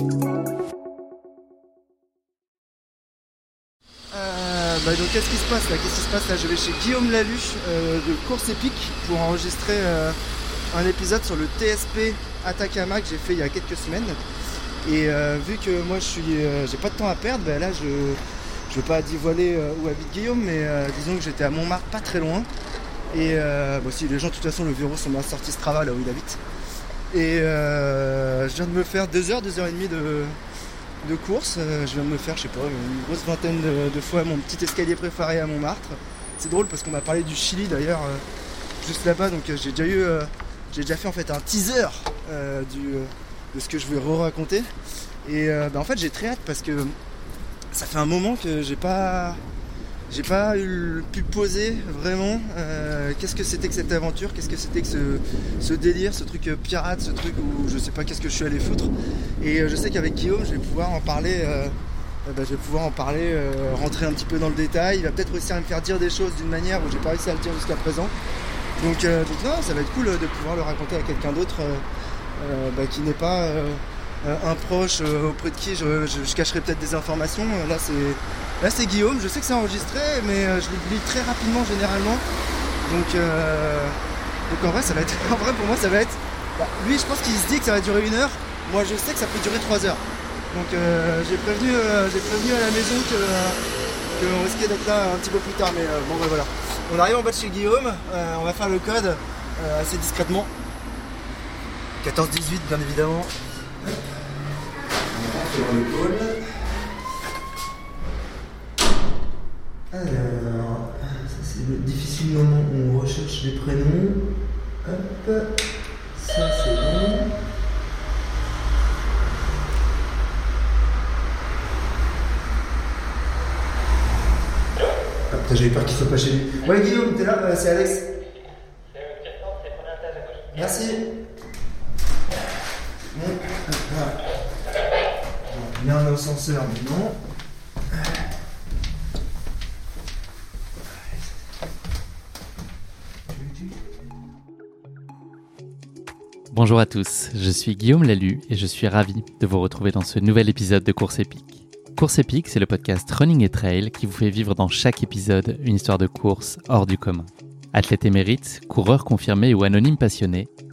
Euh, bah donc qu'est-ce qui se passe là? Qu'est-ce qui se passe là? Je vais chez Guillaume Laluche euh, de Course Épique pour enregistrer euh, un épisode sur le TSP Atacama que j'ai fait il y a quelques semaines. Et vu que moi je suis j'ai pas de temps à perdre, bah là je je vais pas dévoiler où habite Guillaume, mais disons que j'étais à Montmartre pas très loin. Et bon, si les gens de toute façon le verront sur ma sortie Strava là où il habite. Et euh, je viens de me faire 2 heures, 2 heures et demie de, de course. Euh, je viens de me faire, je sais pas, une grosse vingtaine de, fois mon petit escalier préféré à Montmartre. C'est drôle parce qu'on m'a parlé du Chili d'ailleurs euh, juste là-bas, donc j'ai déjà eu, j'ai déjà fait en fait un teaser de ce que je vais re-raconter. Et bah, en fait j'ai très hâte parce que ça fait un moment que j'ai pas, j'ai pas eu, pu poser vraiment euh, qu'est-ce que c'était que cette aventure, qu'est-ce que c'était que ce, ce délire, ce truc euh, pirate, ce truc où je sais pas qu'est-ce que je suis allé foutre. Et euh, je sais qu'avec Guillaume, je vais pouvoir en parler. euh, bah, je vais pouvoir en parler, euh, rentrer un petit peu dans le détail. Il va peut-être réussir à me faire dire des choses d'une manière où j'ai pas réussi à le dire jusqu'à présent. Donc, euh, donc non, ça va être cool de pouvoir le raconter à quelqu'un d'autre bah, qui n'est pas un proche euh, auprès de qui je, je- cacherai peut-être des informations. Euh, Là, c'est là c'est Guillaume. Je sais que c'est enregistré, mais euh, je l'oublie très rapidement généralement. Donc, euh, donc en vrai, ça va être. En vrai, pour moi, ça va être. bah, lui, je pense qu'il se dit que ça va durer une heure. Moi, je sais que ça peut durer trois heures. Donc, euh, j'ai prévenu, euh, j'ai prévenu à la maison que que on risquait d'être là un petit peu plus tard. Mais euh, bon, bah, voilà. On arrive en bas de chez Guillaume. euh, on va faire le code euh, assez discrètement. 14-18, bien évidemment. Sur le pôle. Alors, ça c'est le difficile moment où on recherche les prénoms. Hop, ça c'est bon. Ah putain, j'avais peur qu'il soit pas chez lui. Ouais, Guillaume, t'es là Euh, C'est Alex. Merci. Bon, hop, voilà. Bon, Bonjour à tous, je suis Guillaume Lalu et je suis ravi de vous retrouver dans ce nouvel épisode de Course épique. Course épique, c'est le podcast Running et Trail qui vous fait vivre dans chaque épisode une histoire de course hors du commun. Athlète émérite, coureur confirmé ou anonyme passionné,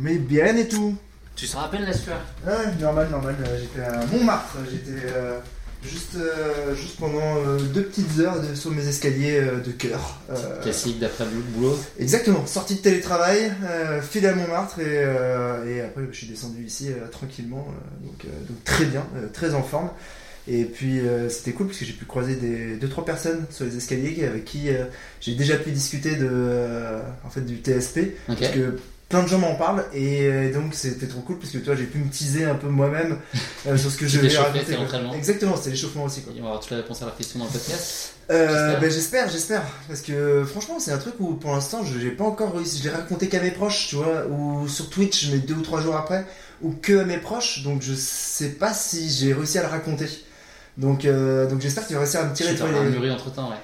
Mais bien et tout Tu te rappelles la sueur Ouais, normal, normal. euh, J'étais à Montmartre. J'étais euh, juste, euh, juste pendant euh, deux petites heures de- sur mes escaliers de cœur. Classique d'après boulot. Exactement. Sortie de télétravail, filé à Montmartre et, et après je suis descendu ici tranquillement. donc, donc très bien, très en forme. Et puis euh, c'était cool parce que j'ai pu croiser des deux trois personnes sur les escaliers avec qui euh, j'ai déjà pu discuter de euh, en fait du TSP Ok. parce que plein de gens m'en parlent et euh, donc c'était trop cool parce que toi j'ai pu me teaser un peu moi-même euh, sur ce que Tu je vais raconter. Exactement, c'était l'échauffement aussi quoi. On va avoir toutes les réponses à leurs questions dans le podcast. Euh, J'espère. ben, j'espère, j'espère. Parce que franchement, c'est un truc où pour l'instant, je n'ai pas encore réussi. Je l'ai raconté qu'à mes proches, tu vois, ou sur Twitch, mais deux ou trois jours après, ou que à mes proches. Donc je sais pas si j'ai réussi à le raconter. Donc, euh, donc j'espère que tu vas réussir à me tirer suis les. entre temps, ouais.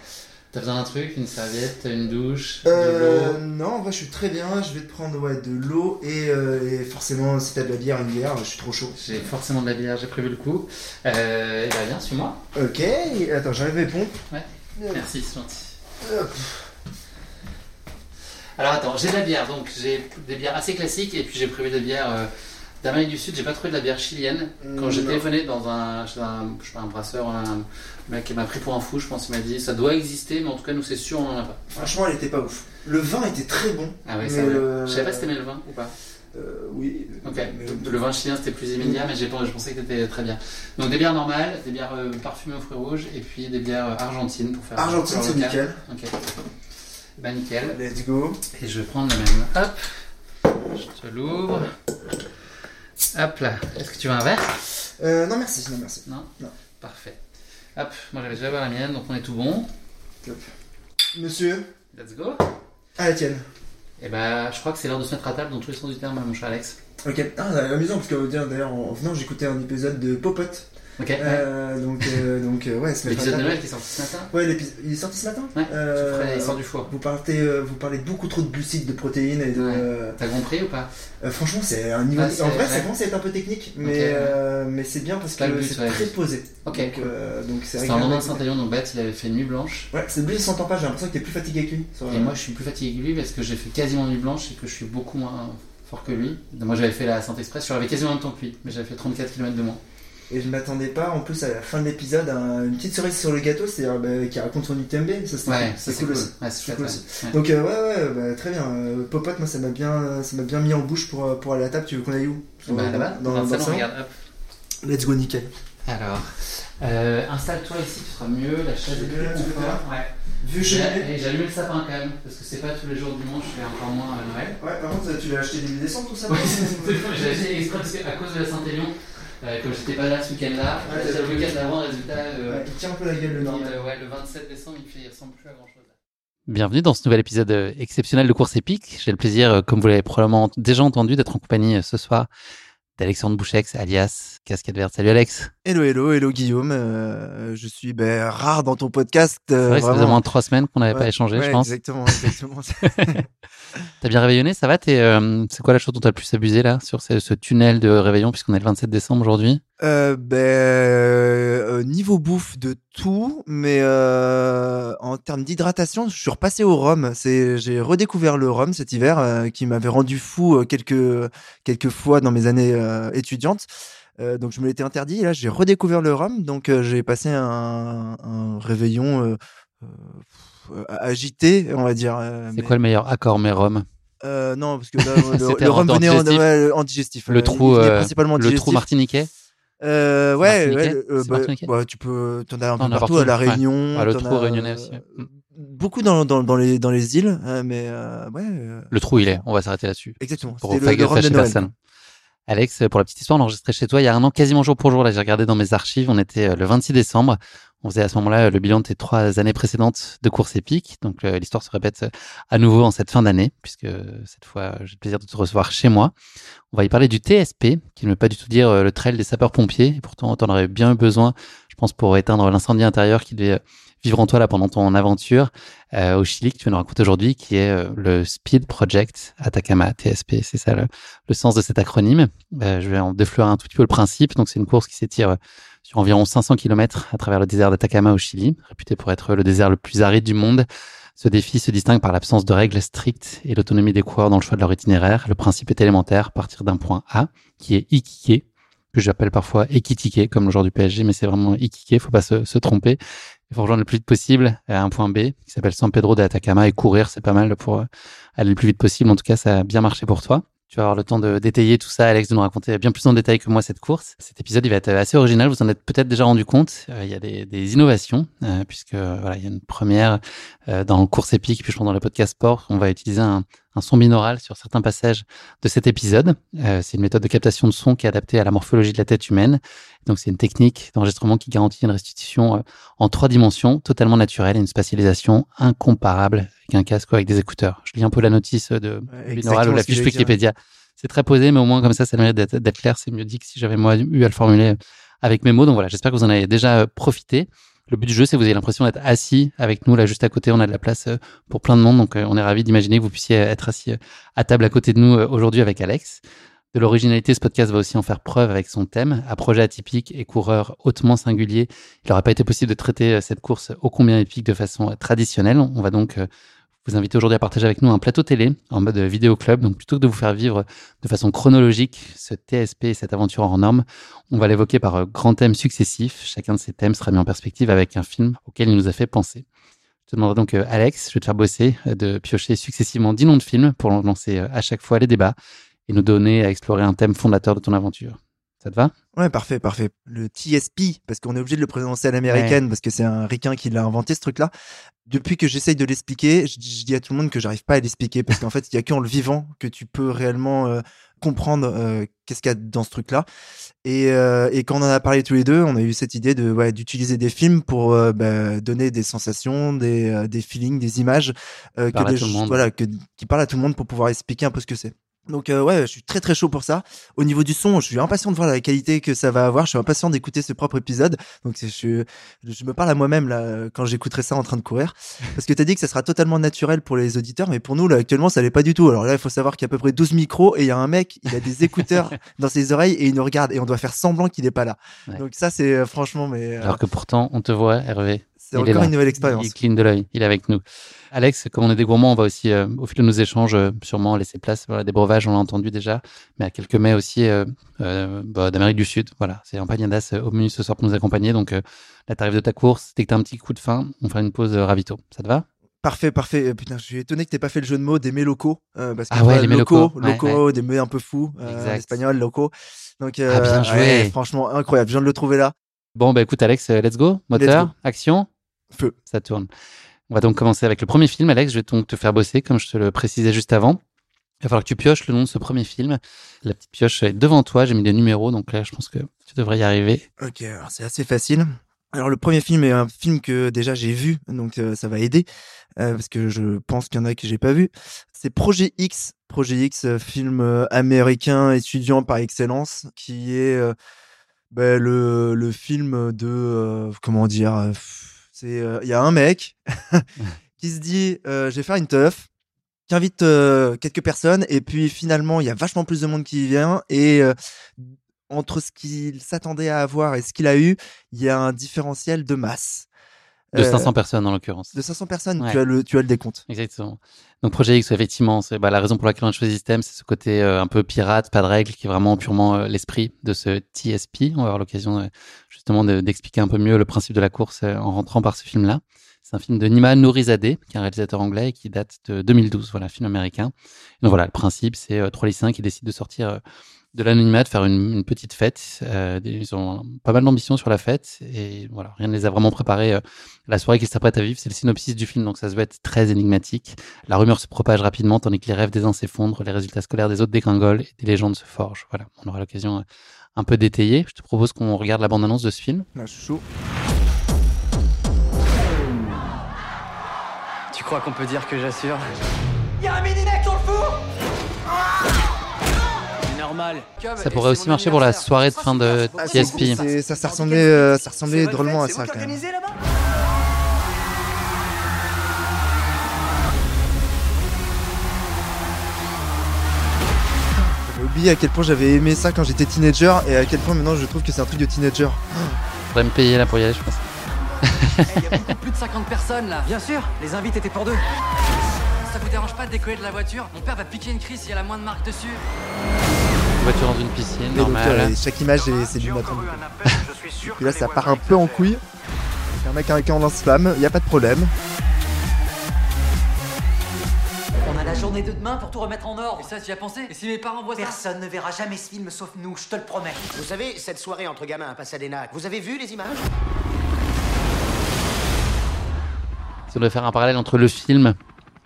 T'as besoin d'un truc, une serviette, une douche, Euh, de l'eau. non, moi je suis très bien. Je vais te prendre ouais, de l'eau et, euh, et forcément, si t'as de la bière, une bière, je suis trop chaud. J'ai forcément de la bière, j'ai prévu le coup. Euh, et bah viens, suis-moi. Ok, attends, j'arrive les pompes. Ouais. Merci, c'est gentil. Hop. Alors attends, j'ai de la bière, donc j'ai des bières assez classiques et puis j'ai prévu des bières euh, d'Amérique du Sud. J'ai pas trouvé de la bière chilienne. Quand j'ai Non. téléphoné dans un, chez un, je sais pas, un brasseur, un mec qui m'a pris pour un fou, je pense, il m'a dit ça doit exister, mais en tout cas, nous c'est sûr, on en a pas. Franchement, elle était pas ouf. Le vin était très bon. Ah ouais, ça le- Je savais pas si t'aimais le vin ou pas. Euh, oui. Ok, Mais- le vin chilien c'était plus immédiat, mais j'ai pas- je pensais que t'étais très bien. Donc des bières normales, des bières euh, parfumées aux fruits rouges et puis des bières euh, argentines pour faire. Argentine, c'est nickel. Ok. Bah nickel. Let's go. Et je vais prendre le même. Hop, je te l'ouvre. Hop là. Est-ce que tu veux un verre? Euh, non, merci, non, merci. Non? Non. Parfait. Hop, moi j'avais déjà la mienne, donc on est tout bon. Monsieur, Let's go. à la tienne. Et bah, je crois que c'est l'heure de se mettre à table dans tous les sens du terme, mon cher Alex. Ok, ah, amusant parce que d'ailleurs en venant j'écoutais un épisode de Popote. Ok. Euh, donc, euh, donc euh, ouais, L'épisode de. Noël qui est sorti ce matin Ouais. Il est sorti ce matin Ouais, ferais- il sort du four. Vous parlez, vous parlez beaucoup trop de glucides, de protéines et de. Ouais. T'as compris ou pas franchement, c'est un niveau. Ah, c'est en vrai, ça commence à être un peu technique, mais, mais c'est bien parce C'est que c'est très posé. Ok, donc, c'est un à de. Saint-Élion, donc Beth, il avait fait une nuit blanche. Ouais, c'est lui, il s'entend pas. J'ai l'impression que t'es plus fatigué que lui. Et moi, je suis plus fatigué que lui parce que j'ai fait quasiment nuit blanche et que je suis beaucoup moins fort que lui. Moi, j'avais fait la Saint-Express, je suis arrivé quasiment en même temps que lui, mais j'avais fait 34 km de moins. Et je m'attendais pas, en plus, à la fin de l'épisode, à une petite cerise sur le gâteau, c'est-à-dire bah, qui raconte son UTMB. Ça, c'était Ouais, cool. c'est c'est cool. Ouais, c'est C'est cool ouais. Donc, euh, ouais, ouais, bah, très bien. Euh, Popote, moi, ça m'a bien, ça m'a bien mis en bouche pour, euh, pour aller à la table. Tu veux qu'on aille où? Bah, là-bas, dans, dans, le dans le salon, regarde, hop. Let's go, nickel. Alors, euh, installe-toi ici, tu seras mieux, la chaise est plus. Ouais. Vu J'ai cheminée et j'ai allumé le sapin quand même, parce que c'est pas tous les jours du monde, je fais encore moins à Noël. Ouais, par contre, tu l'as acheté début décembre, tout ça Ouais, j'ai acheté exprès parce qu'à cause de la Saint-Élion, euh, comme j'étais pas là ce week-end-là, Ouais, le week-end d'avant, résultat, euh, Ouais, il tient un peu la gueule, le normal. euh, ouais, le 27 décembre, il, fait, il ressemble plus à grand chose. Bienvenue dans ce nouvel épisode euh, exceptionnel de Course Épique. J'ai le plaisir, euh, comme vous l'avez probablement déjà entendu, d'être en compagnie euh, ce soir d'Alexandre Bouchex, alias Casquette Verte. Salut Alex. Hello, hello, hello Guillaume. Euh, je suis ben, rare dans ton podcast. euh, C'est vrai que ça faisait vraiment. moins de trois semaines qu'on n'avait Ouais, pas échangé, ouais, je pense. Exactement, exactement. T'as bien réveillonné, ça va euh, C'est quoi la chose dont t'as le plus abusé là, sur ce, tunnel de réveillon, puisqu'on est le 27 décembre aujourd'hui? Euh, ben, euh, niveau bouffe de tout, mais euh, en termes d'hydratation, je suis repassé au rhum. J'ai redécouvert le rhum cet hiver, qui m'avait rendu fou quelques quelques fois dans mes années étudiantes. Donc je me l'étais interdit. Et là, j'ai redécouvert le rhum. Donc j'ai passé un, réveillon agité, on va dire. euh, C'est mais- quoi le meilleur accord, mais rhum Euh, non, parce que là, le, rhum en venait en, digestif. ouais, en digestif. Le Euh, trou, euh, principalement Le trou martiniquais? Euh, ouais, Martiniquais ouais, euh, bah, bah, tu peux, t'en as un peu as partout, partout, à la ouais. Réunion. Ah, le trou réunionnais euh, aussi. Beaucoup dans, dans, dans les, dans les îles, mais euh, ouais, euh, Le trou, il est. On va s'arrêter là-dessus. exactement. Pour le, le rhum de Noël. personne. Alex, pour la petite histoire, on enregistrait chez toi il y a un an, quasiment jour pour jour. Là, j'ai regardé dans mes archives. On était euh, le 26 décembre. On faisait à ce moment-là euh, le bilan de tes trois années précédentes de course épique. Donc, euh, l'histoire se répète à nouveau en cette fin d'année, puisque cette fois, j'ai le plaisir de te recevoir chez moi. On va y parler du TSP, qui ne veut pas du tout dire le trail des sapeurs-pompiers. Pourtant, t'en aurais bien eu besoin, je pense, pour éteindre l'incendie intérieur qui devait vivre en toi là pendant ton aventure euh, au Chili que tu nous raconter aujourd'hui, qui est euh, le Speed Project Atacama TSP. C'est ça le, le sens de cet acronyme. Euh, je vais en défleurer un tout petit peu le principe. Donc, c'est une course qui s'étire euh, sur environ 500 km à travers le désert d'Atacama au Chili, réputé pour être le désert le plus aride du monde. Ce défi se distingue par l'absence de règles strictes et l'autonomie des coureurs dans le choix de leur itinéraire. Le principe est élémentaire, partir d'un point A, qui est Iquique, que j'appelle parfois Ekitike, comme le genre du PSG, mais c'est vraiment Iquique, faut pas se, se tromper. Il faut rejoindre le plus vite possible à un point B qui s'appelle San Pedro de Atacama et courir, c'est pas mal pour euh, aller le plus vite possible. En tout cas, ça a bien marché pour toi. Tu vas avoir le temps de détailler tout ça, Alex, de nous raconter bien plus en détail que moi cette course. Cet épisode, il va être assez original. Vous en êtes peut-être déjà rendu compte. Euh, il y a des, innovations, euh, puisque euh, voilà, il y a une première euh, dans course épique, puis je pense dans le podcast sport. On va utiliser un, un son binaural sur certains passages de cet épisode. Euh, c'est une méthode de captation de son qui est adaptée à la morphologie de la tête humaine. Donc, c'est une technique d'enregistrement qui garantit une restitution euh, en trois dimensions, totalement naturelle et une spatialisation incomparable avec un casque ou avec des écouteurs. Je lis un peu la notice de Ouais, binaural ou la fiche. Wikipédia. C'est très posé, mais au moins comme ça, ça mérite d'être d'être clair. C'est mieux dit que si j'avais moi eu à le formuler avec mes mots. Donc voilà, j'espère que vous en avez déjà profité. Le but du jeu, c'est que vous ayez l'impression d'être assis avec nous là juste à côté. On a de la place pour plein de monde, donc on est ravi d'imaginer que vous puissiez être assis à table à côté de nous aujourd'hui avec Alex. De l'originalité, ce podcast va aussi en faire preuve avec son thème. À projet atypique et coureur hautement singulier, il n'aurait pas été possible de traiter cette course ô combien épique de façon traditionnelle. On va donc vous invitez aujourd'hui à partager avec nous un plateau télé en mode vidéo club. Donc plutôt que de vous faire vivre de façon chronologique ce TSP et cette aventure hors norme, on va l'évoquer par euh, grands thèmes successifs. Chacun de ces thèmes sera mis en perspective avec un film auquel il nous a fait penser. Je te demanderai donc, euh, Alex, je vais te faire bosser euh, de piocher successivement 10 noms de films pour lancer à chaque fois les débats et nous donner à explorer un thème fondateur de ton aventure. Ça te va? Ouais, parfait, parfait. Le TSP, parce qu'on est obligé de le prononcer à l'américaine, parce que c'est un ricain qui l'a inventé, ce truc-là. Depuis que j'essaye de l'expliquer, je, dis à tout le monde que j'arrive pas à l'expliquer, parce qu'en fait, il y a qu'en le vivant que tu peux réellement euh, comprendre euh, qu'est-ce qu'il y a dans ce truc-là. Et, euh, et, quand on en a parlé tous les deux, on a eu cette idée de ouais, d'utiliser des films pour bah, donner des sensations, des, des feelings, des images que des, voilà, que, qui parlent à tout le monde pour pouvoir expliquer un peu ce que c'est. Donc euh, ouais, je suis très très chaud pour ça. Au niveau du son, je suis impatient de voir la qualité que ça va avoir. Je suis impatient d'écouter ce propre épisode. Donc je, je me parle à moi-même là quand j'écouterai ça en train de courir, parce que tu as dit que ça sera totalement naturel pour les auditeurs, mais pour nous là actuellement ça l'est pas du tout. Alors là, il faut savoir qu'il y a à peu près 12 micros et il y a un mec, il a des écouteurs dans ses oreilles et il nous regarde et on doit faire semblant qu'il est pas là. Donc ça c'est euh, franchement mais. Euh, Alors que pourtant on te voit, Hervé. C'est encore une nouvelle expérience. Il cligne de l'œil, il est avec nous. Alex, comme on est des gourmands, on va aussi, euh, au fil de nos échanges, euh, sûrement laisser place. Voilà, des breuvages, on l'a entendu déjà, mais à quelques mets aussi euh, bah, d'Amérique du Sud. Voilà, c'est Empagnadas au menu ce soir pour nous accompagner. Donc là, t'arrives de ta course, dès que t'as un petit coup de faim, on fera une pause ravito. Ça te va? Parfait, parfait. Putain, je suis étonné que t'aies pas fait le jeu de mots des mets locaux. parce que, ah ouais, les mets locaux. Locaux, des mets un peu fous. Euh, espagnol, locaux. Donc, ah, bien joué. franchement, incroyable. Je viens de le trouver là. Bon, bah écoute, Alex, let's go. Moteur, action. Feu. Ça tourne. On va donc commencer avec le premier film. Alex, je vais donc te faire bosser, comme je te le précisais juste avant. Il va falloir que tu pioches le nom de ce premier film. La petite pioche est devant toi. J'ai mis des numéros, donc là, je pense que tu devrais y arriver. Ok, alors c'est assez facile. Alors le premier film est un film que déjà j'ai vu, donc euh, ça va aider euh, parce que je pense qu'il y en a que j'ai pas vu. C'est Projet X, Projet X, euh, film américain étudiant par excellence, qui est le, le film de comment dire c'est euh, il y a un mec qui se dit euh, je vais faire une teuf, qui invite euh, quelques personnes et puis finalement il y a vachement plus de monde qui vient et entre ce qu'il s'attendait à avoir et ce qu'il a eu, il y a un différentiel de masse. De 500 personnes en l'occurrence. De 500 personnes, tu, as le, tu as le décompte. Exactement. Donc Projet X, effectivement, c'est bah, la raison pour laquelle on a choisi ce thème, c'est ce côté un peu pirate, pas de règles, qui est vraiment purement l'esprit de ce TSP. On va avoir l'occasion justement d'expliquer un peu mieux le principe de la course euh, en rentrant par ce film-là. C'est un film de Nima Nourizadeh, qui est un réalisateur anglais et qui date de 2012, voilà, film américain. donc voilà, le principe, c'est euh, trois lycéens qui décident de sortir euh, de l'anonymat, de faire une, petite fête. ils ont pas mal d'ambition sur la fête et voilà, rien ne les a vraiment préparés. la soirée qu'ils s'apprêtent à vivre, c'est le synopsis du film, donc ça se veut être très énigmatique. La rumeur se propage rapidement, tandis que les rêves des uns s'effondrent, les résultats scolaires des autres dégringolent et des légendes se forgent. Voilà, on aura l'occasion un peu détaillé. Je te propose qu'on regarde la bande-annonce de ce film. Ah, chaud. Tu crois qu'on peut dire que j'assure? Normal. Ça pourrait aussi marcher pour la soirée de fin de ah, TSP. Ça, ça, ressemblait, euh, ça ressemblait drôlement à ça quand même. oublié à quel point j'avais aimé ça quand j'étais teenager et à quel point maintenant je trouve que c'est un truc de teenager. Faudrait me payer là pour y aller, je pense. Il y a beaucoup plus de 50 personnes là. Bien sûr, les invités étaient pour deux. Ça vous dérange pas de décoller de la voiture? Mon père va piquer une crise s'il y a la moindre marque dessus. Voiture dans une piscine, normal. chaque image c'est du matin. Et là ça part un peu en couille. un mec avec un lance-flamme, y a pas de problème. la journée de demain pour tout remettre en ordre. Et ça, tu y as pensé? Et si mes parents voient ça Personne ne verra jamais ce film sauf nous, je te le promets. Vous savez, cette soirée entre gamins à Pasadena, vous avez vu les images? Si on devait faire un parallèle entre le film,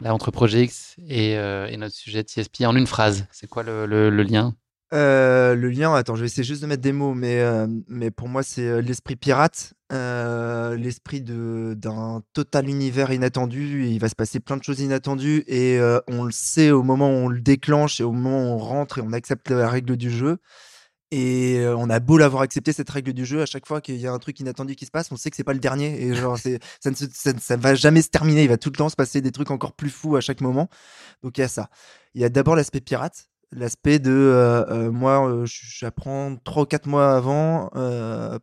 là, entre Project X euh, et, notre sujet de TSP en une phrase, c'est quoi le lien? Euh, le lien, attends, je vais essayer juste de mettre des mots, mais, euh, mais pour moi, c'est euh, l'esprit pirate, l'esprit d'un total univers inattendu. Il va se passer plein de choses inattendues et on le sait au moment où on le déclenche et au moment où on rentre et on accepte la règle du jeu. Et on a beau l'avoir accepté cette règle du jeu, à chaque fois qu'il y a un truc inattendu qui se passe, on sait que c'est pas le dernier. Et genre, c'est, ça, ne ça, va jamais se terminer. Il va tout le temps se passer des trucs encore plus fous à chaque moment. Donc il y a ça. Il y a d'abord l'aspect pirate, l'aspect de moi, j'apprends trois ou quatre mois avant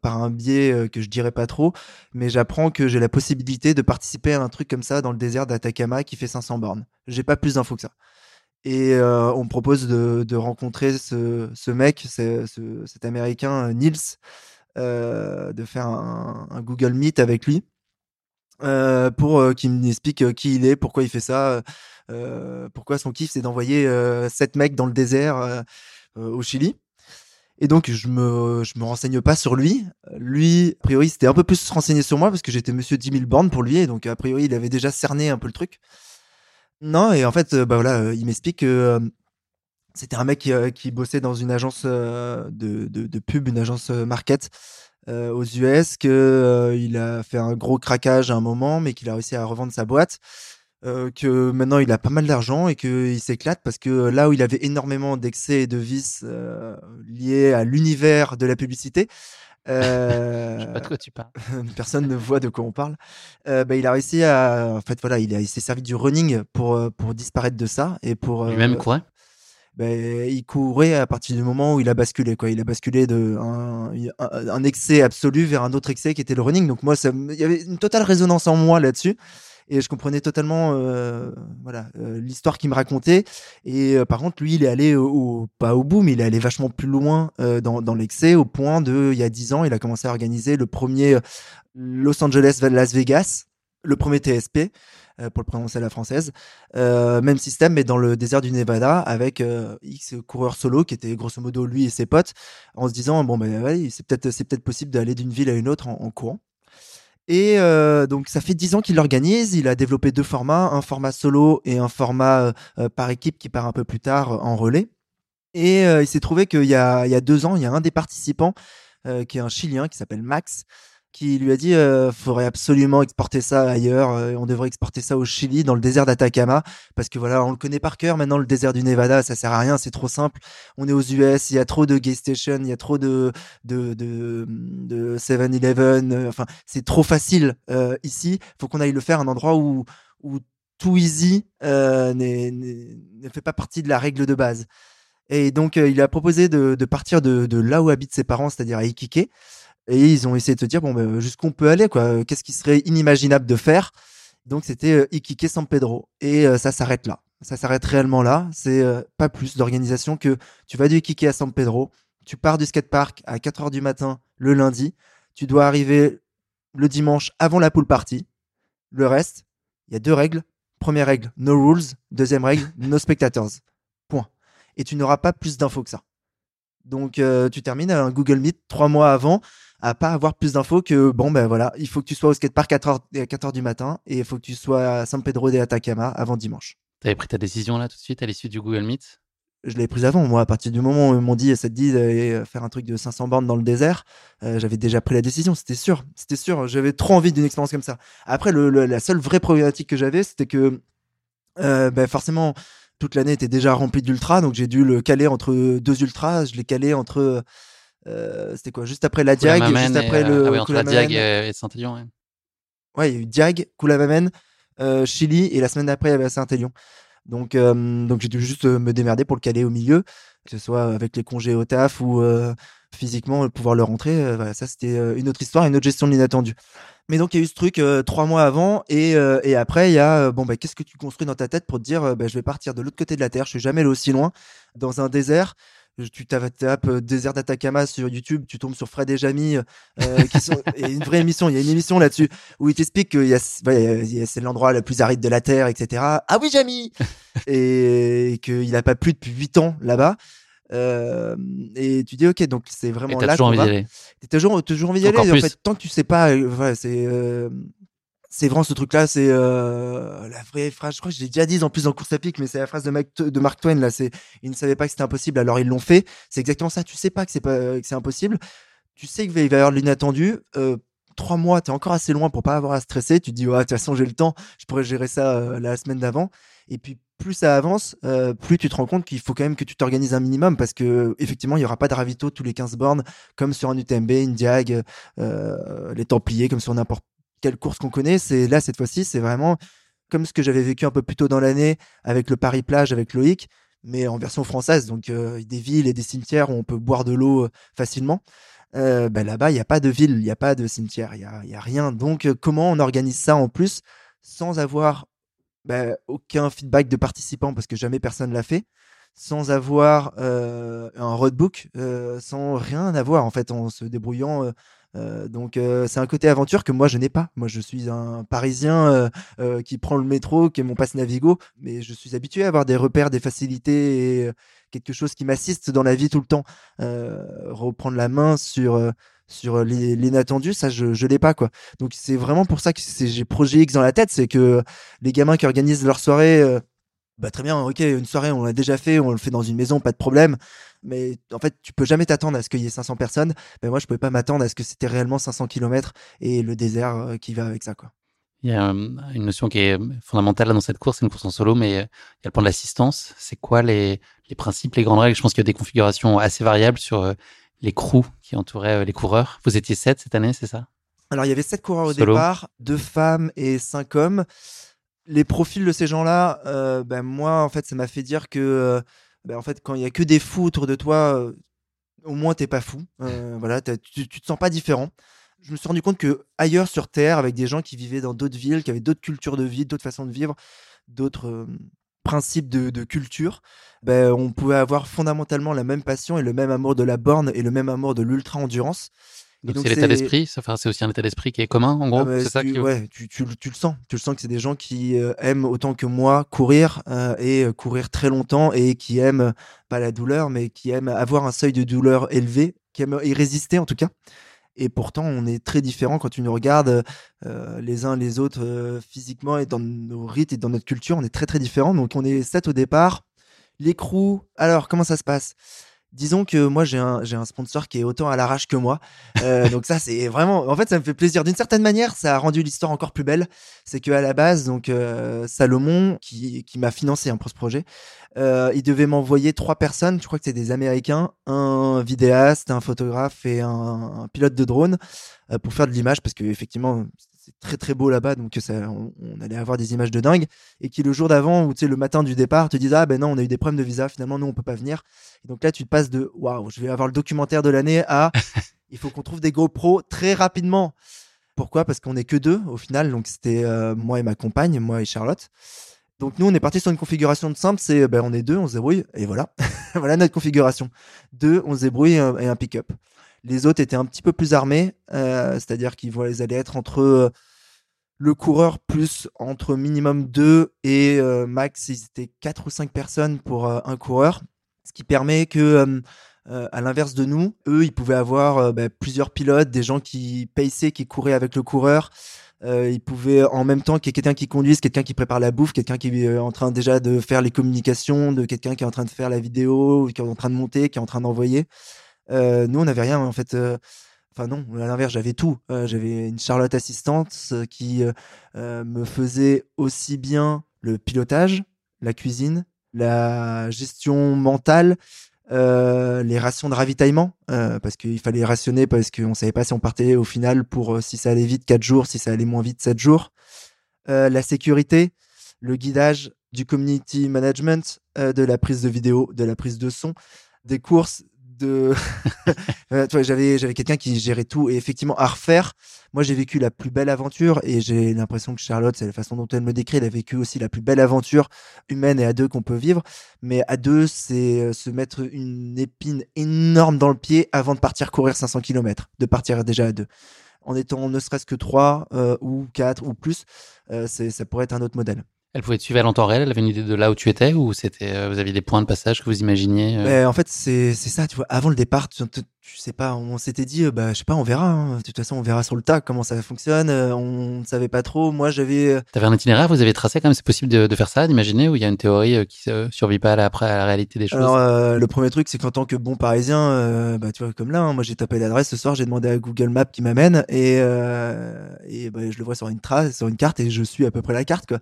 par un biais que je dirais pas trop, mais j'apprends que j'ai la possibilité de participer à un truc comme ça dans le désert d'Atacama qui fait 500 bornes. J'ai pas plus d'infos que ça. Et euh, on me propose de, de rencontrer ce, ce mec, ce, cet américain euh, Nils, euh, de faire un, un, Google Meet avec lui euh, pour euh, qu'il m'explique qui il est, pourquoi il fait ça, pourquoi son kiff c'est d'envoyer sept mecs dans le désert au Chili? Et donc je me je me renseigne pas sur lui. Lui, a priori, c'était un peu plus renseigné sur moi parce que j'étais Monsieur 10 000 bornes pour lui, et donc a priori il avait déjà cerné un peu le truc. Non, et en fait, euh, bah voilà, euh, il m'explique que euh, c'était un mec qui, bossait dans une agence de, de, pub, une agence market aux US, que il a fait un gros craquage à un moment, mais qu'il a réussi à revendre sa boîte. Que maintenant il a pas mal d'argent et qu'il s'éclate parce que là où il avait énormément d'excès et de vices liés à l'univers de la publicité, euh, je sais pas de quoi tu parles. personne ne voit de quoi on parle. Euh, bah, il a réussi à, en fait, voilà, il, il s'est servi du running pour euh, pour disparaître de ça et pour. Lui-même euh, courait. Bah, il courait à partir du moment où il a basculé, quoi. Il a basculé de un, un, excès absolu vers un autre excès qui était le running. Donc moi, ça, il y avait une totale résonance en moi là-dessus et je comprenais totalement euh, voilà euh, l'histoire qu'il me racontait et euh, par contre lui il est allé au, pas au bout mais il est allé vachement plus loin dans, dans l'excès au point de il y a dix ans il a commencé à organiser le premier Los Angeles Las Vegas le premier TSP pour le prononcer à la française. même système, mais dans le désert du Nevada, avec X coureurs solo qui étaient grosso modo lui et ses potes, en se disant bon ben ouais, c'est peut-être c'est peut-être possible d'aller d'une ville à une autre en courant. Et euh, donc ça fait dix ans qu'il l'organise. Il a développé deux formats, un format solo et un format euh, euh, par équipe qui part un peu plus tard en relais. Et il s'est trouvé qu'il y y a deux ans, il y a un des participants qui est un Chilien qui s'appelle Max, qui lui a dit euh, faudrait absolument exporter ça ailleurs, euh, on devrait exporter ça au Chili, dans le désert d'Atacama, parce que voilà, on le connaît par cœur maintenant, le désert du Nevada, ça sert à rien, c'est trop simple. On est aux US, il y a trop de gay stations, il y a trop de de de, de 7-Eleven, euh, enfin c'est trop facile euh, ici. Faut qu'on aille le faire à un endroit où où tout easy euh, ne fait pas partie de la règle de base. Et donc il a proposé de, de partir de, de là où habitent ses parents, c'est-à-dire à Iquique et ils ont essayé de se dire bon ben, jusqu'où on peut aller quoi. Qu'est-ce qui serait inimaginable de faire? Donc c'était euh, Iquique San Pedro. Et euh, ça s'arrête là. Ça s'arrête réellement là. C'est euh, pas plus d'organisation que tu vas du Iquique à San Pedro tu pars du skatepark à 4 heures du matin le lundi tu dois arriver le dimanche avant la pool party le reste il y a deux règles. Première règle no rules. Deuxième règle no spectators. Point. Et tu n'auras pas plus d'infos que ça. Donc euh, tu termines un Google Meet trois mois avant à pas avoir plus d'infos que bon ben voilà, il faut que tu sois au skatepark à 4h, 4h du matin et il faut que tu sois à San Pedro de Atacama avant dimanche. T'avais pris ta décision là tout de suite à l'issue du Google Meet? Je l'avais prise avant. Moi, à partir du moment où ils m'ont dit, ça te dit d'aller faire un truc de 500 bornes dans le désert, euh, j'avais déjà pris la décision. C'était sûr. C'était sûr. J'avais trop envie d'une expérience comme ça. Après, le, la seule vraie problématique que j'avais, c'était que, euh, ben forcément, toute l'année était déjà remplie d'ultras, donc j'ai dû le caler entre deux ultras. Je l'ai calé entre euh, c'était quoi Juste après la Diag, juste après le. Ah oui, entre la Diag et Saint-Élion. Ouais. ouais, il y a eu Diag, Koulamamen, euh, Chili, et la semaine d'après, il y avait Saint-Élion. Donc, euh, donc j'ai dû juste me démerder pour le caler au milieu, que ce soit avec les congés au taf ou physiquement pouvoir le rentrer. voilà, ça, c'était une autre histoire, une autre gestion de l'inattendu. Mais donc il y a eu ce truc trois mois avant et, et après il y a bon bah qu'est-ce que tu construis dans ta tête pour te dire bah, je vais partir de l'autre côté de la terre, je suis jamais allé aussi loin dans un désert tu tapes euh, désert d'Atacama sur YouTube, tu tombes sur Fred et Jamie, euh, qui sont, et une vraie émission, il y a une émission là-dessus où il t'explique que c'est l'endroit le plus aride de la Terre, etc. Ah oui, Jamie Et, qu'il n'a pas plu depuis 8 ans là-bas. Euh, et tu dis ok donc c'est vraiment là toujours envie d'y aller t'as toujours toujours envie d'y aller en fait tant que tu sais pas euh, voilà c'est euh, c'est vraiment ce truc-là, c'est euh, la vraie phrase. Je crois que j'ai déjà dit en plus en course à pic, mais c'est la phrase de, de Mark Twain. Là, c'est ils ne savaient pas que c'était impossible, alors ils l'ont fait. C'est exactement ça. Tu sais pas que c'est pas que c'est impossible. Tu sais qu'il va y avoir l'inattendu. Euh, trois mois, t'es encore assez loin pour pas avoir à stresser. Tu te dis, ouais, de toute façon, j'ai le temps. Je pourrais gérer ça euh, la semaine d'avant. Et puis plus ça avance, euh, plus tu te rends compte qu'il faut quand même que tu t'organises un minimum parce que effectivement, il y aura pas de ravito tous les 15 bornes comme sur un UTMB, une Diag, euh, les Templiers, comme sur n'importe quelle course qu'on connaît. C'est là cette fois-ci, c'est vraiment comme ce que j'avais vécu un peu plus tôt dans l'année avec le Paris plage avec Loïc, mais en version française, donc euh, des villes et des cimetières où on peut boire de l'eau facilement. Ben là-bas, il n'y a pas de ville, il n'y a pas de cimetière, il n'y a, rien. Donc, comment on organise ça en plus sans avoir bah, aucun feedback de participants parce que jamais personne l'a fait, sans avoir euh, un roadbook, euh, sans rien avoir en fait, en se débrouillant. Euh, donc c'est un côté aventure que moi je n'ai pas. Moi je suis un Parisien qui prend le métro, qui est mon passe Navigo, mais je suis habitué à avoir des repères, des facilités et quelque chose qui m'assiste dans la vie tout le temps. reprendre la main sur sur l'inattendu, ça je, je l'ai pas quoi. Donc c'est vraiment pour ça que j'ai Projet X dans la tête, c'est que les gamins qui organisent leur soirée, euh, bah très bien, ok, une soirée on l'a déjà fait, on le fait dans une maison, pas de problème. Mais en fait, tu peux jamais t'attendre à ce qu'il y ait 500 personnes. Mais moi, je pouvais pas m'attendre à ce que c'était réellement 500 km et le désert euh, qui va avec ça quoi. Il y a euh, une notion qui est fondamentale dans cette course, c'est une course en solo, mais il y a le point de l'assistance. C'est quoi les, les principes, les grandes règles? Je pense qu'il y a des configurations assez variables sur les crews qui entouraient euh, les coureurs. Vous étiez sept cette année, c'est ça? Alors, il y avait sept coureurs au départ, deux femmes et cinq hommes. Les profils de ces gens-là, euh, ben moi, en fait, ça m'a fait dire que, euh, ben, en fait, quand il y a que des fous autour de toi, au moins t'es pas fou. voilà, tu, tu te sens pas différent je me suis rendu compte que ailleurs sur Terre, avec des gens qui vivaient dans d'autres villes, qui avaient d'autres cultures de vie, d'autres façons de vivre, d'autres principe de, culture, ben, on pouvait avoir fondamentalement la même passion et le même amour de la borne et le même amour de l'ultra-endurance. Donc c'est l'état d'esprit, enfin, c'est aussi un état d'esprit qui est commun en gros. Ah, c'est ça tu, ouais, tu, tu, le sens, tu le sens que c'est des gens qui euh, aiment autant que moi courir euh, et euh, courir très longtemps et qui aiment pas la douleur, mais qui aiment avoir un seuil de douleur élevé, qui aiment y résister en tout cas. Et pourtant, on est très différents quand tu nous regardes euh, les uns les autres physiquement et dans nos rites et dans notre culture. On est très très différents. Donc, on est sept au départ. L'écrou, alors comment ça se passe? Disons que moi j'ai un, un sponsor qui est autant à l'arrache que moi. Euh, donc ça c'est vraiment, en fait ça me fait plaisir. D'une certaine manière, ça a rendu l'histoire encore plus belle. C'est que à la base, donc Salomon qui, m'a financé hein, pour ce projet, euh, il devait m'envoyer trois personnes, je crois que c'est des Américains, un vidéaste, un photographe et un, pilote de drone euh, pour faire de l'image parce que effectivement c'est très très beau là-bas donc ça, on, allait avoir des images de dingue. Et qui le jour d'avant ou tu sais le matin du départ te disent ah ben non on a eu des problèmes de visa finalement nous on peut pas venir. Et donc là tu te passes de waouh je vais avoir le documentaire de l'année à il faut qu'on trouve des GoPro très rapidement. Pourquoi? Parce qu'on est que deux au final. Donc c'était euh, moi et ma compagne moi et Charlotte. Donc nous, on est parti sur une configuration de simple, c'est ben, on est deux, on se débrouille, et voilà. voilà notre configuration. Deux, on se débrouille et un, pick-up. Les autres étaient un petit peu plus armés, euh, c'est-à-dire qu'ils allaient être entre euh, le coureur plus entre minimum deux et euh, max, ils étaient quatre ou cinq personnes pour un coureur. Ce qui permet que, à l'inverse de nous, eux, ils pouvaient avoir ben, plusieurs pilotes, des gens qui paissaient, qui couraient avec le coureur. Euh, il pouvait en même temps qu'il y ait quelqu'un qui conduise, quelqu'un qui prépare la bouffe, quelqu'un qui est en train déjà de faire les communications, de quelqu'un qui est en train de faire la vidéo, qui est en train de monter, qui est en train d'envoyer. Nous, on n'avait rien en fait. Enfin non, à l'inverse, j'avais tout. j'avais une Charlotte assistante qui me faisait aussi bien le pilotage, la cuisine, la gestion mentale, les rations de ravitaillement, parce qu'il fallait rationner parce qu'on savait pas si on partait au final pour si ça allait vite 4 jours, si ça allait moins vite 7 jours. la sécurité, le guidage du community management, de la prise de vidéo, de la prise de son, des courses, de euh, j'avais j'avais quelqu'un qui gérait tout et effectivement à refaire moi j'ai vécu la plus belle aventure et j'ai l'impression que Charlotte c'est la façon dont elle me décrit elle a vécu aussi la plus belle aventure humaine et à deux qu'on peut vivre. Mais à deux c'est euh, se mettre une épine énorme dans le pied avant de partir courir 500 km de partir déjà à deux. En étant ne serait-ce que trois euh, ou quatre ou plus ça pourrait être un autre modèle elle pouvait te suivre en temps réel? Elle avait une idée de là où tu étais ou c'était euh, vous aviez des points de passage que vous imaginiez euh? En fait, c'est ça. Tu vois, avant le départ, tu, sais pas, on s'était dit, euh, bah, je sais pas, on verra. hein. De toute façon, on verra sur le tas comment ça fonctionne. Euh, on ne savait pas trop. Moi, j'avais. euh, T'avais un itinéraire, vous avez tracé quand même, c'est possible de, de faire ça, d'imaginer, où il y a une théorie qui ne survit pas à la, après à la réalité des choses? Alors, euh, le premier truc, c'est qu'en tant que bon parisien, bah, tu vois, comme là, hein, moi, j'ai tapé l'adresse ce soir, j'ai demandé à Google Maps qui m'amène et, euh, et bah, je le vois sur une trace, sur une carte et je suis à peu près la carte, quoi.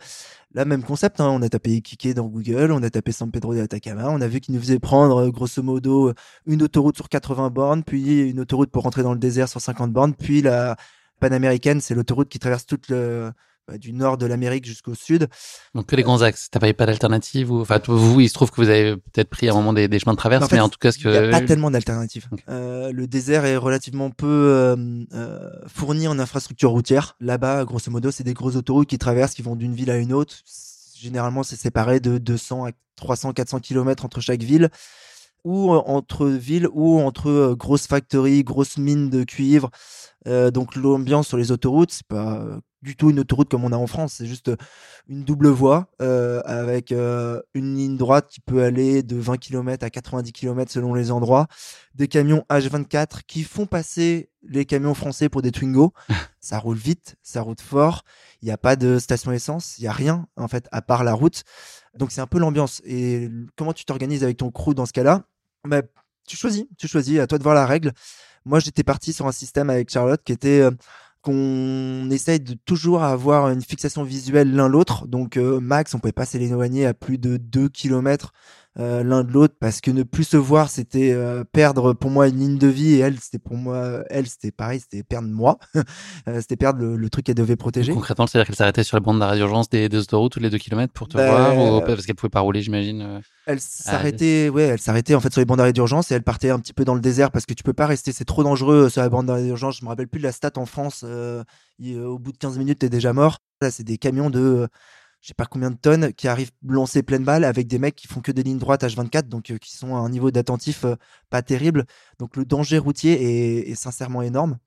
Là, même concept, hein, on a tapé Iquique dans Google, on a tapé San Pedro de Atacama, on a vu qu'il nous faisait prendre, euh, grosso modo, une autoroute sur 80 bornes, puis une autoroute pour rentrer dans le désert sur 50 bornes, puis la panaméricaine, c'est l'autoroute qui traverse toute le, du nord de l'Amérique jusqu'au sud. Donc que les grands axes, t'as pas, pas d'alternative ou... Enfin, vous, il se trouve que vous avez peut-être pris à un moment des, des chemins de traverse, En fait, mais en tout cas, ce Il n'y a pas tellement d'alternatives. Euh, le désert est relativement peu euh, euh, fourni en infrastructure routière. Là-bas, grosso modo, c'est des grosses autoroutes qui traversent, qui vont d'une ville à une autre. Généralement, c'est séparé de 200 à 300, 400 km entre chaque ville, ou euh, entre villes, ou entre euh, grosses factories, grosses mines de cuivre. Euh, donc l'ambiance sur les autoroutes, c'est pas euh, du tout une autoroute comme on a en France. C'est juste euh, une double voie euh, avec euh, une ligne droite qui peut aller de 20 km à 90 km selon les endroits. Des camions H24 qui font passer les camions français pour des Twingo. ça roule vite, ça roule fort. Il n'y a pas de station essence, il n'y a rien en fait à part la route. Donc c'est un peu l'ambiance. Et comment tu t'organises avec ton crew dans ce cas-là? Bah, Tu choisis, tu choisis, à toi de voir la règle. Moi j'étais parti sur un système avec Charlotte qui était euh, qu'on essaye de toujours avoir une fixation visuelle l'un l'autre. Donc euh, max, on pouvait pas s'éloigner à plus de 2 km euh, l'un de l'autre parce que ne plus se voir, c'était euh, perdre pour moi une ligne de vie et elle, c'était pour moi, elle, c'était pareil, c'était perdre moi. Euh, c'était perdre le, le truc qu'elle devait protéger. Concrètement, c'est-à-dire qu'elle s'arrêtait sur les bandes d'arrêt d'urgence des, des autoroutes tous les deux kilomètres pour te Bah, voir ou euh, parce qu'elle pouvait pas rouler, j'imagine. Elle s'arrêtait, ouais, elle s'arrêtait en fait sur les bandes d'arrêt d'urgence et elle partait un petit peu dans le désert parce que tu peux pas rester, c'est trop dangereux sur la bande d'arrêt d'urgence. Je me rappelle plus de la stat en France. au bout de 15 minutes, t'es déjà mort. Là, c'est des camions de, euh, je sais pas combien de tonnes qui arrivent lancés pleine balle avec des mecs qui font que des lignes droites H24, donc euh, qui sont à un niveau d'attentif euh, pas terrible. Donc le danger routier est, sincèrement énorme.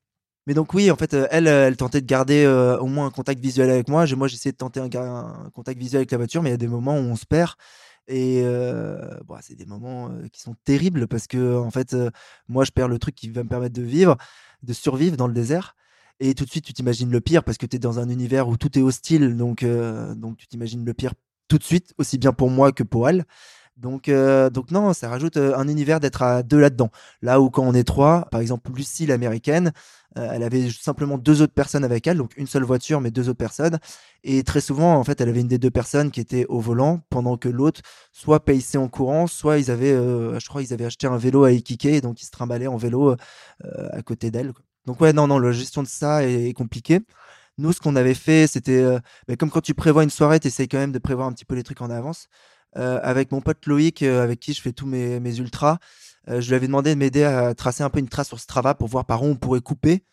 Mais donc oui, en fait, euh, elle, elle tentait de garder au moins un contact visuel avec moi. Moi, j'essayais de tenter un, un contact visuel avec la voiture, mais il y a des moments où on se perd. Et bon, c'est des moments qui sont terribles parce que en fait, moi, je perds le truc qui va me permettre de vivre, de survivre dans le désert. Et tout de suite, tu t'imagines le pire parce que tu es dans un univers où tout est hostile. Donc, euh, donc tu t'imagines le pire tout de suite, aussi bien pour moi que pour elle. Donc, euh, donc non, ça rajoute euh, un univers d'être à deux là-dedans. Là où quand on est trois, par exemple Lucie l'américaine, elle avait simplement deux autres personnes avec elle, donc une seule voiture mais deux autres personnes. Et très souvent, en fait, elle avait une des deux personnes qui était au volant, pendant que l'autre soit paissait en courant, soit ils avaient, je crois, ils avaient acheté un vélo à Iquique, donc ils se trimballaient en vélo à côté d'elle. Donc ouais, non, non, la gestion de ça est, est compliquée. Nous, ce qu'on avait fait, c'était, euh, bah, comme quand tu prévois une soirée, tu essayes quand même de prévoir un petit peu les trucs en avance. Euh, avec mon pote Loïc, euh, avec qui je fais tous mes, mes ultras, euh, je lui avais demandé de m'aider à tracer un peu une trace sur Strava pour voir par où on pourrait couper.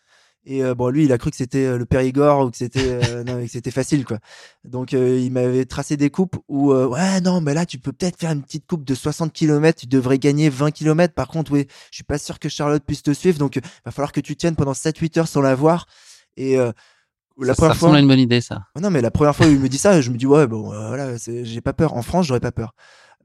Et euh, bon, lui, il a cru que c'était euh, le Périgord ou que c'était euh, c'était facile, quoi. Donc, euh, il m'avait tracé des coupes où, ouais, non, mais là, tu peux peut-être faire une petite coupe de 60 km, tu devrais gagner 20 km. Par contre, oui, je suis pas sûr que Charlotte puisse te suivre, donc il va falloir que tu tiennes pendant 7-8 heures sans la voir. Et la ça, ça première fois. ressemble à une bonne idée, ça. Non, mais la première fois où il me dit ça, je me dis ouais, bon, voilà, j'ai pas peur. En France, j'aurais pas peur.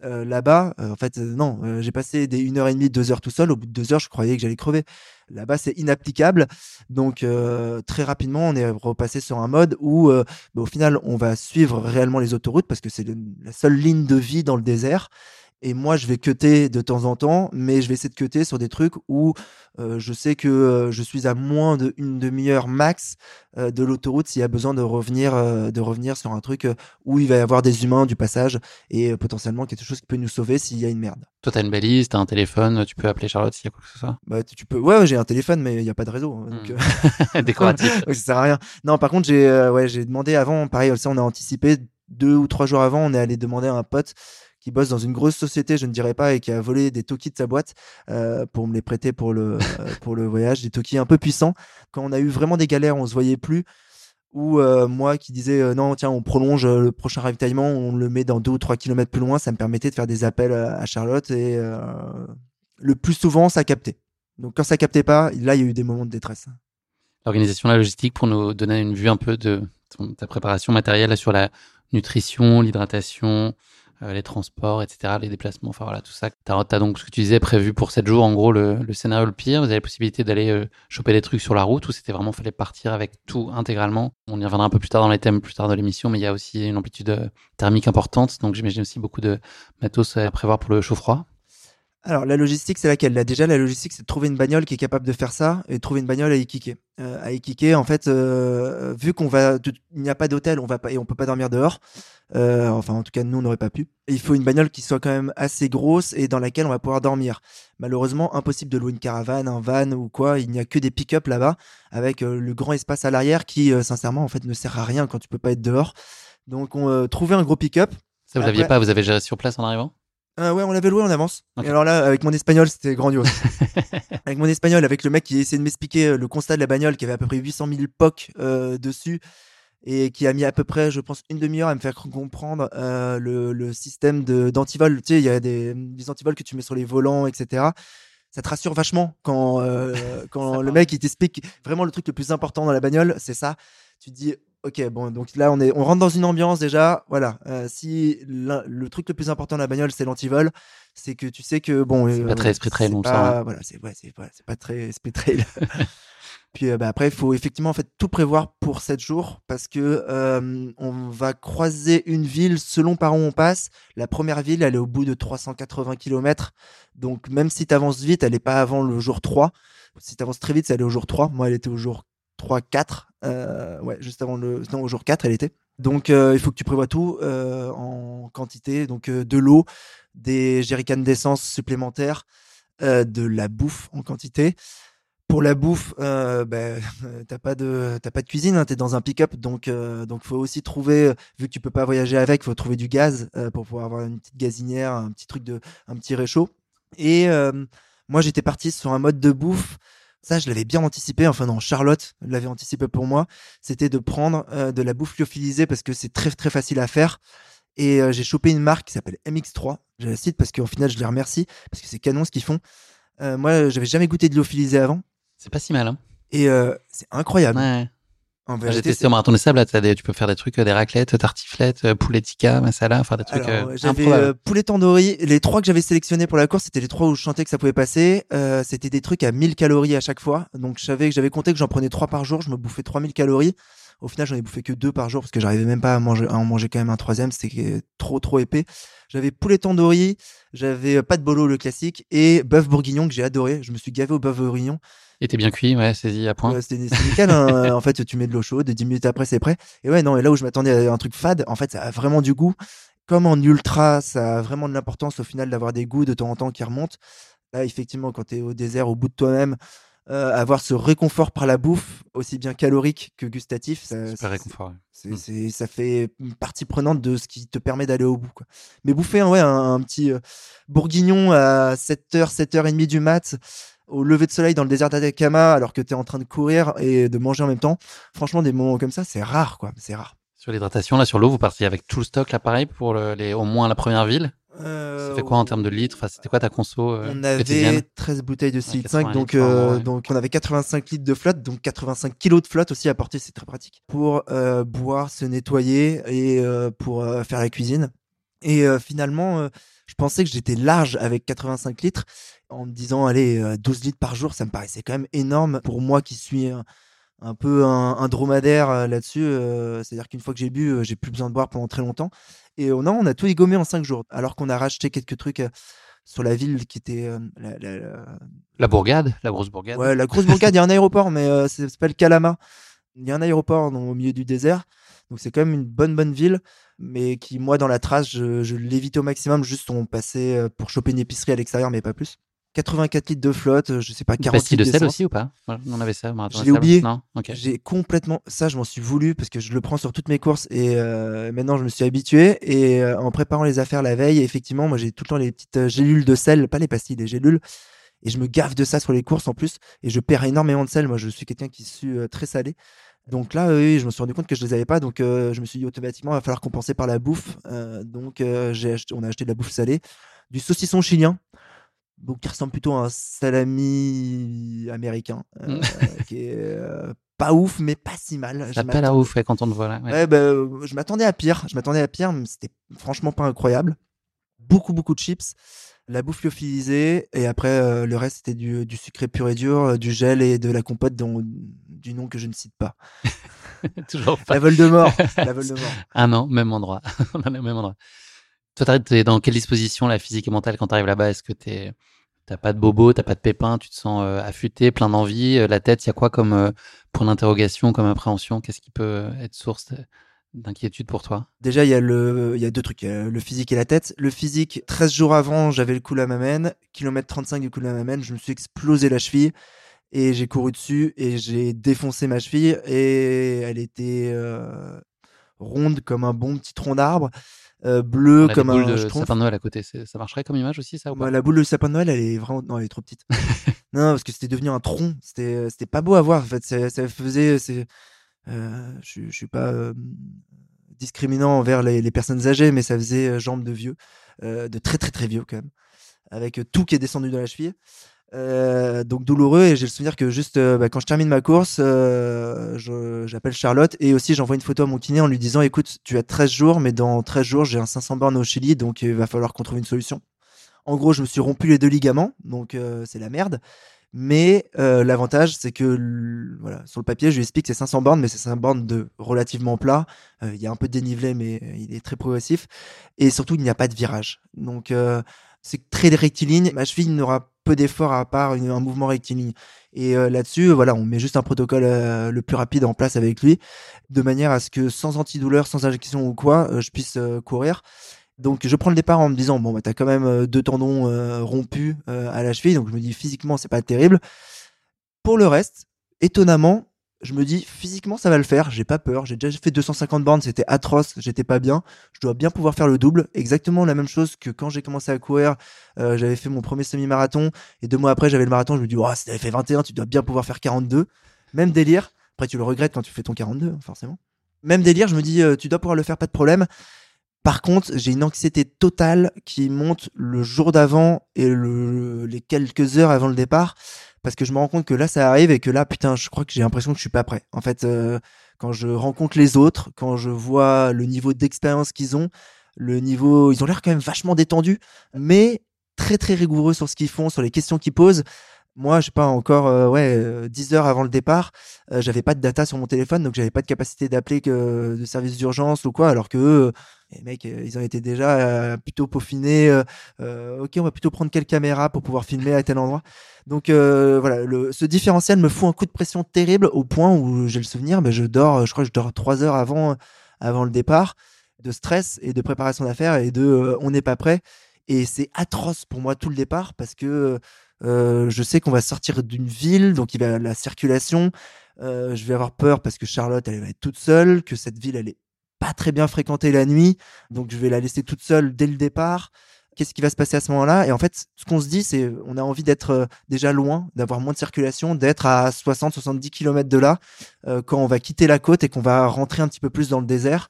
Euh, Là-bas, euh, en fait, euh, non, euh, j'ai passé des 1h30, 2 heures tout seul. Au bout de 2 heures, je croyais que j'allais crever. Là-bas, c'est inapplicable. Donc, euh, très rapidement, on est repassé sur un mode où, euh, bah, au final, on va suivre réellement les autoroutes parce que c'est la seule ligne de vie dans le désert. Et moi, je vais cutter de temps en temps, mais je vais essayer de cutter sur des trucs où euh, je sais que euh, je suis à moins d'une demi-heure max euh, de l'autoroute s'il y a besoin de revenir, euh, de revenir sur un truc euh, où il va y avoir des humains du passage et euh, potentiellement quelque chose qui peut nous sauver s'il y a une merde. Toi, t'as une balise, t'as un téléphone, tu peux appeler Charlotte s'il y a quoi que ce soit? Bah, tu tu peux, ouais, ouais, j'ai un téléphone, mais il n'y a pas de réseau. hein, donc, Hmm. Décoratif. donc ça sert à rien. Non, par contre, j'ai euh, ouais, j'ai demandé avant, pareil, ça on a anticipé deux ou trois jours avant, on est allé demander à un pote qui bosse dans une grosse société, je ne dirais pas, et qui a volé des Toki de sa boîte euh, pour me les prêter pour le, euh, pour le voyage, des Toki un peu puissants. Quand on a eu vraiment des galères, on se voyait plus. Ou euh, moi qui disais non, tiens, on prolonge le prochain ravitaillement, on le met dans deux ou trois kilomètres plus loin, ça me permettait de faire des appels à, Charlotte et le plus souvent, ça captait. Donc quand ça captait pas, là, il y a eu des moments de détresse. L'organisation, la logistique, pour nous donner une vue un peu de ta préparation matérielle sur la nutrition, l'hydratation, les transports, etc., les déplacements, enfin voilà, tout ça. Tu donc ce que tu disais prévu pour 7 jours, en gros, le, scénario le pire. Vous avez la possibilité d'aller euh, choper des trucs sur la route ou c'était vraiment fallait partir avec tout intégralement? On y reviendra un peu plus tard dans les thèmes, plus tard de l'émission, mais il y a aussi une amplitude euh, thermique importante, donc j'imagine aussi beaucoup de matos à prévoir pour le chaud-froid. Alors la logistique, c'est laquelle? Là déjà, la logistique, c'est de trouver une bagnole qui est capable de faire ça et de trouver une bagnole à Iquique. Euh, à Iquique, en fait, euh, vu qu'on va, il n'y a pas d'hôtel, on va pas et on peut pas dormir dehors. Euh, enfin, en tout cas, nous, on n'aurait pas pu. il faut une bagnole qui soit quand même assez grosse et dans laquelle on va pouvoir dormir. Malheureusement, impossible de louer une caravane, un van ou quoi. Il n'y a que des pick-up là-bas avec euh, le grand espace à l'arrière qui, sincèrement, en fait, ne sert à rien quand tu peux pas être dehors. Donc, on euh, trouvait un gros pick-up. Ça, vous l'aviez pas Vous avez géré sur place en arrivant? Euh, ouais, on l'avait loué en avance. Et alors là, avec mon espagnol, c'était grandiose. avec mon espagnol, avec le mec qui essayait de m'expliquer euh, le constat de la bagnole, qui avait à peu près 800 000 POC euh, dessus, et qui a mis à peu près, je pense, une demi-heure à me faire comprendre euh, le, le, système d'antivol. Tu sais, il y a des, des antivols que tu mets sur les volants, etc. Ça te rassure vachement quand, euh, quand le mec il t'explique vraiment le truc le plus important dans la bagnole, c'est ça. Tu te dis, Ok, bon, donc là, on, est, on rentre dans une ambiance déjà. Voilà. Euh, si le truc le plus important de la bagnole, c'est l'antivol, c'est que tu sais que, bon. C'est pas très esprit trail, on ça. Voilà, c'est ouais, pas très esprit trail. Puis euh, bah, après, il faut effectivement en fait tout prévoir pour 7 jours parce que euh, on va croiser une ville selon par où on passe. La première ville, elle est au bout de 380 km. Donc même si tu avances vite, elle n'est pas avant le jour 3. Si tu avances très vite, ça allait au jour 3. Moi, elle était au jour 3, 4. Euh, ouais, juste avant le. Non, au jour 4, elle était. Donc, euh, il faut que tu prévois tout euh, en quantité. Donc, de l'eau, des jerrycans d'essence supplémentaires, de la bouffe en quantité. Pour la bouffe, ben, t'as pas de pas de cuisine, hein, tu es dans un pick-up, donc donc faut aussi trouver, vu que tu peux pas voyager avec, faut trouver du gaz pour pouvoir avoir une petite gazinière, un petit truc de un petit réchaud. Et moi j'étais parti sur un mode de bouffe ça, je l'avais bien anticipé. Enfin, non, Charlotte l'avait anticipé pour moi. C'était de prendre euh, de la bouffe lyophilisée parce que c'est très, très facile à faire. Et euh, j'ai chopé une marque qui s'appelle MX3. Je la cite parce qu'au final, je les remercie parce que c'est canon ce qu'ils font. Euh, moi, j'avais jamais goûté de lyophilisé avant. C'est pas si mal, hein. Et c'est incroyable. Ouais. J'ai testé au marathon des sables, là, tu peux faire des trucs, euh, des raclettes, tartiflettes, euh, poulet tikka, masala, faire des trucs. Alors, euh, j'avais poulet tandoori. Les trois que j'avais sélectionnés pour la course, c'était les trois où je chantais que ça pouvait passer. Euh, c'était des trucs à 1000 calories à chaque fois. Donc je savais que j'avais compté que j'en prenais trois par jour. Je me bouffais 3000 calories. Au final, j'en ai bouffé que deux par jour parce que j'arrivais même pas à, manger, à en manger quand même un troisième. C'était trop, trop épais. J'avais poulet tandoori, j'avais pas de bolo, le classique, et bœuf bourguignon que j'ai adoré. Je me suis gavé au bœuf bourguignon. Il était bien cuit, ouais, saisi à point. c'était nickel. Hein. en fait, tu mets de l'eau chaude et 10 minutes après, c'est prêt. Et ouais, non, et là où je m'attendais à un truc fade, en fait, ça a vraiment du goût. Comme en ultra, ça a vraiment de l'importance au final d'avoir des goûts de temps en temps qui remontent. Là, effectivement, quand tu es au désert, au bout de toi-même, euh, avoir ce réconfort par la bouffe, aussi bien calorique que gustatif, ça, super réconfort. C'est, ça fait une partie prenante de ce qui te permet d'aller au bout. Quoi. Mais bouffer ouais, un, petit euh, bourguignon à 7h, 7h30 du mat, au lever de soleil dans le désert d'Atacama alors que tu es en train de courir et de manger en même temps. Franchement, des moments comme ça, c'est rare, quoi. C'est rare. Sur l'hydratation, là, sur l'eau, vous partiez avec tout le stock, là, pareil, pour les, au moins la première ville? Euh, Ça fait quoi en termes de litres? Enfin, C'était quoi ta conso euh, On avait 13 bouteilles de 6 5, donc, euh, donc on avait 85 litres de flotte, donc 85 kilos de flotte aussi à porter, c'est très pratique. Pour euh, boire, se nettoyer et euh, pour faire la cuisine. Et finalement, je pensais que j'étais large avec 85 litres en me disant, allez, 12 litres par jour, ça me paraissait quand même énorme pour moi qui suis un, peu un, dromadaire là-dessus. C'est-à-dire qu'une fois que j'ai bu, j'ai plus besoin de boire pendant très longtemps. Et non, on a tout égommé en 5 jours, alors qu'on a racheté quelques trucs sur la ville qui était la, la, la, bourgade, la grosse bourgade. Ouais, la grosse bourgade. Il y a un aéroport, mais euh, ça s'appelle Kalama. Il y a un aéroport au milieu du désert, donc c'est quand même une bonne bonne ville, mais qui moi dans la trace, je, je l'évitais au maximum. Juste on passait pour choper une épicerie à l'extérieur, mais pas plus. 84 litres de flotte, euh, je sais pas, 40 litres de sel aussi ou pas? On avait ça. Je l'ai oublié. Non J'ai complètement. Ça, je m'en suis voulu parce que je le prends sur toutes mes courses et euh, maintenant je me suis habitué. Et euh, en préparant les affaires la veille, effectivement, moi j'ai tout le temps les petites gélules de sel, pas les pastilles, les gélules. Et je me gaffe de ça sur les courses en plus. Et je perds énormément de sel. Moi, je suis quelqu'un qui suis très salé. Donc là, oui, je me suis rendu compte que je les avais pas. Donc je me suis dit automatiquement, il va falloir compenser par la bouffe. donc j'ai on a acheté de la bouffe salée, du saucisson chilien donc qui ressemble plutôt à un salami américain, euh, mm. qui est euh, pas ouf, mais pas si mal. Ça pas la ouf quand on te voit là. Ouais. bah, je m'attendais à pire. Je m'attendais à pire, mais c'était franchement pas incroyable. beaucoup, beaucoup de chips, la bouffe lyophilisée, et après, le reste, c'était du, du, sucré pur et dur, du gel et de la compote dont, du nom que je ne cite pas. Toujours pas. La Voldemort. la Voldemort. Ah non, même endroit. On est au même endroit. Toi, es dans quelle disposition, la physique et mentale, quand tu arrives là-bas? Est-ce que tu t'as pas de bobo, t'as pas de pépin, tu te sens affûté, plein d'envie La tête, il y a quoi comme point d'interrogation, comme appréhension? Qu'est-ce qui peut être source d'inquiétude pour toi? Déjà, il y, a deux trucs, le physique et la tête. Le physique, 13 jours avant, j'avais le cou à ma main, kilomètre 35 du cou à ma main, je me suis explosé la cheville et j'ai couru dessus et j'ai défoncé ma cheville et elle était euh, ronde comme un bon petit tronc d'arbre. Euh, bleu comme un de sapin de Noël à côté. Ça marcherait comme image aussi, ça ou bah, La boule de sapin de Noël, elle est vraiment. Non, elle est trop petite. non, parce que c'était devenu un tronc. C'était, c'était pas beau à voir. En fait, ça, faisait. C'est, euh, je, je suis pas euh, discriminant envers les, les, personnes âgées, mais ça faisait euh, jambes de vieux, de très très très vieux quand même, avec tout qui est descendu dans la cheville. Euh, donc douloureux et j'ai le souvenir que juste euh, bah, quand je termine ma course, euh, j'appelle Charlotte et aussi j'envoie une photo à mon kiné en lui disant écoute tu as 13 jours mais dans 13 jours j'ai un 500 bornes au Chili donc il va falloir qu'on trouve une solution. En gros je me suis rompu les deux ligaments donc c'est la merde. Mais l'avantage c'est que voilà sur le papier je lui explique que c'est 500 bornes mais c'est 500 bornes de relativement plat. Il y a un peu de dénivelé mais il est très progressif et surtout il n'y a pas de virage. Donc c'est très rectiligne. Ma cheville n'aura d'efforts à part un mouvement rectiligne. Et euh, là-dessus, voilà, on met juste un protocole euh, le plus rapide en place avec lui, de manière à ce que sans antidouleur, sans injection ou quoi, euh, je puisse courir. Donc je prends le départ en me disant bon bah t'as quand même deux tendons rompus à la cheville, donc je me dis physiquement c'est pas terrible. Pour le reste, étonnamment, je me dis physiquement ça va le faire, j'ai pas peur, j'ai déjà fait 250 bornes, c'était atroce, j'étais pas bien, je dois bien pouvoir faire le double, exactement la même chose que quand j'ai commencé à courir, euh, j'avais fait mon premier semi-marathon. Et deux mois après j'avais le marathon, je me dis oh, si t'avais fait 21, tu dois bien pouvoir faire 42. Même délire, après tu le regrettes quand tu fais ton 42 hein, forcément. Même délire, je me dis euh, tu dois pouvoir le faire. Pas de problème. Par contre, j'ai une anxiété totale qui monte le jour d'avant et le, les quelques heures avant le départ parce que je me rends compte que là ça arrive et que là putain je crois que j'ai l'impression que je suis pas prêt. En fait euh, quand je rencontre les autres quand je vois le niveau d'expérience qu'ils ont le niveau ils ont l'air quand même vachement détendus mais très très rigoureux sur ce qu'ils font sur les questions qu'ils posent moi, je sais pas encore euh, ouais 10 euh, heures avant le départ, j'avais pas de data sur mon téléphone, donc j'avais pas de capacité d'appeler que de service d'urgence ou quoi, alors que les mecs, ils ont été déjà plutôt peaufinés. ok, on va plutôt prendre quelle caméra pour pouvoir filmer à tel endroit. Donc euh, voilà, ce différentiel me fout un coup de pression terrible au point où j'ai le souvenir, mais je dors, je crois que je dors trois heures avant, avant le départ, de stress et de préparation d'affaires et de euh, on n'est pas prêt. Et c'est atroce pour moi tout le départ parce que euh, je sais qu'on va sortir d'une ville, donc il va la circulation. je vais avoir peur parce que Charlotte, elle va être toute seule, que cette ville, elle est pas très bien fréquentée la nuit, donc je vais la laisser toute seule dès le départ qu'est-ce qui va se passer à ce moment-là? Et en fait, ce qu'on se dit, c'est on a envie d'être euh, déjà loin, d'avoir moins de circulation, d'être à 60-70 km de là euh, quand on va quitter la côte et qu'on va rentrer un petit peu plus dans le désert.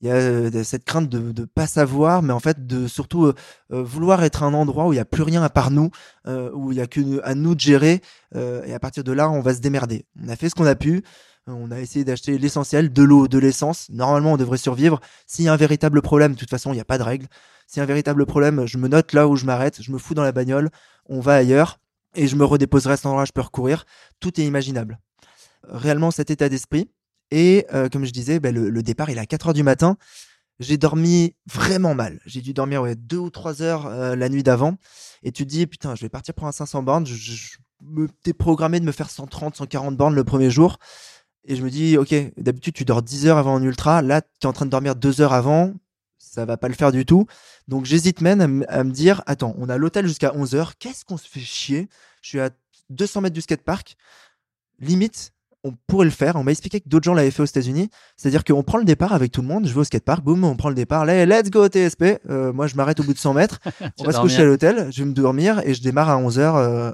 Il y a euh, cette crainte de ne pas savoir, mais en fait de surtout vouloir être un endroit où il n'y a plus rien à part nous, où il n'y a que à nous de gérer. et à partir de là, on va se démerder. On a fait ce qu'on a pu. On a essayé d'acheter l'essentiel, de l'eau, de l'essence. Normalement, on devrait survivre. S'il y a un véritable problème, de toute façon, il n'y a pas de règle. S'il y a un véritable problème, je me note là où je m'arrête, je me fous dans la bagnole, on va ailleurs et je me redéposerai à cet endroit, je peux recourir. Tout est imaginable. Réellement, cet état d'esprit. Et euh, comme je disais, ben, le, départ, il est à 4 heures du matin. J'ai dormi vraiment mal. J'ai dû dormir ouais, deux ou trois heures euh, la nuit d'avant. Et tu te dis, putain, je vais partir pour un 500 bornes. Je, je, t'es programmé de me faire 130, 140 bornes le premier jour. Et je me dis, ok, d'habitude, tu dors 10 heures avant un ultra. Là, tu es en train de dormir deux heures avant ça va pas le faire du tout. Donc j'hésite même à, me dire, attends, on a l'hôtel jusqu'à 11h, qu'est-ce qu'on se fait chier? Je suis à 200 mètres du skatepark, limite, on pourrait le faire. On m'a expliqué que d'autres gens l'avaient fait aux États-Unis. C'est-à-dire qu'on prend le départ avec tout le monde. Je vais au skatepark, boum, on prend le départ. Là, let's go TSP. Euh, moi, je m'arrête au bout de 100 mètres. on va se coucher à l'hôtel. Je vais me dormir et je démarre à 11 heures. Euh,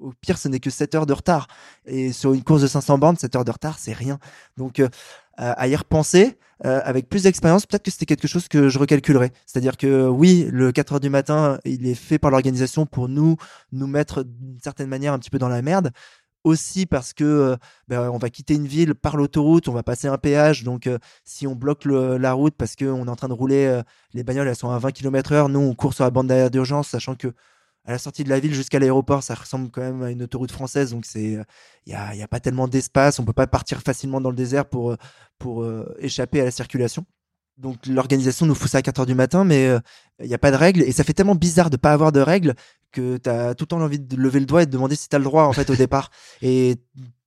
au pire, ce n'est que 7 heures de retard. Et sur une course de 500 bornes, 7 heures de retard, c'est rien. Donc, euh, à y repenser, avec plus d'expérience, peut-être que c'était quelque chose que je recalculerais. C'est-à-dire que oui, le 4 heures du matin, il est fait par l'organisation pour nous, nous mettre d'une certaine manière un petit peu dans la merde aussi parce que euh, ben, on va quitter une ville par l'autoroute, on va passer un péage. Donc, euh, si on bloque la route parce qu'on est en train de rouler, euh, les bagnoles elles sont à 20 km/h, nous on court sur la bande d'arrêt d'urgence, sachant que à la sortie de la ville jusqu'à l'aéroport, ça ressemble quand même à une autoroute française. Donc, il n'y a, pas tellement d'espace, on peut pas partir facilement dans le désert pour, euh, pour euh, échapper à la circulation. Donc, l'organisation nous fout ça à 4 heures du matin, mais euh, il n'y a pas de règles. Et ça fait tellement bizarre de pas avoir de règles que tu as tout le temps envie de lever le doigt et de demander si tu as le droit en fait au départ. Et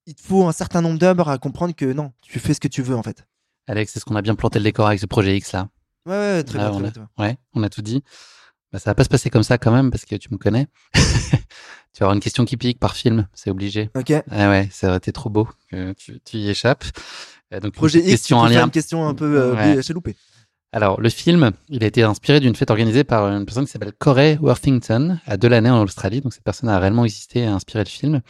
il te faut un certain nombre d'heures à comprendre que non, tu fais ce que tu veux en fait. Alex, est-ce qu'on a bien planté le décor avec ce projet X là Ouais, ouais, très bien. très a... Ouais, on a tout dit. Bah, ça va pas se passer comme ça quand même parce que tu me connais. tu vas avoir une question qui pique par film, c'est obligé. Ok. Ah ouais, ça aurait été trop beau que tu, tu y échappes. Euh, donc, Projet X, question faire lien. une question un peu euh, Ouais. Alors, le film, il a été inspiré d'une fête organisée par une personne qui s'appelle Corey Worthington à Delaney en Australie. Donc, cette personne a réellement existé et a inspiré le film.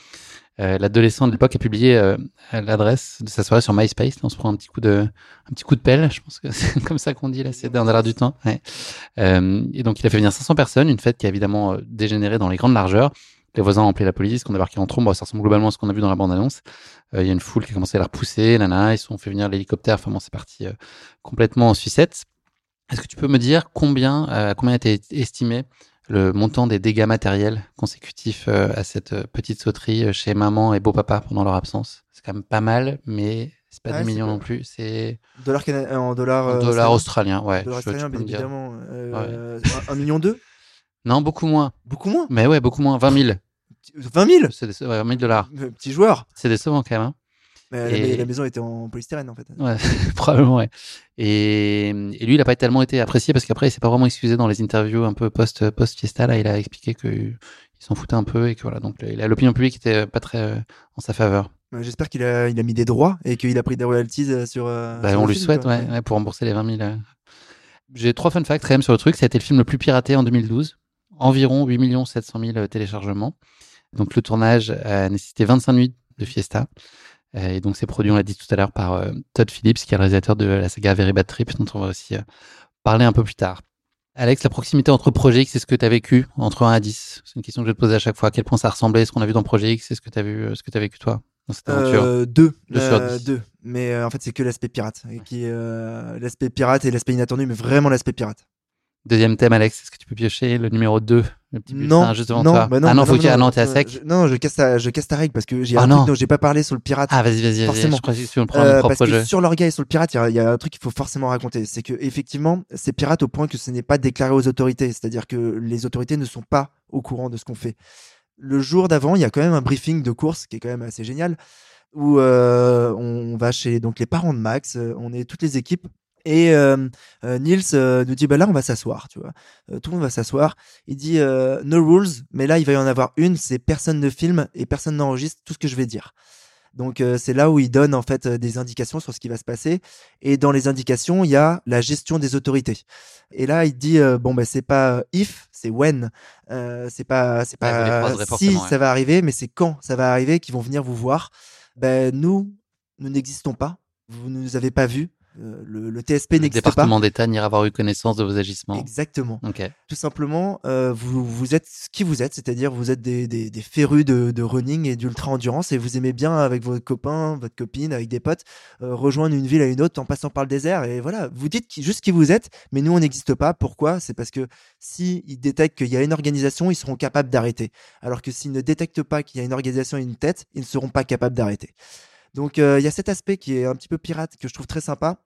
Euh, L'adolescent de l'époque a publié euh, l'adresse de sa soirée sur MySpace. Là, on se prend un petit coup de, un petit coup de pelle. Je pense que c'est comme ça qu'on dit là, c'est dans l'air du temps. Ouais. Euh, et donc, il a fait venir 500 personnes, une fête qui a évidemment euh, dégénéré dans les grandes largeurs. Les voisins ont appelé la police, qu'on débarqué en trombe. Bon, ça ressemble globalement à ce qu'on a vu dans la bande-annonce. Euh, Il y a une foule qui a commencé à la repousser, nana. Ils se sont fait venir l'hélicoptère. Enfin bon, c'est parti euh, complètement en sucette. Est-ce que tu peux me dire combien, euh, combien a été estimé le montant des dégâts matériels consécutifs euh, à cette petite sauterie chez maman et beau-papa pendant leur absence? C'est quand même pas mal, mais c'est pas Ouais, des millions pas- non plus. C'est Dollar cana- euh, en dollars. en euh, dollars australiens. ouais. Dollars australiens, peux bien évidemment. Euh, un, un million deux? Non, beaucoup moins. Beaucoup moins? Mais ouais, beaucoup moins. 20 000. 20 000 C'est ouais, 20 000 dollars. Euh, Petit joueur. C'est décevant quand même. hein. Mais la- Et- la maison était en polystyrène en fait. Ouais, probablement, ouais. Et, et lui, il a pas tellement été apprécié parce qu'après, il s'est pas vraiment excusé dans les interviews un peu post, post-fiesta. Là, il a expliqué qu'il s'en foutait un peu et que voilà. Donc, l'opinion publique était pas très euh, en sa faveur. J'espère qu'il a, il a mis des droits et qu'il a pris des royalties euh, sur. euh, Bah, sur on lui film, souhaite, ouais, ouais, pour rembourser les 20 000. euh. J'ai trois fun facts quand même sur le truc. Ça a été le film le plus piraté en 2012. Environ 8 700 000 téléchargements. Donc, le tournage a nécessité 25 nuits de fiesta. Euh, Et donc, c'est produit, on l'a dit tout à l'heure, par euh, Todd Phillips, qui est le réalisateur de la saga Very Bad Trip, dont on va aussi euh, parler un peu plus tard. Alex, la proximité entre Projet X et ce que tu as vécu entre 1 à 10 C'est une question que je vais te poser à chaque fois. À quel point ça ressemblait à ce qu'on a vu dans Projet X et ce que tu as vu, ce que tu as vécu toi dans cette aventure? Euh, deux. Deux sur deux. Mais en fait, c'est que l'aspect pirate. Et qui, l'aspect pirate et l'aspect inattendu, mais vraiment l'aspect pirate. Deuxième thème, Alex, est-ce que tu peux piocher le numéro 2 Le petit Non, juste devant non, toi. bah non, ah non, bah faut qu'il- ah non, t'es à sec. non, je casse ta, je casse ta règle parce que j'ai Ah un non. truc dont j'ai pas parlé sur le pirate. Ah, vas-y, vas-y, vas-y. Forcément. Je crois que Euh, parce que jeu. sur l'orgueil et sur le pirate, il y y, a un truc qu'il faut forcément raconter. C'est que effectivement, c'est pirate au point que ce n'est pas déclaré aux autorités. C'est-à-dire que les autorités ne sont pas au courant de ce qu'on fait. Le jour d'avant, il y a quand même un briefing de course qui est quand même assez génial où euh, on va chez donc les parents de Max, euh, on est toutes les équipes. Et euh, euh, Niels euh, nous dit bah là on va s'asseoir, tu vois. Euh, tout le monde va s'asseoir. Il dit euh, no rules, mais là il va y en avoir une, c'est personne ne filme et personne n'enregistre tout ce que je vais dire. Donc euh, c'est là où il donne en fait des indications sur ce qui va se passer. Et dans les indications, il y a la gestion des autorités. Et là, il dit bon bah c'est pas if, c'est when. Euh, c'est pas c'est pas si ouais. ça va arriver, mais c'est quand ça va arriver qu'ils vont venir vous voir. Ben nous, nous n'existons pas. Vous ne nous avez pas vus. Euh, le, le TSP Le n'existe pas. département d'État n'ira avoir eu connaissance de vos agissements. Exactement tout simplement, euh, vous, vous êtes ce qui vous êtes, c'est-à-dire vous êtes des, des, des férus de, de running et d'ultra endurance et vous aimez bien avec vos copains, votre copine, avec des potes, euh, rejoindre une ville à une autre en passant par le désert et voilà, vous dites qui- juste qui vous êtes, mais nous on n'existe pas. Pourquoi? C'est parce que si ils détectent qu'il y a une organisation, ils seront capables d'arrêter. Alors que s'ils ne détectent pas qu'il y a une organisation et une tête, ils ne seront pas capables d'arrêter. Donc euh, il y a cet aspect qui est un petit peu pirate que je trouve très sympa.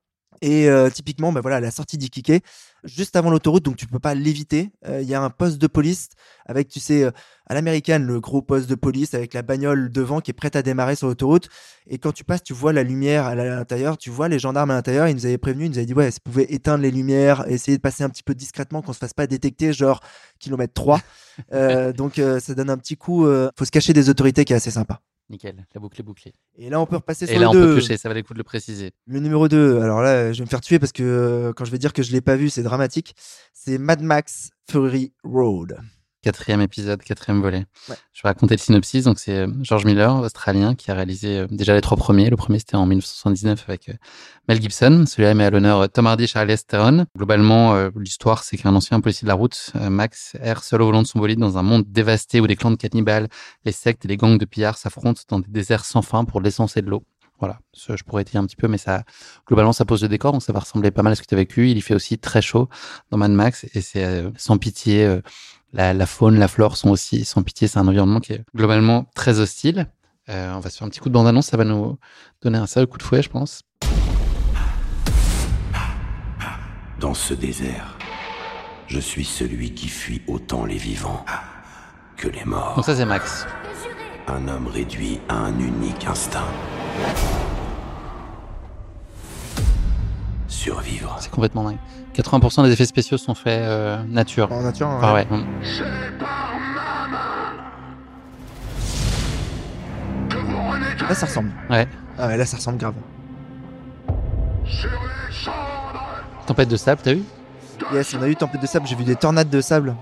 Et euh, typiquement, bah voilà, la sortie d'Ikike, juste avant l'autoroute, donc tu peux pas l'éviter. euh, Il y a un poste de police avec, tu sais, euh, à l'américaine, le gros poste de police avec la bagnole devant qui est prête à démarrer sur l'autoroute. Et quand tu passes, tu vois la lumière à l'intérieur, tu vois les gendarmes à l'intérieur. Ils nous avaient prévenu, ils nous avaient dit, ouais, si vous pouvez éteindre les lumières, essayer de passer un petit peu discrètement, qu'on se fasse pas détecter, genre kilomètre 3. Euh, donc euh, ça donne un petit coup, euh, faut se cacher des autorités qui est assez sympa. Nickel. La boucle est bouclée. Et là, on peut repasser sur Et le là, on 2. peut piocher. Ça valait le coup de le préciser. Le numéro 2, alors là, je vais me faire tuer parce que euh, quand je vais dire que je l'ai pas vu, c'est dramatique. C'est Mad Max Fury Road. Quatrième épisode, quatrième volet. Ouais. Je vais raconter le synopsis. Donc, c'est euh, George Miller, australien, qui a réalisé euh, déjà les trois premiers. Le premier, c'était en 1979 avec euh, Mel Gibson. Celui-là met à l'honneur Tom Hardy, Charlie Theron. Globalement, l'histoire, c'est qu'un ancien policier de la route, Max, erre seul au volant de son bolide dans un monde dévasté où des clans de cannibales, les sectes et les gangs de pillards s'affrontent dans des déserts sans fin pour l'essence et de l'eau. Voilà, je pourrais dire un petit peu, mais ça, globalement, ça pose le décor, donc ça va ressembler pas mal à ce que tu as vécu. Il y fait aussi très chaud dans Mad Max, et c'est euh, sans pitié. euh, la, la faune, la flore sont aussi sans pitié. C'est un environnement qui est globalement très hostile. Euh, on va se faire un petit coup de bande-annonce, ça va nous donner un sérieux coup de fouet, je pense. Dans ce désert, je suis celui qui fuit autant les vivants que les morts. Donc ça, c'est Max. Un homme réduit à un unique instinct. Survivre. C'est complètement dingue. 80% des effets spéciaux sont faits euh, nature. En nature, Ah ouais. hum. Là, ça ressemble. Ouais. Ah ouais, là, ça ressemble grave. Tempête de sable, t'as vu? Yes, on a eu tempête de sable, j'ai vu des tornades de sable.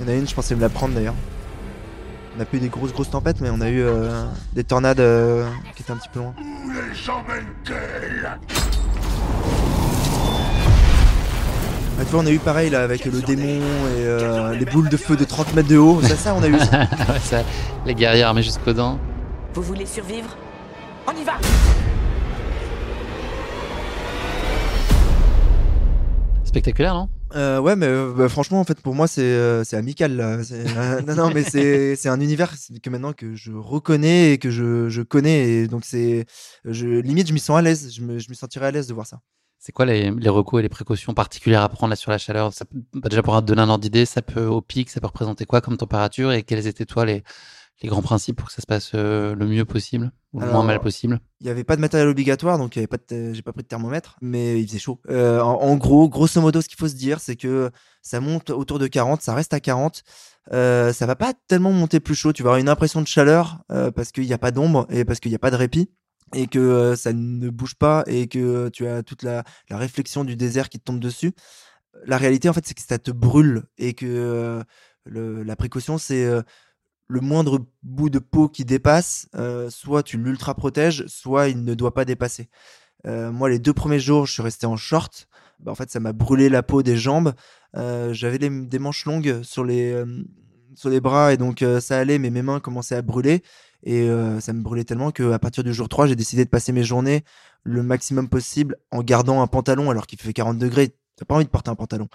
Il y en a une, je pensais me la prendre d'ailleurs. On a pas eu des grosses grosses tempêtes, mais on a eu euh, des tornades euh, qui étaient un petit peu loin. Ah, tu vois, on a eu pareil là avec le démon et euh, les boules de feu de 30 mètres de haut. Ça, ça, on a eu ça. Ça, Les guerriers armés jusqu'aux dents. Vous voulez survivre? On y va Spectaculaire, non? Euh, ouais, mais euh, bah, franchement, en fait, pour moi, c'est euh, amical. Non, non, mais c'est un univers que maintenant que je reconnais et que je, je connais. Et donc, c'est. Limite, je m'y sens à l'aise. Je me, je sentirais à l'aise de voir ça. C'est quoi les, recours et les précautions particulières à prendre sur la chaleur? Ça, bah, Déjà pour donner un ordre d'idée, ça peut au pic, ça peut représenter quoi comme température et quels étaient toi les, les grands principes pour que ça se passe euh, le mieux possible ou le Alors, moins mal possible Il n'y avait pas de matériel obligatoire, donc il y avait pas de th- j'ai pas pris de thermomètre, mais il faisait chaud. Euh, en, en gros, grosso modo, ce qu'il faut se dire, c'est que ça monte autour de 40, ça reste à 40. Euh, ça va pas tellement monter plus chaud. Tu vas avoir une impression de chaleur euh, parce qu'il n'y a pas d'ombre et parce qu'il n'y a pas de répit et que euh, ça ne bouge pas et que tu as toute la, la réflexion du désert qui te tombe dessus. La réalité, en fait, c'est que ça te brûle et que euh, le- la précaution, c'est euh, le moindre bout de peau qui dépasse, euh, soit tu l'ultra protèges, soit il ne doit pas dépasser. Euh, moi, les deux premiers jours, je suis resté en short. Bah, en fait, ça m'a brûlé la peau des jambes. Euh, J'avais des manches longues sur les, sur les bras et donc ça allait, mais mes mains commençaient à brûler. Et ça me brûlait tellement qu'à partir du jour 3, j'ai décidé de passer mes journées le maximum possible en gardant un pantalon alors qu'il fait 40 degrés. T'as pas envie de porter un pantalon.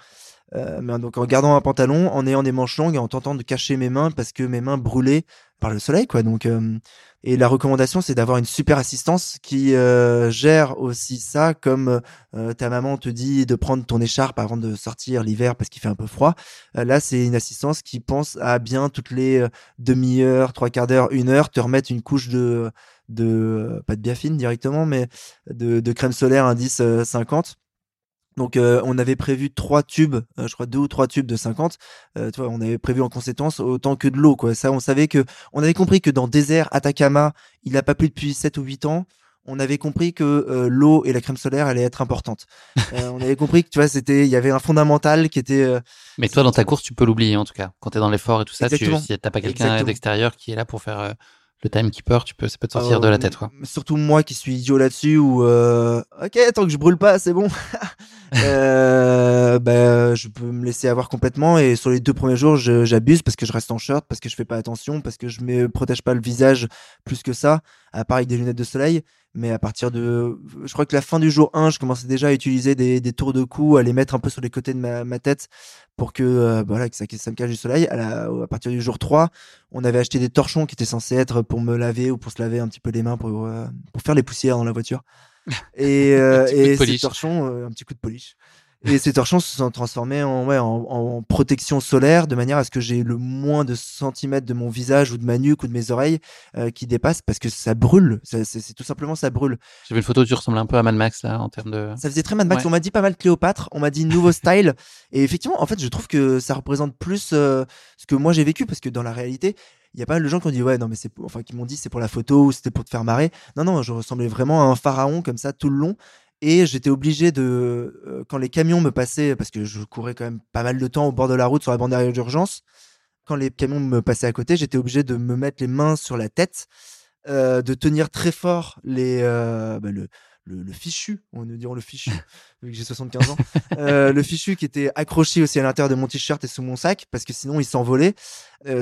Euh, mais donc en gardant un pantalon, en ayant des manches longues et en tentant de cacher mes mains parce que mes mains brûlaient par le soleil, quoi. Donc, euh, et la recommandation, c'est d'avoir une super assistance qui euh, gère aussi ça, comme euh, ta maman te dit de prendre ton écharpe avant de sortir l'hiver parce qu'il fait un peu froid. Euh, là, c'est une assistance qui pense à bien toutes les demi-heures, trois quarts d'heure, une heure, te remettre une couche de de pas de biafine directement, mais de, de crème solaire indice euh, 50. Donc euh, on avait prévu trois tubes, euh, je crois deux ou trois tubes de 50. Euh, tu vois, on avait prévu en conséquence autant que de l'eau quoi. Ça on savait que on avait compris que dans désert Atacama, il n'a pas plu depuis 7 ou 8 ans. On avait compris que l'eau et la crème solaire allaient être importantes. On avait compris que tu vois, c'était il y avait un fondamental qui était Mais toi, dans ta course, tu peux l'oublier en tout cas. Quand tu es dans l'effort et tout ça, tu, Exactement. si t'as pas quelqu'un d'extérieur qui est là pour faire le timekeeper, tu peux, ça peut te sortir Euh, de la tête. Quoi. Surtout moi qui suis idiot là-dessus ou euh, ok tant que je brûle pas c'est bon. euh, bah, je peux me laisser avoir complètement et sur les deux premiers jours j'abuse parce que je reste en short parce que je fais pas attention parce que je me protège pas le visage plus que ça à part avec des lunettes de soleil. Mais à partir de, je crois que la fin du jour 1, je commençais déjà à utiliser des, des tours de cou, à les mettre un peu sur les côtés de ma, ma tête pour que, euh, voilà, que ça, que ça me cache du soleil. À, la- à partir du jour 3, on avait acheté des torchons qui étaient censés être pour me laver ou pour se laver un petit peu les mains pour, euh, pour faire les poussières dans la voiture. Et, euh, et ces torchons, un petit coup de polish. Et ces torchons se sont transformés en, ouais, en, en protection solaire de manière à ce que j'ai le moins de centimètres de mon visage ou de ma nuque ou de mes oreilles euh, qui dépassent parce que ça brûle. C'est tout simplement ça brûle. J'ai vu une photo, tu ressembles un peu à Mad Max là en termes de. Ça faisait très Mad Max. Ouais. On m'a dit pas mal Cléopâtre. On m'a dit nouveau style. Et effectivement, en fait, je trouve que ça représente plus euh, ce que moi j'ai vécu parce que dans la réalité, il y a pas mal de gens qui ont dit ouais non mais c'est enfin qui m'ont dit c'est pour la photo ou c'était pour te faire marrer. Non non, je ressemblais vraiment à un pharaon comme ça tout le long. Et j'étais obligé de euh, quand les camions me passaient parce que je courais quand même pas mal de temps au bord de la route sur la bande d'arrêt d'urgence. quand les camions me passaient à côté, j'étais obligé de me mettre les mains sur la tête, euh, de tenir très fort les, euh, bah, le, le, le fichu, on nous dirons le fichu, vu que j'ai 75 ans, euh, le fichu qui était accroché aussi à l'intérieur de mon t-shirt et sous mon sac, parce que sinon il s'envolait.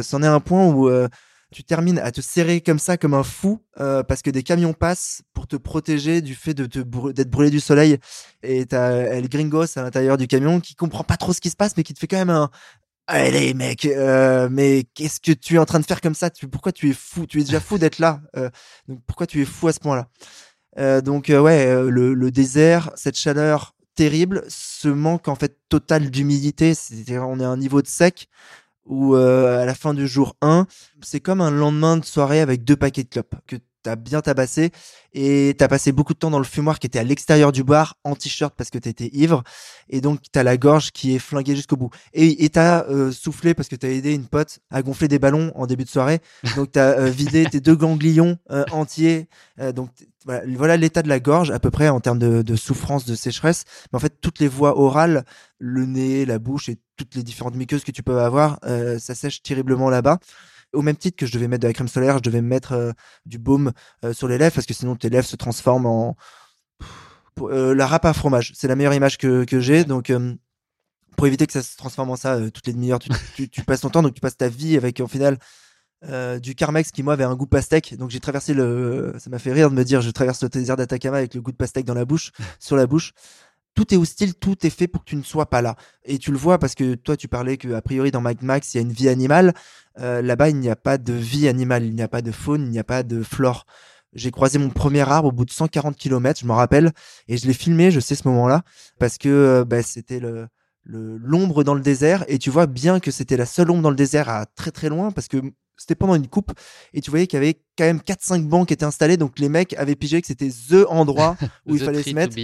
C'en est un point où tu termines à te serrer comme ça, comme un fou, euh, parce que des camions passent pour te protéger du fait d'être brûlé du soleil. Et t'as El Gringos à l'intérieur du camion qui comprend pas trop ce qui se passe, mais qui te fait quand même un Allez mec, euh, mais qu'est-ce que tu es en train de faire comme ça? Tu, Pourquoi tu es fou? Tu es déjà fou d'être là. euh, donc pourquoi tu es fou à ce point-là? Donc ouais, le, désert, cette chaleur terrible, ce manque en fait total d'humidité, on est à un niveau de sec où euh, à la fin du jour 1, c'est comme un lendemain de soirée avec deux paquets de clopes que t'as bien tabassé et t'as passé beaucoup de temps dans le fumoir qui était à l'extérieur du bar en t-shirt parce que t'étais ivre et donc t'as la gorge qui est flinguée jusqu'au bout. Et t'as euh, soufflé parce que t'as aidé une pote à gonfler des ballons en début de soirée. Donc t'as euh, vidé tes deux ganglions euh, entiers Euh, donc voilà, voilà l'état de la gorge à peu près en termes de, de souffrance de sécheresse. Mais en fait toutes les voies orales le nez la bouche et toutes les différentes muqueuses que tu peux avoir euh, ça sèche terriblement là-bas au même titre que je devais mettre de la crème solaire, je devais mettre euh, du baume euh, sur les lèvres parce que sinon tes lèvres se transforment en pour- la râpe à fromage. C'est la meilleure image que, que j'ai. Donc pour éviter que ça se transforme en ça toutes les demi-heures, tu, tu, tu passes ton temps, donc tu passes ta vie avec au final euh, du Carmex qui moi avait un goût pastèque. Donc j'ai traversé le, ça m'a fait rire de me dire je traverse le désert d'Atacama avec le goût de pastèque dans la bouche, sur la bouche. Tout est hostile, tout est fait pour que tu ne sois pas là. Et tu le vois parce que toi tu parlais que a priori dans Mad Max il y a une vie animale. Euh, Là-bas il n'y a pas de vie animale, il n'y a pas de faune, il n'y a pas de flore. J'ai croisé mon premier arbre au bout de 140 km, je m'en rappelle, et je l'ai filmé, je sais ce moment-là, parce que euh, bah, c'était le l'ombre dans le désert, et tu vois bien que c'était la seule ombre dans le désert à très très loin, parce que c'était pendant une coupe, et tu voyais qu'il y avait quand même 4-5 bancs qui étaient installés, donc les mecs avaient pigé que c'était THE endroit où il fallait se mettre.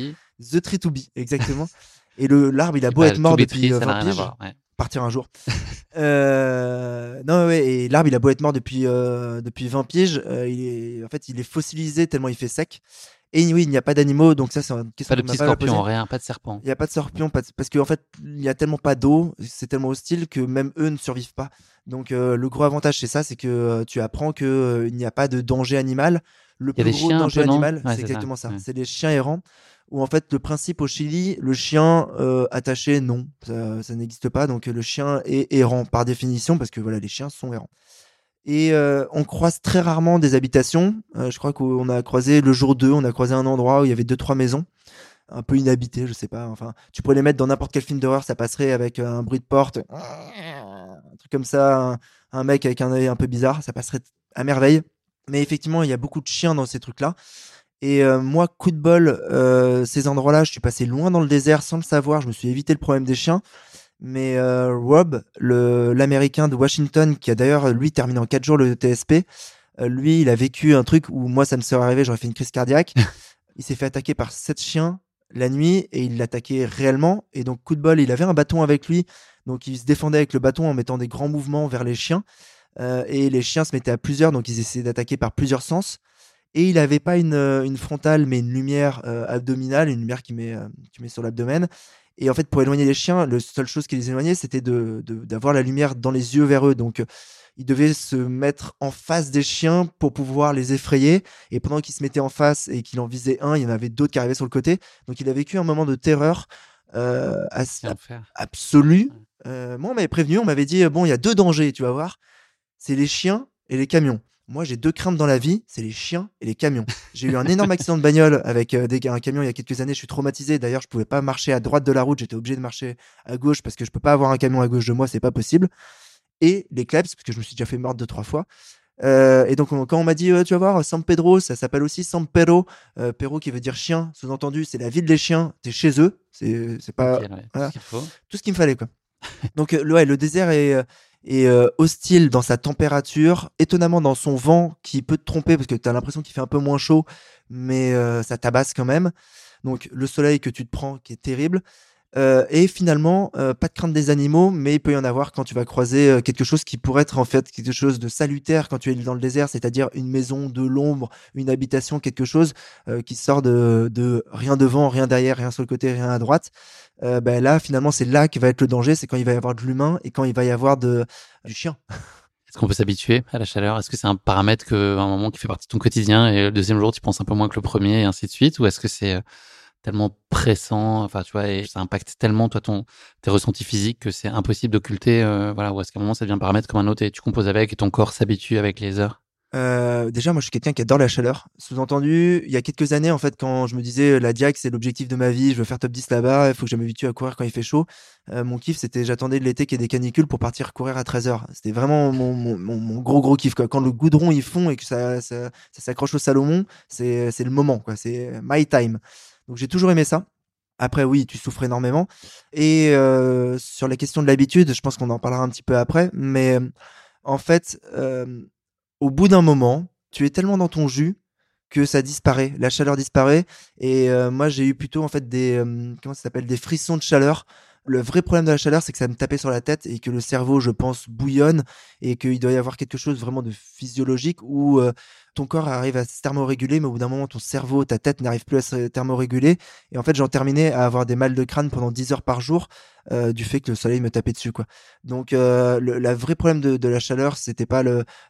The tree to be, exactement. et le l'arbre, il a beau Bah, être mort depuis tree, euh, ça n'a 20 rien à piges voir, ouais. partir un jour. Euh, non, ouais, et l'arbre, il a beau être mort depuis, euh, depuis 20 piges, euh, il est, en fait, il est fossilisé tellement il fait sec. Et oui, il n'y a pas d'animaux, donc ça, c'est une question Pas de petits scorpions, rien, pas de serpent. Il n'y a pas de pas de- parce qu'en fait, il n'y a tellement pas d'eau, c'est tellement hostile que même eux ne survivent pas. Donc, euh, le gros avantage, c'est ça, c'est que euh, tu apprends que euh, n'y a pas de danger animal. Le plus gros un danger animal, Ouais, c'est ça, exactement ça. ouais. C'est les chiens errants. Où en fait, le principe au Chili, le chien euh, attaché, non, ça, n'existe pas. Donc, le chien est errant par définition, parce que voilà, les chiens sont errants. Et euh, on croise très rarement des habitations. Euh, je crois qu'on a croisé le jour 2, on a croisé un endroit où il y avait deux trois maisons un peu inhabitées, je sais pas. Enfin, tu pourrais les mettre dans n'importe quel film d'horreur, ça passerait avec un bruit de porte, un truc comme ça, un, un mec avec un œil un peu bizarre, ça passerait à merveille. Mais effectivement, il y a beaucoup de chiens dans ces trucs-là. Et euh, moi, coup de bol, euh, ces endroits-là, je suis passé loin dans le désert sans le savoir. Je me suis évité le problème des chiens. Mais euh, Rob, l'américain de Washington, qui a d'ailleurs, lui, terminé en 4 jours le TSP, lui, il a vécu un truc où moi, ça me serait arrivé, j'aurais fait une crise cardiaque. il s'est fait attaquer par sept chiens la nuit et il l'attaquait réellement. Et donc, coup de bol, il avait un bâton avec lui. Donc, il se défendait avec le bâton en mettant des grands mouvements vers les chiens. Et les chiens se mettaient à plusieurs, donc ils essayaient d'attaquer par plusieurs sens. Et il n'avait pas une, euh, une frontale, mais une lumière euh, abdominale, une lumière qui met, euh, qui met sur l'abdomen. Et en fait, pour éloigner les chiens, la seule chose qui les éloignait, c'était de, de- d'avoir la lumière dans les yeux vers eux. Donc, il devait se mettre en face des chiens pour pouvoir les effrayer. Et pendant qu'il se mettait en face et qu'il en visait un, il y en avait d'autres qui arrivaient sur le côté. Donc, il a vécu un moment de terreur euh, assez- C'est l'enfer. absolu. Euh, moi, on m'avait prévenu, on m'avait dit, bon, il y a deux dangers, tu vas voir. C'est les chiens et les camions. Moi, j'ai deux craintes dans la vie, c'est les chiens et les camions. J'ai eu un énorme accident de bagnole avec euh, des, un camion il y a quelques années. Je suis traumatisé. D'ailleurs, je pouvais pas marcher à droite de la route. J'étais obligé de marcher à gauche parce que je peux pas avoir un camion à gauche de moi, c'est pas possible. Et les kleps, parce que je me suis déjà fait mordre deux trois fois. Euh, et donc, on- quand on m'a dit, euh, tu vas voir, San Pedro, ça s'appelle aussi San Pedro, euh, Pedro qui veut dire chien, sous-entendu, c'est la ville des chiens, t'es chez eux, c'est pas, ouais, voilà. ce tout ce qu'il me fallait quoi. Donc le, ouais, le désert est, est euh, hostile dans sa température, étonnamment dans son vent qui peut te tromper parce que tu as l'impression qu'il fait un peu moins chaud, mais euh, ça tabasse quand même. Donc le soleil que tu te prends qui est terrible. Euh, et finalement, euh, pas de crainte des animaux, mais il peut y en avoir quand tu vas croiser euh, quelque chose qui pourrait être en fait quelque chose de salutaire quand tu es dans le désert, c'est-à-dire une maison de l'ombre, une habitation, quelque chose qui sort de, de rien devant, rien derrière, rien sur le côté, rien à droite. ben là, finalement, c'est là qui va être le danger, c'est quand il va y avoir de l'humain et quand il va y avoir de, du chien. Est-ce qu'on peut s'habituer à la chaleur? Est-ce que c'est un paramètre que, un moment qui fait partie de ton quotidien et le deuxième jour tu penses un peu moins que le premier et ainsi de suite? Ou est-ce que c'est tellement pressant, enfin tu vois, et ça impacte tellement toi ton tes ressentis physiques que c'est impossible d'occulter, euh, voilà, ou est-ce qu'à un moment ça devient un paramètre comme un autre et tu composes avec et ton corps s'habitue avec les heures. Euh, déjà, moi, je suis quelqu'un qui adore la chaleur. Sous-entendu, il y a quelques années, en fait, quand je me disais la Diac, c'est l'objectif de ma vie, je veux faire top 10 là-bas, il faut que je m'habitue à courir quand il fait chaud. Euh, mon kiff, c'était j'attendais de l'été qu'il y ait des canicules pour partir courir à 13h. C'était vraiment mon, mon, mon, gros, gros kiff. Quoi. Quand le goudron il fond et que ça, ça, ça s'accroche au Salomon, c'est le moment. C'est my time. Donc j'ai toujours aimé ça. Après, oui, tu souffres énormément. Et euh, sur la question de l'habitude, je pense qu'on en parlera un petit peu après. Mais euh, en fait, euh, au bout d'un moment, tu es tellement dans ton jus que ça disparaît, la chaleur disparaît. Et moi, j'ai eu plutôt en fait des comment ça s'appelle des frissons de chaleur. Le vrai problème de la chaleur, c'est que ça me tapait sur la tête et que le cerveau, je pense, bouillonne et qu'il doit y avoir quelque chose vraiment de physiologique où ton corps arrive à se thermoréguler, mais au bout d'un moment, ton cerveau, ta tête n'arrive plus à se thermoréguler. Et en fait, j'en terminais à avoir des mal de crâne pendant 10 heures par jour euh, du fait que le soleil me tapait dessus. Quoi. Donc, euh, le la vrai problème de, de la chaleur, c'était pas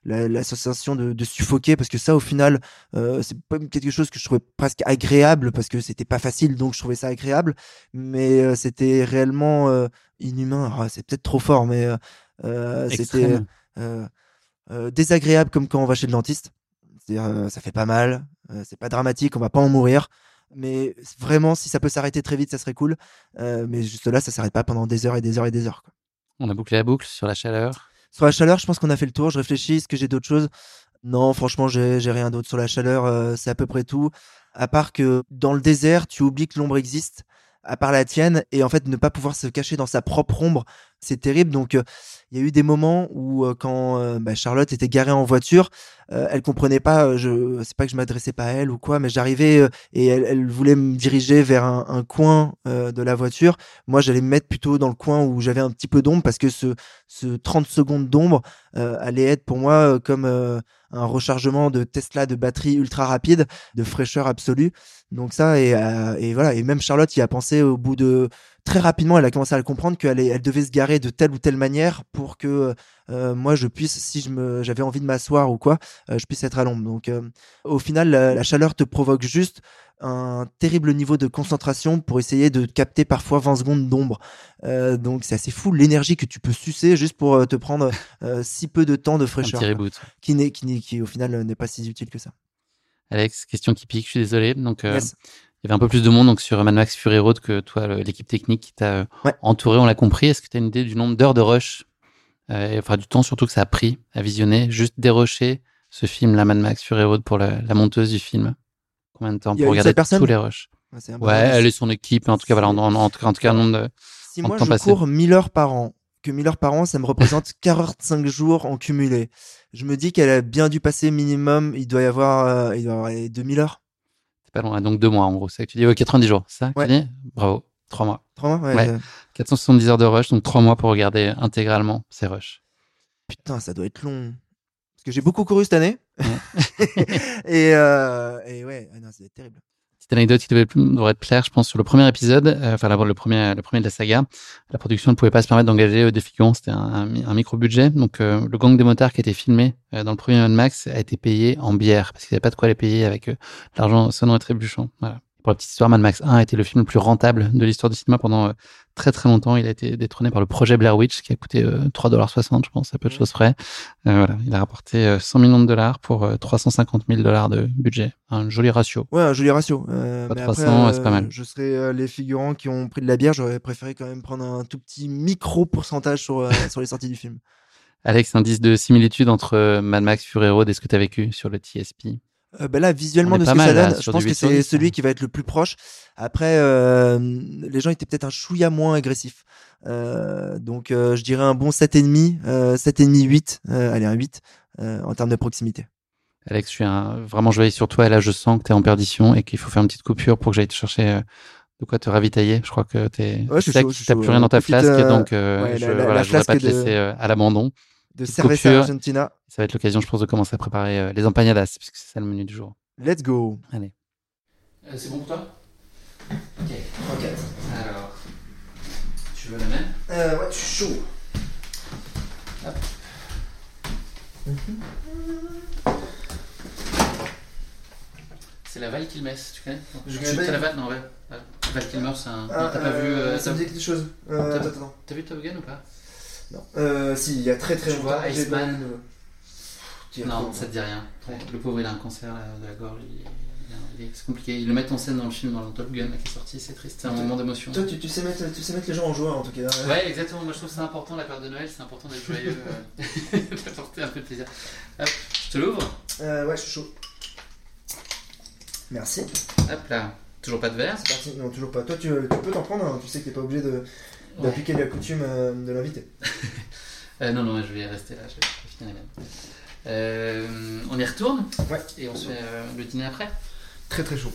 l'association de, de, suffoquer, parce que ça, au final, euh, c'est quelque chose que je trouvais presque agréable, parce que c'était pas facile, donc je trouvais ça agréable, mais c'était réellement inhumain. Ah, c'est peut-être trop fort, mais c'était désagréable comme quand on va chez le dentiste. C'est-à-dire, euh, ça fait pas mal, euh, c'est pas dramatique, on va pas en mourir. Mais vraiment, si ça peut s'arrêter très vite, ça serait cool. Euh, mais juste là, ça s'arrête pas pendant des heures et des heures et des heures. Quoi. On a bouclé la boucle sur la chaleur. Sur la chaleur, je pense qu'on a fait le tour. Je réfléchis, est-ce que j'ai d'autres choses? Non, franchement, j'ai rien d'autre sur la chaleur. c'est à peu près tout. À part que dans le désert, tu oublies que l'ombre existe à part la tienne et en fait ne pas pouvoir se cacher dans sa propre ombre c'est terrible. Donc il y a eu des moments où quand bah, Charlotte était garée en voiture elle comprenait pas je c'est pas que je m'adressais pas à elle ou quoi mais j'arrivais et elle, voulait me diriger vers un, un coin de la voiture. Moi j'allais me mettre plutôt dans le coin où j'avais un petit peu d'ombre parce que ce ce 30 secondes d'ombre allait être pour moi comme un rechargement de Tesla de batterie ultra rapide de fraîcheur absolue donc ça et, et voilà et même Charlotte y a pensé au bout de très rapidement, elle a commencé à le comprendre qu'elle elle devait se garer de telle ou telle manière pour que euh, moi je puisse, si je me, j'avais envie de m'asseoir ou quoi, euh, je puisse être à l'ombre. Donc, euh, au final, la, chaleur te provoque juste un terrible niveau de concentration pour essayer de capter parfois 20 secondes d'ombre. donc, c'est assez fou l'énergie que tu peux sucer juste pour te prendre si peu de temps de fraîcheur, qui n'est, qui, qui au final n'est pas si utile que ça. Alex, question qui pique, je suis désolé. Donc, il y avait un peu plus de monde donc sur Mad Max Fury Road que toi, l'équipe technique qui t'a entouré, on l'a compris. Est-ce que tu as une idée du nombre d'heures de rush, euh, enfin du temps surtout que ça a pris à visionner, juste dérocher ce film, la Mad Max Fury Road pour la, monteuse du film Combien de temps pour regarder tous les rushs? Ouais, elle et son équipe, en tout cas, voilà, en, en, tout cas, en tout cas, un nombre de. Si moi je cours 1000 heures par an, que 1000 heures par an, ça me représente 45 jours en cumulé. Je me dis qu'elle a bien dû passer minimum, il doit y avoir, euh, il doit y avoir 2000 heures pas loin, donc deux mois en gros. C'est que tu dis, ouais, 90 jours, ça ouais. Bravo, trois mois. Trois mois, ouais. 470 heures de rush, donc trois mois pour regarder intégralement ces rushs. Putain, ça doit être long. Parce que j'ai beaucoup couru cette année. et, euh, et ouais, ah non, ça doit être terrible petite anecdote qui devait, devrait te plaire, je pense, sur le premier épisode, euh, enfin le premier, le premier de la saga, la production ne pouvait pas se permettre d'engager euh, des figurants, c'était un, micro-budget. Donc euh, le gang des motards qui a été filmé dans le premier Mad Max a été payé en bière, parce qu'ils n'avaient pas de quoi les payer avec l'argent sonnant et trébuchant. Voilà. Pour la petite histoire, Mad Max 1 a été le film le plus rentable de l'histoire du cinéma pendant euh, très très longtemps. Il a été détrôné par le projet Blair Witch qui a coûté 3,60$, euh, je pense, à peu de choses près. Euh, voilà, il a rapporté 100 millions de dollars pour 350 000 dollars de budget. Un joli ratio. Ouais, un joli ratio. pas 300, c'est pas mal. Je serais les figurants qui ont pris de la bière, j'aurais préféré quand même prendre un tout petit micro pourcentage sur, sur les sorties du film. Alex, indice de similitude entre Mad Max Fury Road et ce que tu as vécu sur le TSP euh, ben là, visuellement, de ce que ça donne, je pense que c'est celui qui va être le plus proche. Après, euh, les gens étaient peut-être un chouïa moins agressifs. Euh, donc, euh, je dirais un bon 7,5, euh, 7,5, 8, euh, allez, un 8 en termes de proximité. Alex, je suis un, vraiment, je veille sur toi et là, je sens que tu es en perdition et qu'il faut faire une petite coupure pour que j'aille te chercher de quoi te ravitailler. Je crois que Ouais, sec, t'as chaud. plus rien dans ta Petite, flasque, euh, donc euh, ouais, je, la- la- voilà, la je voudrais pas te de- laisser euh, à l'abandon. De Cerveza. Argentina. Ça va être l'occasion, je pense, de commencer à préparer euh, les empanadas, puisque c'est ça le menu du jour. Let's go. c'est bon pour toi? Ok. Ok. Alors, tu veux la même? Euh, ouais, je suis chaud. C'est la Val Kilmès, tu connais? Je Tu connais pas. la Val Non, ouais. Val Kilmer, c'est un. Ah, non, t'as pas vu. euh, ça me dit quelque chose. Euh. T'as vu Top Gun ou pas? Non. Euh, si, il y a très très Tu longtemps. vois, j'ai pas Iceman de- Non, ça te dit rien. Le pauvre, il a un cancer là, de la gorge. il- il a- il est- C'est compliqué. Ils le mettent en scène dans le film, dans le Top Gun là, qui est sorti. C'est triste. C'est un moment d'émotion. Toi, tu, tu sais mettre, tu sais mettre les gens en joie en tout cas. Ouais, exactement. Moi, je trouve ça important, la période de Noël. C'est important d'être joyeux, euh, d'apporter un peu de plaisir. Hop, je te l'ouvre. Euh, ouais, je suis chaud. Merci. Hop là. Toujours pas de verre. C'est parti. Non, toujours pas. Toi, tu, tu peux t'en prendre. hein. Tu sais que t'es pas obligé de d'appliquer la coutume euh, de l'invité. Euh, non, non, je vais rester là. Je vais finir les mêmes. Euh, on y retourne Ouais. Et on se fait euh, le dîner après? Très très chaud.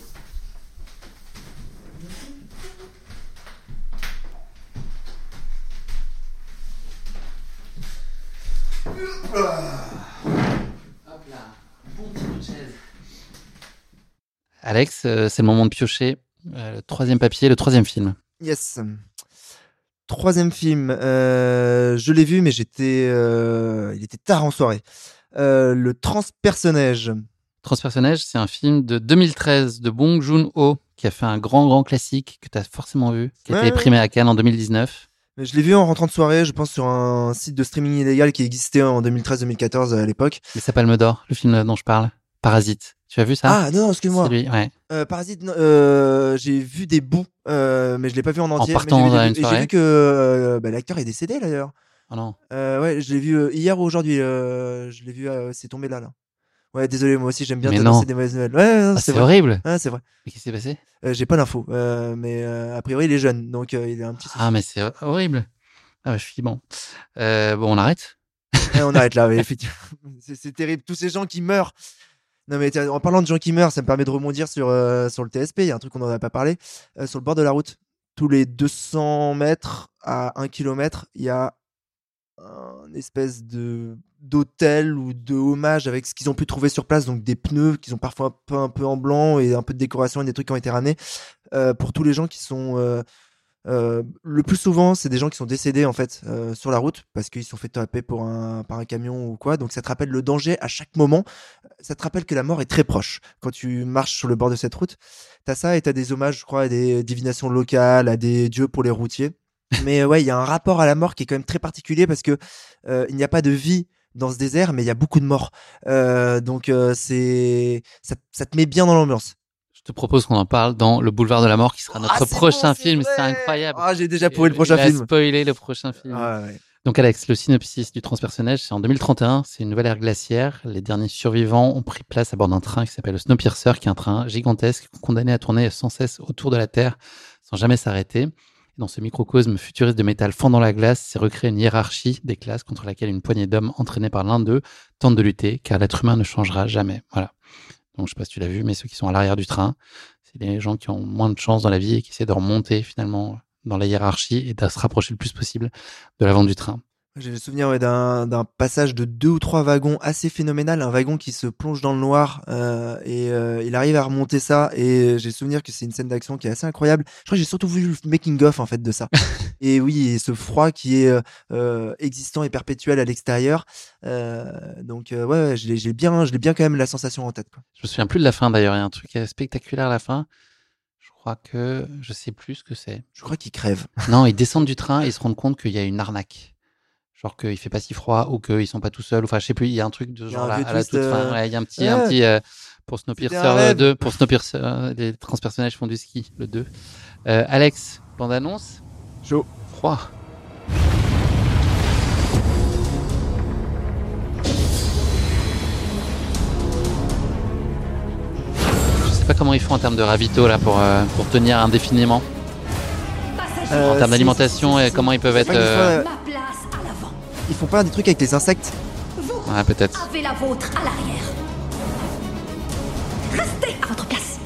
Hop là. Bon petit bout de chaise. Alex, euh, c'est le moment de piocher euh, le troisième papier, le troisième film. Yes. Troisième film. euh, je l'ai vu, mais j'étais, euh, il était tard en soirée. Euh, le transpersonnage. Transpersonnage, c'est un film de 2013 de Bong Joon-ho qui a fait un grand, grand classique que tu as forcément vu, qui a Ouais, été primé à Cannes en 2019. Mais Je l'ai vu en rentrant de soirée, je pense, sur un site de streaming illégal qui existait en 2013-2014 à l'époque. Mais c'est Palme d'Or, le film dont je parle. Parasite. Tu as vu ça? Ah, non, non, excuse-moi. C'est lui, ouais. Euh, Parasite, euh, j'ai vu des bouts, euh, mais je l'ai pas vu en entier. mais partant j'ai vu des j'ai vu que euh, bah, l'acteur est décédé d'ailleurs. Oh non. Ouais, je l'ai vu hier ou aujourd'hui. je l'ai vu, c'est tombé là, là. Ouais, désolé, moi aussi j'aime bien Mais t'annoncer non. des mauvaises nouvelles. Ouais, non, Ah, c'est horrible. Ouais, c'est vrai. Mais qu'est-ce qui s'est passé? J'ai pas l'info, mais a priori il est jeune, donc il est un petit. souci. Ah, mais c'est horrible. Ah, bah, je suis bon. Bon, on arrête Ouais, on arrête là, oui, effectivement. C'est c'est terrible, tous ces gens qui meurent. Non mais en parlant de gens qui meurent, ça me permet de rebondir sur, euh, sur le TSP, il y a un truc qu'on n'en a pas parlé. Euh, sur le bord de la route, tous les 200 mètres à 1 km, il y a un espèce de d'hôtel ou de hommage avec ce qu'ils ont pu trouver sur place, donc des pneus qui sont parfois un peu, un peu en blanc et un peu de décoration et des trucs qui ont été ramenés euh, pour tous les gens qui sont euh, le plus souvent, c'est des gens qui sont décédés en fait euh, sur la route parce qu'ils se sont fait taper pour un, par un camion ou quoi. Donc ça te rappelle le danger à chaque moment. Ça te rappelle que la mort est très proche quand tu marches sur le bord de cette route. T'as ça et t'as des hommages, je crois, à des divinations locales, à des dieux pour les routiers. Mais ouais, il y a un rapport à la mort qui est quand même très particulier parce que euh, il n'y a pas de vie dans ce désert, mais il y a beaucoup de morts. Donc c'est ça, ça te met bien dans l'ambiance. Je te propose qu'on en parle dans Le Boulevard de la Mort, qui sera notre Ah, prochain bon, film. C'est incroyable. Ah, j'ai déjà pourri le prochain Il a film. spoilé le prochain film. Ah, ouais. Donc Alex, le synopsis du transpersonnage, c'est en 2031, c'est une nouvelle ère glaciaire. Les derniers survivants ont pris place à bord d'un train qui s'appelle le Snowpiercer, qui est un train gigantesque condamné à tourner sans cesse autour de la Terre sans jamais s'arrêter. Dans ce microcosme futuriste de métal fendant la glace, s'est recréée une hiérarchie des classes contre laquelle une poignée d'hommes entraînés par l'un d'eux tentent de lutter, car l'être humain ne changera jamais. Voilà. Donc je sais pas si tu l'as vu, mais ceux qui sont à l'arrière du train, c'est les gens qui ont moins de chance dans la vie et qui essaient de remonter finalement dans la hiérarchie et de se rapprocher le plus possible de l'avant du train. J'ai le souvenir ouais, d'un passage de deux ou trois wagons assez phénoménal, un wagon qui se plonge dans le noir euh, et euh, il arrive à remonter ça et j'ai le souvenir que c'est une scène d'action qui est assez incroyable. Je crois que j'ai surtout vu le making of en fait de ça. et oui, et ce froid qui est euh, euh, existant et perpétuel à l'extérieur. Euh, donc euh, ouais, j'ai bien, je l'ai bien quand même la sensation en tête. Quoi. Je me souviens plus de la fin d'ailleurs, il y a un truc spectaculaire à la fin. Je crois que je sais plus ce que c'est. Je crois qu'il crève. Non, ils descendent du train et ils se rendent compte qu'il y a une arnaque. Genre qu'il fait pas si froid ou qu'ils sont pas tout seuls. Enfin, je sais plus, il y a un truc de genre là, à la toute fin. euh, Ouais, il y a un petit, ouais. un petit euh, pour Snowpiercer rêve. 2, pour Snowpiercer, euh, les transpersonages font du ski, le 2. Euh, Alex, bande annonce Chaud. Froid. Je sais pas comment ils font en termes de ravito là pour, euh, pour tenir indéfiniment. Euh, en termes d'alimentation et comment ils peuvent être. euh, euh, Ma place à l'avant. Ils font pas des trucs avec les insectes. Vous Ouais, peut-être. avez la vôtre à l'arrière. Restez à votre place.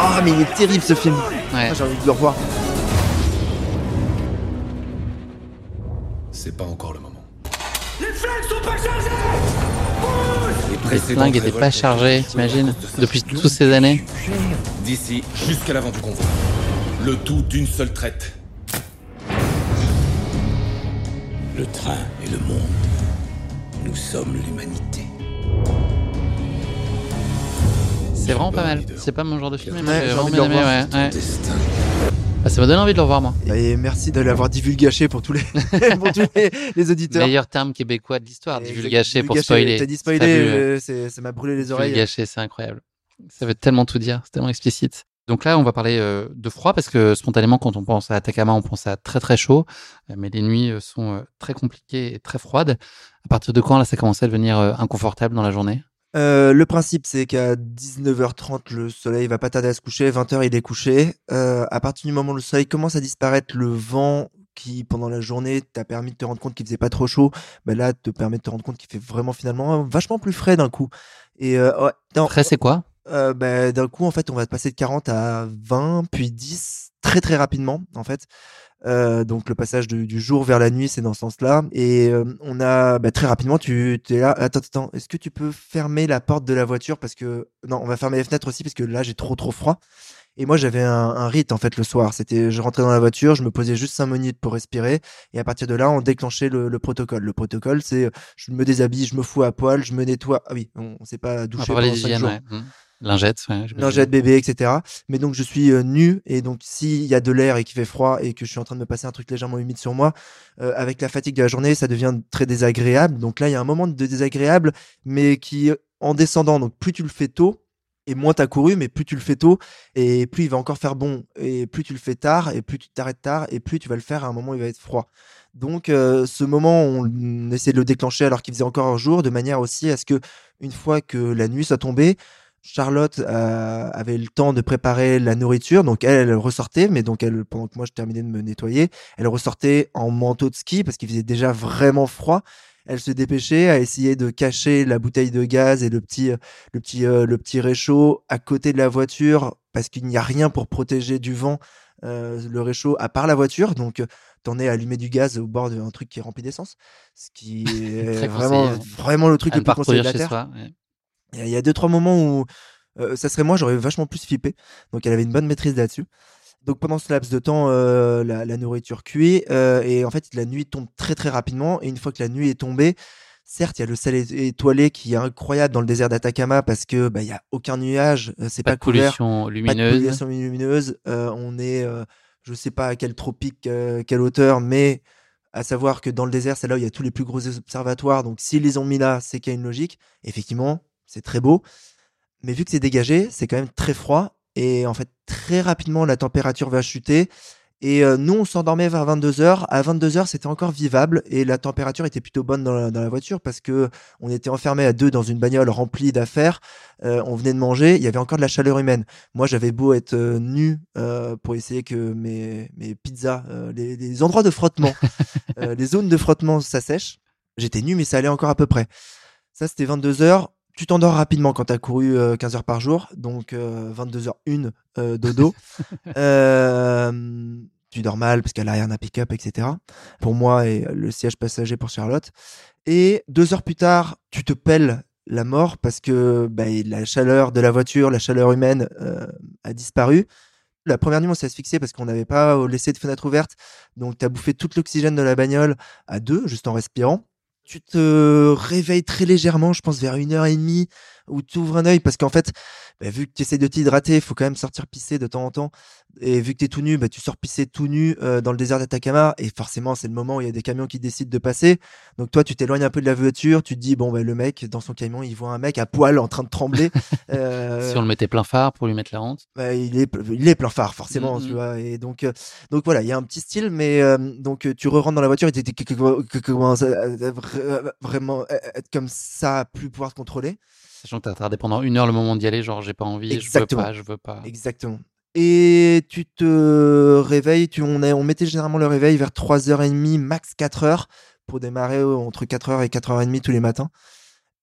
Ah, mais il est terrible ce film. Ouais. Ah, J'ai envie de le revoir. C'est pas encore le moment. Les flingues étaient pas chargées, t'imagines Depuis toutes ces années. D'ici jusqu'à l'avant du convoi. Le tout d'une seule traite. Le train et le monde. Nous sommes l'humanité. C'est vraiment pas mal. C'est pas mon genre de film, mais Ouais, j'ai envie de ouais. ouais. Ah, ça m'a donné envie de le revoir, moi. Et merci de l'avoir divulgaché pour tous les, pour tous les, les auditeurs. Meilleur terme québécois de l'histoire, divulgaché pour spoiler. T'as dit spoiler, euh, c'est- ça m'a brûlé les oreilles. Divulgaché, c'est incroyable. Ça veut tellement tout dire, c'est tellement explicite. Donc là, on va parler euh, de froid parce que spontanément, quand on pense à Atacama, on pense à très très chaud, Euh, mais les nuits euh, sont très compliquées et très froides. À partir de quand là, ça commençait à devenir inconfortable dans la journée? Euh, le principe, c'est qu'à 19h30, le soleil va pas tarder à se coucher. 20h, il est couché. Euh, à partir du moment où le soleil commence à disparaître, le vent qui, pendant la journée, t'a permis de te rendre compte qu'il faisait pas trop chaud, bah là, te permet de te rendre compte qu'il fait vraiment finalement vachement plus frais d'un coup. Et euh, ouais, non, Très, c'est quoi? Euh, bah, d'un coup, en fait, on va passer de 40 à 20, puis 10, très très rapidement, en fait. Euh, donc le passage du, du jour vers la nuit, c'est dans ce sens-là. Et euh, on a bah, très rapidement, tu es là. Attends, attends. Est-ce que tu peux fermer la porte de la voiture? Parce que non, on va fermer les fenêtres aussi parce que là j'ai trop trop froid. Et moi j'avais un, un rite en fait le soir. C'était, je rentrais dans la voiture, je me posais juste 5 minutes pour respirer, et à partir de là, on déclenchait le, le protocole. Le protocole, c'est je me déshabille, je me fous à poil, je me nettoie. Ah oui, on, on s'est pas douché pendant 5 d'hygiène, jours. ouais. Hum. Lingette, ouais. Lingette bébé, etc. Mais donc je suis euh, nu et donc s'il y a de l'air et qu'il fait froid et que je suis en train de me passer un truc légèrement humide sur moi, euh, avec la fatigue de la journée, ça devient très désagréable. Donc là, il y a un moment de désagréable, mais qui en descendant. Donc plus tu le fais tôt et moins t'as couru, mais plus tu le fais tôt et plus il va encore faire bon et plus tu le fais tard et plus tu t'arrêtes tard et plus tu vas le faire à un moment où il va être froid. Donc euh, ce moment, on essaie de le déclencher alors qu'il faisait encore un jour, de manière aussi à ce que une fois que la nuit soit tombée, Charlotte euh, avait le temps de préparer la nourriture, donc elle, elle ressortait, mais donc elle, pendant que moi je terminais de me nettoyer, elle ressortait en manteau de ski parce qu'il faisait déjà vraiment froid. Elle se dépêchait à essayer de cacher la bouteille de gaz et le petit, le petit, euh, le petit réchaud à côté de la voiture parce qu'il n'y a rien pour protéger du vent euh, le réchaud à part la voiture. Donc, euh, t'en es à allumer du gaz au bord d'un truc qui est rempli d'essence, ce qui est vraiment, conseillé, vraiment le truc à le plus conseillé de la Terre. soi. ouais. Il y a- deux, trois moments où euh, ça serait moi, j'aurais vachement plus flippé. Donc, elle avait une bonne maîtrise là-dessus. Donc, pendant ce laps de temps, euh, la, la nourriture cuit. euh, et en fait, la nuit tombe très, très rapidement. Et une fois que la nuit est tombée, certes, il y a le é- étoilé qui est incroyable dans le désert d'Atacama parce que bah, il y a aucun nuage, c'est Pas pas, de couvert, pollution pas de lumineuse. pollution lumineuse. on est, je sais pas à quel tropique, quelle hauteur, mais à savoir que dans le désert, c'est là où il y a tous les plus gros observatoires. Donc, s'ils les ont mis là, c'est qu'il y a une logique. Effectivement, c'est très beau. Mais vu que c'est dégagé, c'est quand même très froid. Et en fait, très rapidement, la température va chuter. Et euh, nous, on s'endormait vers 22h. À 22h, c'était encore vivable. Et la température était plutôt bonne dans la, dans la voiture parce que on était enfermés à deux dans une bagnole remplie d'affaires. Euh, on venait de manger. Il y avait encore de la chaleur humaine. Moi, j'avais beau être euh, nu pour essayer que mes, mes pizzas, les, les endroits de frottement, les zones de frottement s'assèchent. J'étais nu, mais ça allait encore à peu près. Ça, c'était 22h. Tu t'endors rapidement quand tu as couru euh, 15 heures par jour, donc euh, 22h01 euh, dodo. Euh, tu dors mal parce qu'à l'arrière d'un pick-up, etc. Pour moi et le siège passager pour Charlotte. Et deux heures plus tard, tu te pelles la mort parce que bah, la chaleur de la voiture, la chaleur humaine euh, a disparu. La première nuit, on s'est asphyxié parce qu'on n'avait pas laissé de fenêtre ouverte. Donc, tu as bouffé tout l'oxygène de la bagnole à deux, juste en respirant. Tu te réveilles très légèrement, je pense vers une heure et demie, où tu ouvres un œil parce qu'en fait, bah, vu que tu essaies de t'hydrater, il faut quand même sortir pisser de temps en temps. Et vu que tu es tout nu, bah, tu sors pisser tout nu euh, dans le désert d'Atacama. Et forcément, c'est le moment où il y a des camions qui décident de passer. Donc toi, tu t'éloignes un peu de la voiture, tu te dis, bon, bah, le mec, dans son camion, il voit un mec à poil en train de trembler. Euh, Si on le mettait plein phare pour lui mettre la honte. bah, il est il est plein phare forcément Mhm. tu vois et donc euh, donc voilà il y a un petit style mais euh, donc euh, tu re-rentres dans la voiture et tu commences vraiment être comme ça à plus pouvoir te contrôler Sachant que t'as tardé pendant une heure le moment d'y aller, genre j'ai pas envie, Exactement. je veux pas, je veux pas. exactement et tu te réveilles tu on mettait généralement le réveil vers 3h30 max 4h pour démarrer euh, entre 4h et 4h30 tous les matins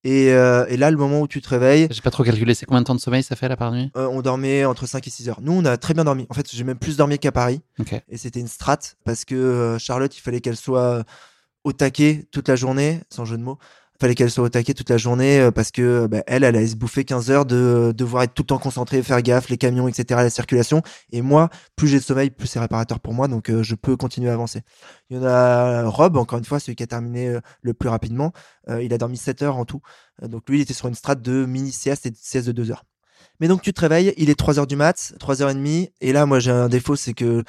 Et, euh, et là, le moment où tu te réveilles, J'ai pas trop calculé, c'est combien de temps de sommeil ça fait là par nuit? Euh, on dormait entre 5 et 6 heures. Nous, on a très bien dormi. En fait, j'ai même plus dormi qu'à Paris. Ok. Et c'était une strat parce que euh, Charlotte, il fallait qu'elle soit au taquet toute la journée, sans jeu de mots. Fallait qu'elle soit au taquet toute la journée euh, parce que bah, elle, elle allait se bouffer 15 heures de devoir être tout le temps concentrée, faire gaffe, les camions, etc., la circulation. Et moi, plus j'ai de sommeil, plus c'est réparateur pour moi, donc euh, je peux continuer à avancer. Il y en a Rob, encore une fois, celui qui a terminé euh, le plus rapidement. Euh, il a dormi 7 heures en tout. Euh, donc lui, il était sur une strat de mini sieste et de sieste de 2 heures. Mais donc tu te réveilles, il est 3 heures du mat, 3 heures et demie, et là moi j'ai un défaut, c'est que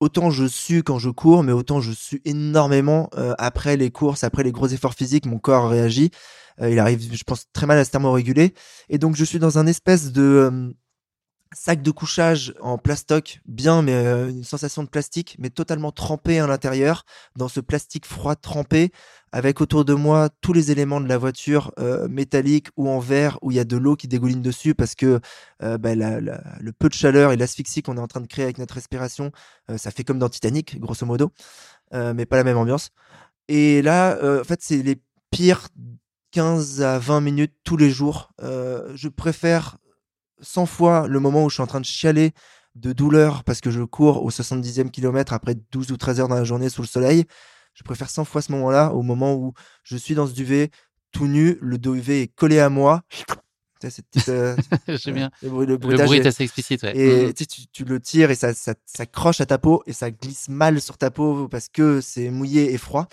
autant je sue quand je cours, mais autant je sue énormément euh, après les courses, après les gros efforts physiques, mon corps réagit. Euh, il arrive, je pense, très mal à se thermoréguler. Et donc je suis dans un espèce de euh, sac de couchage en plastoc, bien, mais euh, une sensation de plastique, mais totalement trempé à l'intérieur, dans ce plastique froid trempé, avec autour de moi tous les éléments de la voiture euh, métallique ou en verre, où il y a de l'eau qui dégouline dessus, parce que euh, bah, le peu de chaleur et l'asphyxie qu'on est en train de créer avec notre respiration, ça fait comme dans Titanic, grosso modo, mais pas la même ambiance. Et là, en fait, c'est les pires 15 à 20 minutes tous les jours. Je préfère 100 fois le moment où je suis en train de chialer de douleur parce que je cours au 70e kilomètre après 12 ou 13 heures dans la journée sous le soleil. Je préfère 100 fois ce moment-là au moment où je suis dans ce duvet tout nu, le duvet est collé à moi. Cette petite, euh, J'aime bien. le bruit, le Le bruitage bruit est- assez explicite, ouais. et Mhm. tu, sais, tu, tu le tires et ça, ça, ça croche à ta peau et ça glisse mal sur ta peau parce que c'est mouillé et froid.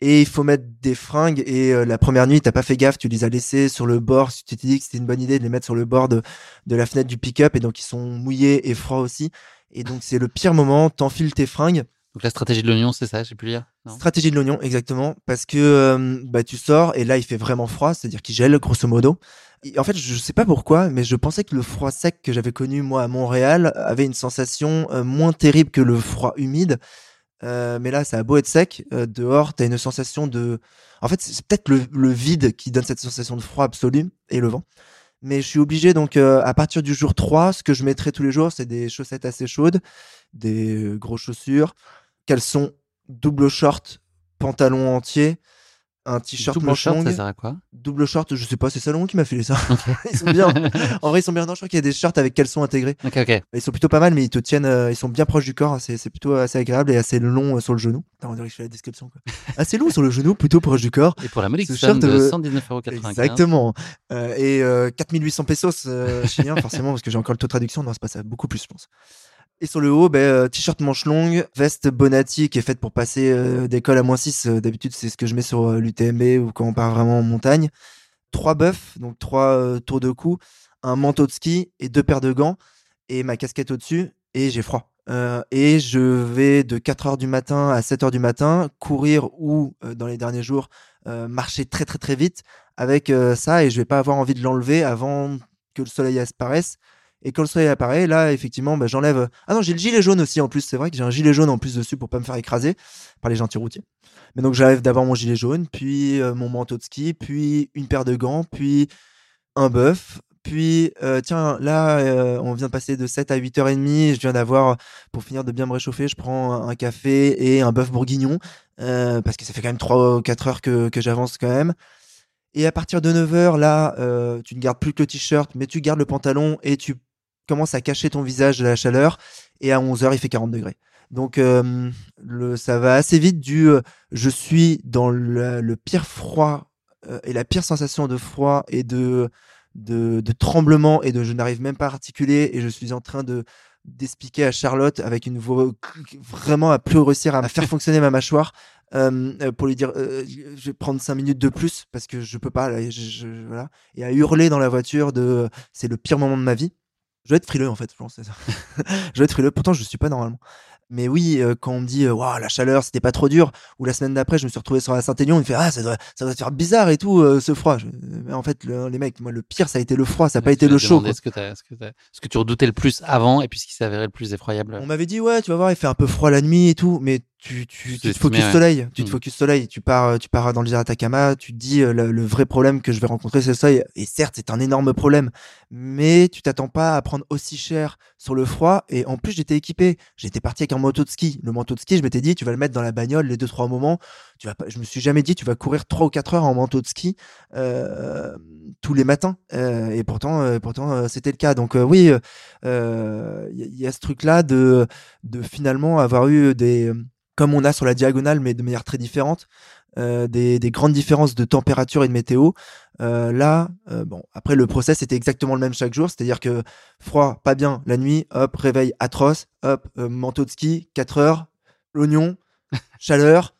Et il faut mettre des fringues. Et euh, la première nuit, t'as pas fait gaffe, tu les as laissés sur le bord. Tu t'es dit que c'était une bonne idée de les mettre sur le bord de, de la fenêtre du pick-up. Et donc, ils sont mouillés et froids aussi. Et donc, c'est le pire moment. T'enfiles tes fringues. Donc la stratégie de l'oignon, c'est ça, j'ai pu lire non? Stratégie de l'oignon, exactement. Parce que euh, bah, tu sors et là, il fait vraiment froid, c'est-à-dire qu'il gèle, grosso modo. Et en fait, je sais pas pourquoi, mais je pensais que le froid sec que j'avais connu, moi, à Montréal, avait une sensation euh, moins terrible que le froid humide. Euh, mais là, ça a beau être sec, euh, dehors, t'as une sensation de... En fait, c'est peut-être le, vide qui donne cette sensation de froid absolu et le vent. Mais je suis obligé, donc, euh, à partir du jour 3, ce que je mettrai tous les jours, c'est des chaussettes assez chaudes, des grosses chaussures, caleçons double short, pantalon entier, un t-shirt Double short, longue, ça sert à quoi? Double short, je sais pas, c'est Salomon qui m'a filé ça. ils sont bien. En vrai, ils sont bien. Non, je crois qu'il y a des shorts avec caleçons intégrés. Ok, ok. Ils sont plutôt pas mal, mais ils te tiennent, euh, ils sont bien proches du corps. C'est plutôt assez agréable et assez long euh, sur le genou. On dirait que je fais la description. Quoi. Assez long sur le genou, plutôt proche du corps. Et pour la modique short, de euh, 119,95€. Exactement. Euh, et euh, 4800 pesos chiliens, forcément, parce que j'ai encore le taux de traduction. Non, c'est pas ça, beaucoup plus, je pense. Et sur le haut, euh, t-shirt manche longue, veste Bonatti qui est faite pour passer euh, d'école à moins 6. Euh, D'habitude, c'est ce que je mets sur l'UTMB ou quand on part vraiment en montagne. Trois buffs, donc trois tours de cou, un manteau de ski et deux paires de gants et ma casquette au-dessus et j'ai froid. Et je vais de 4 heures du matin à 7 heures du matin courir ou dans les derniers jours marcher très très très vite avec ça et je vais pas avoir envie de l'enlever avant que le soleil apparaisse. Et quand le soleil apparaît, là, effectivement, bah, j'enlève. Ah non, j'ai le gilet jaune aussi en plus. C'est vrai que j'ai un gilet jaune en plus dessus pour pas me faire écraser par les gentils routiers. Mais donc j'enlève d'abord mon gilet jaune, puis euh, mon manteau de ski, puis une paire de gants, puis un bœuf. Puis, euh, tiens, là, euh, on vient de passer de 7 à 8h30. Je viens d'avoir, pour finir de bien me réchauffer, je prends un, café et un bœuf bourguignon. parce que ça fait quand même 3 ou 4 heures que, que j'avance quand même. Et à partir de 9h, là, tu ne gardes plus que le t-shirt, mais tu gardes le pantalon et tu commences à cacher ton visage de la chaleur. Et à 11h, il fait 40 degrés. Donc, euh, ça va assez vite du euh, je suis dans le, pire froid euh, et la pire sensation de froid et de, de, tremblement et de je n'arrive même pas à articuler et je suis en train de d'expliquer à Charlotte avec une voix vraiment à plus réussir à faire fonctionner ma mâchoire pour lui dire je vais prendre cinq minutes de plus parce que je peux pas et à hurler dans la voiture de c'est le pire moment de ma vie je vais être frileux en fait je pense c'est ça. je vais être frileux pourtant je suis pas normalement mais oui euh, quand on me dit euh, Waouh, la chaleur c'était pas trop dur ou la semaine d'après je me suis retrouvé sur la Saint-Aignan on me fait ah ça doit ça doit te faire bizarre et tout euh, ce froid Je- mais en fait le- les mecs moi le pire ça a été le froid ça a pas été le chaud demander quoi. Ce que, tu redoutais le plus avant et puis ce qui s'avérait le plus effroyable. On m'avait dit, ouais, tu vas voir, il fait un peu froid la nuit et tout, mais tu, tu, tu te focus ouais. soleil, tu te Mm. focus soleil, tu pars, tu pars dans le désert Atacama, tu te dis euh, le, le vrai problème que je vais rencontrer c'est le soleil. Et certes, c'est un énorme problème, mais tu t'attends pas à prendre aussi cher sur le froid. Et en plus, j'étais équipé, j'étais parti avec un manteau de ski. Le manteau de ski, je m'étais dit, tu vas le mettre dans la bagnole les deux trois moments. Tu vas pas, je me suis jamais dit, tu vas courir trois ou quatre heures en manteau de ski euh, tous les matins. Euh, et pourtant, euh, pourtant, euh, c'était le cas. Donc euh, oui, il euh, y, a- y a ce truc-là de, de finalement avoir eu des, comme on a sur la diagonale, mais de manière très différente, euh, des, des grandes différences de température et de météo. Euh, là, euh, bon, après le process était exactement le même chaque jour, c'est-à-dire que froid, pas bien, la nuit, hop, réveil atroce, hop, euh, manteau de ski, 4 heures, l'oignon, chaleur,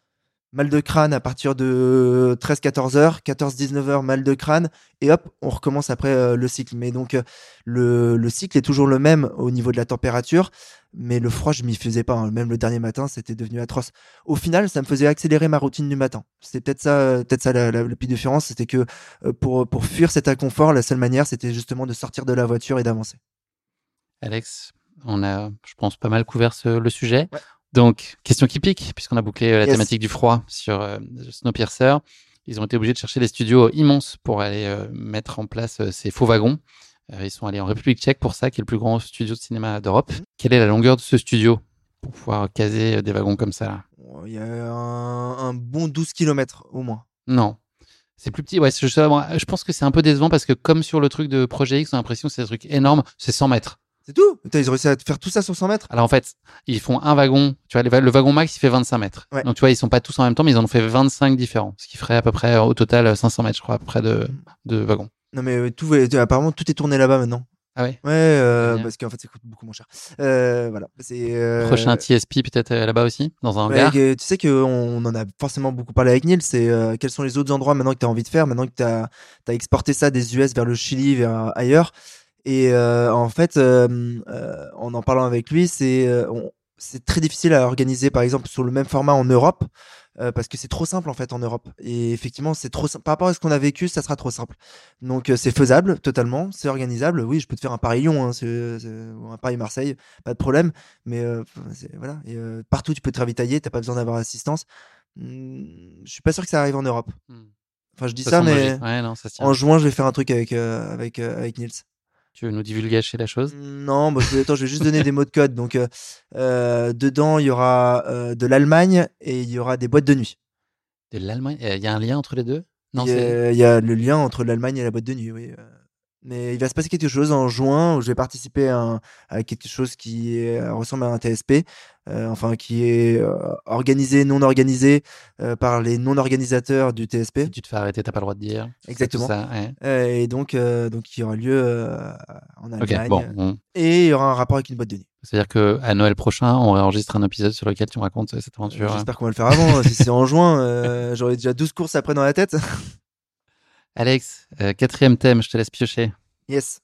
mal de crâne à partir de 13-14 heures, 14-19 heures, mal de crâne, et hop, on recommence après euh, le cycle. Mais donc, euh, le, le cycle est toujours le même au niveau de la température, mais le froid, je m'y faisais pas. hein. Même le dernier matin, c'était devenu atroce. Au final, ça me faisait accélérer ma routine du matin. C'est peut-être ça, euh, peut-être ça la, la, la petite différence, c'était que euh, pour, pour fuir cet inconfort, la seule manière, c'était justement de sortir de la voiture et d'avancer. Alex, on a, je pense, pas mal couvert ce- le sujet. Ouais. Donc, question qui pique, puisqu'on a bouclé euh, la Yes. thématique du froid sur euh, Snowpiercer. Ils ont été obligés de chercher des studios immenses pour aller euh, mettre en place euh, ces faux wagons. Ils sont allés en République tchèque pour ça, qui est le plus grand studio de cinéma d'Europe. Mhm. Quelle est la longueur de ce studio pour pouvoir caser des wagons comme ça Bon, Il y a un, un bon 12 km au moins. Non. C'est plus petit. Ouais, je, je pense que c'est un peu décevant parce que comme sur le truc de Projet X, on a l'impression que c'est un truc énorme. C'est 100 mètres. C'est tout Putain, Ils ont réussi à faire tout ça sur 100 mètres Alors en fait, ils font un wagon. Tu vois, le, wagon max, il fait 25 mètres. Ouais. Donc tu vois, ils sont pas tous en même temps, mais ils en ont fait 25 différents. Ce qui ferait à peu près, euh, au total, euh, 500 mètres, je crois, à peu près de, de wagons. Non mais euh, tout, va- apparemment tout est tourné là-bas maintenant. Ah ouais? Ouais, euh, parce qu'en fait ça coûte beaucoup moins cher. Euh, voilà, c'est euh, Prochain TSP peut-être euh, là-bas aussi, dans un hangar. tu sais qu'on on en a forcément beaucoup parlé avec Neil, c'est euh, quels sont les autres endroits maintenant que tu as envie de faire, maintenant que tu as, exporté ça des US vers le Chili, vers euh, ailleurs? Et euh, en fait, euh, en en parlant avec lui, c'est euh, c'est très difficile à organiser, par exemple, sur le même format en Europe, euh, parce que c'est trop simple en fait en Europe. Et effectivement, c'est trop simple. Par rapport à ce qu'on a vécu, ça sera trop simple. Donc euh, c'est faisable totalement, c'est organisable. Oui, je peux te faire un Paris-Lyon, hein, ou un Paris-Marseille, pas de problème. Mais euh, voilà, et, partout tu peux te ravitailler, t'as pas besoin d'avoir assistance. Hmm, je suis pas sûr que ça arrive en Europe. Hmm. Enfin, je dis Ça mais. Ouais, non, ça en juin, je vais faire un truc avec avec avec Nils. Tu veux nous divulgacher la chose? Non, bah, je vais, attends, je vais juste donner des mots de code. Donc, euh, euh, dedans, il y aura euh, de l'Allemagne et il y aura des boîtes de nuit. De l'Allemagne? Il y a un lien entre les deux? Non, il, y c'est. a, il y a le lien entre l'Allemagne et la boîte de nuit, oui. Mais il va se passer quelque chose en juin où je vais participer à, un- à quelque chose qui est- euh, ressemble à un TSP, euh, enfin qui est euh, organisé, non organisé euh, par les non-organisateurs du TSP. Si tu te fais arrêter, t'as pas le droit de dire. Exactement. ça, ouais. Et donc, donc, il y aura lieu en Allemagne. bon. on- Et il y aura un rapport avec une boîte de nuit. C'est-à-dire que à Noël prochain, on réenregistre un épisode sur lequel tu me racontes cette aventure. J'espère qu'on va le faire avant. si c'est en juin, j'aurai déjà 12 courses après dans la tête. Alex, euh, quatrième thème, je te laisse piocher. Yes.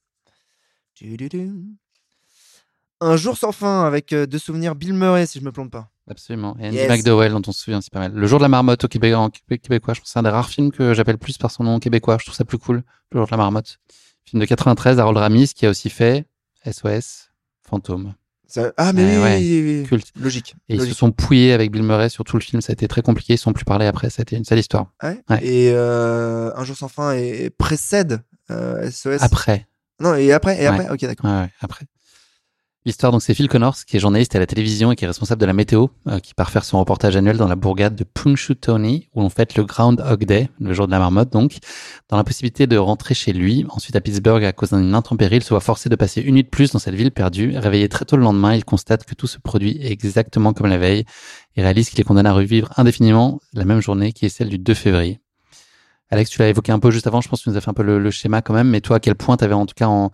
Un jour sans fin avec euh, deux souvenirs Bill Murray, si je me plante pas. Absolument. Et Andy Yes. McDowell, dont on se souvient, c'est pas mal. Le jour de la marmotte au Québec, en Québé- québécois, je pense que c'est un des rares films que j'appelle plus par son nom québécois. Je trouve ça plus cool. Le jour de la marmotte. Film de 93, Harold Ramis, qui a aussi fait SOS, Fantôme. Ça- Ah, mais Eh oui, ouais, oui, oui, oui. Culte. Logique. Et ils se sont pouillés avec Bill Murray sur tout le film. Ça a été très compliqué. Ils se sont plus parlé après. Ça a été une sale histoire. Ouais. Ouais. Et euh, Un jour sans fin et, précède euh, SOS. Après. Non, et après, et après, ok, d'accord. Après. L'histoire, donc, c'est Phil Connors, qui est journaliste à la télévision et qui est responsable de la météo, euh, qui part faire son reportage annuel dans la bourgade de Punxsutawney, où on fête le Groundhog Day, le jour de la marmotte, donc. Dans l'impossibilité de rentrer chez lui, ensuite à Pittsburgh à cause d'une intempérie, il se voit forcé de passer une nuit de plus dans cette ville perdue. Réveillé très tôt le lendemain, il constate que tout se produit exactement comme la veille et réalise qu'il est condamné à revivre indéfiniment la même journée qui est celle du 2 février. Alex, tu l'as évoqué un peu juste avant, je pense que tu nous as fait un peu le, schéma quand même, mais toi, à quel point tu avais en tout cas en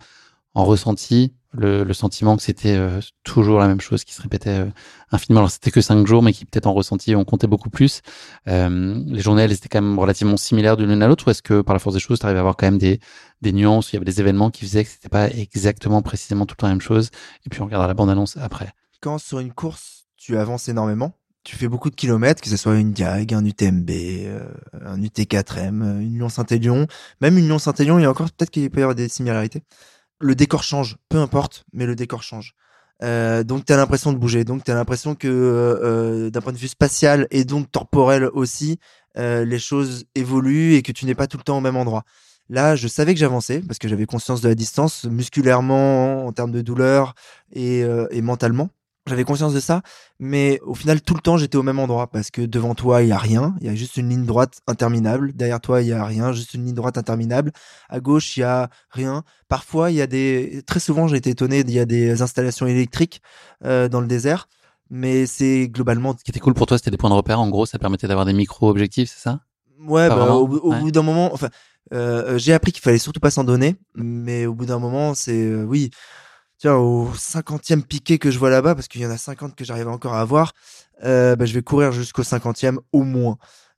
ressenti le, le sentiment que c'était euh, toujours la même chose qui se répétait euh, infiniment. Alors c'était que cinq jours, mais qui peut-être en ressenti on comptait beaucoup plus. Euh, les journées, elles étaient quand même relativement similaires de l'une à l'autre, ou est-ce que par la force des choses, tu arrivais à avoir quand même des, des nuances, il y avait des événements qui faisaient que c'était pas exactement précisément tout le temps la même chose, et puis on regardera la bande-annonce après. Quand sur une course, tu avances énormément, tu fais beaucoup de kilomètres, que ce soit une Diag, un UTMB, euh, un UT4M, euh, une Lyon-Saint-Élion, même une Lyon-Saint-Élion, il y a encore peut-être qu'il peut y avoir des similarités. Le décor change, peu importe, mais le décor change. Euh, donc tu as l'impression de bouger. Donc tu as l'impression que euh, d'un point de vue spatial et donc temporel aussi, euh, les choses évoluent et que tu n'es pas tout le temps au même endroit. Là, je savais que j'avançais parce que j'avais conscience de la distance, musculairement, en termes de douleur euh, et mentalement. J'avais conscience de ça, mais au final, tout le temps, j'étais au même endroit parce que devant toi, il y a rien. Il y a juste une ligne droite interminable. Derrière toi, il y a rien, juste une ligne droite interminable. À gauche, il y a rien. Parfois, il y a des. Très souvent, j'ai été étonné. Il y a des installations électriques euh, dans le désert, mais c'est globalement. Ce qui était cool pour toi, c'était des points de repère. En gros, ça permettait d'avoir des micro-objectifs, c'est ça? Ouais, bah, au, bout- au Ouais. bout d'un moment, enfin, euh, j'ai appris qu'il fallait surtout pas s'en donner, mais au bout d'un moment, c'est euh, oui. Tiens, au cinquantième piqué que je vois là-bas, parce qu'il y en a 50 que j'arrive encore à avoir, euh, bah, je vais courir jusqu'au cinquantième au moins.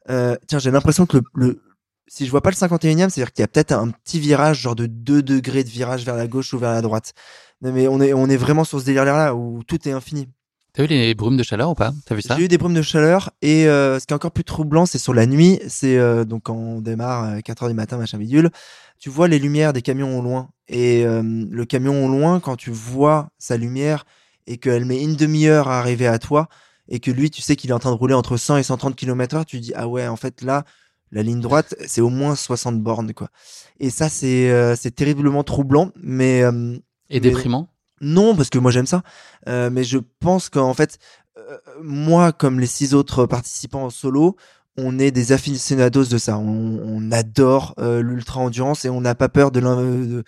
Euh, tiens, j'ai l'impression que le, si je vois pas le 51e, c'est-à-dire qu'il y a peut-être un petit virage, genre de 2 degrés de virage vers la gauche ou vers la droite. Non, mais on est, on est vraiment sur ce délire-là où tout est infini. T'as eu les brumes de chaleur ou pas? T'as vu ça? J'ai eu des brumes de chaleur et euh, ce qui est encore plus troublant, c'est sur la nuit. C'est euh, donc quand on démarre à 4 heures du matin, machin bidule, tu vois les lumières des camions au loin. Et euh, le camion au loin, quand tu vois sa lumière et qu'elle met une demi-heure à arriver à toi et que lui, tu sais qu'il est en train de rouler entre 100 et 130 km heure, tu dis ah ouais, en fait là, la ligne droite, c'est au moins 60 bornes quoi. Et ça, c'est c'est terriblement troublant, mais Et mais- déprimant? Non, parce que moi j'aime ça. Euh, mais je pense qu'en fait, euh, moi, comme les six autres participants en solo, on est des aficionados de ça. On, adore euh, l'ultra endurance et on n'a pas peur de de-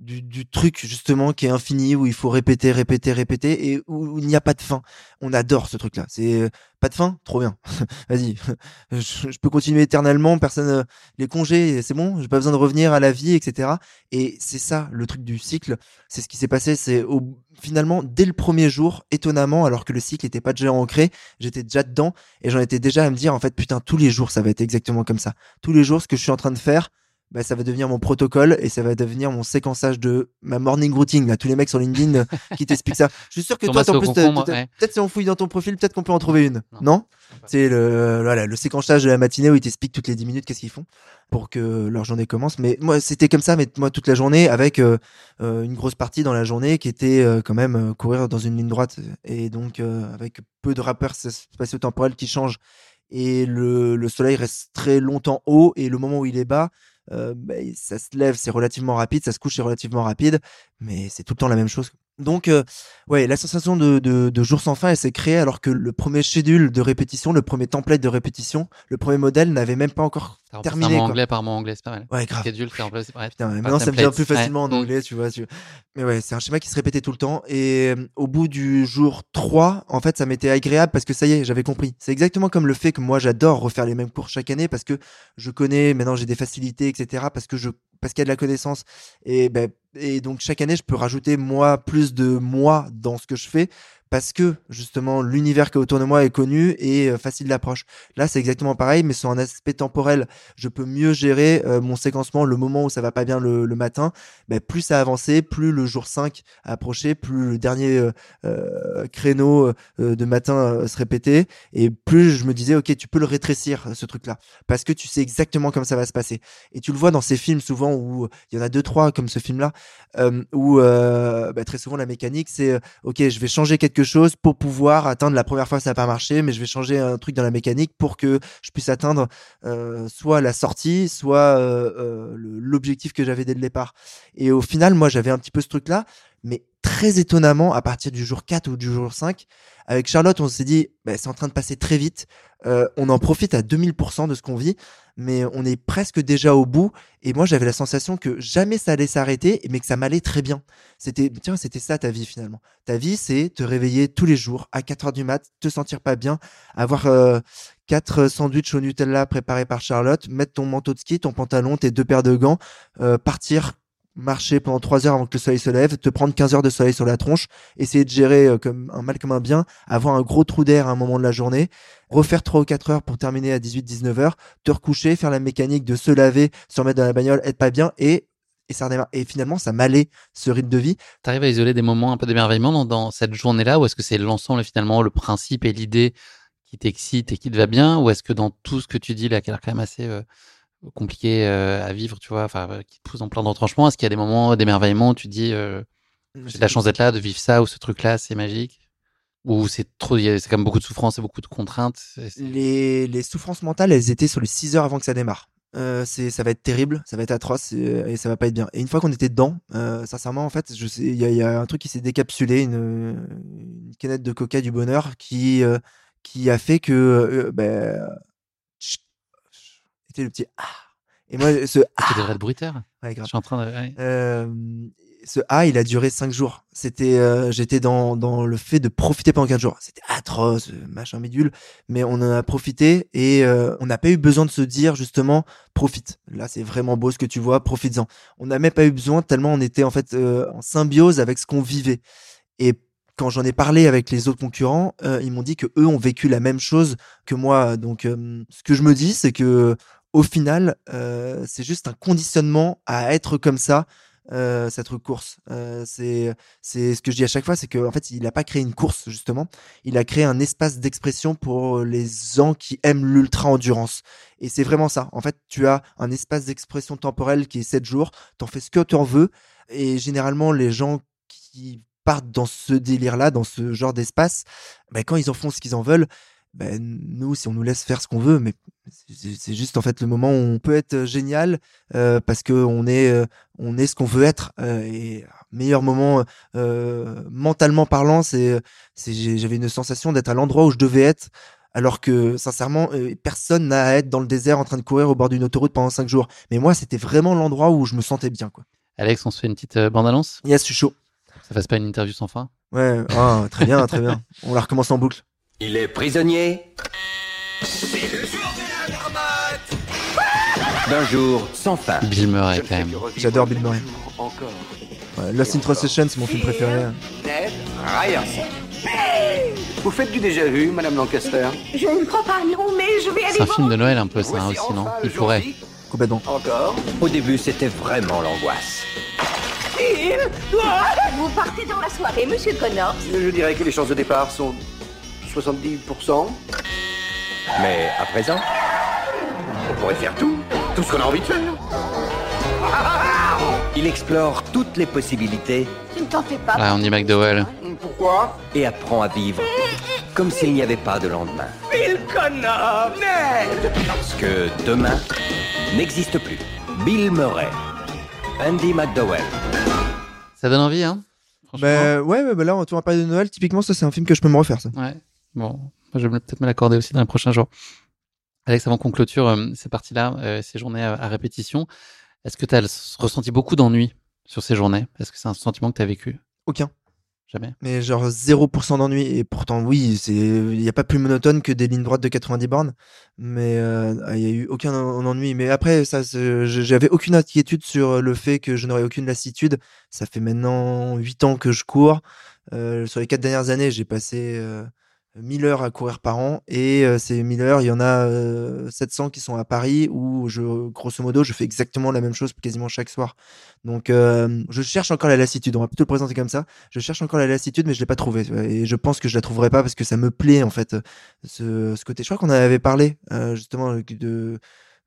du, du truc justement qui est infini où il faut répéter, répéter, répéter et où il n'y a pas de fin. On adore ce truc-là. C'est euh, pas de fin, trop bien. Vas-y, je, peux continuer éternellement. Personne, euh, les congés, c'est bon. J'ai pas besoin de revenir à la vie, etc. Et c'est ça le truc du cycle c'est ce qui s'est passé. C'est finalement dès le premier jour, étonnamment, alors que le cycle n'était pas déjà ancré, j'étais déjà dedans et j'en étais déjà à me dire en fait putain tous les jours ça va être exactement comme ça. Tous les jours ce que je suis en train de faire, bah, ça va devenir mon protocole et ça va devenir mon séquençage de ma morning routine. Là, tous les mecs sur LinkedIn euh, qui t'expliquent ça. Je suis sûr que toi, en plus, ouais. peut-être si on fouille dans ton profil, peut-être qu'on peut en trouver une. Non. Non, C'est le voilà le séquençage de la matinée où ils t'expliquent toutes les 10 minutes qu'est-ce qu'ils font pour que leur journée commence. Mais moi, c'était comme ça, mais moi toute la journée avec euh, euh, une grosse partie dans la journée qui était euh, quand même euh, courir dans une ligne droite et donc avec peu de rappeurs spatio-temporels qui changent et le, le soleil reste très longtemps haut et le moment où il est bas ça se lève c'est relativement rapide ça se couche c'est relativement rapide mais c'est tout le temps la même chose. Donc euh, ouais la sensation de, jour sans fin elle s'est créée alors que le premier schedule de répétition le premier template de répétition le premier modèle n'avait même pas encore terminé un mot anglais par mot anglais, c'est pas mal. ouais grave Schedule, c'est remplacé. Ouais. Putain, Par maintenant ça me vient plus facilement Ouais. en anglais, tu vois. tu- Mais ouais, c'est un schéma qui se répétait tout le temps. Et euh, au bout du jour 3, en fait, ça m'était agréable parce que ça y est, j'avais compris. C'est exactement comme le fait que moi, j'adore refaire les mêmes cours chaque année parce que je connais, maintenant j'ai des facilités, etc. Parce que je parce qu'il y a de la connaissance. Et, ben, et donc chaque année, je peux rajouter moi plus de moi dans ce que je fais parce que justement l'univers qui est autour de moi est connu et euh, facile d'approche. Là, c'est exactement pareil, mais sur un aspect temporel, je peux mieux gérer euh, mon séquencement, le moment où ça va pas bien le, matin. Ben, plus ça avançait, plus le jour 5 approchait, plus le dernier euh, créneau de matin se répétait, et plus je me disais, ok, tu peux le rétrécir ce truc-là, parce que tu sais exactement comme ça va se passer. Et tu le vois dans ces films souvent où il y en a deux trois comme ce film-là, où ben, très souvent la mécanique c'est, ok, je vais changer quelque chose pour pouvoir atteindre la première fois ça n'a pas marché, mais je vais changer un truc dans la mécanique pour que je puisse atteindre euh, soit la sortie, soit euh, euh, l'objectif que j'avais dès le départ. Et au final, moi, j'avais un petit peu ce truc-là, mais très étonnamment, à partir du jour 4 ou du jour 5, avec Charlotte, on s'est dit, bah, c'est en train de passer très vite, euh, on en profite à 2000% de ce qu'on vit, mais on est presque déjà au bout, et moi, j'avais la sensation que jamais ça allait s'arrêter, mais que ça m'allait très bien. C'était, tiens, c'était ça ta vie finalement. Ta vie, c'est te réveiller tous les jours à 4 heures du mat, te sentir pas bien, avoir euh, quatre sandwichs au Nutella préparés par Charlotte, mettre ton manteau de ski, ton pantalon, tes deux paires de gants, euh, partir marcher pendant trois heures avant que le soleil se lève, te prendre 15 heures de soleil sur la tronche, essayer de gérer euh, comme un mal comme un bien, avoir un gros trou d'air à un moment de la journée, refaire trois ou quatre heures pour terminer à 18-19 heures, te recoucher, faire la mécanique de se laver, se remettre dans la bagnole, être pas bien et et ça. Et finalement, ça m'allait ce rythme de vie. T'arrives à isoler des moments un peu d'émerveillement dans, dans cette journée-là ou est-ce que c'est l'ensemble finalement, le principe et l'idée qui t'excite et qui te va bien ou est-ce que dans tout ce que tu dis là, qui a l'air quand même assez euh, compliqué euh, à vivre, tu vois, enfin, euh, qui te pousse en plein d'entranchements, est-ce qu'il y a des moments d'émerveillement où tu te dis, euh, J'ai de la chance d'être là, de vivre ça, ou ce truc-là, c'est magique? Ou c'est trop, c'est quand même beaucoup de souffrance et beaucoup de contraintes. Les, les souffrances mentales, elles étaient sur les 6 heures avant que ça démarre. Euh, c'est, ça va être terrible, ça va être atroce et, et ça va pas être bien. Et une fois qu'on était dedans, euh, sincèrement, en fait, je sais, il y, a- il y a un truc qui s'est décapsulé, une, une canette de coca du bonheur qui, qui a fait que, chut, le petit ah. Et moi, ce ah, devrais être bruiteur. ouais, Je suis en train de. ouais. Euh, ce A, il a duré cinq jours. C'était, euh, j'étais dans, dans le fait de profiter pendant 15 jours. C'était atroce, euh, machin bidule, mais on en a profité et euh, on n'a pas eu besoin de se dire justement profite. Là, c'est vraiment beau ce que tu vois, profites-en. On n'a même pas eu besoin tellement on était en fait euh, en symbiose avec ce qu'on vivait. Et quand j'en ai parlé avec les autres concurrents, ils m'ont dit que eux ont vécu la même chose que moi. Donc, ce que je me dis, c'est que au final, euh, c'est juste un conditionnement à être comme ça. euh, cette course, Euh, c'est ce que je dis à chaque fois, c'est qu'en fait il n'a pas créé une course justement, il a créé un espace d'expression pour les gens qui aiment l'ultra endurance. Et c'est vraiment ça. En fait, tu as un espace d'expression temporelle qui est 7 jours, t'en fais ce que tu en veux, et généralement les gens qui partent dans ce délire-là, dans ce genre d'espace, ben, quand ils en font ce qu'ils en veulent, ben, nous, si on nous laisse faire ce qu'on veut, mais c'est juste en fait le moment où on peut être génial euh, parce que on est, euh, on est ce qu'on veut être. euh, et meilleur moment euh, mentalement parlant, c'est, j'avais une sensation d'être à l'endroit où je devais être. Alors que sincèrement, euh, personne n'a à être dans le désert en train de courir au bord d'une autoroute pendant cinq jours. Mais moi, c'était vraiment l'endroit où je me sentais bien. Quoi. Alex, on se fait une petite euh, bande-annonce? Yes, je suis chaud. Ça fasse pas une interview sans fin? Ouais, ah, très bien, très bien. On la recommence en boucle. Il est prisonnier d'un jour sans fin. Bill Murray, quand même. J'adore Bill Murray. Ouais, Lost in Translation, c'est mon film préféré. Ned Ryerson. Vous faites du déjà vu, Madame Lancaster Je ne crois pas, non, mais je vais aller C'est un film de Noël un peu, ça aussi, non enfin Il le pourrait. jour. Complètement. Encore Au début, c'était vraiment l'angoisse. Vous partez dans la soirée, monsieur Connors. Je dirais que les chances de départ sont 70%. Mais à présent, on pourrait faire tout. Tout ce qu'on a envie de faire. Il explore toutes les possibilités Tu ne t'en fais pas. Ah, on dit McDowell. Pourquoi? Et apprend à vivre comme s'il n'y avait pas de lendemain. Bill Connor Ned Parce que demain n'existe plus. Bill Murray. Andy McDowell. Ça donne envie, hein Franchement. Bah, ouais, ouais, bah là, on va parler de Noël. Typiquement, ça, c'est un film que je peux me refaire, ça. Ouais. Bon, je vais peut-être me l'accorder aussi dans les prochains jours. Alex, avant qu'on clôture euh, ces parties-là, euh, ces journées à, à répétition, est-ce que tu as ressenti beaucoup d'ennui sur ces journées? Est-ce que c'est un sentiment que tu as vécu? Aucun. Jamais. Mais genre 0% d'ennui. Et pourtant, oui, il n'y a pas plus monotone que des lignes droites de 90 bornes. Mais euh, il n'y a eu aucun en- ennui. Mais après, ça, j'avais aucune inquiétude sur le fait que je n'aurais aucune lassitude. Ça fait maintenant 8 ans que je cours. Euh, sur les 4 dernières années, j'ai passé euh, 1000 heures à courir par an. Et euh, ces 1000 heures, il y en a euh, 700 qui sont à Paris où, je, grosso modo, je fais exactement la même chose quasiment chaque soir. Donc, euh, je cherche encore la lassitude. On va plutôt le présenter comme ça je cherche encore la lassitude, mais je l'ai pas trouvée. Et je pense que je la trouverai pas parce que ça me plaît en fait ce, ce côté. Je crois qu'on avait parlé euh, justement de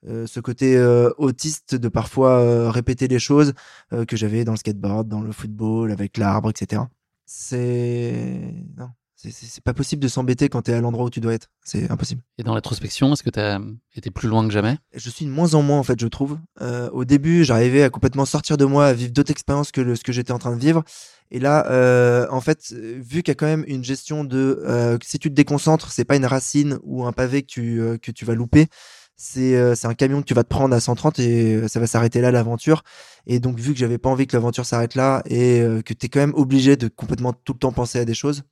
euh, ce côté euh, autiste de parfois euh, répéter les choses euh, que j'avais dans le skateboard, dans le football, avec l'arbre, etc. C'est non, c'est- pas possible de s'embêter quand tu es à l'endroit où tu dois être. C'est impossible. Et dans l'introspection, est-ce que tu as été plus loin que jamais? Je suis de moins en moins en fait, je trouve. Euh, au début, j'arrivais à complètement sortir de moi, à vivre d'autres expériences que le- ce que j'étais en train de vivre. Et là, euh, en fait, vu qu'il y a quand même une gestion de euh, si tu te déconcentres, c'est pas une racine ou un pavé que tu que tu vas louper. C'est euh, un camion que tu vas te prendre à 130 et euh, ça va s'arrêter là l'aventure. Et donc vu que j'avais pas envie que l'aventure s'arrête là et euh, que tu es quand même obligé de complètement tout le temps penser à des choses.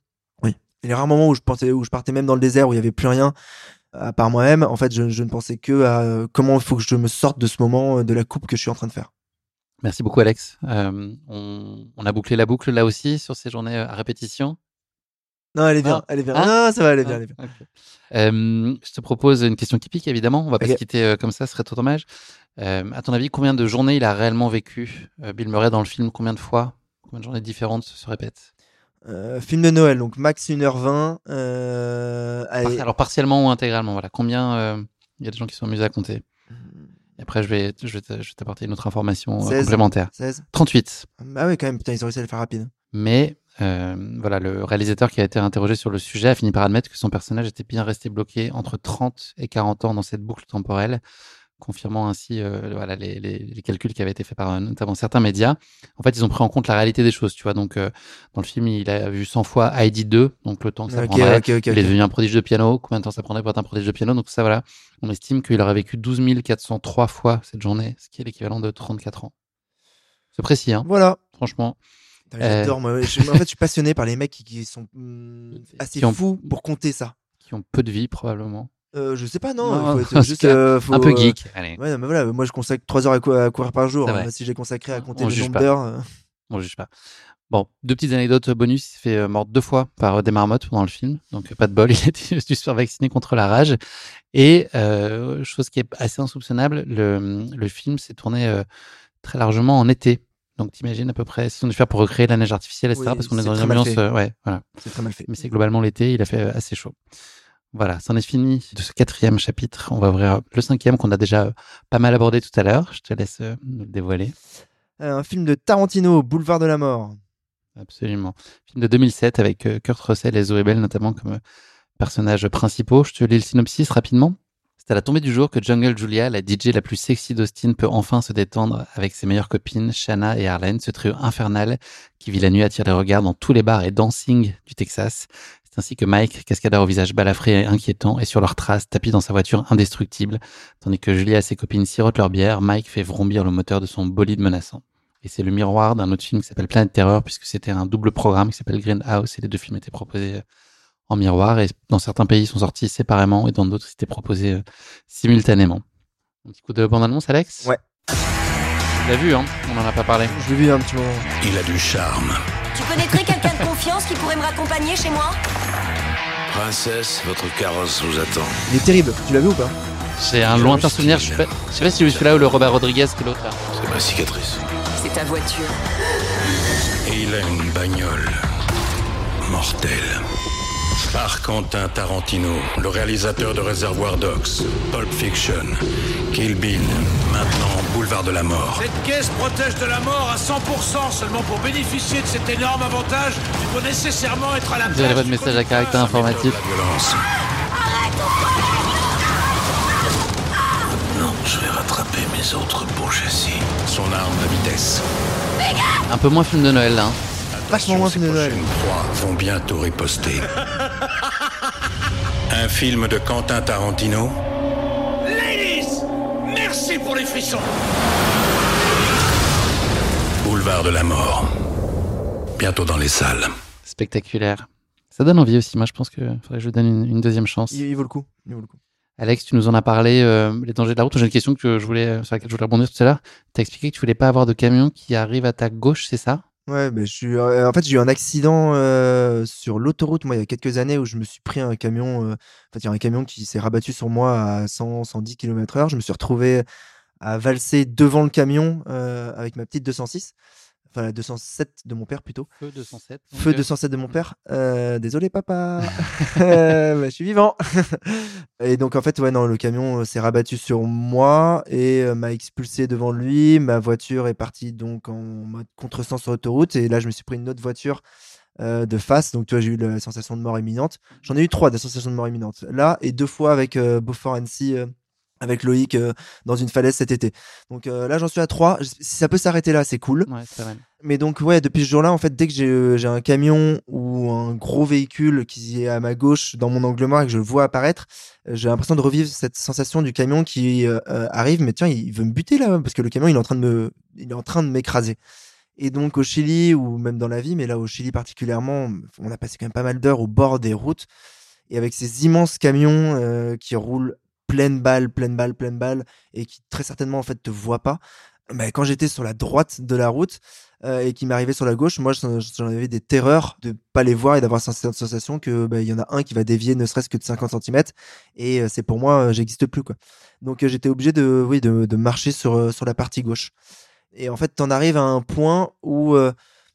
Les rares moments où je pensais où je partais même dans le désert où il y avait plus rien à part moi-même, en fait, je, je ne pensais que à euh, comment il faut que je me sorte de ce moment euh, de la coupe que je suis en train de faire. Merci beaucoup, Alex. Euh, on, on a bouclé la boucle là aussi sur ces journées à répétition? Non, elle est bien, Ah. elle est bien. Ah. non, ça va, elle est bien, elle est bien. Ah. Euh, je te propose une question qui pique, évidemment. On va pas se quitter comme ça, ce serait trop dommage. Euh, à ton avis, combien de journées il a réellement vécu? Bill Murray dans le film Combien de fois? Combien de journées différentes se répètent? Euh, film de Noël, donc max 1h20. Euh, allez. Alors partiellement ou intégralement, voilà. Combien euh, il y a des gens qui sont amusés à compter? Et après, je vais, je vais t'apporter une autre information euh, 16. complémentaire. 16. 38. Ah ouais, quand même, putain, ils ont réussi à le faire rapide. Mais euh, voilà, le réalisateur qui a été interrogé sur le sujet a fini par admettre que son personnage était bien resté bloqué entre 30 et 40 ans dans cette boucle temporelle, confirmant ainsi euh, voilà, les, les- les calculs qui avaient été faits par euh, notamment certains médias. En fait, ils ont pris en compte la réalité des choses, tu vois. Donc, euh, dans le film, il a vu 100 fois Heidi 2, donc le temps que ça Ok, prendrait. Il est devenu un prodige de piano. Combien de temps ça prendrait pour être un prodige de piano? Donc, ça, voilà. On estime qu'il aurait vécu 12 403 fois cette journée, ce qui est l'équivalent de 34 ans. C'est précis, hein, Voilà. franchement. J'adore, moi. Je- en fait, je suis passionné par les mecs qui, qui sont hum, assez Qui ont- fous pour compter ça. Qui ont peu de vie, probablement. Euh, je sais pas, non. Non, il faut en être tout juste, cas, euh, faut, un peu euh, geek. Allez, Ouais, non, mais voilà, moi je consacre 3 heures à, cou- à courir par jour. Hein. Si j'ai consacré à compter On le juge nombre pas. d'heures. euh, on juge pas. Bon, deux petites anecdotes bonus. Il s'est fait euh, mordre deux fois par euh, des marmottes pendant le film. Donc, euh, pas de bol. Il a été dû se faire vacciner contre la rage. Et, euh, chose qui est assez insoupçonnable, le, le film s'est tourné euh, très largement en été. Donc, t'imagines à peu près ce qu'ils ont dû faire pour recréer la neige artificielle, etc. Oui, parce qu'on est dans une ambiance. euh, ouais, voilà. C'est très mal fait. Mais c'est globalement l'été, il a fait euh, assez chaud. Voilà, c'en est fini de ce quatrième chapitre. On va ouvrir le cinquième qu'on a déjà euh, pas mal abordé tout à l'heure. Je te laisse euh, nous le dévoiler. Euh, Un film de Tarantino, Boulevard de la Mort. Absolument. Film de 2007 avec Kurt Russell et Zoé Bell notamment comme personnages principaux. Je te lis le synopsis rapidement. C'est à la tombée du jour que Jungle Julia, la DJ la plus sexy d'Austin, peut enfin se détendre avec ses meilleures copines, Shanna et Arlene, ce trio infernal qui vit la nuit attire les regards dans tous les bars et dancing du Texas. C'est ainsi que Mike, cascadeur au visage balafré et inquiétant, est sur leurs traces, tapis dans sa voiture indestructible, tandis que Julia et ses copines sirotent leur bière, Mike fait vrombir le moteur de son bolide menaçant. Et c'est le miroir d'un autre film qui s'appelle Planète Terreur, puisque c'était un double programme qui s'appelle Greenhouse, et les deux films étaient proposés euh, en miroir, et dans certains pays, ils sont sortis séparément, et dans d'autres, ils étaient proposés euh, simultanément. Un petit coup de bande-annonce, Alex? Ouais. Tu l'as vu, hein On en a pas parlé. Je l'ai vu un petit moment. Il a du charme. Tu connaîtrais quelqu'un de confiance qui pourrait me raccompagner chez moi Princesse, votre carrosse vous attend. Il est terrible. Tu l'as vu ou pas J'ai un lointain souvenir, je sais pas, je sais pas si celui-là ou le Robert Rodriguez, que l'autre, là. C'est ma cicatrice. C'est ta voiture. Et il a une bagnole mortelle. Par Quentin Tarantino, le réalisateur de Réservoir Dogs, Pulp Fiction, Kill Bill, maintenant Boulevard de la Mort. Cette caisse protège de la mort à 100%. Seulement pour bénéficier de cet énorme avantage, il faut nécessairement être à la Vous avez place votre message à caractère informatif. La violence. Non, je vais rattraper mes autres beaux châssis. Son arme, la vitesse. Un peu moins film de Noël, là. hein. Vachement moins film de Noël. vont bientôt riposter. Un film de Quentin Tarantino Ladies, merci pour les frissons. Boulevard de la Mort. Bientôt dans les salles. Spectaculaire. Ça donne envie aussi. Moi, je pense que faudrait que je lui donne une, une deuxième chance. il, il vaut le coup. Il vaut le coup. Alex, tu nous en as parlé, euh, les dangers de la route. J'ai une question que je voulais, euh, sur laquelle je voulais rebondir tout à l'heure. Tu as expliqué que tu voulais pas avoir de camion qui arrive à ta gauche, c'est ça? Ouais, mais je suis. euh, en fait, j'ai eu un accident euh, sur l'autoroute, moi, il y a quelques années, où je me suis pris un camion. euh, en il y a un camion qui s'est rabattu sur moi à 100, 110 km/h. Je me suis retrouvé à valser devant le camion avec ma petite 206. Enfin, la 207 de mon père plutôt. Feu 207. Feu 207 de mon père. Euh, désolé, papa. Euh, bah, je suis vivant. et donc, en fait, ouais, non, le camion euh, s'est rabattu sur moi et euh, m'a expulsé devant lui. Ma voiture est partie donc en mode contresens sur l'autoroute. Et là, je me suis pris une autre voiture euh, de face. Donc, tu vois, j'ai eu la sensation de mort imminente. J'en ai eu trois des sensations de mort imminente. Là, et deux fois avec euh, Beaufort Annecy. euh, avec Loïc euh, dans une falaise cet été. Donc euh, là, j'en suis à trois. Si ça peut s'arrêter là, c'est cool. Ouais, c'est pas mal. Mais donc, ouais, depuis ce jour-là, en fait, dès que j'ai euh, un camion ou un gros véhicule qui est à ma gauche dans mon angle mort et que je le vois apparaître, euh, j'ai l'impression de revivre cette sensation du camion qui euh, euh, arrive, mais tiens, il veut me buter là, parce que le camion, il est en train de me, il est en train de m'écraser. Et donc, au Chili, ou même dans la vie, mais là, au Chili particulièrement, on a passé quand même pas mal d'heures au bord des routes. Et avec ces immenses camions euh, qui roulent pleine balle, pleine balle, pleine balle, et qui très certainement, en fait, te voient pas. Bah, quand j'étais sur la droite de la route, euh, et qui m'arrivait sur la gauche, moi j'en avais des terreurs de pas les voir et d'avoir cette sensation que bah, il y en a un qui va dévier ne serait-ce que de 50 cm et euh, c'est pour moi euh, j'existe plus quoi. Donc j'étais obligé de oui de, de marcher sur sur la partie gauche. Et en fait, t'en arrives à un point où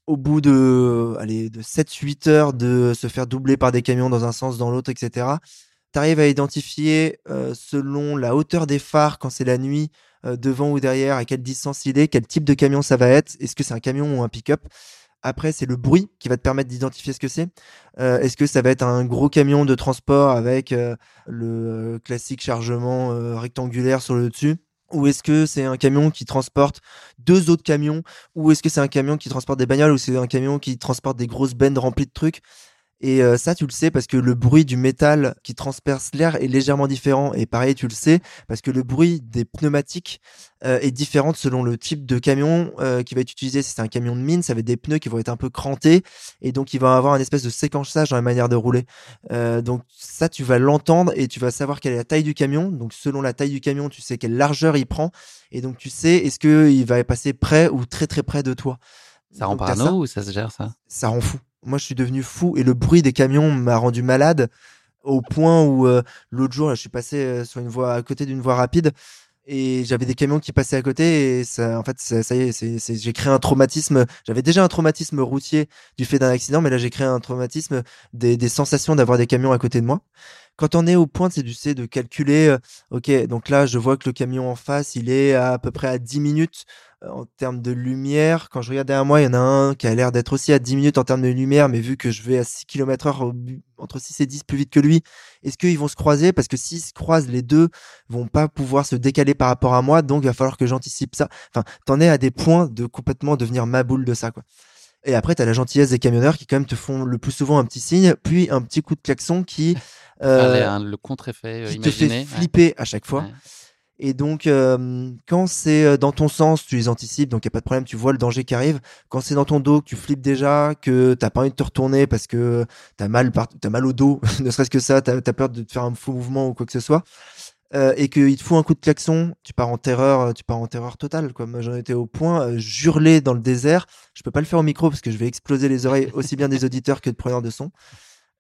au bout de allez de 7 8 heures de se faire doubler par des camions dans un sens dans l'autre etc. T'arrives à identifier euh, selon la hauteur des phares quand c'est la nuit euh, devant ou derrière, à quelle distance il est, quel type de camion ça va être, est-ce que c'est un camion ou un pick-up, Après, c'est le bruit qui va te permettre d'identifier ce que c'est. Euh, Est-ce que ça va être un gros camion de transport avec le classique chargement rectangulaire sur le dessus? Ou est-ce que c'est un camion qui transporte deux autres camions? Ou est-ce que c'est un camion qui transporte des bagnoles? Ou c'est un camion qui transporte des grosses bennes remplies de trucs? Et euh, ça, tu le sais parce que le bruit du métal qui transperce l'air est légèrement différent. Et pareil, tu le sais parce que le bruit des pneumatiques euh, est différent selon le type de camion euh, qui va être utilisé. Si c'est un camion de mine, ça va être des pneus qui vont être un peu crantés et donc il va avoir une espèce de séquençage dans la manière de rouler. donc ça, tu vas l'entendre et tu vas savoir quelle est la taille du camion. Donc selon la taille du camion, tu sais quelle largeur il prend et donc tu sais est-ce que il va passer près ou très très près de toi. Ça rend parano ou ça se gère ça? Ça rend fou. Moi, je suis devenu fou et le bruit des camions m'a rendu malade au point où euh, l'autre jour, là, je suis passé euh, sur une voie à côté d'une voie rapide et j'avais des camions qui passaient à côté et ça, en fait, ça, ça y est, j'ai créé un traumatisme. J'avais déjà un traumatisme routier du fait d'un accident, mais là, j'ai créé un traumatisme des, sensations d'avoir des camions à côté de moi. Quand on est au point, c'est du de calculer. euh, ok, donc là, je vois que le camion en face, il est à, à peu près à 10 minutes en termes de lumière. Quand je regarde derrière moi, il y en a un qui a l'air d'être aussi à 10 minutes en termes de lumière, mais vu que je vais à 6 km heure, entre 6 et 10 plus vite que lui, est-ce qu'ils vont se croiser? Parce que s'ils se croisent, les deux vont pas pouvoir se décaler par rapport à moi, donc il va falloir que j'anticipe ça. Enfin, t'en es à des points de complètement devenir ma boule de ça, quoi. Et après, t'as la gentillesse des camionneurs qui quand même te font le plus souvent un petit signe, puis un petit coup de klaxon qui euh, Allez, hein, Le contre-effet euh, qui te fait ouais. flipper à chaque fois. Ouais. Et donc, euh, quand c'est euh, dans ton sens, tu les anticipes, donc il n'y a pas de problème, tu vois le danger qui arrive. Quand c'est dans ton dos, que tu flippes déjà, que t'as pas envie de te retourner parce que t'as mal, par... as mal au dos, ne serait-ce que ça, t'as as peur de faire un faux mouvement ou quoi que ce soit, euh, et qu'il te faut un coup de klaxon, tu pars en terreur, tu pars en terreur totale. Moi, j'en étais au point, j'hurlais dans le désert. Je peux pas le faire au micro parce que je vais exploser les oreilles aussi bien des auditeurs que de preneurs de son.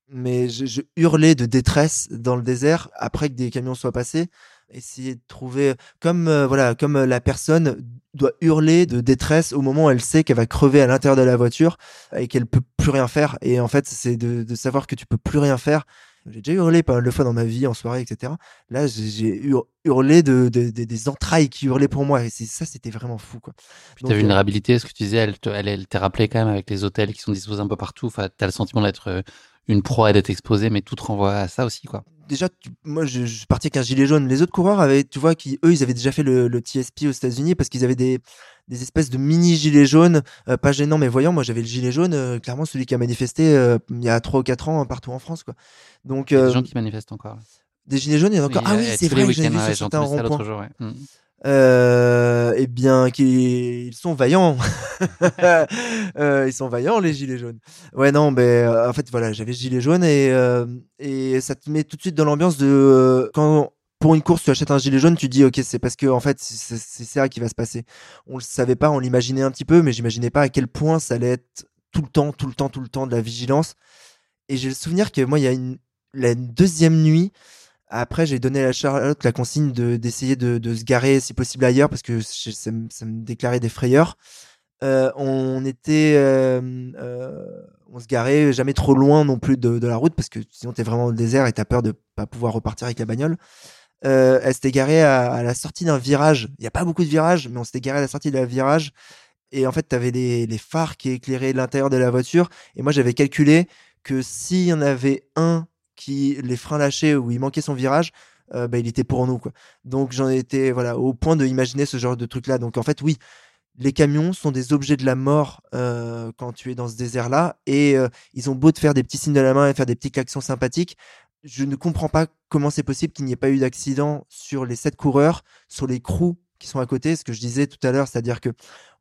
Mais je, je hurlais de détresse dans le désert après que des camions soient passés essayer de trouver comme euh, voilà comme euh, la personne doit hurler de détresse au moment où elle sait qu'elle va crever à l'intérieur de la voiture et qu'elle peut plus rien faire et en fait c'est de, de savoir que tu peux plus rien faire. J'ai déjà hurlé pas mal de fois dans ma vie en soirée etc là j'ai- j'ai hur- hurlé de, de- de- des entrailles qui hurlaient pour moi et c'est ça c'était vraiment fou quoi. Puis ta euh, vulnérabilité, ce que tu disais, elle, te- elle, elle t'est rappelé quand même avec les hôtels qui sont disposés un peu partout. Enfin, t'as le sentiment d'être euh, une proie d'être exposé, mais tout te renvoie à ça aussi, quoi. déjà, tu- moi, je, je suis parti avec un gilet jaune. Les autres coureurs avaient, tu vois, qui eux, ils avaient déjà fait le, le TSP aux États-Unis parce qu'ils avaient des, des espèces de mini gilets jaunes, euh, pas gênants mais voyants. Moi, j'avais le gilet jaune, euh, clairement celui qui a manifesté euh, il y a 3 ou 4 ans euh, partout en France, quoi. Donc, Il y a des gens qui manifestent encore. des gilets jaunes, il y en a encore. Oui, ah oui, c'est vrai, week-ends, vu sur ça ouais. Mm. Euh, eh bien, qu'ils sont vaillants. Euh, ils sont vaillants, les gilets jaunes. Ouais, non, mais euh, en fait, voilà, j'avais gilet jaune et, et ça te met tout de suite dans l'ambiance de quand pour une course tu achètes un gilet jaune, tu dis ok, c'est parce que en fait c'est c'est ça qui va se passer. On le savait pas, on l'imaginait un petit peu, mais j'imaginais pas à quel point ça allait être tout le temps, tout le temps, tout le temps de la vigilance. Et j'ai le souvenir que moi, il y a une la deuxième nuit. Après, j'ai donné à Charlotte la consigne de d'essayer de, de se garer si possible ailleurs parce que ça, me- déclarait des frayeurs. Euh, on était, euh, euh, on se garait jamais trop loin non plus de, la route parce que sinon t'es vraiment le désert et t'as peur de pas pouvoir repartir avec la bagnole. Elle s'était garée à, la sortie d'un virage. Il y a pas beaucoup de virages, mais on s'était garé à la sortie la virage. Et en fait, t'avais les, les phares qui éclairaient l'intérieur de la voiture. Et moi, j'avais calculé que s'il y en avait un qui les freins lâchés ou il manquait son virage, euh, bah, il était pour nous quoi. Donc j'en étais voilà au point de imaginer ce genre de truc là. Donc en fait oui, les camions sont des objets de la mort euh, quand tu es dans ce désert là et euh, ils ont beau te faire des petits signes de la main et faire des petits klaxons sympathiques. Je ne comprends pas comment c'est possible qu'il n'y ait pas eu d'accident sur les sept coureurs, sur les crews qui sont à côté. Ce que je disais tout à l'heure, c'est-à-dire que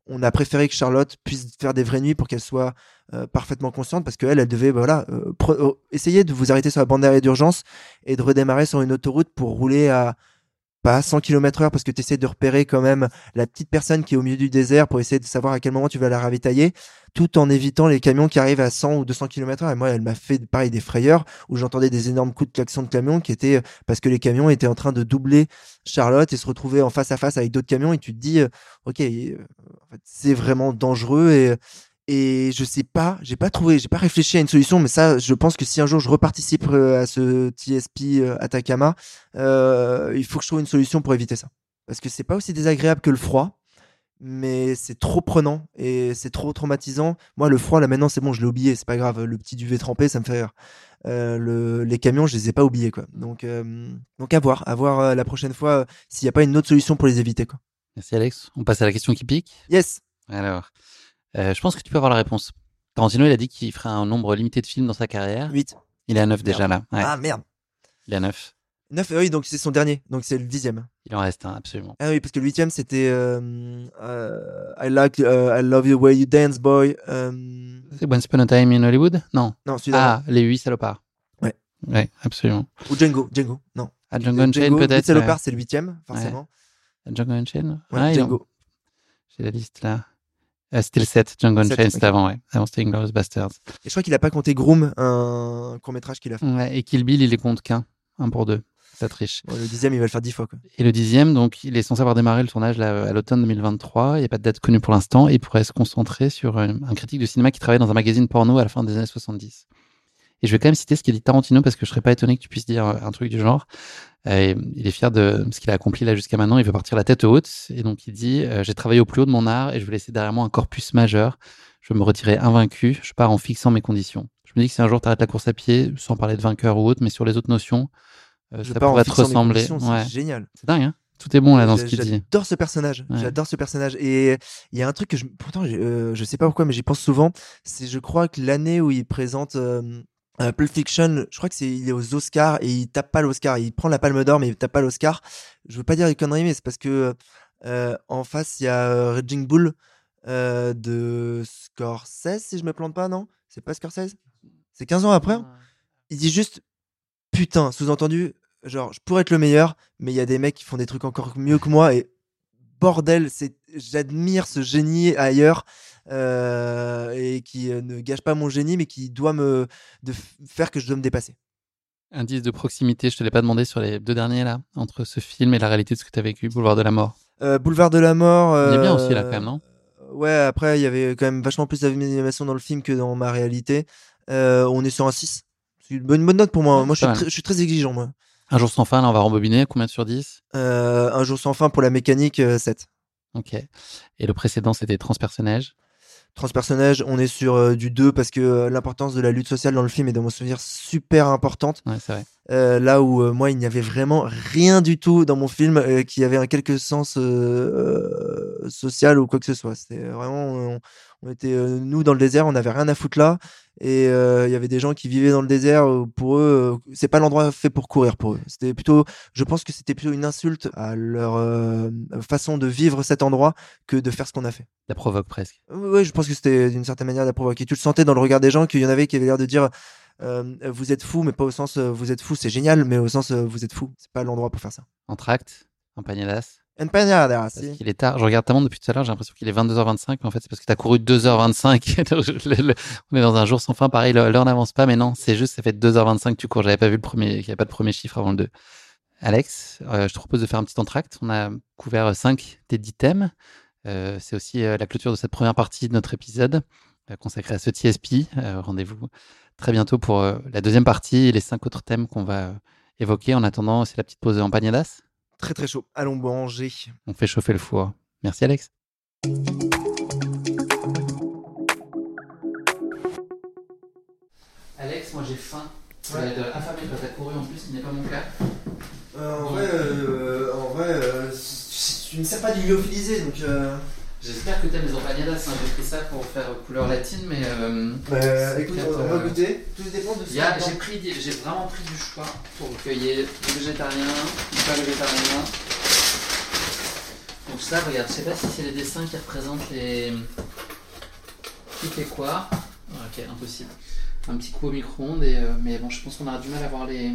on a préféré que Charlotte puisse faire des vraies nuits pour qu'elle soit euh, parfaitement consciente parce qu'elle, elle devait voilà, euh, euh, essayer de vous arrêter sur la bande d'arrêt d'urgence et de redémarrer sur une autoroute pour rouler à pas à 100 km heure parce que tu essaies de repérer quand même la petite personne qui est au milieu du désert pour essayer de savoir à quel moment tu vas la ravitailler tout en évitant les camions qui arrivent à 100 ou 200 km heure. Et moi elle m'a fait pareil des frayeurs où j'entendais des énormes coups de klaxon de camions qui étaient parce que les camions étaient en train de doubler Charlotte et se retrouver en face à face avec d'autres camions. Et tu te dis euh, ok euh, c'est vraiment dangereux et et je sais pas, j'ai pas trouvé, j'ai pas réfléchi à une solution, mais ça, je pense que si un jour je reparticipe euh, à ce TSP euh, Atacama, euh, il faut que je trouve une solution pour éviter ça. Parce que c'est pas aussi désagréable que le froid, mais c'est trop prenant et c'est trop traumatisant. Moi, le froid, là maintenant, c'est bon, je l'ai oublié, c'est pas grave. Le petit duvet trempé, ça me fait rire. Euh, le, les camions, je les ai pas oubliés, quoi. Donc, euh, donc à voir, à voir la prochaine fois s'il n'y a pas une autre solution pour les éviter, quoi. Merci Alex. On passe à la question qui pique? Yes. Alors, euh, je pense que tu peux avoir la réponse. Tarantino, il a dit qu'il ferait un nombre limité de films dans sa carrière. 8. Il est à 9 déjà là. Ouais, Ah merde. Il est à 9. 9, oui, donc c'est son dernier, donc c'est le dixième. Il en reste un, absolument. Ah oui, parce que le huitième c'était euh, euh, I like, euh, I love you way you dance, boy. Euh, C'est Once Upon a Time in Hollywood? Non. non, celui-là. Ah, les 8 salopards. Ouais. Ouais, absolument. Ou Django, Django, non. Ah, Django Unchained peut-être. Huit salopards, ouais. c'est le huitième, forcément. Django Unchained? Ouais, Ah, Django. J'ai la liste là. C'était le 7, Django Unchained, c'était avant, ouais. Avant, c'était Inglourious Bastards. Et je crois qu'il a pas compté Groom, un court métrage qu'il a fait. Ouais, et Kill Bill, il les compte qu'un. Un pour deux. Ça triche. Bon, le dixième, il va le faire dix fois, quoi. Et le dixième, donc, il est censé avoir démarré le tournage là, à l'automne 2023. Il n'y a pas de date connue pour l'instant. Il pourrait se concentrer sur euh, un critique de cinéma qui travaille dans un magazine porno à la fin des années 70. Et je vais quand même citer ce qu'a dit Tarantino parce que je serais pas étonné que tu puisses dire euh, un truc du genre. Euh, il est fier de ce qu'il a accompli là jusqu'à maintenant. Il veut partir la tête haute. Et donc, il dit euh, J'ai travaillé au plus haut de mon art et je veux laisser derrière moi un corpus majeur. Je me retirer invaincu. Je pars en fixant mes conditions. Je me dis que si un jour tu arrêtes la course à pied, sans parler de vainqueur ou autre, mais sur les autres notions, euh, ça pourrait te ressembler. Ouais. C'est génial. C'est dingue, hein Tout est bon là dans ce qu'il dit. J'adore ce personnage. Ouais. J'adore ce personnage. Et il y a un truc que je, pourtant, euh, je sais pas pourquoi, mais j'y pense souvent. C'est, je crois que l'année où il présente euh, euh, Pulp Fiction, je crois que c'est, il est aux Oscars et il tape pas l'Oscar. Il prend la Palme d'Or, mais il tape pas l'Oscar. Je veux pas dire une connerie, mais c'est parce que euh, en face il y a euh, Raging Bull euh, de Scorsese, si je me plante pas, non? C'est pas Scorsese? C'est 15 ans après. hein? Il dit juste putain, sous-entendu, genre je pourrais être le meilleur, mais il y a des mecs qui font des trucs encore mieux que moi et bordel, c'est j'admire ce génie ailleurs euh, et qui euh, ne gâche pas mon génie, mais qui doit me de faire que je dois me dépasser. Indice de proximité, je te l'ai pas demandé sur les deux derniers là, entre ce film et la réalité de ce que tu as vécu, Boulevard de la Mort. Euh, Boulevard de la mort. Il est bien aussi là euh, quand même, non? Ouais, après il y avait quand même vachement plus d'animation dans le film que dans ma réalité. Euh, on est sur un 6. C'est une bonne, bonne note pour moi. Ouais, moi je suis, je suis très exigeant moi. Un jour sans fin, là on va rembobiner, combien sur 10 Euh, un jour sans fin pour la mécanique, euh, 7. Ok. Et le précédent c'était Transpersonnage? Transpersonnage, on est sur euh, du 2 parce que euh, l'importance de la lutte sociale dans le film est dans mon souvenir super importante. Ouais, c'est vrai. Euh, là où euh, moi il n'y avait vraiment rien du tout dans mon film euh, qui avait un quelque sens euh, euh, social ou quoi que ce soit. C'était vraiment on, on était euh, nous dans le désert, on n'avait rien à foutre là et euh, il y avait des gens qui vivaient dans le désert. euh, pour eux, c'est pas l'endroit fait pour courir pour eux. C'était plutôt, je pense que c'était plutôt une insulte à leur façon de vivre cet endroit que de faire ce qu'on a fait. La provoque presque. Oui, je pense que c'était d'une certaine manière la provoquer. Tu le sentais dans le regard des gens qu'il y en avait qui avaient l'air de dire euh, vous êtes fou, mais pas au sens euh, vous êtes fou, c'est génial, mais au sens euh, vous êtes fou. C'est pas l'endroit pour faire ça. Entracte, un panier d'as. Empanada, Parce qu'il est tard. Je regarde ta montre depuis tout à l'heure, j'ai l'impression qu'il est 22h25, mais en fait c'est parce que tu as couru 2h25. Donc, je- le- le- on est dans un jour sans fin, pareil, l'heure n'avance pas, mais non, c'est juste, ça fait 2h25 que tu cours. J'avais pas vu le premier, qu'il n'y a pas de premier chiffre avant le 2. Alex, euh, je te propose de faire un petit entracte. On a couvert 5 des 10 thèmes. Euh, c'est aussi euh, la clôture de cette première partie de notre épisode euh, consacrée à ce TSP. Euh, Rendez-vous très bientôt pour euh, la deuxième partie et les cinq autres thèmes qu'on va euh, évoquer. En attendant, c'est la petite pause en pagnadas. Très très chaud. Allons manger. On fait chauffer le four. Merci Alex. Alex, moi j'ai faim. Ouais. Ouais. affamé quand t'as couru en plus, ce n'est pas mon cas. Euh, en vrai, euh, en vrai euh, tu ne sais pas du lyophilisé, donc. J'espère que t'aimes les empanadas. Hein. J'ai pris ça pour faire couleur latine, mais. Euh, bah, écoute, on va euh, goûter. Tout dépend de ce J'ai vraiment pris du choix pour qu'il y ait végétarien, pas végétarien. Donc ça, regarde, je sais pas si c'est les dessins qui représentent les. Qui fait quoi Ok, impossible. Un petit coup au micro-ondes, et, euh, mais bon, je pense qu'on aura du mal à voir les.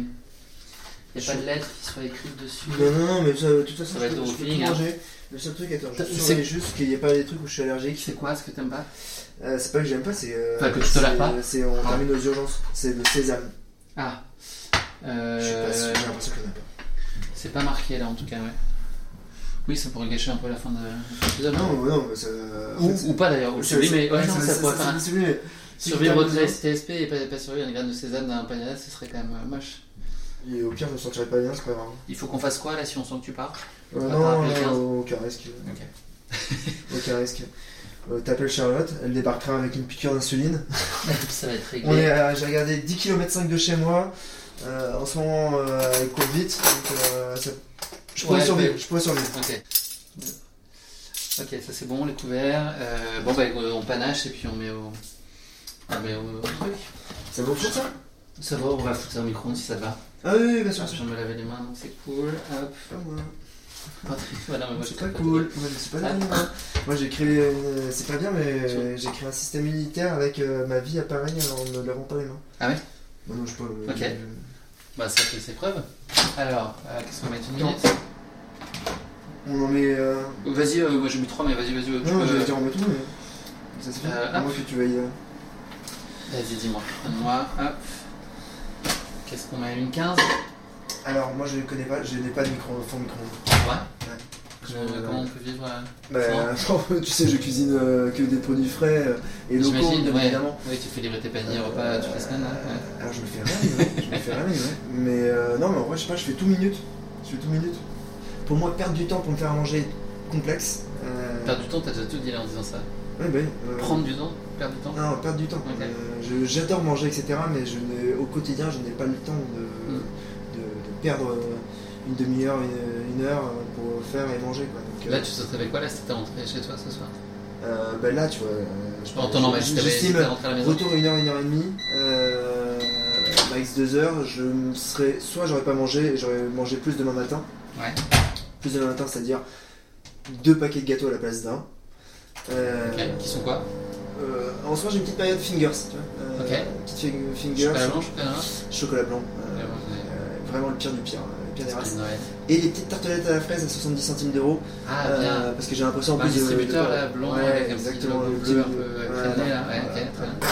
Il n'y a pas de lettres qui soient écrites dessus. Non, non, non, mais ça, de toute façon, Ça va je être peux, au feeling, tout hein. Le seul truc, attends, je C'est- juste qu'il n'y ait pas des trucs où je suis allergique. C'est quoi ce que t'aimes pas Euh, c'est pas que j'aime pas, c'est. euh, Enfin, que tu tolères c'est- pas C'est on Ah. termine aux urgences. C'est le sésame. Ah. Je suis Euh, pas sûr, j'ai l'impression qu'il n'y en a pas. C'est pas marqué là en tout cas, ouais. Oui, ça pourrait gâcher un peu la fin de de l'épisode. Non, non, mais ça. en Ou, fait, ou pas d'ailleurs, ou c'est- sublimer. Ouais, non, ça c'est- pourrait un- Survivre au TSP et pas, pas survivre à une graine de sésame d'un panadas, ce serait quand même euh, moche. Et au pire, je me sentirais pas bien, c'est pas grave. Il faut qu'on fasse quoi là si on sent que tu pars? Euh, va non, pas rappeler le 15. non, aucun risque. Ok. Aucun risque. Euh, T'appelles Charlotte, elle débarquera avec une piqûre d'insuline. Ça va être réglé. On est à- J'ai regardé 10 km 5 de chez moi. Euh, en ce moment, euh, elle court vite. Donc, euh, ça- je pourrais Ouais, survivre. Je pourrais survivre. Ok. Ok, ça c'est bon, les couverts. Euh, bon, bah, on panache et puis on met au. On met au, au truc. Ça vaut pour ça? Ça va, on va foutre ça au micro si ça te va. Ah oui, oui, bien sûr. Je viens de me laver les mains, donc c'est cool. Hop. Moi. Voilà, moi C'est je pas cool. Moi, je sais pas Ah. bien, moi. Moi, j'ai créé. une- C'est pas bien, mais euh, j'ai créé un système militaire avec euh, ma vie à Paris en ne lavant pas les mains. Ah ouais? Bah non, je peux. Ok. je- Bah, ça fait ses preuves. Alors, euh, qu'est-ce qu'on met une Non. minute? On en met. euh, Vas-y, euh, moi j'ai mis 3, mais vas-y, vas-y. tu Non, peux- dire on met tout, mais. Ça se fait. Euh, À moins que tu veuilles. euh, Vas-y, dis-moi. Donne-moi, hop. Qu'est-ce qu'on met? Une 15 Alors, moi, je ne connais pas. Je n'ai pas de micro, fond micro. Ouais. Je- Euh, Comment on peut vivre euh, Bah, tu sais, je cuisine euh, que des produits frais euh, et locaux, ouais. évidemment. Oui, tu fais livrer tes paniers repas toutes les semaines. hein, ouais. Alors je me fais rien, ouais. je me fais rien. Mais euh, non, mais en vrai, je sais pas, je fais tout minute. Je fais tout minute. Pour moi, perdre du temps pour me faire à manger complexe. Perdre du temps, t'as déjà tout dit là en disant ça. Ouais, bah, euh, Prendre du temps Perdre du temps Non, perdre du temps. J'adore manger, etc. Mais je au quotidien, je n'ai pas le temps de perdre euh, une demi-heure, une, une heure euh, pour faire et manger. Quoi. Donc, Là, euh, tu sauterais avec quoi là si t'étais rentré chez toi ce soir euh, bah là, tu vois. euh, je En temps j'estime t'étais rentré à la maison. Retour 1 heure, 1 heure et demie, euh, max 2 heures, je serais. Soit j'aurais pas mangé, j'aurais mangé plus demain matin. Ouais. Plus demain matin, c'est-à-dire deux paquets de gâteaux à la place d'un. Euh, qui sont quoi euh, En soi, j'ai une petite période fingers, tu vois. Euh, Ok. Petite fing- fingers. Chocolat blanc, chocolat noir chocolat blanc. euh, Ouais, ouais, euh, vraiment le pire du pire. euh, le pire des races. Et les petites tartelettes à la fraise à 70 centimes d'euros. Ah, euh, parce que j'ai l'impression en plus distributeur là, blanc, Ouais, avec un exactement, bleu petit- voilà. créné là. Ouais, Voilà. très bien.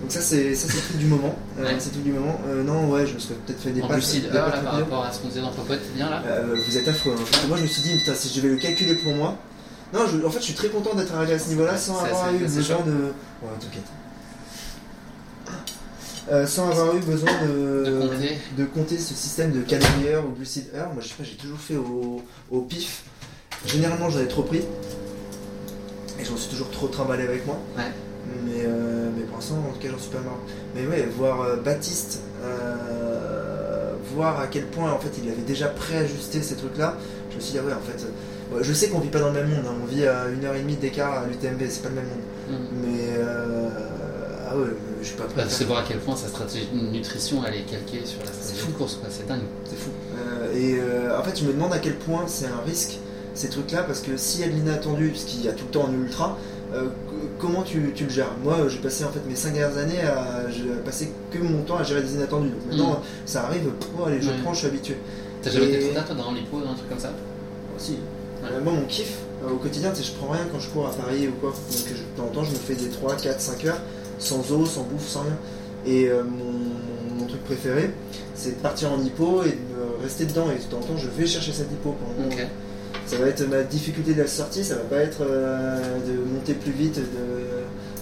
Donc ça c'est ça c'est le truc du moment. Euh, Ouais. C'est truc du moment. Euh, non ouais je me serais peut-être fait des En des là par rapport à ce qu'on disait dans Popote, c'est bien là Euh, vous êtes affreux. hein. Moi je me suis dit putain si je vais le calculer pour moi. Non je- en fait je suis très content d'être arrivé à ce niveau-là sans avoir eu besoin de. Ouais t'inquiète. Euh, sans avoir eu besoin de, De compter. de compter ce système de heure ou glucides heure. Moi je sais pas j'ai toujours fait au, au pif. Généralement j'en ai trop pris. Et je m'en suis toujours trop trimballé avec moi. Ouais. Mais, euh, mais pour l'instant, en tout cas, j'en suis pas mort. Mais ouais, voir euh, Baptiste, voir à quel point en fait il avait déjà préajusté ces trucs-là, je me suis dit, ah ouais, en fait, je sais qu'on vit pas dans le même monde, hein, on vit à une heure et demie d'écart à l'UTMB, c'est pas le même monde. Mm. Mais euh, ah ouais, je pas. Bah, sais voir à quel point sa stratégie de nutrition elle est calquée sur la stratégie fou. de course, quoi. c'est dingue. C'est fou. Euh, et euh, en fait, je me demande à quel point c'est un risque ces trucs-là, parce que s'il y a de l'inattendu, puisqu'il y a tout le temps en ultra, euh, comment tu, tu le gères? Moi, j'ai passé en fait mes 5 dernières années à j'ai passé que mon temps à gérer des inattendus. Donc maintenant, ça arrive, oh, allez, je Ouais. prends, je suis habitué. T'as jamais été trop tard toi dans l'hypo, dans un truc comme ça? Si. Ouais. Euh, moi, mon kiff euh, au quotidien, c'est je prends rien quand je cours à Paris ou quoi. Donc, je- de temps en temps, je me fais des 3, 4, 5 heures sans eau, sans bouffe, sans rien. Et euh, mon, mon truc préféré, c'est de partir en hippo et de rester dedans. Et de temps en temps, je vais chercher cette hippo pendant. Ça va être ma difficulté de la sortie, ça va pas être euh, de monter plus vite,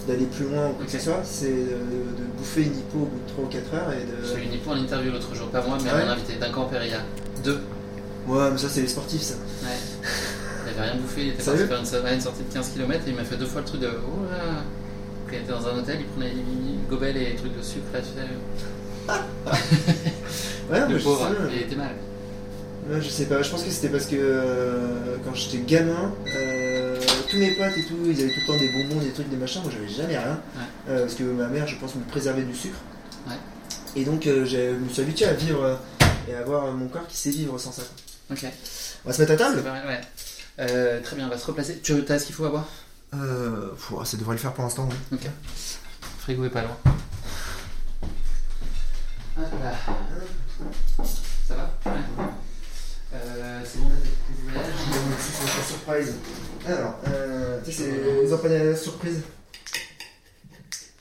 d'aller plus loin ou quoi que ce soit. C'est de, de bouffer une hippo au bout de 3 ou 4 heures et de. J'ai eu une hypo en interview l'autre jour, pas moi, mais ouais mon invité, Duncan Perilla. Deux. Ouais, mais ça, c'est les sportifs, ça. Ouais. Il avait rien bouffé, il était parti faire une, sortie de 15 km et il m'a fait deux fois le truc de. Oh là il était dans un hôtel, il prenait les gobels et les trucs de sucre là, tu. Ouais, mais je pauvre, sais, il était mal. Ouais, je sais pas, je pense que c'était parce que euh, quand j'étais gamin, euh, tous mes potes et tout, ils avaient tout le temps des bonbons, des trucs, des machins, moi j'avais jamais rien. Ouais. Euh, parce que ma mère, je pense, me préservait du sucre. Ouais. Et donc je me suis habitué à vivre et à avoir mon corps qui sait vivre sans ça. Ok. On va se mettre à table? Ouais. Euh, très bien, on va se replacer. Tu as ce qu'il faut à boire? Euh, pff, Ça devrait le faire pour l'instant, oui. Ok. Frigo est pas loin. Hop là. Ça va Ouais. Euh, c'est bon, t'as tes la surprise. Alors, euh, tu sais, c'est les empanadas surprise.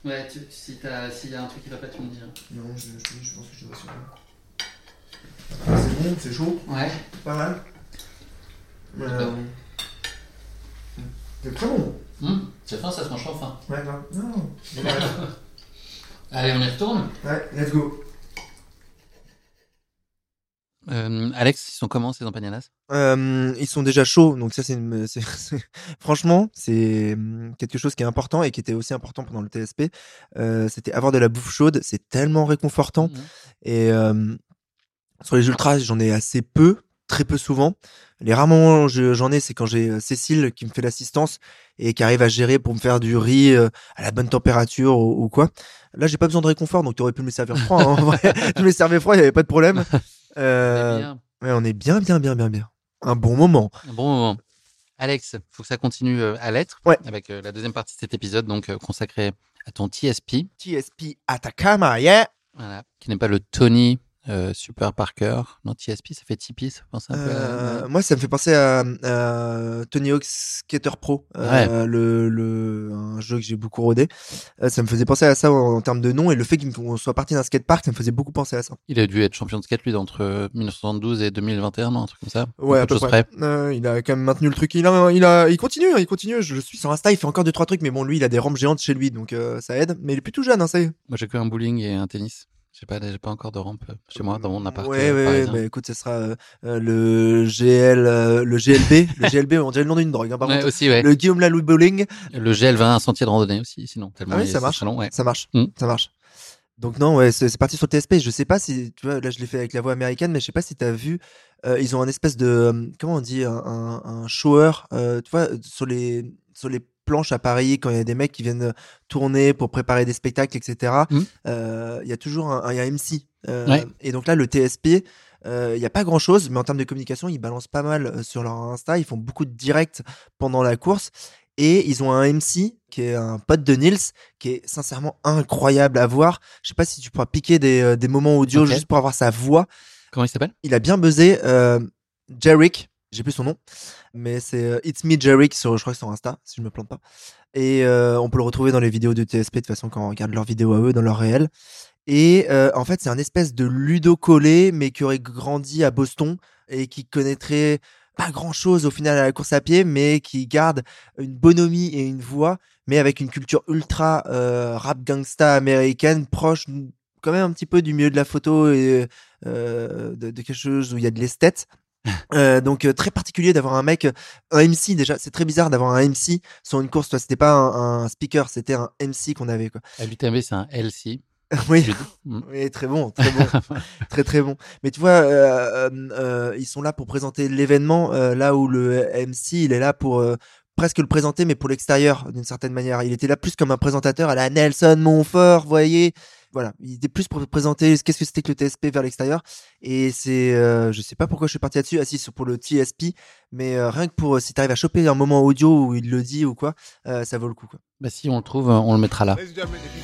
Ouais, tu- si t'as- s'il y a un truc qui va pas, tu me dis. hein. Non, je, je, je pense que je vois sur C'est bon, c'est chaud, Ouais. pas mal. Euh. C'est très bon. Hum, c'est fin, ça se mange enfin. Ouais. Non, Allez, on y retourne Ouais, let's go. Euh, Alex, ils sont comment ces empanadas? Euh, ils sont déjà chauds, donc ça c'est une- franchement c'est hum, quelque chose qui est important et qui était aussi important pendant le TSP. Euh, C'était avoir de la bouffe chaude, c'est tellement réconfortant. Mhm. Et euh, sur les ultras, j'en ai assez peu, très peu souvent. Les rares moments où je- j'en ai, c'est quand j'ai euh, Cécile qui me fait l'assistance et qui arrive à gérer pour me faire du riz euh, à la bonne température ou, ou quoi. Là, j'ai pas besoin de réconfort, donc tu aurais pu me le servir froid. hein, en vrai. tu me le servais froid, il y avait pas de problème. Euh, Eh bien, ouais, on est bien, bien, bien, bien, bien. Un bon moment. Un bon moment. Alex, faut que ça continue euh, à l'être Ouais. avec euh, la deuxième partie de cet épisode, donc euh, consacré à ton TSP, TSP Atacama, yeah. voilà, qui n'est pas le Tony euh, Super Parker. Non, TSP, ça fait Tipeee, ça pense un peu. à- Euh, moi, ça me fait penser à, à Tony Hawk Skater Pro, euh, le, le, un jeu que j'ai beaucoup rodé. Euh, ça me faisait penser à ça en, en termes de nom et le fait qu'on soit parti d'un skatepark, ça me faisait beaucoup penser à ça. Il a dû être champion de skate, lui, entre euh, 1972 et 2021, non, un truc comme ça. Ouais, à peu près. Euh, il a quand même maintenu le truc. Il a, il a, il continue, hein, il continue. Je suis sur Insta, il fait encore deux trois trucs, mais bon, lui, il a des rampes géantes chez lui, donc euh, ça aide. Mais il est plus tout jeune, hein, ça y est. Moi, j'ai que un bowling et un tennis. J'ai pas, j'ai pas encore de rampe euh, chez moi, dans mon appart. Ouais, euh, ouais. Bah, écoute, ce sera euh, le GL, euh, le GLB, le GLB, on dirait le nom d'une drogue. Hein, par Ouais, contre. aussi, ouais. Le Guillaume Lalou Bowling. Le GL20, un sentier de randonnée aussi, sinon. Tellement Ah oui, ça marche. très long, ouais. Ça marche. Mm. Ça marche. Donc non, ouais, c'est parti sur le TSP. Je sais pas si, tu vois, là je l'ai fait avec la voix américaine, mais je sais pas si t'as vu, euh, ils ont un espèce de, comment on dit, un, un, shower, tu vois, sur les, sur les planches à Paris, quand il y a des mecs qui viennent tourner pour préparer des spectacles, etc. Mm. euh, Il y a toujours un, un- il y a un MC. euh, Ouais. Et donc là, le TSP, euh, il n'y a pas grand chose, mais en termes de communication, ils balancent pas mal euh, sur leur Insta. Ils font beaucoup de directs pendant la course. Et ils ont un MC qui est un pote de Nils, qui est sincèrement incroyable à voir. Je sais pas si tu pourras piquer des, euh, des moments audio juste pour avoir sa voix. Comment il s'appelle? Il a bien buzzé. Euh, Jarek, j'ai plus son nom, mais c'est euh, It's Me Jarek sur, je crois que sur Insta, si je me plante pas. Et euh, on peut le retrouver dans les vidéos de TSP de façon quand on regarde leurs vidéos à eux dans leur réel. Et euh, en fait, c'est un espèce de ludo collé, mais qui aurait grandi à Boston et qui connaîtrait pas grand chose au final à la course à pied, mais qui garde une bonhomie et une voix, mais avec une culture ultra rap gangsta américaine, proche quand même un petit peu du milieu de la photo et de, de quelque chose où il y a de l'esthète. Euh, donc euh, très particulier d'avoir un mec, un MC déjà, c'est très bizarre d'avoir un MC sur une course. Toi, c'était pas un, un speaker, c'était un MC qu'on avait quoi. L'UTMB, c'est un LC. oui. Mm. oui, très bon, très bon, très très bon. Mais tu vois, euh, euh, euh, ils sont là pour présenter l'événement, euh, là où le MC, il est là pour euh, presque le présenter, mais pour l'extérieur, d'une certaine manière. Il était là plus comme un présentateur à la Nelson Montfort, voyez. Voilà, il était plus pour présenter qu'est-ce que c'était que le TSP vers l'extérieur. Et c'est, euh, je sais pas pourquoi je suis parti là-dessus, assis sur pour le TSP, mais euh, rien que pour, euh, si t'arrives à choper un moment audio où il le dit ou quoi, euh, ça vaut le coup, quoi. Bah, si on le trouve, on le mettra là.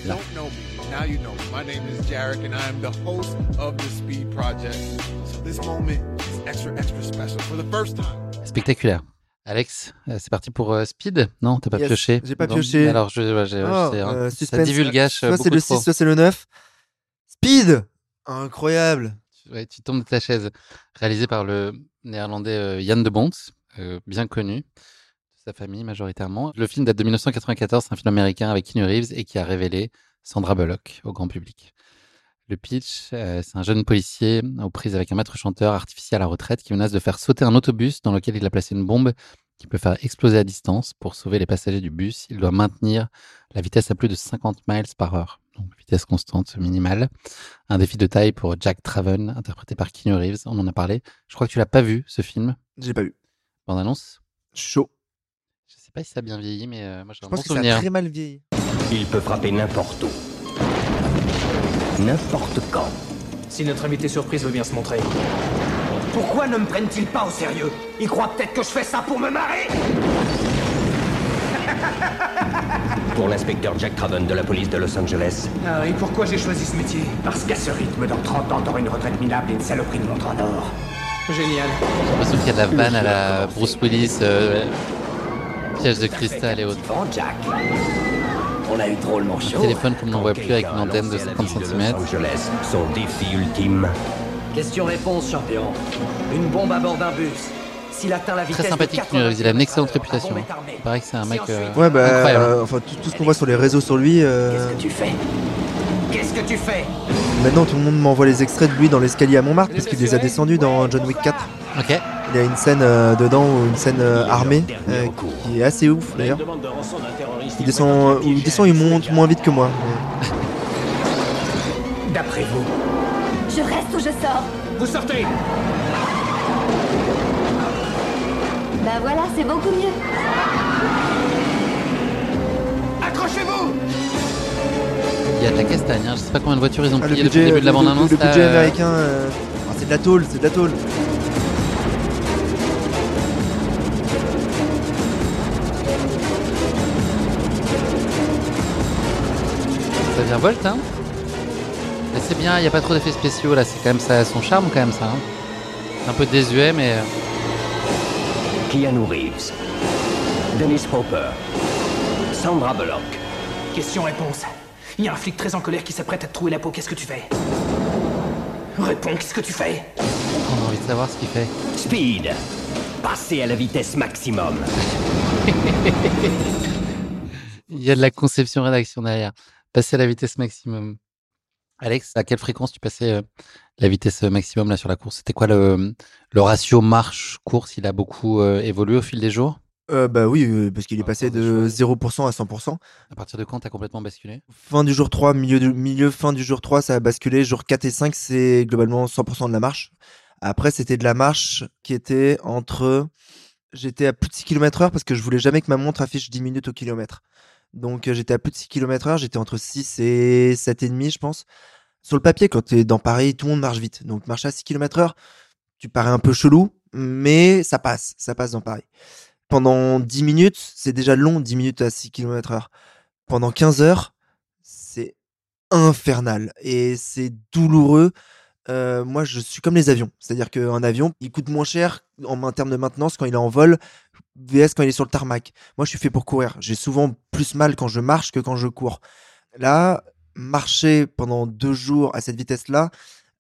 Là. don't know me, now you know me. My name is Jarek, and I am the host of the Speed Project. So this moment is extra, extra special. For the first time, Spectaculaire. Alex, euh, c'est parti pour euh, Speed Non, t'as pas Yes, pioché j'ai pas pioché. Alors, je, ouais, j'ai- Oh, euh, ça divulgage Soit c'est le trop. 6, soit c'est le 9. Speed Incroyable Ouais, tu tombes de ta chaise. Réalisé par le néerlandais euh, Yann de Bont, bien connu de sa famille majoritairement. Le film date de 1994, c'est un film américain avec Keanu Reeves et qui a révélé Sandra Bullock au grand public. Le pitch, euh, c'est un jeune policier aux prises avec un maître chanteur artificiel à la retraite qui menace de faire sauter un autobus dans lequel il a placé une bombe qui peut faire exploser à distance. Pour sauver les passagers du bus, il doit maintenir la vitesse à plus de 50 miles par heure. Donc vitesse constante minimale. Un défi de taille pour Jack Traven, interprété par Keanu Reeves. On en a parlé. Je crois que tu l'as pas vu, ce film. J'ai pas vu. Bande annonce. Chaud. Je sais pas si ça a bien vieilli, mais euh, moi j'ai Je pense bon que ça a très mal vieilli. Il peut frapper n'importe où. N'importe quand. Si notre invité surprise veut bien se montrer. Pourquoi ne me prennent-ils pas au sérieux? Ils croient peut-être que je fais ça pour me marrer? Pour l'inspecteur Jack Craven de la police de Los Angeles, Ah, et pourquoi j'ai choisi ce métier? Parce qu'à ce rythme, dans 30 ans, t'auras une retraite minable et une saloperie de montre en or. Génial. J'ai l'impression qu'il y a de la vanne à la Bruce Willis, euh, piège de cristal et autres. Bon, Jack. On a eu drôlement Un chaud. téléphone qu'on n'envoie plus avec une antenne de 50 cm. Son défi ultime. Question-réponse, champion. Une bombe à bord d'un bus. S'il atteint la vitesse Très de sympathique, 80 Keanu Reeves. Il a une excellente réputation. bombe hein. Il paraît que c'est un mec euh, Ouais, bah, incroyable. euh, enfin, tout, tout ce qu'on voit sur les réseaux sur lui. euh, Qu'est-ce que tu fais? Qu'est-ce que tu fais? Maintenant, tout le monde m'envoie les extraits de lui dans l'escalier à Montmartre parce qu'il les a descendus dans John Wick 4. Ok. Il y a une scène euh, dedans, ou une scène euh, armée, euh, qui est assez ouf d'ailleurs. Il descend, ou il descend, il monte moins vite que moi. mais- D'après vous, Je reste ou je sors vous sortez Bah voilà, c'est beaucoup mieux. Accrochez-vous Il y a de la castagne, hein. je sais pas combien de voitures ils ont Ah, plié depuis le début de la le- bande-annonce. le là, budget euh, américain, euh, ah, c'est de la tôle, c'est de la tôle. Volt, hein Mais c'est bien, il n'y a pas trop d'effets spéciaux là, c'est quand même ça son charme quand même ça. hein. Un peu désuet mais... euh, Keanu Reeves. Dennis Hopper. Sandra Bullock. Question-réponse. Il y a un flic très en colère qui s'apprête à te trouver la peau, qu'est-ce que tu fais? Réponds, qu'est-ce que tu fais? On a envie de savoir ce qu'il fait. Speed. Passez à la vitesse maximum. Il y a de la conception rédaction derrière. Passer à la vitesse maximum. Alex, à quelle fréquence tu passais euh, la vitesse maximum là sur la course? C'était quoi le, le ratio marche-course Il a beaucoup euh, évolué au fil des jours? Euh, bah oui, euh, parce qu'il est passé de 0% à 100%. À partir de quand t'as complètement basculé? Fin du jour 3, milieu, du- milieu, fin du jour 3, ça a basculé. Jour 4 et 5, c'est globalement 100% de la marche. Après, c'était de la marche qui était entre. J'étais à plus de 6 km/h parce que je voulais jamais que ma montre affiche 10 minutes au kilomètre. Donc, euh, j'étais à plus de 6 km/h, j'étais entre 6 et 7,5, je pense. Sur le papier, quand tu es dans Paris, tout le monde marche vite. Donc, marcher à 6 km/h, tu parais un peu chelou, mais ça passe. Ça passe dans Paris. Pendant 10 minutes, c'est déjà long, 10 minutes à 6 km/h. Pendant 15 heures, c'est infernal et c'est douloureux. Euh, moi, je suis comme les avions. C'est-à-dire qu'un avion, il coûte moins cher en termes de maintenance quand il est en vol, VS quand il est sur le tarmac. Moi, je suis fait pour courir. J'ai souvent plus mal quand je marche que quand je cours. Là, marcher pendant deux jours à cette vitesse-là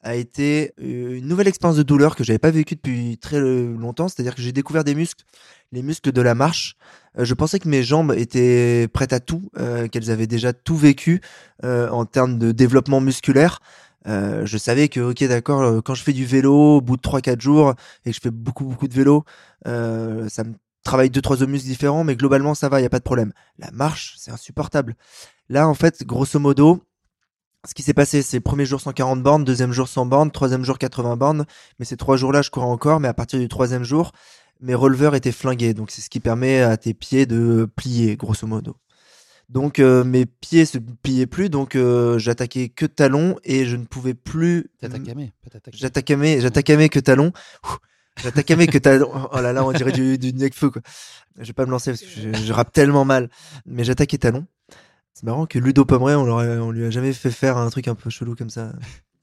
a été euh, une nouvelle expérience de douleur que j'avais pas vécue depuis très euh, longtemps. C'est-à-dire que j'ai découvert des muscles, les muscles de la marche. Euh, je pensais que mes jambes étaient prêtes à tout, qu'elles avaient déjà tout vécu en termes de développement musculaire. Je savais que, ok, d'accord, quand je fais du vélo, au bout de 3-4 jours, et que je fais beaucoup, beaucoup de vélo, ça me travaille deux, trois muscles différents, mais globalement, ça va, il n'y a pas de problème. La marche, c'est insupportable. Là, en fait, grosso modo, ce qui s'est passé, c'est premier jour 140 bornes, deuxième jour 100 bornes, troisième jour 80 bornes, mais ces trois jours-là, je courais encore, mais à partir du troisième jour, mes releveurs étaient flingués, donc c'est ce qui permet à tes pieds de plier, grosso modo. Donc euh, mes pieds se pliaient plus, donc euh, j'attaquais que talons et je ne pouvais plus. J'attaquamais, j'attaquamais que talons. Ouh, J'attaquamais que talons. Oh là là, on dirait du, du Necfeu quoi. Je vais pas me lancer parce que je, je rappe tellement mal, mais j'attaquais talons. C'est marrant que Ludo Pomeray, on, on lui a jamais fait faire un truc un peu chelou comme ça.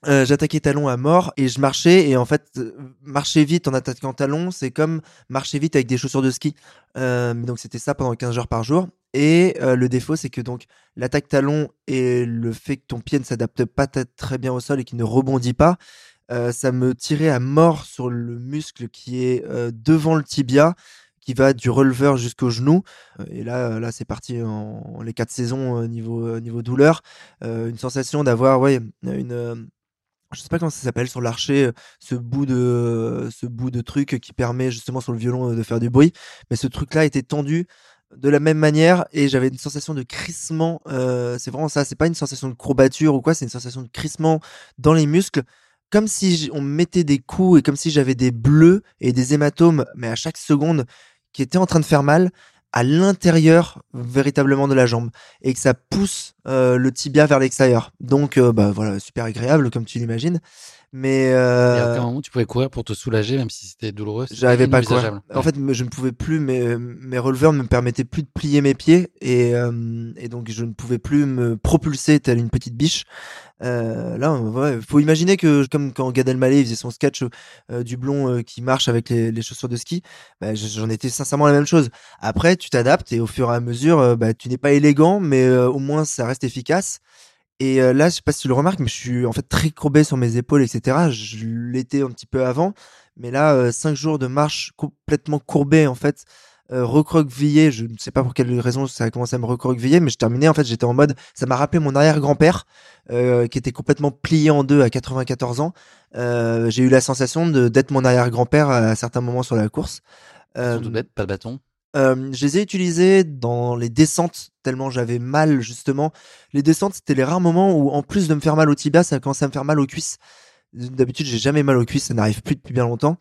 Euh, j'attaquais talons à mort et je marchais et en fait euh, marcher vite en attaquant talons c'est comme marcher vite avec des chaussures de ski Euh, donc c'était ça pendant 15 heures par jour et le défaut c'est que donc l'attaque talon et le fait que ton pied ne s'adapte pas très bien au sol et qu'il ne rebondit pas euh, ça me tirait à mort sur le muscle qui est euh, devant le tibia qui va du releveur jusqu'au genou Euh, et là là c'est parti en, les quatre saisons niveau niveau douleur une sensation d'avoir ouais une je sais pas comment ça s'appelle sur l'archer, ce bout de ce bout de truc qui permet justement sur le violon de faire du bruit. Mais ce truc-là était tendu de la même manière et j'avais une sensation de crissement. c'est vraiment ça. C'est pas une sensation de courbature ou quoi. C'est une sensation de crissement dans les muscles, comme si on me mettait des coups et comme si j'avais des bleus et des hématomes, mais à chaque seconde, qui étaient en train de faire mal à l'intérieur véritablement de la jambe et que ça pousse euh, le tibia vers l'extérieur. Donc euh, bah voilà, super agréable comme tu l'imagines. Mais Et à euh, aucun moment tu pouvais courir pour te soulager, même si c'était douloureux. j'arrivais pas à courir. En fait, je ne pouvais plus, mes, mes releveurs ne me permettaient plus de plier mes pieds et, euh, et donc je ne pouvais plus me propulser telle une petite biche. Euh, là, ouais, faut imaginer que comme quand Gad Elmaleh faisait son sketch euh, du blond euh, qui marche avec les, les chaussures de ski, bah, j'en étais sincèrement la même chose. Après, tu t'adaptes et au fur et à mesure, euh, bah, tu n'es pas élégant, mais euh, au moins ça reste efficace. Et euh, là, je sais pas si tu le remarques, mais je suis en fait très courbé sur mes épaules, etc. Je l'étais un petit peu avant, mais là, euh, cinq jours de marche complètement courbé, en fait, euh, recroquevillé. Je ne sais pas pour quelle raison ça a commencé à me recroqueviller, mais je terminais. En fait, j'étais en mode, ça m'a rappelé mon arrière-grand-père euh, qui était complètement plié en deux à 94 ans. Euh, j'ai eu la sensation d'être mon arrière-grand-père à certains moments sur la course. Tout bête, pas de bâton. Je les ai utilisés dans les descentes tellement j'avais mal justement. Les descentes c'était les rares moments où en plus de me faire mal au tibia ça commençait à me faire mal aux cuisses. D'habitude j'ai jamais mal aux cuisses, ça n'arrive plus depuis bien longtemps.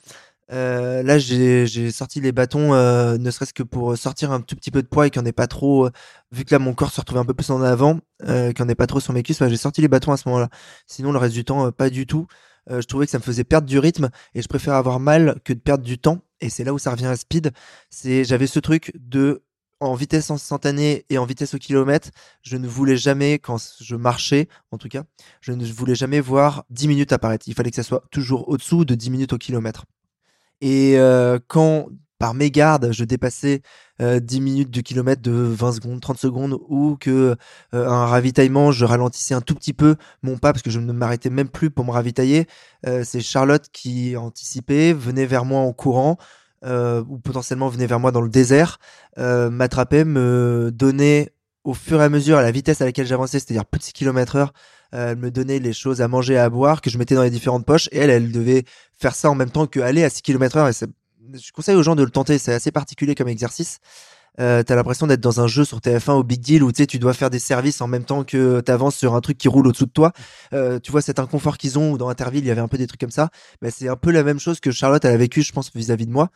Là j'ai sorti les bâtons ne serait-ce que pour sortir un tout petit peu de poids et qu'il n'y pas trop. Vu que là mon corps se retrouvait un peu plus en avant, qu'il n'y pas trop sur mes cuisses, j'ai sorti les bâtons à ce moment-là. Sinon le reste du temps pas du tout. je trouvais que ça me faisait perdre du rythme et je préfère avoir mal que de perdre du temps et c'est là où ça revient à speed. C'est j'avais ce truc de en vitesse instantanée et en vitesse au kilomètre, je ne voulais jamais, quand je marchais, en tout cas, je ne voulais jamais voir 10 minutes apparaître. Il fallait que ça soit toujours au-dessous de 10 minutes au kilomètre. Et euh, quand par mégarde, je dépassais euh, 10 minutes du kilomètre de 20 secondes, 30 secondes, ou que un ravitaillement, je ralentissais un tout petit peu mon pas parce que je ne m'arrêtais même plus pour me ravitailler. C'est Charlotte qui anticipait, venait vers moi en courant, ou potentiellement venait vers moi dans le désert, m'attrapait, me donnait au fur et à mesure à la vitesse à laquelle j'avançais, c'est-à-dire plus de 6 km heure, elle me donnait les choses à manger, à boire, que je mettais dans les différentes poches, et elle, elle devait faire ça en même temps qu'aller à 6 km heure, et je conseille aux gens de le tenter, c'est assez particulier comme exercice. Euh, t'as l'impression d'être dans un jeu sur TF1 au Big Deal où tu dois faire des services en même temps que t'avances sur un truc qui roule au-dessous de toi. Euh, tu vois cet inconfort qu'ils ont dans Interville il y avait un peu des trucs comme ça. Mais c'est un peu la même chose que Charlotte elle a vécu je pense vis-à-vis de moi.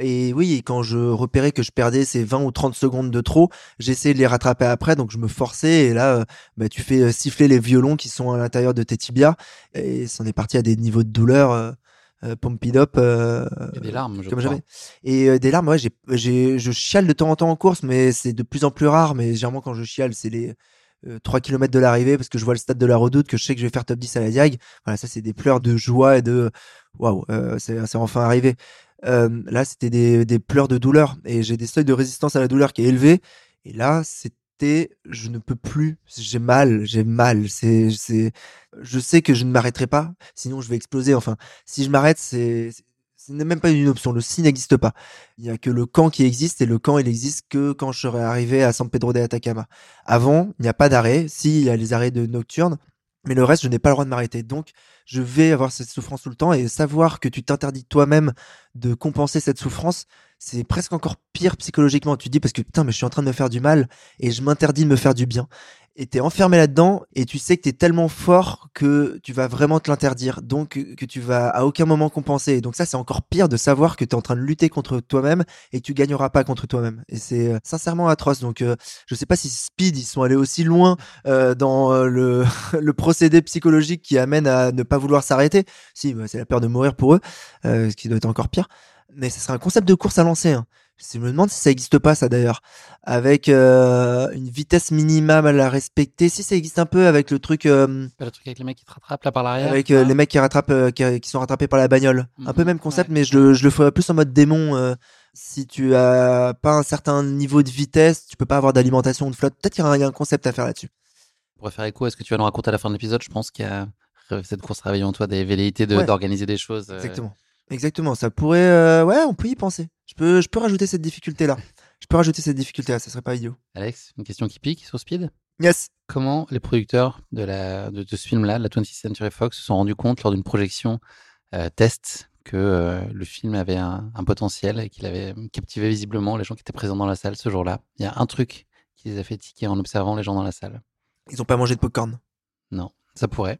Et oui, quand je repérais que je perdais ces 20 ou 30 secondes de trop, j'essayais de les rattraper après, donc je me forçais. Et là, euh, bah, tu fais siffler les violons qui sont à l'intérieur de tes tibias, et c'en est parti à des niveaux de douleur. Euh, euh. Euh, et des larmes, je comme crois. jamais. Et euh, des larmes, ouais, j'ai, j'ai, je chiale de temps en temps en course, mais c'est de plus en plus rare. Mais généralement, quand je chiale, c'est les euh, 3 km de l'arrivée parce que je vois le stade de la redoute, que je sais que je vais faire top 10 à la Diag. Voilà, ça, c'est des pleurs de joie et de waouh, euh, c'est, c'est enfin arrivé. Euh, là, c'était des, des pleurs de douleur et j'ai des seuils de résistance à la douleur qui est élevé. Et là, je ne peux plus, j'ai mal, j'ai mal. C'est, c'est, je sais que je ne m'arrêterai pas, sinon je vais exploser. Enfin, si je m'arrête, c'est, ce n'est même pas une option. Le si n'existe pas. Il y a que le camp qui existe et le camp, il existe que quand je serai arrivé à San Pedro de Atacama. Avant, il n'y a pas d'arrêt. Si, il y a les arrêts de nocturne. Mais le reste, je n'ai pas le droit de m'arrêter. Donc, je vais avoir cette souffrance tout le temps et savoir que tu t'interdis toi-même de compenser cette souffrance, c'est presque encore pire psychologiquement. Tu te dis parce que putain, mais je suis en train de me faire du mal et je m'interdis de me faire du bien. Et t'es enfermé là-dedans et tu sais que t'es tellement fort que tu vas vraiment te l'interdire. Donc, que tu vas à aucun moment compenser. Et donc ça, c'est encore pire de savoir que t'es en train de lutter contre toi-même et tu gagneras pas contre toi-même. Et c'est euh, sincèrement atroce. Donc, euh, je sais pas si Speed, ils sont allés aussi loin euh, dans euh, le, procédé psychologique qui amène à ne pas vouloir s'arrêter. Si, bah, c'est la peur de mourir pour eux, ce qui doit être encore pire. Mais ce serait un concept de course à lancer. Hein. Je me demande si ça existe pas ça d'ailleurs, avec euh, une vitesse minimum à la respecter. Si ça existe un peu avec le truc, euh, Pas le truc avec les mecs qui te rattrapent là par l'arrière. avec euh, les mecs qui rattrapent, euh, qui, qui sont rattrapés par la bagnole. Un peu Mhm, même concept, mais je le, je le ferais plus en mode démon. euh, si tu as pas un certain niveau de vitesse, tu peux pas avoir d'alimentation ou de flotte. Peut-être qu'il y a un- il y a un concept à faire là-dessus. Pour faire écho à ce que tu vas nous raconter à la fin de l'épisode, je pense qu'il y a cette course réveille en toi des velléités de- Ouais. d'organiser des choses. euh, Exactement. Exactement. Ça pourrait, euh, ouais, on peut y penser. Je peux, je peux rajouter cette difficulté là. Je peux rajouter cette difficulté là. Ça serait pas idiot. Alex, une question qui pique sur Speed? Yes. Comment les producteurs de, la, de, de ce film-là, la 20th Century Fox, se sont rendus compte lors d'une projection euh, test que euh, le film avait un, un potentiel et qu'il avait captivé visiblement les gens qui étaient présents dans la salle ce jour-là? Il y a un truc qui les a fait tiquer en observant les gens dans la salle. Ils ont pas mangé de popcorn. Non, ça pourrait.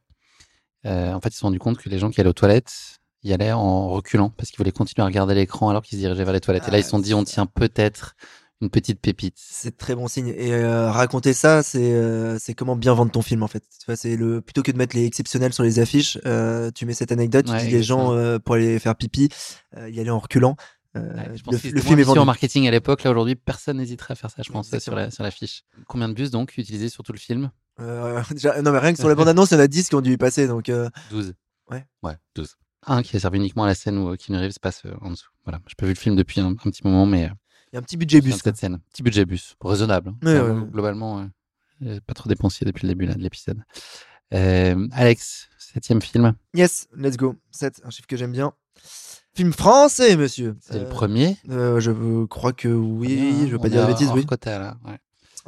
Euh, en fait, ils se sont rendus compte que les gens qui allaient aux toilettes y allaient en reculant parce qu'ils voulaient continuer à regarder l'écran alors qu'ils se dirigeaient vers les toilettes. et là, ils se sont dit, on tient peut-être une petite pépite. C'est très bon signe. Et euh, raconter ça, c'est euh, c'est comment bien vendre ton film en fait. C'est le plutôt que de mettre les exceptionnels sur les affiches, euh, tu mets cette anecdote, tu Ouais, dis les gens pour aller faire pipi, y aller en reculant. Je pense le, film est vendu. en marketing à l'époque. Là, aujourd'hui, personne n'hésiterait à faire ça, je pense, sur la, sur l'affiche. Combien de bus, donc, utilisés sur tout le film? Déjà, non mais rien que sur la bande annonce, il y en a 10 qui ont dû y passer donc. euh, 12. Ouais. Ouais, 12. Un qui a servi uniquement à la scène où euh, Keanu Reeves passe euh, en dessous. Voilà, j'ai pas vu le film depuis un, un petit moment, mais euh, Il y a un petit budget je bus. cette scène. Petit budget bus, raisonnable. hein. Ouais, ouais. Globalement, euh, pas trop dépensé depuis le début là, de l'épisode. Euh, Alex, septième film. Yes, let's go. 7, un chiffre que j'aime bien. Film français, monsieur. C'est le premier je crois que oui, Bien, je veux on pas dire de est bêtises, oui. quota, là, ouais.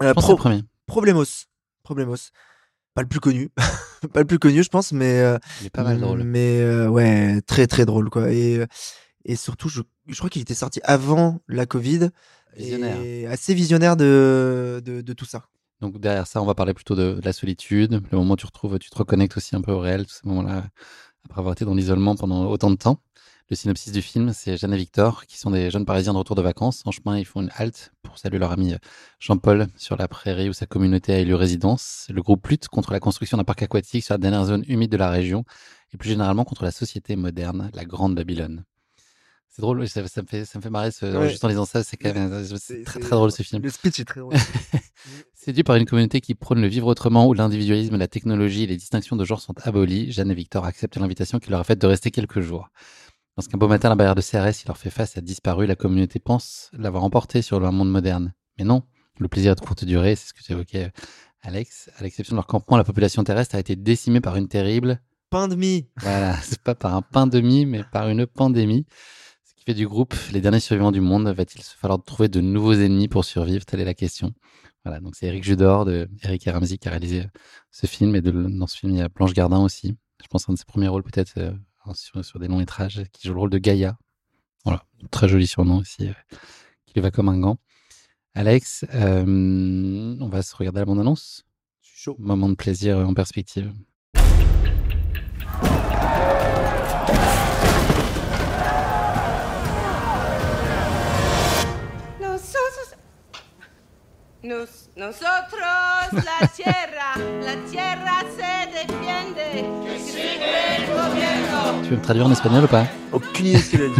Je pense c'est le premier. Problemos. Problemos. Pas le plus connu. pas le plus connu, je pense, mais. euh, Il est pas mal drôle. Mais euh, ouais, très très drôle, quoi. Et, euh, et surtout, je, je crois qu'il était sorti avant la Covid. Visionnaire. Et assez visionnaire de, de, de tout ça. Donc derrière ça, on va parler plutôt de, de la solitude, le moment où tu retrouves, tu te reconnectes aussi un peu au réel, tous ces moments-là, après avoir été dans l'isolement pendant autant de temps. Le synopsis du film, c'est Jeanne et Victor, qui sont des jeunes Parisiens de retour de vacances. En chemin, ils font une halte pour saluer leur ami Jean-Paul sur la prairie où sa communauté a élu résidence. Le groupe lutte contre la construction d'un parc aquatique sur la dernière zone humide de la région et plus généralement contre la société moderne, la Grande Babylone. C'est drôle, ça, ça me fait, ça me fait marrer ce, Ouais. juste en lisant ça, c'est quand même c'est C'est- très, très drôle ce film. Le speech est très drôle. Séduit par une communauté qui prône le vivre autrement, où l'individualisme, la technologie et les distinctions de genre sont abolis, Jeanne et Victor acceptent l'invitation qui leur a faite de rester quelques jours. Lorsqu'un beau matin, la barrière de CRS, il leur fait face, a disparu, la communauté pense l'avoir emporté sur le monde moderne. Mais non, le plaisir est de courte durée, c'est ce que tu évoquais, Alex. À l'exception de leur campement, la population terrestre a été décimée par une terrible... Pandémie. Voilà, c'est pas par un pain demi, mais par une pandémie. Ce qui fait du groupe les derniers survivants du monde. Va-t-il se falloir trouver de nouveaux ennemis pour survivre? Telle est la question. Voilà, donc c'est Eric Judor de Eric et Ramsey qui a réalisé ce film. Et de, dans ce film, il y a Blanche Gardin aussi. Je pense un de ses premiers rôles peut-être euh, sur, sur des longs métrages, qui joue le rôle de Gaïa. Voilà, très joli surnom aussi, euh, qui lui va comme un gant. Alex, euh, on va se regarder la bande-annonce. Chaud. Moment de plaisir en perspective. Nos- nosotros, la tierra. La tierra se defiende. Que sigue el gobierno. Tu veux me traduire en espagnol ou pas? Aucune idée de ce qu'il a dit.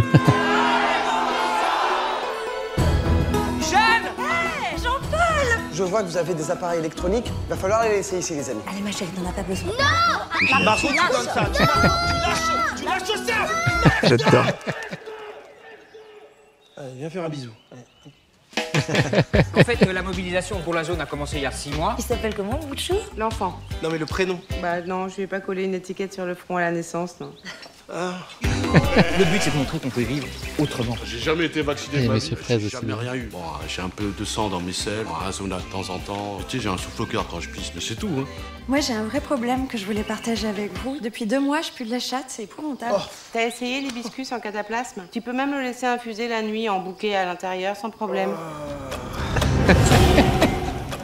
Jeanne Hé, Jean-Paul Je vois que vous avez des appareils électroniques. Va falloir les laisser ici, les amis. Allez, ma chérie, t'en as pas besoin. Non Margot, tu donnes ça. Tu lâches, tu lâches ça. J'adore. Allez, viens faire un bisou. En fait, euh, la mobilisation pour la zone a commencé il y a six mois. Il s'appelle comment, bout de chou L'enfant. Non, mais le prénom. Bah non, je lui ai pas collé une étiquette sur le front à la naissance, non. Le but, c'est de montrer qu'on peut vivre autrement. J'ai jamais été vacciné vie, Fraise j'ai aussi. jamais rien eu. Bon, j'ai un peu de sang dans mes selles, un zona de temps en temps. Tu sais, j'ai un souffle au cœur quand je pisse, mais c'est tout. Hein. Moi, j'ai un vrai problème que je voulais partager avec vous. Depuis deux mois, je pue de la chatte, c'est épouvantable. T'as essayé l'hibiscus en cataplasme? Tu peux même le laisser infuser la nuit en bouquet à l'intérieur sans problème.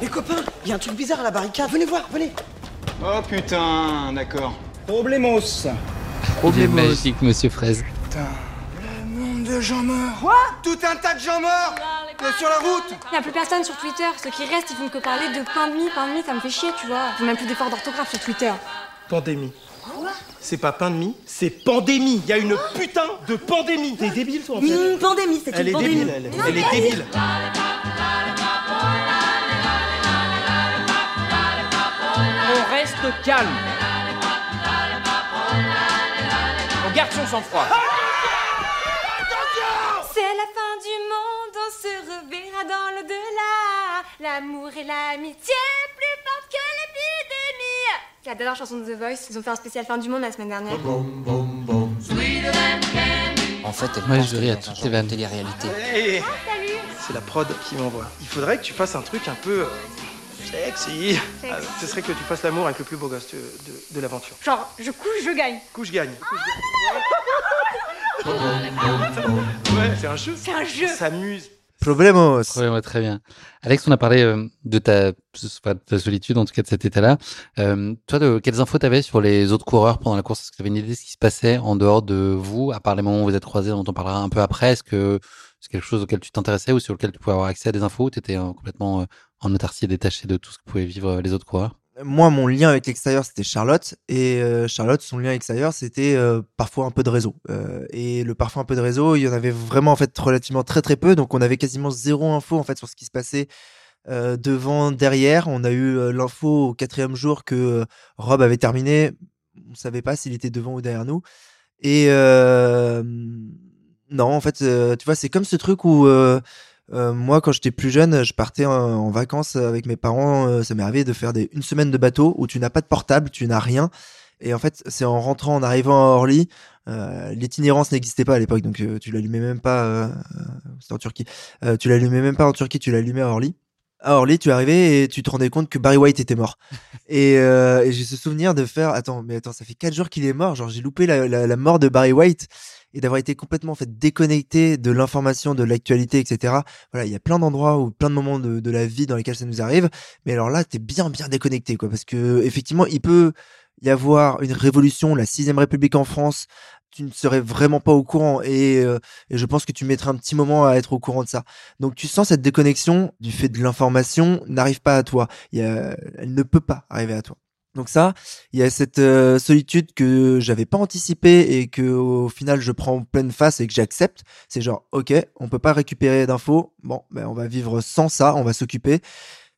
Les copains, il y a un truc bizarre à la barricade. Venez voir, venez. Oh putain, d'accord. Problemos. Il est magique, Monsieur Fraise. Nombre de gens morts. Quoi Tout un tas de gens morts euh, sur la route. Il n'y a plus personne sur Twitter. Ceux qui restent, ils font que parler de pain de mie. Pain de mie, ça me fait chier, tu vois. Ils font même plus d'efforts d'orthographe sur Twitter. Pandémie. C'est pas pain de mie, c'est pandémie. Il y a une putain de pandémie. T'es débile, toi, en fait. Une pandémie, c'est Elle une est pandémie. débile, elle. Elle est débile. On reste calme. Garde son sang-froid. C'est la fin du monde, on se reverra dans l'au-delà. L'amour et l'amitié plus fortes que l'épidémie. La dernière chanson de The Voice. Ils ont fait un spécial fin du monde la semaine dernière. En fait, elle Moi, pense je ris à toutes les de vannes. télé-réalité. Hey, c'est la prod qui m'envoie. Il faudrait que tu fasses un truc un peu euh, sexy. Sexy. Euh, ce serait que tu fasses l'amour avec le plus beau gosse de, de- de l'aventure. Genre, je couche, je gagne. Couche gagne. Ouais, c'est un jeu. C'est un jeu. S'amuse. Problemos. Problemos, très bien. Alex, on a parlé euh, de ta, de ta solitude, en tout cas de cet état-là. Euh, toi, de, quelles infos t'avais sur les autres coureurs pendant la course? Est-ce que tu avais une idée de ce qui se passait en dehors de vous, à part les moments où vous êtes croisés, dont on parlera un peu après? Est-ce que c'est quelque chose auquel tu t'intéressais ou sur lequel tu pouvais avoir accès à des infos ou tu étais complètement euh, en autarcie et détaché de tout ce que pouvaient vivre euh, les autres coureurs? Moi, mon lien avec l'extérieur, c'était Charlotte. Et euh, Charlotte, son lien avec l'extérieur, c'était euh, parfois un peu de réseau. Et le parfois un peu de réseau, il y en avait vraiment en fait relativement très très peu. Donc on avait quasiment zéro info en fait sur ce qui se passait devant, derrière. On a eu l'info au quatrième jour que Rob avait terminé. On savait pas s'il était devant ou derrière nous. Et non, en fait, tu vois, c'est comme ce truc où euh, moi, quand j'étais plus jeune, je partais en, en vacances avec mes parents. euh, ça m'est arrivé de faire des, une semaine de bateau où tu n'as pas de portable, tu n'as rien. Et en fait, c'est en rentrant, en arrivant à Orly, euh, l'itinérance n'existait pas à l'époque, donc euh, tu l'allumais même pas. C'était en Turquie. Tu l'allumais même pas en Turquie, tu l'allumais à Orly. À Orly, tu arrivais et tu te rendais compte que Barry White était mort. et et j'ai ce souvenir de faire. Attends, mais attends, ça fait quatre jours qu'il est mort. Genre, j'ai loupé la, la, la mort de Barry White et d'avoir été complètement en fait déconnecté de l'information, de l'actualité, etc. Voilà, il y a plein d'endroits ou plein de moments de, la vie dans lesquels ça nous arrive. Mais alors là, t'es bien bien déconnecté, quoi, parce que effectivement, il peut y avoir une révolution, la sixième République en France, tu ne serais vraiment pas au courant et, euh, je pense que tu mettrais un petit moment à être au courant de ça. Donc tu sens cette déconnexion du fait de l'information n'arrive pas à toi. Elle ne peut pas arriver à toi. Donc ça, il y a cette euh, solitude que j'avais pas anticipée et que au final je prends en pleine face et que j'accepte. C'est genre ok, on peut pas récupérer d'infos. Bon, ben on va vivre sans ça, on va s'occuper.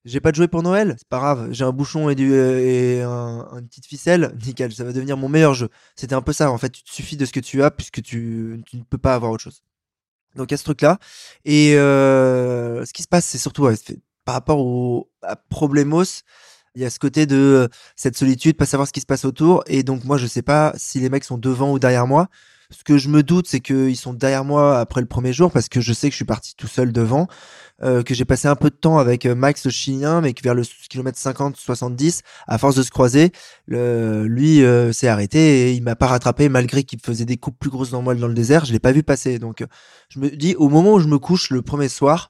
J'ai pas de jouet pour Noël, c'est pas grave. J'ai un bouchon et, un- une petite ficelle, nickel. Ça va devenir mon meilleur jeu. C'était un peu ça. En fait, tu te suffis de ce que tu as puisque tu, tu ne peux pas avoir autre chose. Donc il y a ce truc-là. Et euh, ce qui se passe, c'est surtout par rapport au à Problemos. Il y a ce côté de euh, cette solitude, pas savoir ce qui se passe autour. Et donc moi, je sais pas si les mecs sont devant ou derrière moi. Ce que je me doute, c'est qu'ils sont derrière moi après le premier jour parce que je sais que je suis parti tout seul devant, euh, que j'ai passé un peu de temps avec euh, Max le chilien, mais que vers le kilomètre 50-70, à force de se croiser, lui s'est arrêté et il m'a pas rattrapé malgré qu'il faisait des coupes plus grosses dans moi dans le désert. Je l'ai pas vu passer. Donc je me dis au moment où je me couche le premier soir,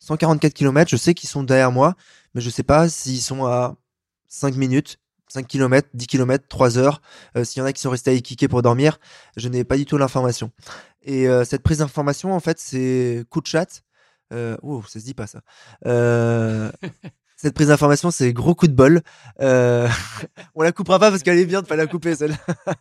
144 km, je sais qu'ils sont derrière moi, mais je sais pas s'ils sont à 5 minutes, 5 km, 10 km, 3 heures. Euh, S'il y en a qui sont restés à kicker pour dormir, je n'ai pas du tout l'information. Et euh, cette prise d'information, en fait, c'est coup de chat. Euh, oh, ça se dit pas ça. Cette prise d'information, c'est gros coup de bol. On la coupera pas parce qu'elle est bien de pas la couper celle-là.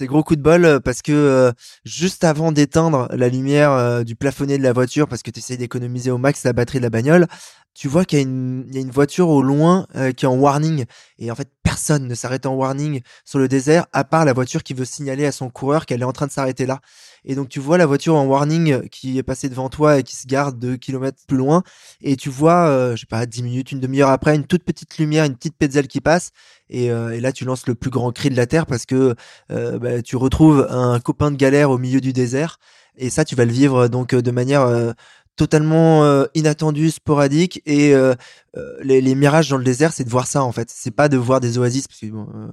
C'est gros coup de bol euh, parce que euh, juste avant d'éteindre la lumière euh, du plafonnier de la voiture parce que tu essayes d'économiser au max la batterie de la bagnole, tu vois qu'il y, a une- voiture au loin qui est en warning et en fait personne ne s'arrête en warning sur le désert à part la voiture qui veut signaler à son coureur qu'elle est en train de s'arrêter là. Et donc tu vois la voiture en warning qui est passée devant toi et qui se garde deux kilomètres plus loin. Et tu vois, euh, je sais pas, 10 minutes, une demi-heure après, une toute petite lumière, une petite pétzelle qui passe. Et, euh, et là tu lances le plus grand cri de la terre parce que euh, bah, tu retrouves un copain de galère au milieu du désert. Et ça tu vas le vivre donc euh, de manière euh, totalement euh, inattendue, sporadique. Et euh, euh, les, mirages dans le désert c'est de voir ça en fait. C'est pas de voir des oasis parce que bon, euh,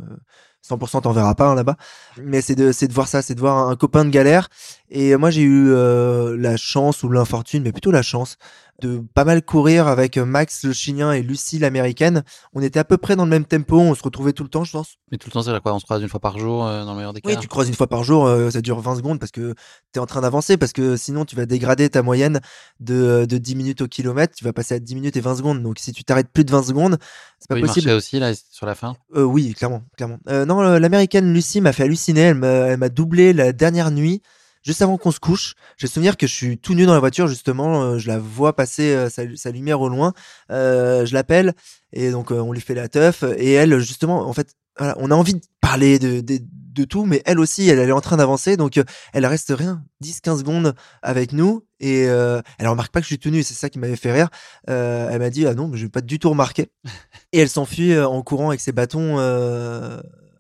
100% t'en verras pas hein, là-bas. Mais c'est de c'est de voir ça c'est de voir un, copain de galère. Et moi j'ai eu euh, la chance ou l'infortune mais plutôt la chance de pas mal courir avec Max le chilien et Lucie l'américaine on était à peu près dans le même tempo on se retrouvait tout le temps je pense Mais tout le temps, c'est quoi On se croise une fois par jour, euh, dans le meilleur des cas oui, tu croises une fois par jour, euh, ça dure 20 secondes parce que tu es en train d'avancer, parce que sinon tu vas dégrader ta moyenne de, de 10 minutes au kilomètre, tu vas passer à 10 minutes et 20 secondes. Donc si tu t'arrêtes plus de 20 secondes, c'est pas Oui, possible. aussi, là, sur la fin Euh, oui, clairement, clairement. Euh, non, euh, l'américaine Lucie m'a fait halluciner. Elle m'a doublé la dernière nuit, juste avant qu'on se couche. J'ai souvenir que je suis tout nu dans la voiture, justement. euh, je la vois passer euh, sa, sa lumière au loin. Euh, je l'appelle et donc on lui fait la teuf. Et elle, justement, en fait, voilà, on a envie de parler de, de, de tout, mais elle aussi, elle, elle est en train d'avancer. Donc elle reste rien, 10-15 secondes avec nous. Et elle remarque pas que je suis tout nu, c'est ça qui m'avait fait rire. Elle m'a dit ah non, mais je vais pas du tout remarquer. Et elle s'enfuit en courant avec ses bâtons.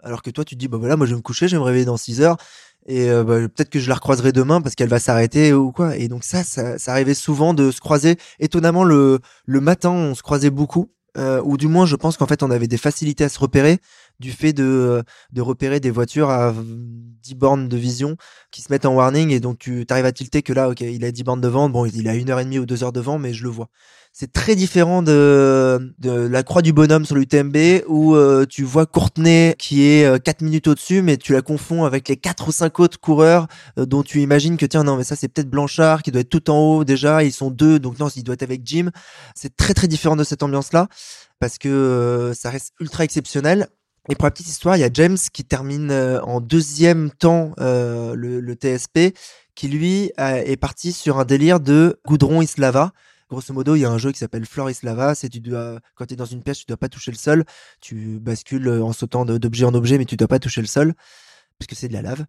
Euh, alors que toi, tu te dis bah voilà, moi je vais me coucher, je vais me réveiller dans 6 heures. Et euh, bah, peut-être que je la recroiserai demain parce qu'elle va s'arrêter ou quoi. Et donc ça, ça, arrivait souvent de se croiser. Étonnamment, le, matin, on se croisait beaucoup. Euh, ou du moins, je pense qu'en fait, on avait des facilités à se repérer du fait de, de repérer des voitures à 10 bornes de vision qui se mettent en warning et donc tu arrives à tilter que là, ok, il a 10 bornes de vent, bon, il a une heure et demie ou deux heures de vent, mais je le vois. C'est très différent de, la croix du bonhomme sur l'UTMB où euh, tu vois Courtenay qui est euh, 4 minutes au-dessus, mais tu la confonds avec les 4 ou 5 autres coureurs euh, dont tu imagines que tiens, non, mais ça c'est peut-être Blanchard qui doit être tout en haut déjà, ils sont deux, donc non, il doit être avec Jim. C'est très très différent de cette ambiance-là parce que euh, ça reste ultra exceptionnel. Et pour la petite histoire, il y a James qui termine euh, en deuxième temps euh, le, le TSP, qui lui est parti sur un délire de goudron Islava. Grosso modo, il y a un jeu qui s'appelle Flore Islava. C'est tu dois, quand tu es dans une pièce, tu dois pas toucher le sol. Tu bascules en sautant d'objet en objet, mais tu dois pas toucher le sol. parce que c'est de la lave.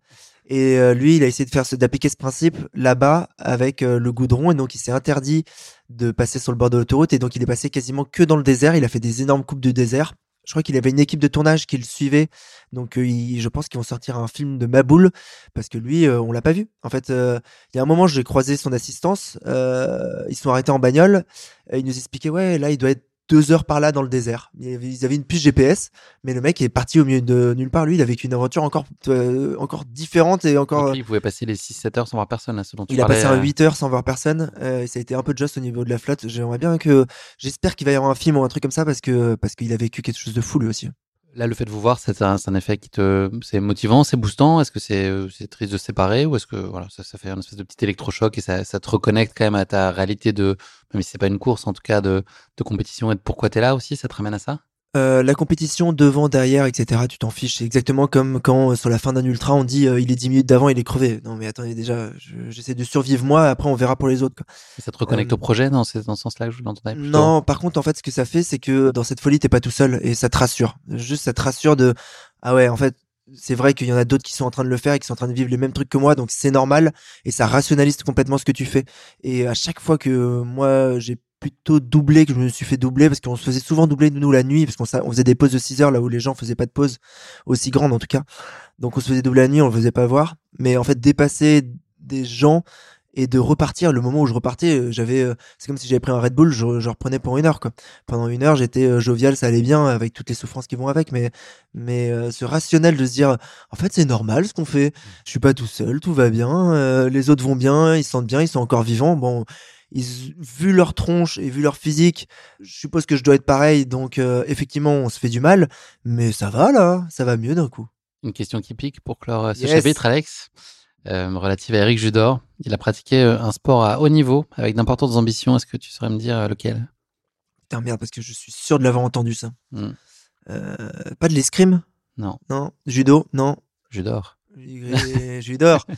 Et euh, lui, il a essayé de faire d'appliquer ce principe là-bas avec euh, le goudron, et donc il s'est interdit de passer sur le bord de l'autoroute, et donc il est passé quasiment que dans le désert. Il a fait des énormes coupes de désert. Je crois qu'il avait une équipe de tournage qui le suivait, donc euh, je pense qu'ils vont sortir un film de Maboul parce que lui, euh, on l'a pas vu. En fait, euh, il y a un moment, j'ai croisé son assistance. ils sont arrêtés en bagnole. et il nous expliquait ouais, là, il doit être deux heures par là dans le désert. Ils avaient une puce GPS, mais le mec est parti au milieu de nulle part. Lui, il a vécu une aventure encore, euh, encore différente et encore. Donc lui, il pouvait passer les 6-7 heures sans voir personne, là, ce dont tu Il a passé un euh, 8 heures sans voir personne. Euh, et ça a été un peu juste au niveau de la flotte. J'aimerais bien que. J'espère qu'il va y avoir un film ou un truc comme ça parce que parce qu'il a vécu quelque chose de fou lui aussi. Là, le fait de vous voir, c'est un, un effet qui te, c'est motivant, c'est boostant? Est-ce que c'est, euh, c'est triste de se séparer? Ou est-ce que voilà, ça, ça fait un espèce de petit électrochoc et ça, ça te reconnecte quand même à ta réalité de, même si c'est pas une course, en tout cas de, de compétition et de pourquoi t'es là aussi, ça te ramène à ça? Euh, la compétition devant, derrière, etc. Tu t'en fiches. C'est exactement comme quand euh, sur la fin d'un ultra, on dit euh, il est 10 minutes d'avant, il est crevé. Non mais attendez déjà, je- j'essaie de survivre moi. Après on verra pour les autres. quoi. Et ça te reconnecte Euh, au projet dans, ce- dans ce sens-là que je l'entendais Non, par contre, en fait, ce que ça fait, c'est que dans cette folie, t'es pas tout seul et ça te rassure. Juste, ça te rassure de ah ouais, en fait, c'est vrai qu'il y en a d'autres qui sont en train de le faire et qui sont en train de vivre les mêmes trucs que moi, donc c'est normal et ça rationalise complètement ce que tu fais. Et à chaque fois que moi, j'ai plutôt doublé, que je me suis fait doubler, parce qu'on se faisait souvent doubler nous la nuit, parce qu'on sa- on faisait des pauses de 6 heures là où les gens faisaient pas de pause aussi grande en tout cas. Donc on se faisait doubler la nuit, on le faisait pas voir. Mais en fait, dépasser des gens et de repartir le moment où je repartais euh, j'avais euh, c'est comme si j'avais pris un Red Bull je, reprenais pour une heure quoi pendant une heure j'étais euh, jovial ça allait bien avec toutes les souffrances qui vont avec mais mais ce rationnel de se dire en fait c'est normal ce qu'on fait je suis pas tout seul tout va bien les autres vont bien ils se sentent bien ils sont encore vivants bon ils, vu leur tronche et vu leur physique, je suppose que je dois être pareil. Donc, euh, effectivement, on se fait du mal, mais ça va là, ça va mieux d'un coup. Une question qui pique pour clore euh, ce Yes. chapitre, Alex, euh, relative à Eric Judor. Il a pratiqué un sport à haut niveau avec d'importantes ambitions. Est-ce que tu saurais me dire lequel? Putain, merde, parce que je suis sûr de l'avoir entendu ça. Hmm. Euh, pas de l'escrime? Non. Non. Judo? Non. Judor. Judor.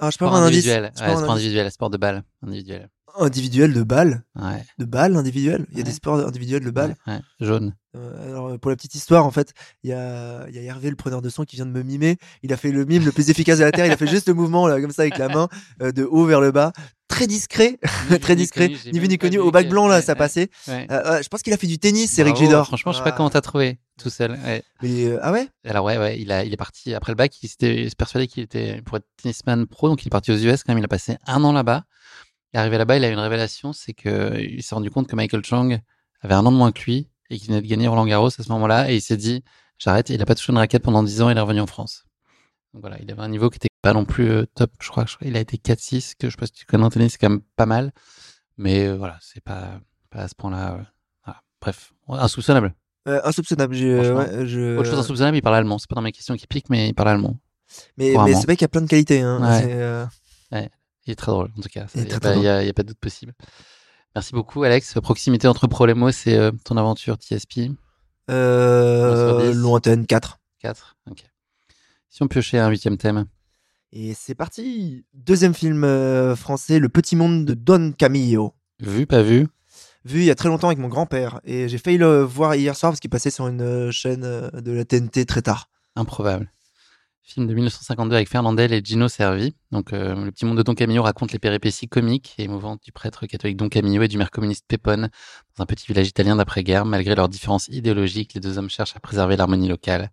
Ah, je peux Sport avoir un indice individuel. Ouais, sport individuel, sport de balle individuel. Individuel de balle? Ouais. De balle individuel? Il y a Ouais. des sports individuels de balle? Ouais, jaune. Euh, alors, pour la petite histoire, en fait, il y a, il y a Hervé, le preneur de son, qui vient de me mimer. Il a fait le mime le plus efficace de la Terre. Il a fait juste le mouvement, là, comme ça, avec la main, euh, de haut vers le bas. Très discret, très discret. Ni vu ni connu. Au bac blanc, là, ouais, ça passait. ouais. Euh, ouais, je pense qu'il a fait du tennis, c'est Eric. Judor. Franchement, je sais pas Ah. comment t'as trouvé tout seul. Ouais. Mais, euh, ah ouais? Alors ouais, ouais, il, a, il est parti après le bac. Il s'était persuadé qu'il était pour être tennisman pro, donc il est parti aux US quand même. Il a passé un an là-bas. Et arrivé là-bas, il a eu une révélation, c'est que il s'est rendu compte que Michael Chang avait un an de moins que lui et qu'il venait de gagner Roland Garros à ce moment-là. Et il s'est dit, j'arrête. Il a pas touché une raquette pendant 10 ans. Il est revenu en France. Donc voilà, il avait un niveau qui était pas non plus euh, top. Je crois, qu'il a été 4-6, que je sais pas si tu connais tennis, c'est quand même pas mal. Mais euh, voilà, c'est pas, pas à ce point-là. euh, voilà. Bref, insoupçonnable. Insoupçonnable. ouais, je... Autre chose insoupçonnable, il parle allemand. C'est pas dans mes questions qui piquent, mais il parle allemand. Mais, mais c'est vrai qu'il y a plein de qualités. Hein. Ouais. C'est, Ouais, il est très drôle, en tout cas. Il n'y a, pas- a- a de doute possible. Merci beaucoup, Alex. Proximité entre Problemos et euh, ton aventure TSP. lointaine 4. 4. Ok. Si on piochait un huitième thème. Et c'est parti. Deuxième film euh, français, Le Petit Monde de Don Camillo. Vu, pas vu? Vu il y a très longtemps avec mon grand-père. Et j'ai failli le voir hier soir parce qu'il passait sur une euh, chaîne euh, de la TNT très tard. Improbable. Film de 1952 avec Fernandel et Gino Servi. Donc, euh, le petit monde de Don Camillo raconte les péripéties comiques et émouvantes du prêtre catholique Don Camillo et du maire communiste Pepone dans un petit village italien d'après-guerre. Malgré leurs différences idéologiques, les deux hommes cherchent à préserver l'harmonie locale.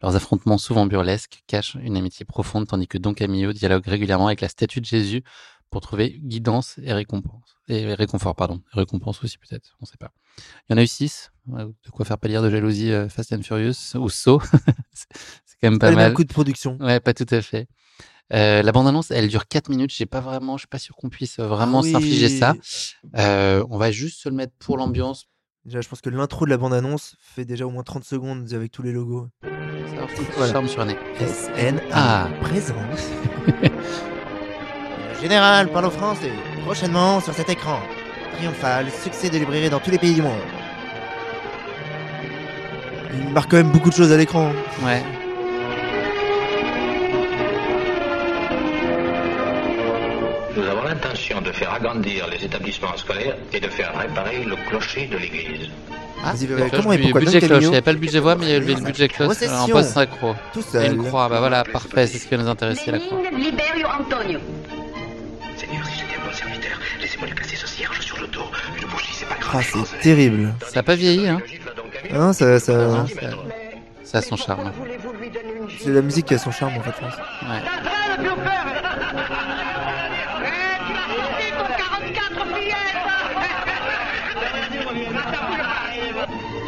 Leurs affrontements souvent burlesques cachent une amitié profonde tandis que Don Camillo dialogue régulièrement avec la statue de Jésus pour trouver guidance et récompense. Et réconfort, pardon. Récompense aussi peut-être, on sait pas. Il y en a eu six. De quoi faire pâlir de jalousie euh, Fast and Furious ou Saw. quand même pas Elle met mal. un coup de production. Ouais, pas tout à fait. Euh, la bande-annonce, elle dure 4 minutes. J'ai pas vraiment, je suis pas sûr qu'on puisse vraiment Ah oui. s'infliger ça. Euh, on va juste se le mettre pour l'ambiance. Déjà, je pense que l'intro de la bande-annonce fait déjà au moins 30 secondes avec tous les logos. Ça Voilà. charme sur un nez. SNA Ah. présent. Général parle aux Français. Prochainement sur cet écran. Triomphal, succès de librairie dans tous les pays du monde. Il marque quand même beaucoup de choses à l'écran. Ouais. L'intention de faire agrandir les établissements scolaires et de faire réparer le clocher de l'église. D'accord, euh, comment et pourquoi budget cloche, il n'y avait pas le budget voix, mais il y avait le budget cloche en Procession. post synchro. Tout Et seul. une croix, bah voilà, parfait, c'est ce qui va nous intéresser, la croix. Liberio Antonio. Seigneur, si j'étais un bon serviteur, laissez-moi lui placer ce cierge sur le dos. Une bougie, c'est pas Ah, grave. c'est terrible. Ça n'a pas vieilli, hein Hein, ça, ça, Non, ça, ça a son charme. c'est la musique qui a son charme en fait. je pense. Ouais.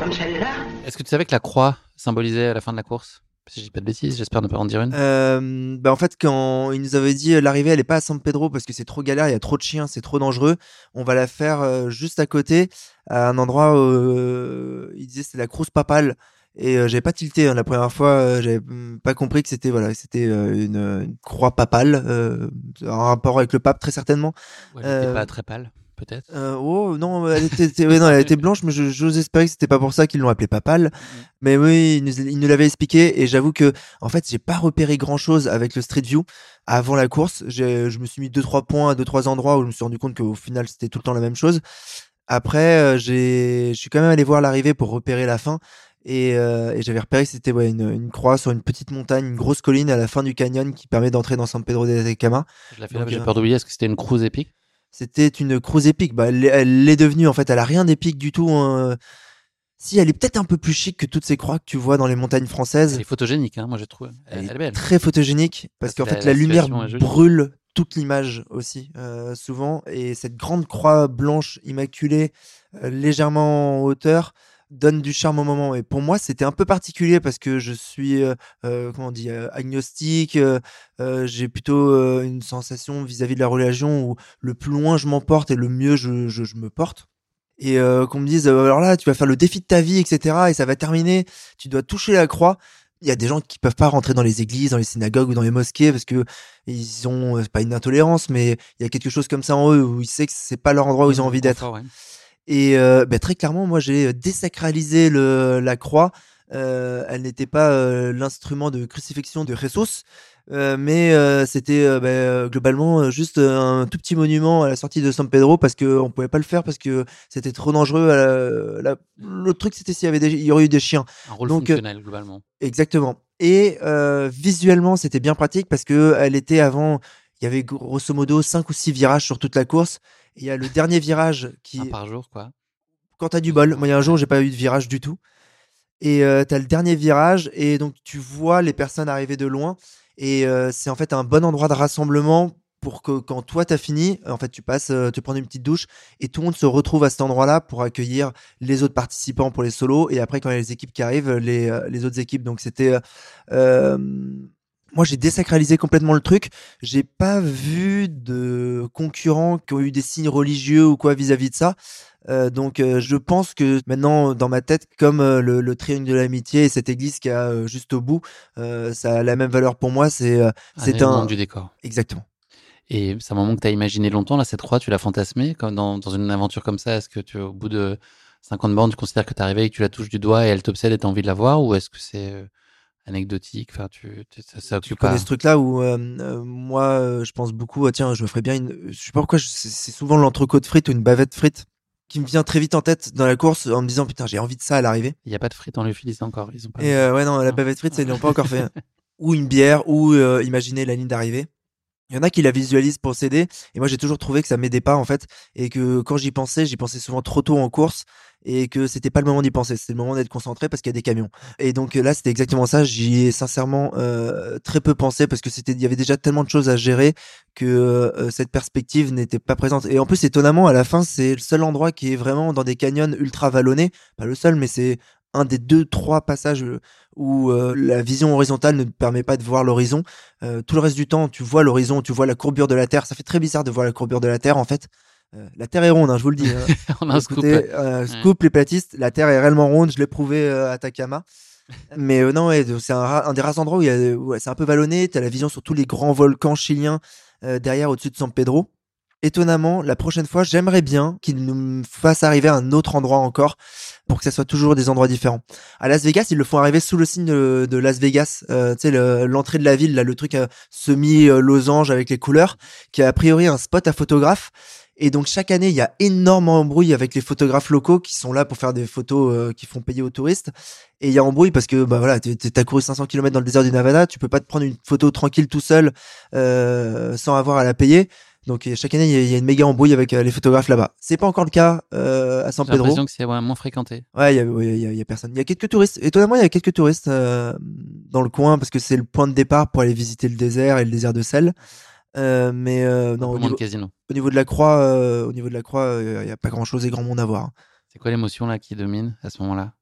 Comme celle-là Est-ce que tu savais que la croix symbolisait à la fin de la course? Si je dis pas de bêtises, j'espère ne pas en dire une. Euh, bah en fait, quand il nous avait dit euh, l'arrivée, elle est pas à San Pedro parce que c'est trop galère, il y a trop de chiens, c'est trop dangereux. On va la faire euh, juste à côté, à un endroit où euh, il disait c'est la Cruz Papale. Et euh, j'avais pas tilté hein, la première fois, euh, j'avais mm, pas compris que c'était voilà, c'était euh, une, une croix papale, euh, en rapport avec le pape très certainement. Ouais, Euh, pas très pâle, peut-être. euh, oh non, elle était, était- ouais, non, elle était blanche, mais je- j'ose espérer que c'était pas pour ça qu'ils l'ont appelée papale. Mais oui, il nous, il nous l'avait expliqué et j'avoue que en fait, j'ai pas repéré grand chose avec le Street View avant la course. Je me suis mis deux trois points à deux trois endroits où je me suis rendu compte qu'au final c'était tout le temps la même chose. Après, euh, j'ai, je suis quand même allé voir l'arrivée pour repérer la fin. Et, euh, et j'avais repéré que c'était ouais, une, une croix sur une petite montagne, une grosse colline à la fin du canyon qui permet d'entrer dans San Pedro de Atacama. Je l'ai fait là, Donc, mais j'ai euh, peur d'oublier, est-ce que c'était une cruise épique? C'était une cruise épique. Bah, elle, l'est- devenue en fait. Elle a rien d'épique du tout. hein. Si elle est peut-être un peu plus chic que toutes ces croix que tu vois dans les montagnes françaises. Elle est photogénique, hein, moi j'ai trouvé. Elle, elle est belle. Très photogénique parce Parce qu'en que fait la- lumière brûle toute l'image aussi euh, souvent et cette grande croix blanche immaculée euh, légèrement en hauteur donne du charme au moment et pour moi c'était un peu particulier parce que je suis euh, euh, comment on dit euh, agnostique euh, j'ai plutôt une sensation vis-à-vis de la religion où le plus loin je m'emporte et le mieux je, je, je me porte et qu'on me dise alors là tu vas faire le défi de ta vie etc et ça va terminer tu dois toucher la croix il y a des gens qui peuvent pas rentrer dans les églises, dans les synagogues ou dans les mosquées parce que ils ont pas une intolérance, mais il y a quelque chose comme ça en eux où ils savent que c'est pas leur endroit où ils ont envie d'être. Ouais. Et euh, bah, très clairement, moi j'ai désacralisé le, la croix. Euh, elle n'était pas euh, l'instrument de crucifixion de Jesus, euh, mais euh, c'était euh, bah, euh, globalement euh, juste euh, un tout petit monument à la sortie de San Pedro parce que on pouvait pas le faire parce que c'était trop dangereux. à la- la- Le truc c'était s'il y avait des... il y aurait eu des chiens. Un rôle Donc, euh, fonctionnel, globalement. Exactement. Et euh, visuellement, c'était bien pratique parce que elle était avant. Il y avait grosso modo 5 ou 6 virages sur toute la course. Et il y a le dernier virage qui. Un par jour, quoi. Quand t'as du bol. Moi, il y a un jour, j'ai pas eu de virage du tout. Et euh, t'as le dernier virage et donc tu vois les personnes arriver de loin. Et euh, c'est en fait un bon endroit de rassemblement pour que quand toi t'as fini, en fait tu passes, euh, tu prends une petite douche et tout le monde se retrouve à cet endroit-là pour accueillir les autres participants pour les solos et après quand il y a les équipes qui arrivent, les, euh, les autres équipes. Donc c'était, euh, euh, moi j'ai désacralisé complètement le truc. J'ai pas vu de concurrents qui ont eu des signes religieux ou quoi vis-à-vis de ça. Euh, donc euh, je pense que maintenant dans ma tête, comme euh, le, le triangle de l'amitié et cette église qui a euh, juste au bout, euh, ça a la même valeur pour moi. C'est euh, c'est élément un du décor. Exactement. Et c'est un moment que tu as imaginé longtemps, là, cette croix, tu l'as fantasmé comme dans, dans une aventure comme ça? Est-ce que tu, au bout de 50 bornes, tu considères que tu es arrivé et que tu la touches du doigt et elle t'obsède et tu as envie de la voir? Ou est-ce que c'est anecdotique enfin, tu, tu- ça, ça Tu connais pas ce truc-là où euh, euh, moi euh, je pense beaucoup, ah, tiens, je me ferais bien une. Je sais pas pourquoi, je- c'est souvent l'entrecôte frite ou une bavette frite qui me vient très vite en tête dans la course en me disant putain, j'ai envie de ça à l'arrivée. Il n'y a pas de frites en Lyophilis encore. Ils ont pas Et ouais, non, la bavette frite, ça, ils l'ont pas encore fait. Ou une bière, ou imaginer la ligne d'arrivée. Il y en a qui la visualisent pour s'aider, et moi j'ai toujours trouvé que ça m'aidait pas en fait, et que quand j'y pensais, j'y pensais souvent trop tôt en course, et que c'était pas le moment d'y penser, c'était le moment d'être concentré parce qu'il y a des camions. Et donc euh, là, c'était exactement ça. J'y ai sincèrement euh, très peu pensé parce que c'était, il y avait déjà tellement de choses à gérer que euh, cette perspective n'était pas présente. Et en plus, étonnamment, à la fin, c'est le seul endroit qui est vraiment dans des canyons ultra vallonnés, pas le seul, mais c'est un des deux, trois passages euh, où euh, la vision horizontale ne permet pas de voir l'horizon. Euh, tout le reste du temps, tu vois l'horizon, tu vois la courbure de la Terre. Ça fait très bizarre de voir la courbure de la Terre, en fait. Euh, la Terre est ronde, hein, je vous le dis. hein. On a un scoop. Euh, Ouais. scoop, les platistes, la Terre est réellement ronde. Je l'ai prouvé euh, à Takama. Mais non, ouais, c'est un, des rares endroits où ouais, c'est un peu vallonné. Tu as la vision sur tous les grands volcans chiliens derrière, au-dessus de San Pedro. Étonnamment, la prochaine fois, j'aimerais bien qu'ils nous fassent arriver à un autre endroit encore pour que ça soit toujours des endroits différents. À Las Vegas, ils le font arriver sous le signe de, de Las Vegas, euh, tu sais, le- l'entrée de la ville, là, le truc euh, semi-losange avec les couleurs, qui a a priori un spot à photographe. Et donc chaque année, il y a énormément d'embrouilles avec les photographes locaux qui sont là pour faire des photos euh, qui font payer aux touristes. Et il y a embrouille parce que bah voilà, t'as couru 500 km dans le désert du Nevada, tu peux pas te prendre une photo tranquille tout seul euh, sans avoir à la payer. Donc et chaque année, il y a- y, une méga embrouille avec euh, les photographes là-bas. C'est pas encore le cas euh, à San J'ai Pedro. l'impression que c'est ouais, moins fréquenté. Ouais, il y a, y, a, il y a personne. Il y a quelques touristes. Étonnamment, il y a quelques touristes euh, dans le coin parce que c'est le point de départ pour aller visiter le désert et le désert de sel. Euh, mais euh, non, au niveau, casinos. au niveau de la croix, euh, au niveau de la croix, il y a pas grand-chose et grand monde à voir. C'est quoi l'émotion là qui domine à ce moment-là?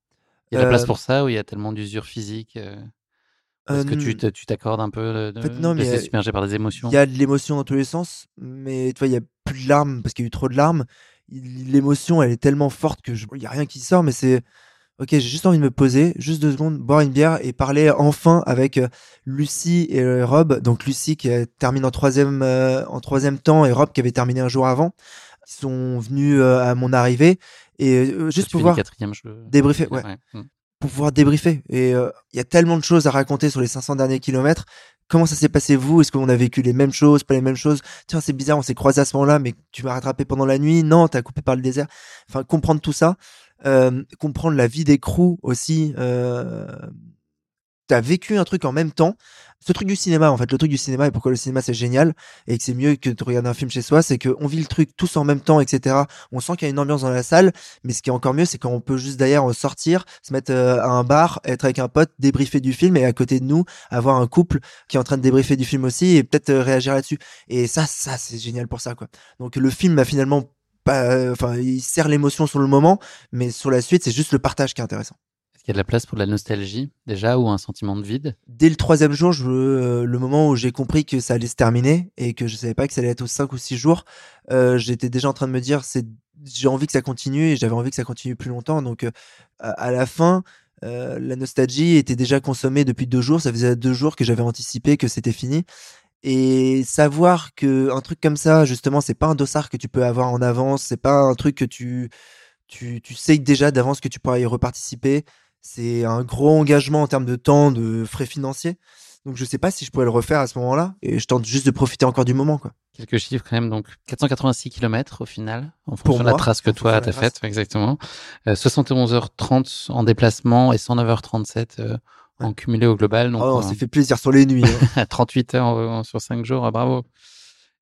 Il y a de la place pour ça ou il y a tellement d'usure physique Est-ce que tu t'accordes un peu de, de, En fait, non, de mais submerger par des émotions? Il y a de l'émotion dans tous les sens, mais tu vois, il y a plus de larmes parce qu'il y a eu trop de larmes. L'émotion, elle est tellement forte que je... il y a rien qui sort, mais c'est ok. J'ai juste envie de me poser, juste deux secondes, boire une bière et parler enfin avec euh, Lucie et euh, Rob. Donc Lucie qui euh, termine en troisième euh, en troisième temps et Rob qui avait terminé un jour avant. Ils sont venus euh, à mon arrivée et euh, juste pour pouvoir je- débriefer. Ouais ouais. Mm. pour pouvoir débriefer. Et il y a tellement de choses à raconter sur les 500 derniers kilomètres. Comment ça s'est passé vous? Est-ce qu'on a vécu les mêmes choses, pas les mêmes choses? Tiens, c'est bizarre, on s'est croisés à ce moment-là, mais tu m'as rattrapé pendant la nuit Non, t'as coupé par le désert. Enfin, comprendre tout ça, comprendre la vie des crews aussi. T'as vécu un truc en même temps. Ce truc du cinéma, en fait, le truc du cinéma et pourquoi le cinéma c'est génial et que c'est mieux que de regarder un film chez soi, c'est qu'on vit le truc tous en même temps, etc. On sent qu'il y a une ambiance dans la salle, mais ce qui est encore mieux, c'est quand on peut juste d'ailleurs sortir, se mettre à un bar, être avec un pote, débriefer du film et à côté de nous, avoir un couple qui est en train de débriefer du film aussi et peut-être réagir là-dessus. Et ça, ça, c'est génial pour ça, quoi. Donc le film a finalement pas, enfin, il sert l'émotion sur le moment, mais sur la suite, c'est juste le partage qui est intéressant. Est-ce qu'il y a de la place pour de la nostalgie déjà ou un sentiment de vide? Dès le troisième jour, je, euh, le moment où j'ai compris que ça allait se terminer et que je savais pas que ça allait être aux cinq ou six jours, euh, j'étais déjà en train de me dire c'est j'ai envie que ça continue et j'avais envie que ça continue plus longtemps. Donc euh, à, la fin, euh, la nostalgie était déjà consommée depuis deux jours. Ça faisait deux jours que j'avais anticipé que c'était fini. Et savoir que un truc comme ça, justement, c'est pas un dossard que tu peux avoir en avance, c'est pas un truc que tu tu, tu sais déjà d'avance que tu pourras y reparticiper. C'est un gros engagement en termes de temps, de frais financiers. Donc je sais pas si je pourrais le refaire à ce moment-là. Et je tente juste de profiter encore du moment, quoi. Quelques chiffres quand même, donc 486 km au final, en Pour de la moi, trace que toi t'as faite, exactement. Euh, 71h30 en déplacement et 109h37 euh, en cumulé au global. Donc, Oh, on euh, s'est fait plaisir sur les nuits. hein. à 38 heures euh, sur 5 jours, euh, bravo.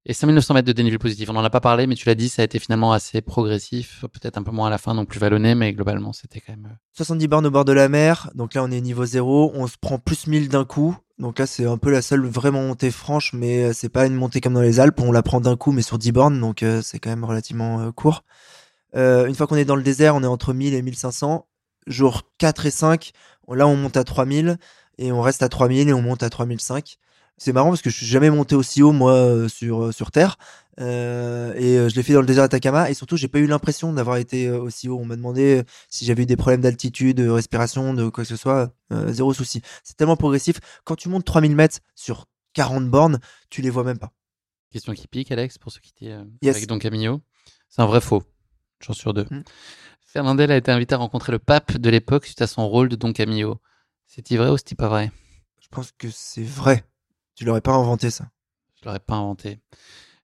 Et 5900 mètres de dénivelé positif, on n'en a pas parlé, mais tu l'as dit, ça a été finalement assez progressif, peut-être un peu moins à la fin, donc plus vallonné, mais globalement, c'était quand même... euh, 70 bornes au bord de la mer. Donc là, on est niveau 0. On se prend plus 1000 d'un coup. Donc là, c'est un peu la seule vraiment montée franche, mais euh, c'est pas une montée comme dans les Alpes. On la prend d'un coup, mais sur 10 bornes. Donc euh, c'est quand même relativement euh, court. Euh, une fois qu'on est dans le désert, on est entre 1000 et 1500. Jour 4 et 5, on- là, on monte à 3000 et on reste à 3000 et on monte à 3005. C'est marrant parce que je suis jamais monté aussi haut, moi, euh, sur, euh, sur Terre. Euh, et je l'ai fait dans le désert d'Atacama. Et surtout, j'ai pas eu l'impression d'avoir été aussi haut. On m'a demandé si j'avais eu des problèmes d'altitude, de respiration, de quoi que ce soit. Euh, zéro souci. C'est tellement progressif. Quand tu montes 3000 mètres sur 40 bornes, tu les vois même pas. Question qui pique, Alex, pour ceux qui étaient euh, Yes. avec Don Camillo. C'est un vrai faux, chance sur deux. Mm. Fernandel a été invité à rencontrer le pape de l'époque suite à son rôle de Don Camillo. C'est-il vrai ou c'est-il pas vrai? Je pense que c'est vrai. Tu l'aurais pas inventé, ça. Je l'aurais pas inventé.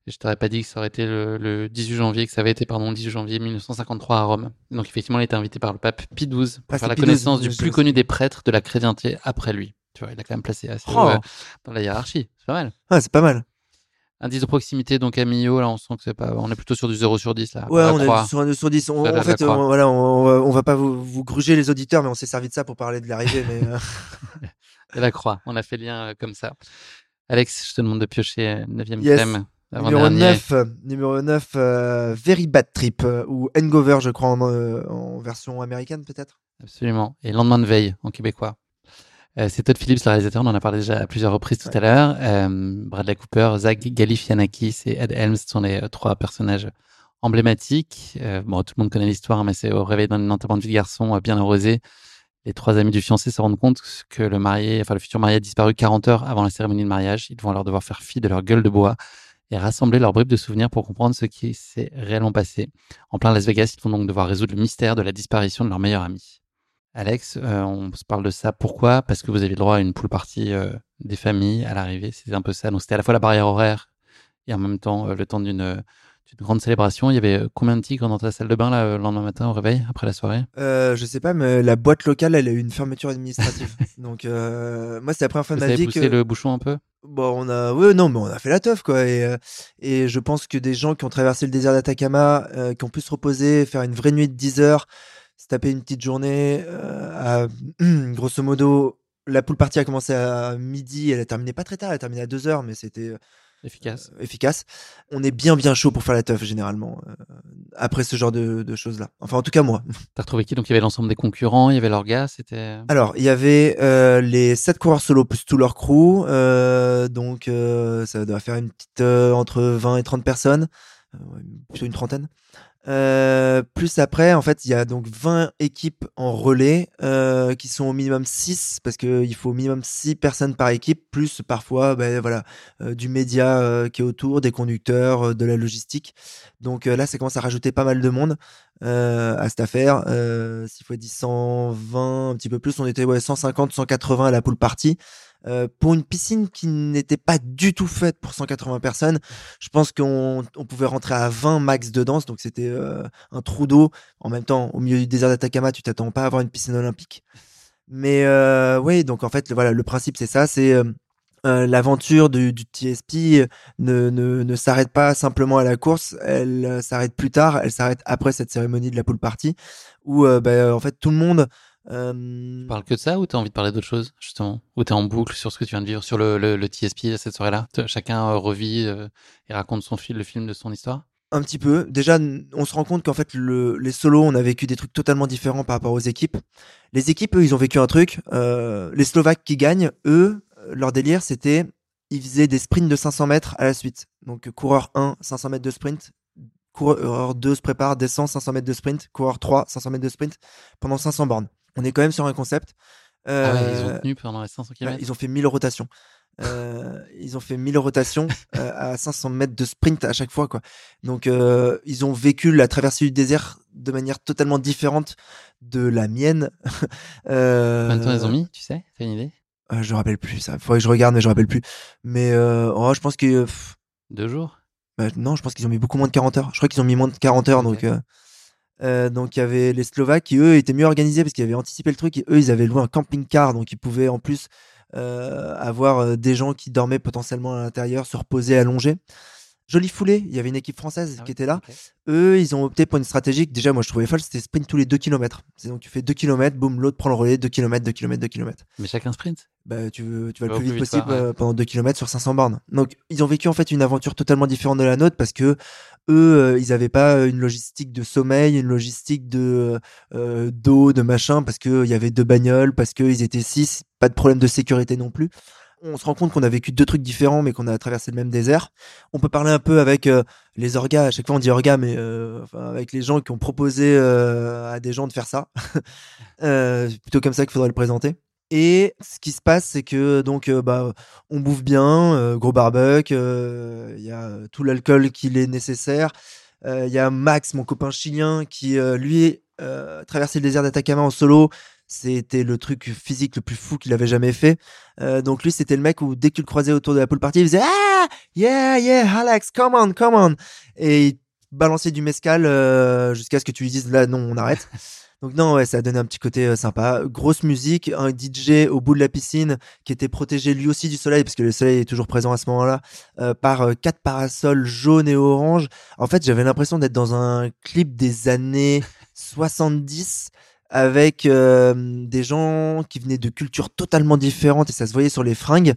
Je t'aurais pas dit que ça aurait été le, le 18 janvier, que ça avait été, pardon, le 18 janvier 1953 à Rome. Donc effectivement, il a été invité par le pape Pie XII pour Ah, faire la Pie connaissance XII, du plus connu des prêtres de la chrétienté après lui. Tu vois, il a quand même placé assez Oh. euh, dans la hiérarchie. C'est pas mal. Ouais, c'est pas mal. Indice de proximité, donc Camillo, là, on sent que c'est pas, on est plutôt sur du 0 sur 10, là. Ouais, on croix. est sur un 2 sur 10. On- en fait, on, voilà, on, on va- pas vous, vous gruger les auditeurs, mais on s'est servi de ça pour parler de l'arrivée. mais euh, Et la croix. On a fait le lien euh, comme ça. Alex, je te demande de piocher 9 yes. thème. Numéro avant-dernier. 9, euh, numéro 9 euh, Very Bad Trip, euh, ou Hangover, je crois, en, euh, en version américaine, peut-être. Absolument. Et lendemain de veille en québécois. Euh, c'est Todd Phillips, le réalisateur. On en a parlé déjà à plusieurs reprises tout à l'heure. Euh, Bradley Cooper, Zach Galifianakis et Ed Helms sont les euh, trois personnages emblématiques. Euh, bon, tout le monde connaît l'histoire, mais c'est au réveil d'un enterrement de vie de garçon euh, bien arrosé. Les trois amis du fiancé se rendent compte que le marié, enfin le futur marié a disparu 40 heures avant la cérémonie de mariage. Ils vont alors devoir faire fi de leur gueule de bois et rassembler leurs bribes de souvenirs pour comprendre ce qui s'est réellement passé. En plein Las Vegas, ils vont donc devoir résoudre le mystère de la disparition de leur meilleur ami. Alex, euh, on se parle de ça. Pourquoi? Parce que vous avez le droit à une pool party euh, des familles à l'arrivée. C'était un peu ça. Donc c'était à la fois la barrière horaire et en même temps euh, le temps d'une Une grande célébration. Il y avait combien de tigres dans ta salle de bain là, le lendemain matin au réveil, après la soirée? Je sais pas, mais la boîte locale, elle a eu une fermeture administrative. Donc, moi, c'est la première fois de ma vie poussé que. le bouchon un peu? Bon, on a, ouais, non, mais on a fait la teuf, quoi. Et, et je pense que des gens qui ont traversé le désert d'Atacama, qui ont pu se reposer, faire une vraie nuit de 10 heures, se taper une petite journée, euh, à, grosso modo, la poule partie a commencé à midi, elle a terminé pas très tard, elle a terminé à 2 heures, mais c'était euh, efficace. efficace. On est bien, bien chaud pour faire la teuf, généralement, euh, après ce genre de, de choses-là. Enfin, en tout cas, moi. T'as retrouvé qui? Donc il y avait l'ensemble des concurrents, il y avait leur gars, c'était. Alors, il y avait euh, les 7 coureurs solo plus tout leur crew. euh, donc, euh, ça doit faire une petite euh, entre 20 et 30 personnes. Euh, plutôt une trentaine. Euh, plus après, en fait, il y a donc 20 équipes en relais euh, qui sont au minimum 6 parce qu'il faut au minimum 6 personnes par équipe, plus parfois ben, voilà, euh, du média euh, qui est autour, des conducteurs, de la logistique. Donc là, ça commence à rajouter pas mal de monde à cette affaire. Euh, S'il faut dire 120, un petit peu plus, on était ouais, 150, 180 à la pool party. Euh, pour une piscine qui n'était pas du tout faite pour 180 personnes, je pense qu'on on pouvait rentrer à 20 max de danse, donc c'était euh, un trou d'eau. En même temps, au milieu du désert d'Atacama, tu t'attends pas à avoir une piscine olympique. Mais euh, oui, donc en fait, le- voilà, le principe c'est ça, c'est l'aventure du, TSP ne, ne, ne s'arrête pas simplement à la course, elle s'arrête plus tard, elle s'arrête après cette cérémonie de la pool party, où bah, en fait tout le monde euh, Tu parles que de ça ou t'as envie de parler d'autre chose, justement? Ou t'es en boucle sur ce que tu viens de vivre, sur le, le, le TSP cette soirée-là? Chacun euh, revit euh, et raconte son fil, le film de son histoire? Un petit peu. Déjà, on se rend compte qu'en fait, le- les solos, on a vécu des trucs totalement différents par rapport aux équipes. Les équipes, eux, ils ont vécu un truc. euh, les Slovaques qui gagnent, eux, leur délire, c'était, ils faisaient des sprints de 500 mètres à la suite. Donc, coureur 1, 500 mètres de sprint. Coureur 2 se prépare, descend 500 mètres de sprint. Coureur 3, 500 mètres de sprint pendant 500 bornes. On est quand même sur un concept. Ah ouais, ils ont Euh, tenu pendant les 500 Ouais, km ils ont fait 1000 rotations. Euh, ils ont fait 1000 rotations euh, à 500 mètres de sprint à chaque fois, quoi. Donc, euh, ils ont vécu la traversée du désert de manière totalement différente de la mienne. euh, Combien de temps ils ont mis, tu sais T'as une idée? Je me rappelle plus, ça. Faudrait que je regarde, mais je me rappelle plus. Mais oh, je pense que. Deux jours? bah, non, je pense qu'ils ont mis beaucoup moins de 40 heures. Je crois qu'ils ont mis moins de 40 heures. Donc, euh, donc il y avait les Slovaques qui, eux, étaient mieux organisés parce qu'ils avaient anticipé le truc. Et eux, ils avaient loué un camping-car. Donc, ils pouvaient en plus euh, avoir euh, des gens qui dormaient potentiellement à l'intérieur, se reposer, allonger. Jolie foulée, il y avait une équipe française qui était là. Eux, ils ont opté pour une stratégie que déjà, moi, je trouvais folle, c'était sprint tous les 2 km. C'est donc tu fais 2 km, boum, l'autre prend le relais, 2 km, 2 km, 2 km. Mais chacun sprint Bah, tu, veux- tu vas le Ouais, plus vite possible ouais. euh, pendant 2 km sur 500 bornes. Donc, ils ont vécu en fait une aventure totalement différente de la nôtre parce que eux, euh, ils avaient pas une logistique de sommeil, une logistique de euh, d'eau, de machin, parce que il y avait deux bagnoles, parce qu'ils étaient six, pas de problème de sécurité non plus. On se rend compte qu'on a vécu deux trucs différents, mais qu'on a traversé le même désert. On peut parler un peu avec euh, les orgas. À chaque fois, on dit orgas, mais euh, avec les gens qui ont proposé euh, à des gens de faire ça. Plutôt comme ça qu'il faudrait le présenter. Et ce qui se passe, c'est que donc bah on bouffe bien, gros barbecue, il y a tout l'alcool qu'il est nécessaire. Il y a Max, mon copain chilien, qui lui traversé le désert d'Atacama en solo. C'était le truc physique le plus fou qu'il avait jamais fait. Euh, donc lui, c'était le mec où dès que tu le croisais autour de la pool party, il faisait ah yeah yeah Alex, come on, come on, et il balançait du mescal euh, jusqu'à ce que tu lui dises là non, on arrête. Donc non, ouais, ça a donné un petit côté euh, sympa. Grosse musique, un DJ au bout de la piscine qui était protégé lui aussi du soleil parce que le soleil est toujours présent à ce moment-là euh, par euh, quatre parasols jaunes et oranges. En fait, j'avais l'impression d'être dans un clip des années 70 avec euh, des gens qui venaient de cultures totalement différentes et ça se voyait sur les fringues,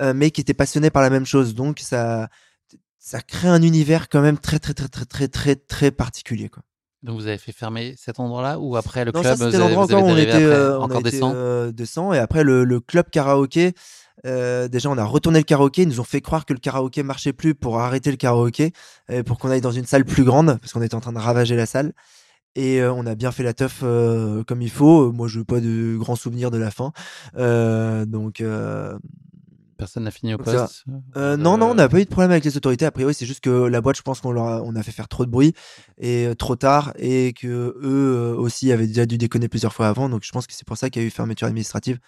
euh, mais qui étaient passionnés par la même chose. Donc ça ça crée un univers quand même très très très très très très très particulier quoi. Donc vous avez fait fermer cet endroit-là ou après le Non, club ça, vous avez, avez on était, après? euh, on a encore été, descend euh. Et après, le, le club karaoké, euh, déjà, on a retourné le karaoké. Ils nous ont fait croire que le karaoké marchait plus pour arrêter le karaoké, et pour qu'on aille dans une salle plus grande, parce qu'on était en train de ravager la salle. Et euh, on a bien fait la teuf euh, comme il faut. Moi, je n'ai pas de grands souvenirs de la fin. Euh, donc. euh, Personne n'a fini au poste Euh, non, non, on n'a pas eu de problème avec les autorités. A priori, c'est juste que la boîte, je pense qu'on leur a, on a fait faire trop de bruit et euh, trop tard, et que eux euh, aussi avaient déjà dû déconner plusieurs fois avant. Donc, je pense que c'est pour ça qu'il y a eu fermeture administrative.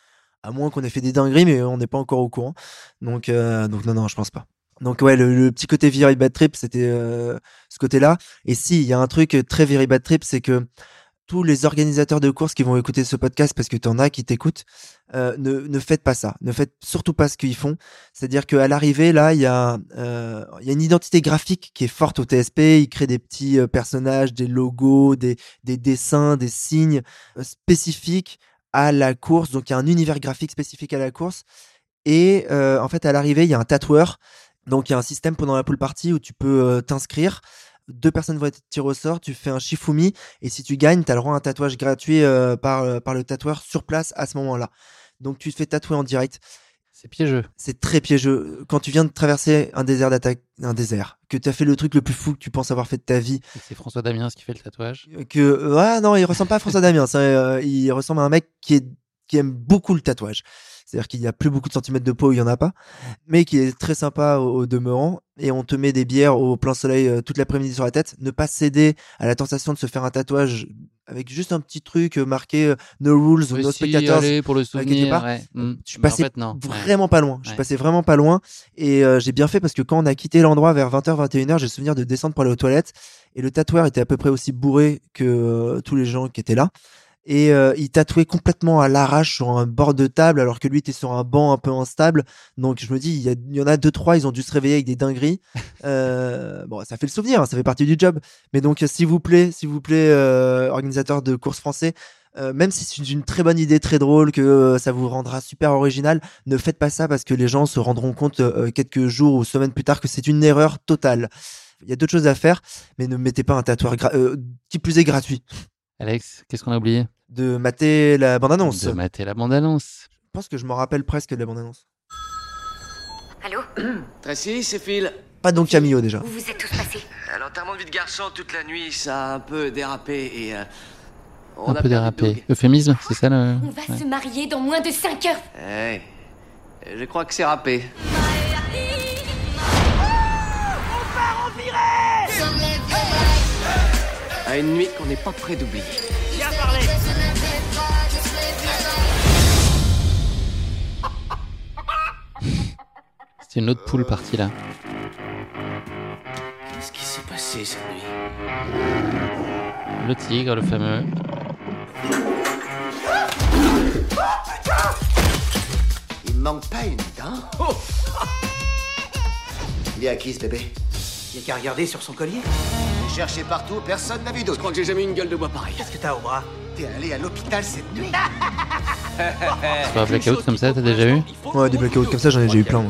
À moins qu'on ait fait des dingueries, mais on n'est pas encore au courant. Donc, euh, donc non, non, je pense pas. Donc ouais, le, petit côté Very Bad Trip, c'était euh, ce côté-là. Et si, il y a un truc très Very Bad Trip, c'est que tous les organisateurs de courses qui vont écouter ce podcast, parce que tu en as qui t'écoutent, euh, ne, ne faites pas ça. Ne faites surtout pas ce qu'ils font. C'est-à-dire qu'à l'arrivée, là, il y, a, euh, y a une identité graphique qui est forte au TSP. Ils créent des petits euh, personnages, des logos, des, des dessins, des signes euh, spécifiques à la course. Donc il y a un univers graphique spécifique à la course. Et euh, en fait, à l'arrivée, il y a un tatoueur. Donc il y a un système pendant la pool party où tu peux euh, t'inscrire. Deux personnes vont être tirées au sort, tu fais un shifumi et si tu gagnes, tu as le droit à un tatouage gratuit euh, par, euh, par le tatoueur sur place à ce moment-là. Donc tu te fais tatouer en direct. C'est piégeux. C'est très piégeux. Quand tu viens de traverser un désert d'attaque, un désert, que tu as fait le truc le plus fou que tu penses avoir fait de ta vie, C'est François Damiens qui fait le tatouage. que ouais non il ressemble pas à François Damien ça, euh, il ressemble à un mec qui est qui aime beaucoup le tatouage c'est-à-dire qu'il y a plus beaucoup de centimètres de peau il y en a pas mais qui est très sympa au, au demeurant et on te met des bières au plein soleil euh, toute l'après-midi sur la tête ne pas céder à la tentation de se faire un tatouage avec juste un petit truc euh, marqué euh, no rules ou no spectators pour le souvenir, pas. ouais. Mm. je suis en passé fait, non. Ouais. vraiment pas loin je suis passé vraiment pas loin et euh, j'ai bien fait parce que quand on a quitté l'endroit vers 20h 21h j'ai le souvenir de descendre pour aller aux toilettes et le tatoueur était à peu près aussi bourré que euh, tous les gens qui étaient là et euh, il tatouait complètement à l'arrache sur un bord de table alors que lui était sur un banc un peu instable donc je me dis il y, a- il y en a deux trois ils ont dû se réveiller avec des dingueries euh, bon ça fait le souvenir hein, ça fait partie du job mais donc euh, s'il vous plaît s'il vous plaît euh, organisateurs de courses français euh, même si c'est une très bonne idée, très drôle, que euh, ça vous rendra super original, ne faites pas ça parce que les gens se rendront compte euh, quelques jours ou semaines plus tard que c'est une erreur totale. Il y a d'autres choses à faire, mais ne mettez pas un euh, qui plus est gratuit. Alex, qu'est-ce qu'on a oublié? De mater la bande-annonce. De mater la bande-annonce. Je pense que je m'en rappelle presque de la bande-annonce. Allô Tracy, c'est Phil. Pas Don Camillo déjà. Où vous êtes tous passés À l'enterrement de vie de garçon toute la nuit, ça a un peu dérapé et. euh, on Un a peu dérapé. Euphémisme, c'est ça le. On va Ouais. se marier dans moins de 5 heures. Eh, je crois que c'est râpé. À une nuit qu'on n'est pas prêt d'oublier. Bien parlé C'est une autre poule partie là. Qu'est-ce qui s'est passé cette nuit? Le tigre, le fameux. Il me manque pas une dent? Il est à qui ce bébé? Il y a qu'à regarder sur son collier. J'ai cherché partout, personne n'a vu d'autre. Je crois que j'ai jamais eu une gueule de bois pareille. Qu'est-ce que t'as au bras? T'es allé à l'hôpital cette nuit Soirée blackout comme ça, t'as déjà eu? Ouais, des blackouts comme ça, j'en ai déjà eu plein.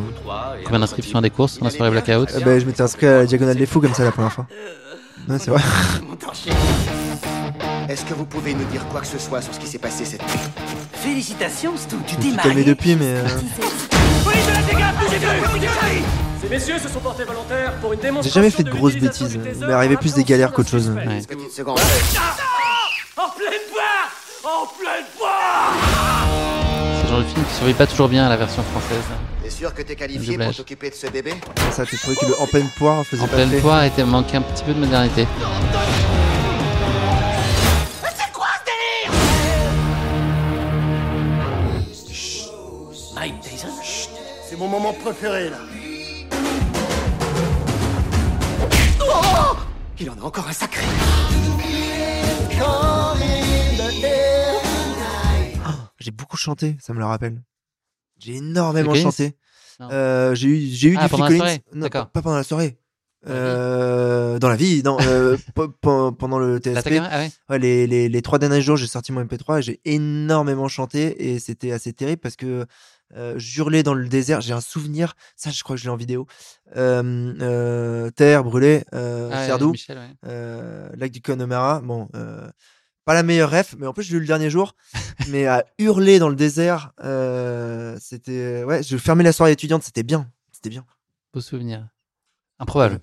Combien d'inscriptions à des courses dans la soirée blackout? Euh, bah, je m'étais inscrit à la diagonale des fous comme ça la première fois. Ouais, c'est vrai. Est-ce que vous pouvez nous dire quoi que ce soit sur ce qui s'est passé cette nuit? Félicitations, Stu, tu t'es marié. depuis, mais. euh, Police de la dégâts, bougez-vous Ces messieurs se sont portés volontaires pour une J'ai démonstration jamais fait de grosses l'utilisation bêtises. du taser Il m'est arrivé plus des galères qu'autre chose. Ouais. Seconde. En pleine poire En pleine poire C'est le genre de film qui survit pas toujours bien à la version française. T'es sûr que t'es qualifié pour doublage. t'occuper de ce bébé Ça, tu trouvais que le en pleine poire faisait En pas pleine poire était manquait un petit peu de modernité. C'est quoi ce délire Mike Tyson? C'est mon moment préféré là. Oh Il en a encore un sacré J'ai beaucoup chanté, ça me le rappelle. J'ai énormément chanté. Euh, j'ai eu, j'ai eu Ah, du Phil Collins. Non, pas, pas pendant la soirée. Euh, dans la vie, non, euh, pe- pe- pendant le TSP. Ah ouais Ouais, les, les, les trois derniers jours, j'ai sorti mon MP3 et j'ai énormément chanté et c'était assez terrible parce que euh, dans le désert. J'ai un souvenir, ça je crois que je l'ai en vidéo. Euh, euh, terre brûlée, euh, Ah Michel, ouais. euh, lac du Connemara. Bon, euh, pas la meilleure ref, mais en plus je l'ai eu le dernier jour. mais à hurler dans le désert, c'était ouais. Je fermais la soirée étudiante, c'était bien, c'était bien. Beau souvenir. Improbable.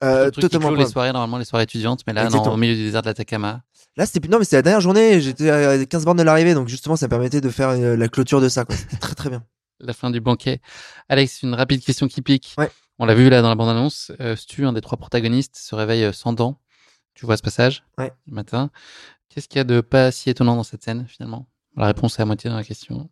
Totalement les soirées, normalement les soirées étudiantes, mais là, non, au milieu du désert de l'Atacama. Là, c'était non, mais c'était la dernière journée. J'étais à 15 bornes de l'arrivée, donc justement, ça permettait de faire euh, la clôture de ça. C'était très très bien. la fin du banquet. Alex, une rapide question qui pique. Ouais. On l'a vu là dans la bande-annonce. Euh, Stu, un des trois protagonistes, se réveille euh, sans dents. Tu vois ce passage Ouais. le matin. Qu'est-ce qu'il y a de pas si étonnant dans cette scène finalement? La réponse est à moitié dans la question.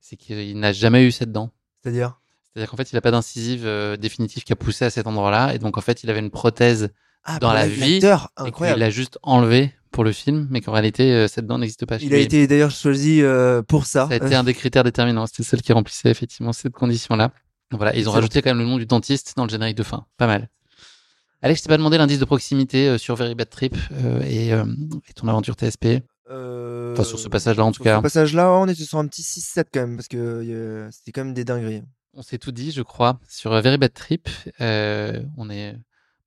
C'est qu'il n'a jamais eu cette dent. C'est-à-dire? C'est-à-dire qu'en fait, il a pas d'incisive euh, définitive qui a poussé à cet endroit-là. Et donc, en fait, il avait une prothèse Ah, dans pour la vie. incroyable. l'a juste enlevé pour le film, mais qu'en réalité, euh, cette dent n'existe pas chez Il a lui. été d'ailleurs choisi euh, pour ça. Ça a été un des critères déterminants. C'était celle qui remplissait effectivement cette condition-là. Voilà, ils ont rajouté quand même le nom du dentiste dans le générique de fin. Pas mal. Alex, je t'ai pas demandé l'indice de proximité euh, sur Very Bad Trip euh, et, euh, et ton aventure TSP. Enfin, sur ce passage-là, en tout Sur cas. Ce passage-là, on était sur un petit 6-7 quand même, parce que c'était quand même des dingueries. On s'est tout dit, je crois, sur Very Bad Trip. On est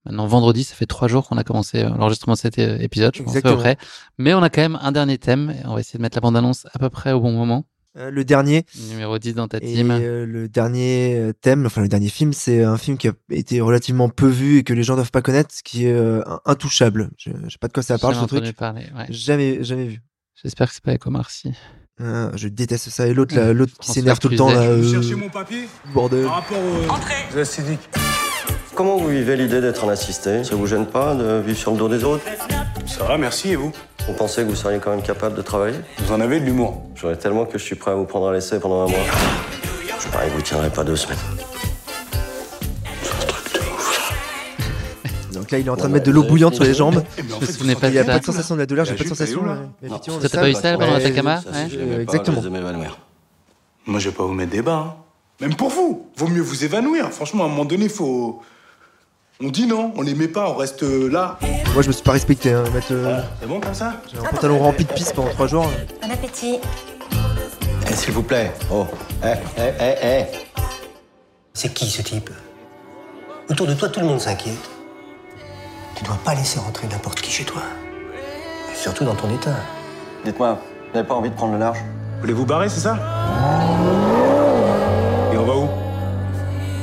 maintenant vendredi, ça fait trois jours qu'on a commencé euh, l'enregistrement de cet euh, épisode, je pense à peu près. Mais on a quand même un dernier thème. et On va essayer de mettre la bande-annonce à peu près au bon moment. Euh, le dernier. Numéro 10 dans ta Et team. euh, le dernier thème, enfin le dernier film, c'est un film qui a été relativement peu vu et que les gens doivent pas connaître, qui est euh, Intouchable. Je, je sais pas de quoi ça parle ce truc. parler, ouais. Jamais, jamais vu. J'espère que c'est pas avec Omar Sy. Euh, je déteste ça. Et l'autre, l'autre qui s'énerve tout le temps là. Vous cherchez mon papier Bordel. Par rapport au. Comment vous vivez l'idée d'être un assisté? Ça vous gêne pas de vivre sur le dos des autres? Ça va, merci, et vous? Vous pensez que vous seriez quand même capable de travailler? Vous en avez de l'humour. J'aurais tellement que je suis prêt à vous prendre à l'essai pendant un mois. Je parie que vous tiendrez pas deux semaines. Donc là, il est en train de mettre de l'eau bouillante sur les jambes. Je me souvenais pas Il a de pas ça. de sensation de la douleur, j'ai pas de sensation. là mais- mais Non. effectivement, Toi, le t'as pas eu sable, ça pendant ouais, l'Atacama Ça, Ouais. si je l'aimais Euh, pas, exactement. je les ai m'évanouir. Moi, je vais pas vous mettre des bas. hein. Même pour vous. Vaut mieux vous évanouir. Franchement, à un moment donné, faut. On dit non, on les met pas, on reste euh, là. Moi, je me suis pas respecté. Hein, mettre euh, C'est bon comme ça j'ai un pantalon rempli de pisse pendant trois jours. Bon appétit. Eh, s'il vous plaît. Oh. Eh, eh, eh, eh. C'est qui ce type? Autour de toi, tout le monde s'inquiète. Tu dois pas laisser rentrer n'importe qui chez toi. Et surtout dans ton état. Dites-moi, vous n'avez pas envie de prendre le large? Vous voulez vous barrer, c'est ça? Et on va où?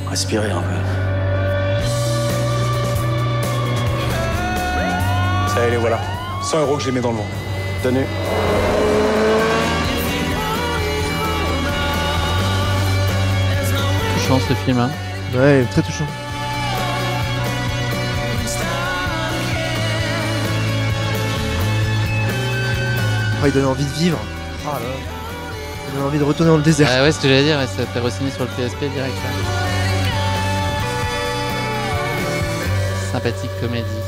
Respirez un peu. Ça y est, les voilà. 100 euros que je les mets dans le vent. Tenue. Touchant ce film. Hein. Ouais, très touchant. Oh, il donne envie de vivre. Ah là. Il donne envie de retourner dans le désert. Ah ouais, ce que j'allais dire, ça fait re-signer sur le TSP direct. là. Sympathique comédie.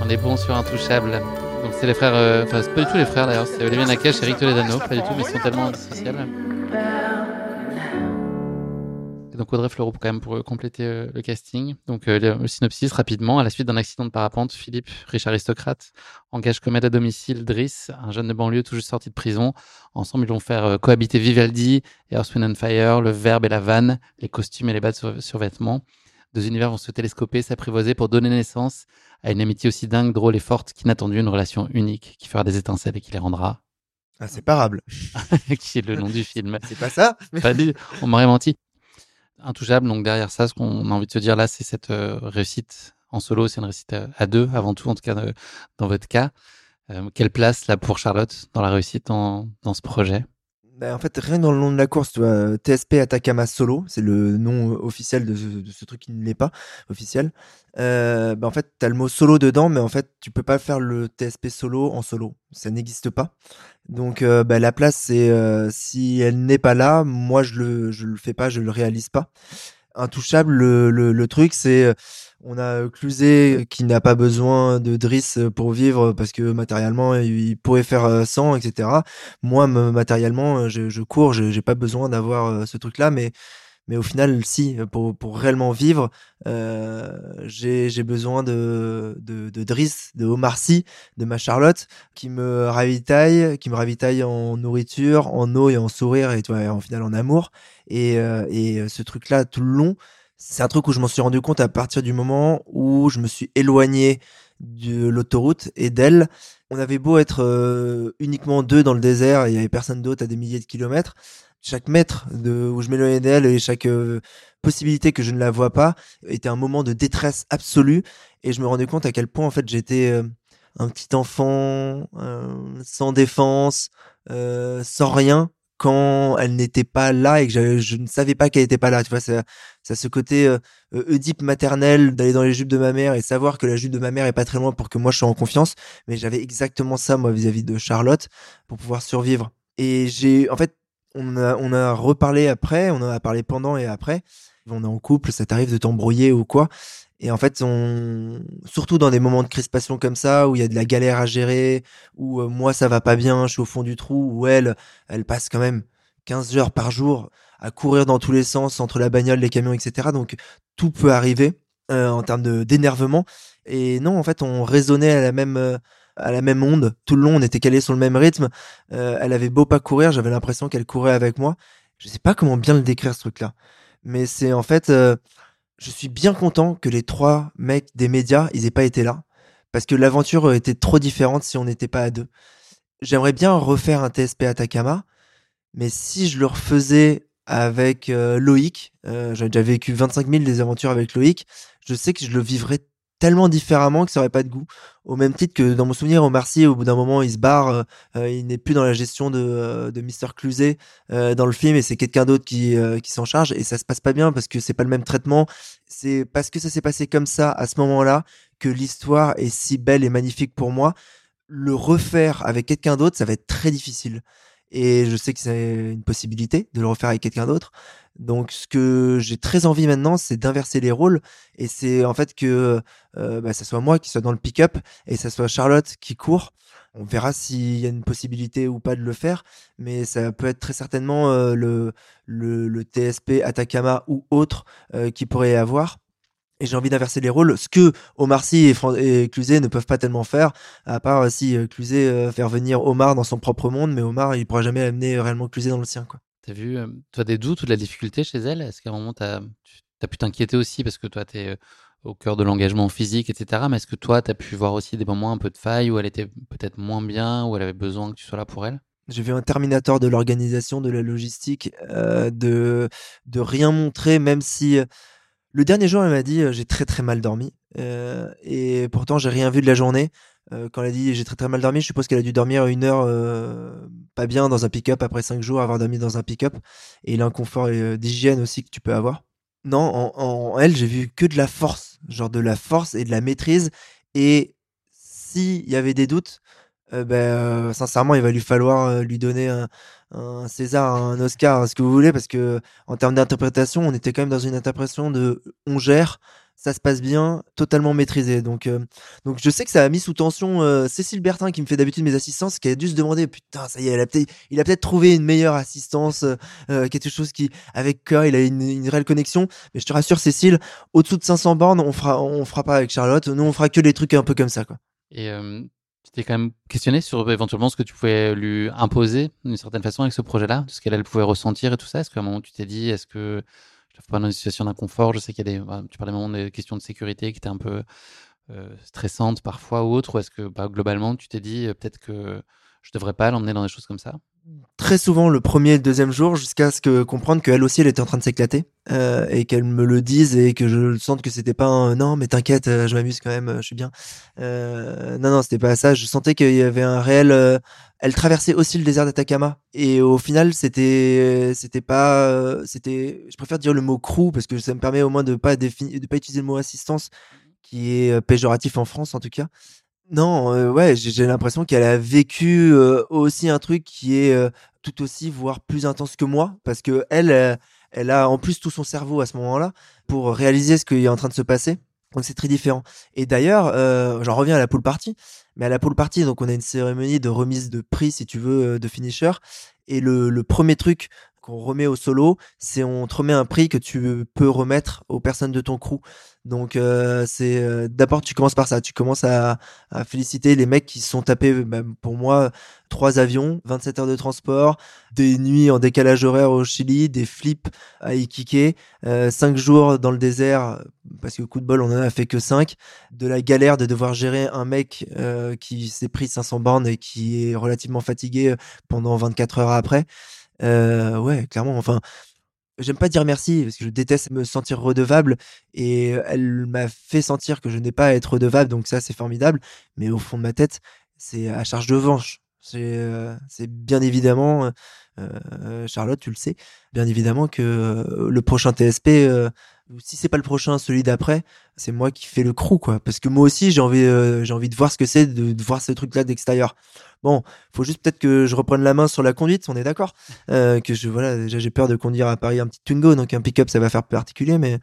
On est bon sur Intouchable. Donc c'est les frères, euh, enfin c'est pas du tout les frères d'ailleurs, c'est Olivier Nakache et Eric Toledano, pas du tout, mais ils sont tellement indissociables. Et donc Audrey Fleurot quand même pour euh, compléter euh, le casting. Donc le, synopsis rapidement, à la suite d'un accident de parapente, Philippe, riche aristocrate, engage comme aide à domicile Driss, un jeune de banlieue tout juste sorti de prison. Ensemble, ils vont faire cohabiter Vivaldi, Earth, Wind and Fire, le verbe et la vanne, les costumes et les bas de sur- survêtements. Deux univers vont se télescoper, s'apprivoiser pour donner naissance à une amitié aussi dingue, drôle et forte qu'inattendue, une relation unique qui fera des étincelles et qui les rendra. Inséparable. qui est le nom du film. C'est pas ça Pas On m'aurait menti. Intouchable, donc derrière ça, ce qu'on a envie de se dire là, c'est cette euh, réussite en solo, c'est une réussite à, à deux, avant tout, en tout cas euh, dans votre cas. Euh, quelle place là pour Charlotte dans la réussite dans, dans ce projet? Bah, en fait, rien dans le nom de la course, tu vois, euh, TSP Atacama Solo, c'est le nom euh, officiel de ce, de ce truc qui ne l'est pas officiel. Euh, bah, en fait, tu as le mot solo dedans, mais en fait, tu peux pas faire le TSP solo en solo. Ça n'existe pas. Donc, euh, bah, la place, c'est euh, si elle n'est pas là, moi, je le, je le fais pas, je le réalise pas. Intouchable, le, le, truc, c'est on a Cluzet qui n'a pas besoin de Driss pour vivre parce que matériellement il pourrait faire euh, 100, etc. Moi, me- matériellement, je, je cours, j'ai pas besoin d'avoir ce truc-là, mais mais au final, si pour, pour réellement vivre, euh, j'ai besoin de, de de Driss, de Omar Sy, de ma Charlotte qui me ravitaille, qui me ravitaille en nourriture, en eau et en sourire et tu vois, en final en amour. Et euh, et ce truc-là tout le long, c'est un truc où je m'en suis rendu compte à partir du moment où je me suis éloigné de l'autoroute et d'elle. On avait beau être euh, uniquement deux dans le désert il y avait personne d'autre à des milliers de kilomètres. Chaque mètre où je m'éloignais d'elle et chaque euh, possibilité que je ne la vois pas était un moment de détresse absolue et je me rendais compte à quel point en fait j'étais euh, un petit enfant euh, sans défense, sans rien quand elle n'était pas là et que je ne savais pas qu'elle n'était pas là. Tu vois, ça, ça ce côté euh, Oedipe maternel d'aller dans les jupes de ma mère et savoir que la jupe de ma mère est pas très loin pour que moi je sois en confiance. Mais j'avais exactement ça moi vis-à-vis de Charlotte pour pouvoir survivre. Et j'ai, en fait, on a, reparlé après, on en a parlé pendant et après. On est en couple, ça t'arrive de t'embrouiller ou quoi. Et en fait, surtout dans des moments de crispation comme ça, où il y a de la galère à gérer, où euh, moi ça va pas bien, je suis au fond du trou, où elle, elle passe quand même 15 heures par jour à courir dans tous les sens entre la bagnole, les camions, etc. Donc tout peut arriver euh, en termes d'énervement. Et non, en fait, on raisonnait à la même euh, à la même onde tout le long. On était calés sur le même rythme. Euh, elle avait beau pas courir, j'avais l'impression qu'elle courait avec moi. Je sais pas comment bien le décrire ce truc-là, mais c'est en fait, euh, je suis bien content que les trois mecs des médias, ils aient pas été là, parce que l'aventure était trop différente si on n'était pas à deux. J'aimerais bien refaire un TSP Atacama, mais si je le refaisais avec euh, Loïc, euh, j'ai déjà vécu 25 000 des aventures avec Loïc, je sais que je le vivrais tellement différemment que ça aurait pas de goût. Au même titre que dans mon souvenir, Omar Sy, au bout d'un moment, il se barre, euh, euh, il n'est plus dans la gestion de, euh, de Mr. Cluzet dans le film et c'est quelqu'un d'autre qui, qui s'en charge et ça se passe pas bien parce que c'est pas le même traitement. C'est parce que ça s'est passé comme ça à ce moment-là que l'histoire est si belle et magnifique pour moi. Le refaire avec quelqu'un d'autre, ça va être très difficile. Et je sais que c'est une possibilité de le refaire avec quelqu'un d'autre. Donc, ce que j'ai très envie maintenant, c'est d'inverser les rôles. Et c'est en fait que euh, bah, ça soit moi qui soit dans le pick-up et ça soit Charlotte qui court. On verra s'il y a une possibilité ou pas de le faire, mais ça peut être très certainement euh, le, le, le TSP Atacama ou autre euh, qui pourrait y avoir. Et j'ai envie d'inverser les rôles, ce que Omar Sy et, et ne peuvent pas tellement faire, à part euh, si Cluzet fait revenir Omar dans son propre monde, mais Omar, il pourra jamais amener réellement Cluzet dans le sien, quoi. T'as vu, toi, des doutes ou de la difficulté chez elle? Est-ce qu'à un moment, t'as as pu t'inquiéter aussi parce que toi, t'es euh, au cœur de l'engagement physique, etc. Mais est-ce que toi, t'as pu voir aussi des moments un peu de faille où elle était peut-être moins bien, où elle avait besoin que tu sois là pour elle? J'ai vu un Terminator de l'organisation, de la logistique, de, rien montrer, même si le dernier jour, elle m'a dit j'ai très très mal dormi. Et pourtant, j'ai rien vu de la journée. Euh, quand elle a dit j'ai très très mal dormi, je suppose qu'elle a dû dormir une heure euh, pas bien dans un pick-up après cinq jours, avoir dormi dans un pick-up. Et l'inconfort euh, d'hygiène aussi que tu peux avoir. Non, en, elle, j'ai vu que de la force, genre de la force et de la maîtrise. Et s'il y avait des doutes, ben, sincèrement, il va lui falloir lui donner un, un César, un Oscar, ce que vous voulez, parce que en termes d'interprétation, on était quand même dans une interprétation de on gère, ça se passe bien, totalement maîtrisé. Donc, euh, donc je sais que ça a mis sous tension euh, Cécile Bertin, qui me fait d'habitude mes assistances, qui a dû se demander putain, ça y est, il a peut-être trouvé une meilleure assistance, euh, euh, quelque chose qui, avec cœur, il a une, réelle connexion. Mais je te rassure, Cécile, au-dessous de 500 bornes, on fera, on fera pas avec Charlotte. Nous, on fera que des trucs un peu comme ça, quoi. Et tu t'es quand même questionné sur éventuellement ce que tu pouvais lui imposer d'une certaine façon avec ce projet-là, ce qu'elle elle pouvait ressentir et tout ça? Est-ce qu'à un moment tu t'es dit, est-ce que je ne pas dans une situation d'inconfort Je sais qu'il y a des, bah, tu parlais moments des questions de sécurité qui étaient un peu euh, stressantes parfois ou autres. Ou est-ce que bah, globalement tu t'es dit euh, peut-être que je devrais pas l'emmener dans des choses comme ça? Très souvent le premier et le deuxième jour jusqu'à ce que comprendre qu'elle aussi elle était en train de s'éclater euh, et qu'elle me le dise et que je sente que c'était pas un non mais t'inquiète euh, je m'amuse quand même euh, je suis bien. Non non c'était pas ça. Je sentais qu'il y avait un réel elle traversait aussi le désert d'Atacama. Et au final c'était c'était pas c'était je préfère dire le mot crew parce que ça me permet au moins de pas de pas utiliser le mot assistance qui est péjoratif en France en tout cas non, euh, ouais, j'ai l'impression qu'elle a vécu euh, aussi un truc qui est euh, tout aussi, voire plus intense que moi, parce que elle, elle a en plus tout son cerveau à ce moment-là pour réaliser ce qui est en train de se passer. Donc c'est très différent. Et d'ailleurs, j'en reviens à la pool party, mais à la pool party, donc on a une cérémonie de remise de prix, si tu veux, de finisher. Et le, le premier truc qu'on remet au solo, c'est on te remet un prix que tu peux remettre aux personnes de ton crew. Donc euh, c'est euh, d'abord tu commences par ça, tu commences à, à féliciter les mecs qui sont tapés bah, pour moi trois avions, 27 heures de transport, des nuits en décalage horaire au Chili, des flips à Iquique, euh, cinq jours dans le désert parce que coup de bol on en a fait que cinq, de la galère de devoir gérer un mec euh, qui s'est pris 500 bornes et qui est relativement fatigué pendant 24 heures après. Euh, ouais, clairement. Enfin, j'aime pas dire merci parce que je déteste me sentir redevable et elle m'a fait sentir que je n'ai pas à être redevable, donc ça c'est formidable. Mais au fond de ma tête, c'est à charge de revanche. C'est bien évidemment, euh, Charlotte, tu le sais, bien évidemment que le prochain TSP, si c'est pas le prochain, celui d'après, c'est moi qui fais le crew, quoi. Parce que moi aussi, j'ai envie, euh, j'ai envie de voir ce que c'est, de, voir ce truc-là d'extérieur. Bon, faut juste peut-être que je reprenne la main sur la conduite, on est d'accord. Euh, que je, voilà, déjà j'ai peur de conduire à Paris un petit Twingo, donc un pick-up ça va faire particulier, mais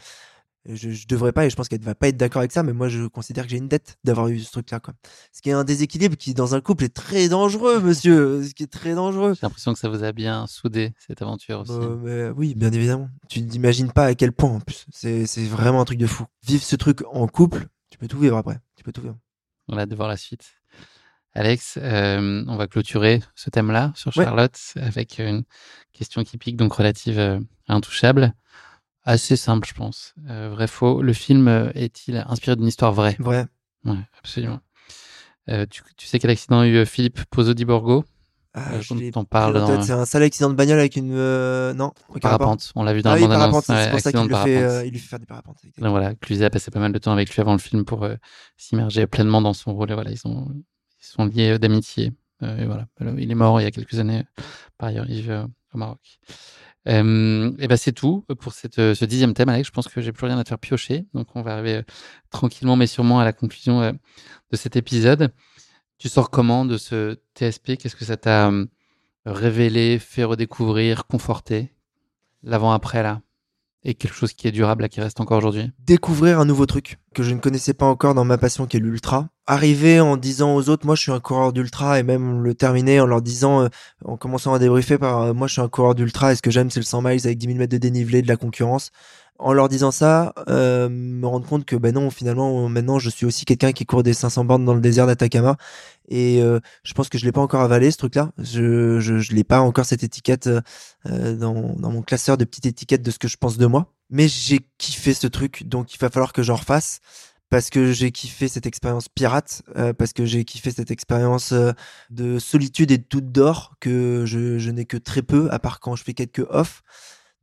je, je devrais pas et je pense qu'elle va pas être d'accord avec ça mais moi je considère que j'ai une dette d'avoir eu ce truc là quoi ce qui est un déséquilibre qui dans un couple est très dangereux monsieur ce qui est très dangereux J'ai l'impression que ça vous a bien soudé cette aventure aussi. Euh, mais oui bien évidemment tu n'imagines pas à quel point en plus c'est vraiment un truc de fou vivre ce truc en couple tu peux tout vivre après tu peux tout vivre On a de voir la suite. Alex, euh, on va clôturer ce thème-là sur Ouais. Charlotte avec une question qui pique, donc relative euh, à Intouchable. Assez simple, je pense. Euh, vrai, faux. Le film euh, est-il inspiré d'une histoire vraie? Vrai. Ouais, absolument. Euh, tu, tu sais quel accident a eu euh, Philippe Pozzo di Borgo Ah, Euh, on parle dans c'est un sale accident de bagnole avec une non rapport. Parapente. On l'a vu dans ah la oui, bande-annonce. c'est pour ça qu'il lui fait il lui fait faire des parapentes Donc voilà, Cluzet a passé pas mal de temps avec lui avant le film pour s'immerger pleinement dans son rôle. Et voilà, ils sont, ils sont liés d'amitié. Et voilà, il est mort il y a quelques années. Par ailleurs, il vit au Maroc. Euh, et ben c'est tout pour cette, euh, ce dixième thème, Alex. Je pense que j'ai plus rien à te faire piocher. Donc on va arriver euh, tranquillement mais sûrement à la conclusion de cet épisode. Tu sors comment de ce TSP Qu'est-ce que ça t'a révélé, fait redécouvrir, conforté? L'avant-après là? Et quelque chose qui est durable, là, qui reste encore aujourd'hui découvrir un nouveau truc que je ne connaissais pas encore dans ma passion qui est l'ultra. Arriver en disant aux autres, moi je suis un coureur d'ultra et même le terminer en leur disant, euh, en commençant à débriefer par, euh, moi je suis un coureur d'ultra et ce que j'aime c'est le 100 miles avec 10 000 mètres de dénivelé, de la concurrence. En leur disant ça, euh, me rendre compte que ben non, finalement, maintenant je suis aussi quelqu'un qui court des 500 bornes dans le désert d'Atacama et euh, je pense que je l'ai pas encore avalé ce truc-là. Je je, l'ai pas encore cette étiquette euh, dans mon classeur de petites étiquettes de ce que je pense de moi. Mais j'ai kiffé ce truc, donc il va falloir que j'en refasse parce que j'ai kiffé cette expérience pirate, parce que j'ai kiffé cette expérience de solitude et de doute d'or que je, je n'ai que très peu, à part quand je fais quelques off.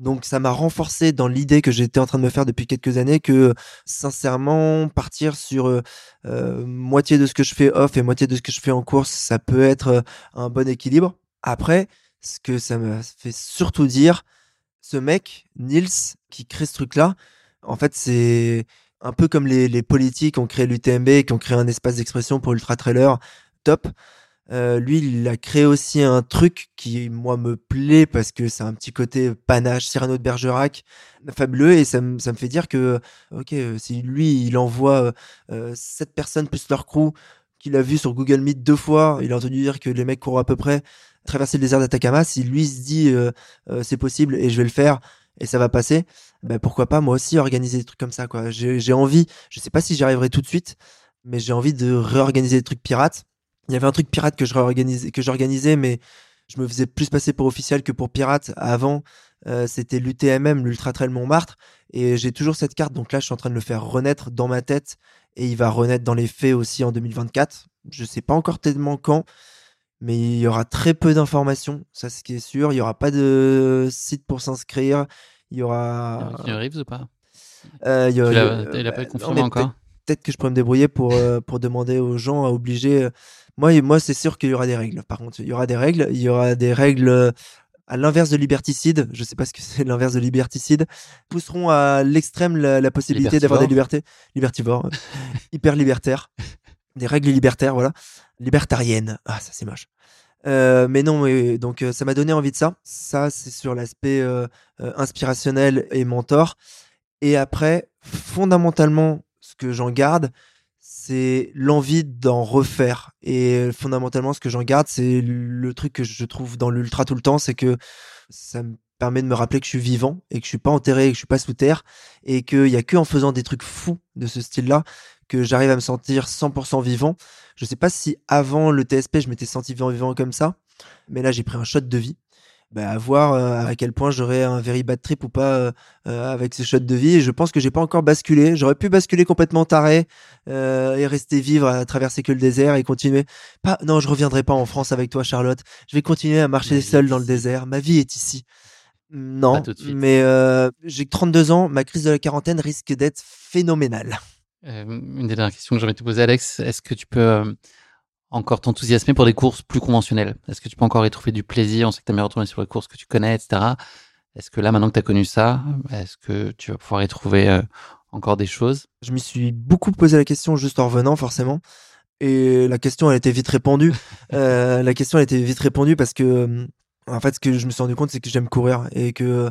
Donc ça m'a renforcé dans l'idée que j'étais en train de me faire depuis quelques années que sincèrement partir sur euh, euh, moitié de ce que je fais off et moitié de ce que je fais en course, ça peut être euh, un bon équilibre. Après, ce que ça me fait surtout dire, ce mec, Nils, qui crée ce truc-là, en fait, c'est un peu comme les, les politiques ont créé l'UTMB, qui ont créé un espace d'expression pour Ultra Trailer, top. Euh, lui, il a créé aussi un truc qui, moi, me plaît parce que c'est un petit côté panache, Cyrano de Bergerac, fabuleux, et ça, me- fait dire que, ok, euh, si lui, il envoie euh, sept personnes plus leur crew, qu'il a vu sur Google Meet deux fois, il a entendu dire que les mecs courent à peu près traverser le désert d'Atacama, si lui se dit euh, euh, c'est possible et je vais le faire et ça va passer, ben pourquoi pas moi aussi organiser des trucs comme ça quoi. J'ai j'ai envie, je sais pas si j'y arriverai tout de suite, mais j'ai envie de réorganiser des trucs pirates. Il y avait un truc pirate que je réorganisais, que j'organisais, mais je me faisais plus passer pour officiel que pour pirate. Avant, euh, c'était l'UTMM, l'Ultra Trail Montmartre, et j'ai toujours cette carte. Donc là, je suis en train de le faire renaître dans ma tête, et il va renaître dans les faits aussi en 2024. Je sais pas encore tellement quand, mais il y aura très peu d'informations, ça c'est ce qui est sûr. Il y aura pas de site pour s'inscrire. Il y aura. Tu arrives ou pas? Euh, il y a- il y a- l'as- il a pas confirmé non, mais encore? Peut-être- que je pourrais me débrouiller pour, euh, pour demander aux gens à obliger. euh, Moi, moi c'est sûr qu'il y aura des règles. Par contre, il y aura des règles. Il y aura des règles euh, à l'inverse de liberticide. Je sais pas ce que c'est l'inverse de liberticide. Pousseront à l'extrême la, la possibilité d'avoir des libertés. Libertivores. hyper libertaires. Des règles libertaires, voilà. Libertariennes. Ah, ça c'est moche. Euh, mais non, mais, donc ça m'a donné envie de ça. Ça, c'est sur l'aspect euh, inspirationnel et mentor. Et après, fondamentalement, j'en garde, c'est l'envie d'en refaire. Et fondamentalement, ce que j'en garde, c'est le truc que je trouve dans l'ultra tout le temps, c'est que ça me permet de me rappeler que je suis vivant et que je suis pas enterré et que je suis pas sous terre et qu'il y a que en faisant des trucs fous de ce style-là que j'arrive à me sentir 100% vivant. Je sais pas si avant le TSP, je m'étais senti vivant, vivant comme ça, mais là, j'ai pris un shot de vie. Bah, à voir euh, à quel point j'aurais un very bad trip ou pas euh, euh, avec ce shot de vie. Et je pense que j'ai pas encore basculé. J'aurais pu basculer complètement taré et rester vivre à traverser que le désert et continuer. Pas, non, je reviendrai pas en France avec toi, Charlotte. Je vais continuer à marcher seul dans le désert. Ma vie est ici. Non, mais j'ai que 32 ans. Ma crise de la quarantaine risque d'être phénoménale. Une des dernières questions que j'ai envie de te poser, Alex, est-ce que tu peux encore t'enthousiasmer pour des courses plus conventionnelles? Est-ce que tu peux encore y trouver du plaisir? On sait que tu aimes retourner sur les courses que tu connais, etc. Est-ce que là, maintenant que tu as connu ça, est-ce que tu vas pouvoir y trouver euh, encore des choses? Je me suis beaucoup posé la question juste en revenant, forcément. Et la question, elle était vite répondue. euh, la question, elle était vite répondue parce que, euh, en fait, ce que je me suis rendu compte, c'est que j'aime courir et que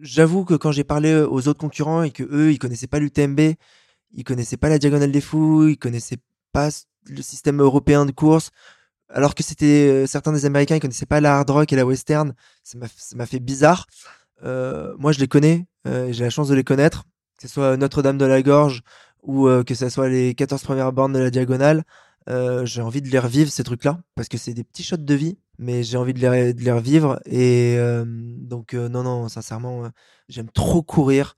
j'avoue que quand j'ai parlé aux autres concurrents et que eux, ils connaissaient pas l'UTMB, ils connaissaient pas la diagonale des fous, ils connaissaient pas le système européen de course, alors que c'était euh, certains des Américains, ils connaissaient pas la hard rock et la western. Ça m'a, fait bizarre. Euh, moi, je les connais, euh, j'ai la chance de les connaître, que ce soit Notre-Dame de la Gorge ou que ce soit les 14 premières bornes de la diagonale. J'ai envie de les revivre ces trucs-là parce que c'est des petits shots de vie, mais j'ai envie de les, de les revivre et donc non non sincèrement j'aime trop courir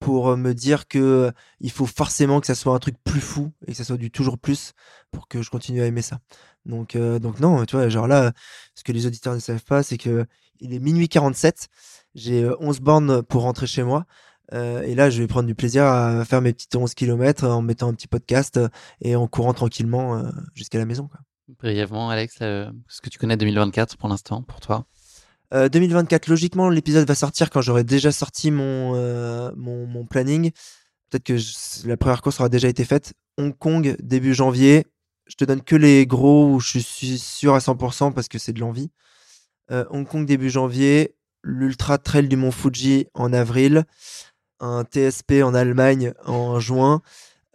pour euh, me dire que euh, il faut forcément que ça soit un truc plus fou et que ça soit du toujours plus pour que je continue à aimer ça. Donc euh, donc non tu vois genre là ce que les auditeurs ne savent pas c'est que il est minuit 47 j'ai euh, 11 bornes pour rentrer chez moi. Et là, je vais prendre du plaisir à faire mes petites 11 km en mettant un petit podcast et en courant tranquillement jusqu'à la maison. Quoi. Brièvement, Alex, ce que tu connais 2024 pour l'instant, pour toi? Euh, 2024, logiquement, l'épisode va sortir quand j'aurai déjà sorti mon, euh, planning. Peut-être que la première course aura déjà été faite. Hong Kong, début janvier. Je te donne que les gros où je suis sûr à 100% parce que c'est de l'envie. Euh, Hong Kong, début janvier. L'Ultra Trail du Mont Fuji en avril. Un TSP en Allemagne en juin.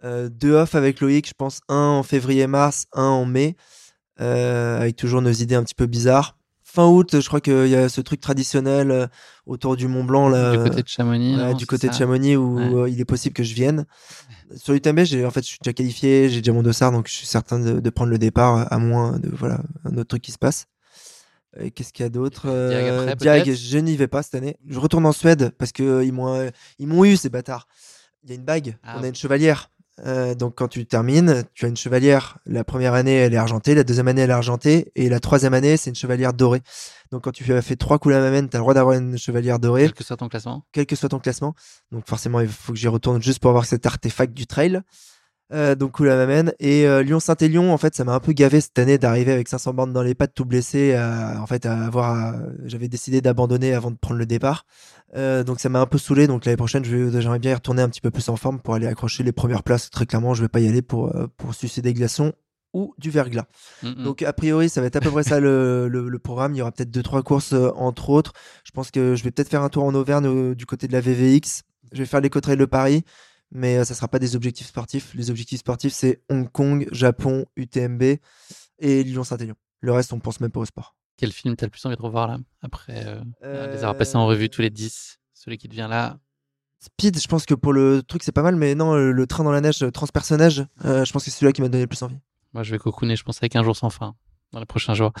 Euh, deux off avec Loïc, je pense un en février-mars, un en mai. Euh, avec toujours nos idées un petit peu bizarres. Fin août, je crois qu'il y a ce truc traditionnel euh, autour du Mont Blanc. Là, Du côté de Chamonix, non, du de où Ouais. euh, il est possible que je vienne. Sur l'UTMB, j'ai en fait, je suis déjà qualifié, j'ai déjà mon dossard, donc je suis certain de, de prendre le départ, à moins de voilà un autre truc qui se passe. Qu'est-ce qu'il y a d'autre Euh, Diag, je n'y vais pas cette année. Je retourne en Suède parce que euh, ils m'ont euh, ils m'ont eu ces bâtards. Il y a une bague, Ah, on a une chevalière. Euh, donc quand tu termines, tu as une chevalière. La première année, elle est argentée, la deuxième année, elle est argentée, et la troisième année, c'est une chevalière dorée. Donc quand tu as fait trois coups la mamenne, tu as le droit d'avoir une chevalière dorée Quel que soit ton classement quel que soit ton classement. Donc forcément, il faut que j'y retourne juste pour avoir cet artefact du trail. Euh, donc cool la m'amène. Et euh, Lyon-Saint-Élion, en fait, ça m'a un peu gavé cette année d'arriver avec 500 bornes dans les pattes, tout blessé. en fait, à avoir, à- j'avais décidé d'abandonner avant de prendre le départ. Euh, donc ça m'a un peu saoulé. Donc l'année prochaine, je vais- j'aimerais bien y retourner un petit peu plus en forme pour aller accrocher les premières places. Très clairement, je vais pas y aller pour euh, pour sucer des glaçons ou du verglas. Mhm. Donc a priori, ça va être à peu près ça le, le, le programme. Il y aura peut-être deux trois courses euh, entre autres. Je pense que je vais peut-être faire un tour en Auvergne euh, du côté de la VVX. Je vais faire l'éco-trail de Paris, mais euh, ça sera pas des objectifs sportifs. Les objectifs sportifs, c'est Hong Kong, Japon, UTMB et Lyon-Saint-Élion. Le reste, on pense même pas au sport. Quel film t'as le plus envie de revoir là Après euh, les avoir passés en revue tous les 10, celui qui devient là? Speed, je pense que pour le truc, c'est pas mal, mais non, le, le train dans la neige, euh, transpersonnage, euh, je pense que c'est celui-là qui m'a donné le plus envie. Moi, je vais cocooner, je pense, avec un jour sans fin dans les prochains jours.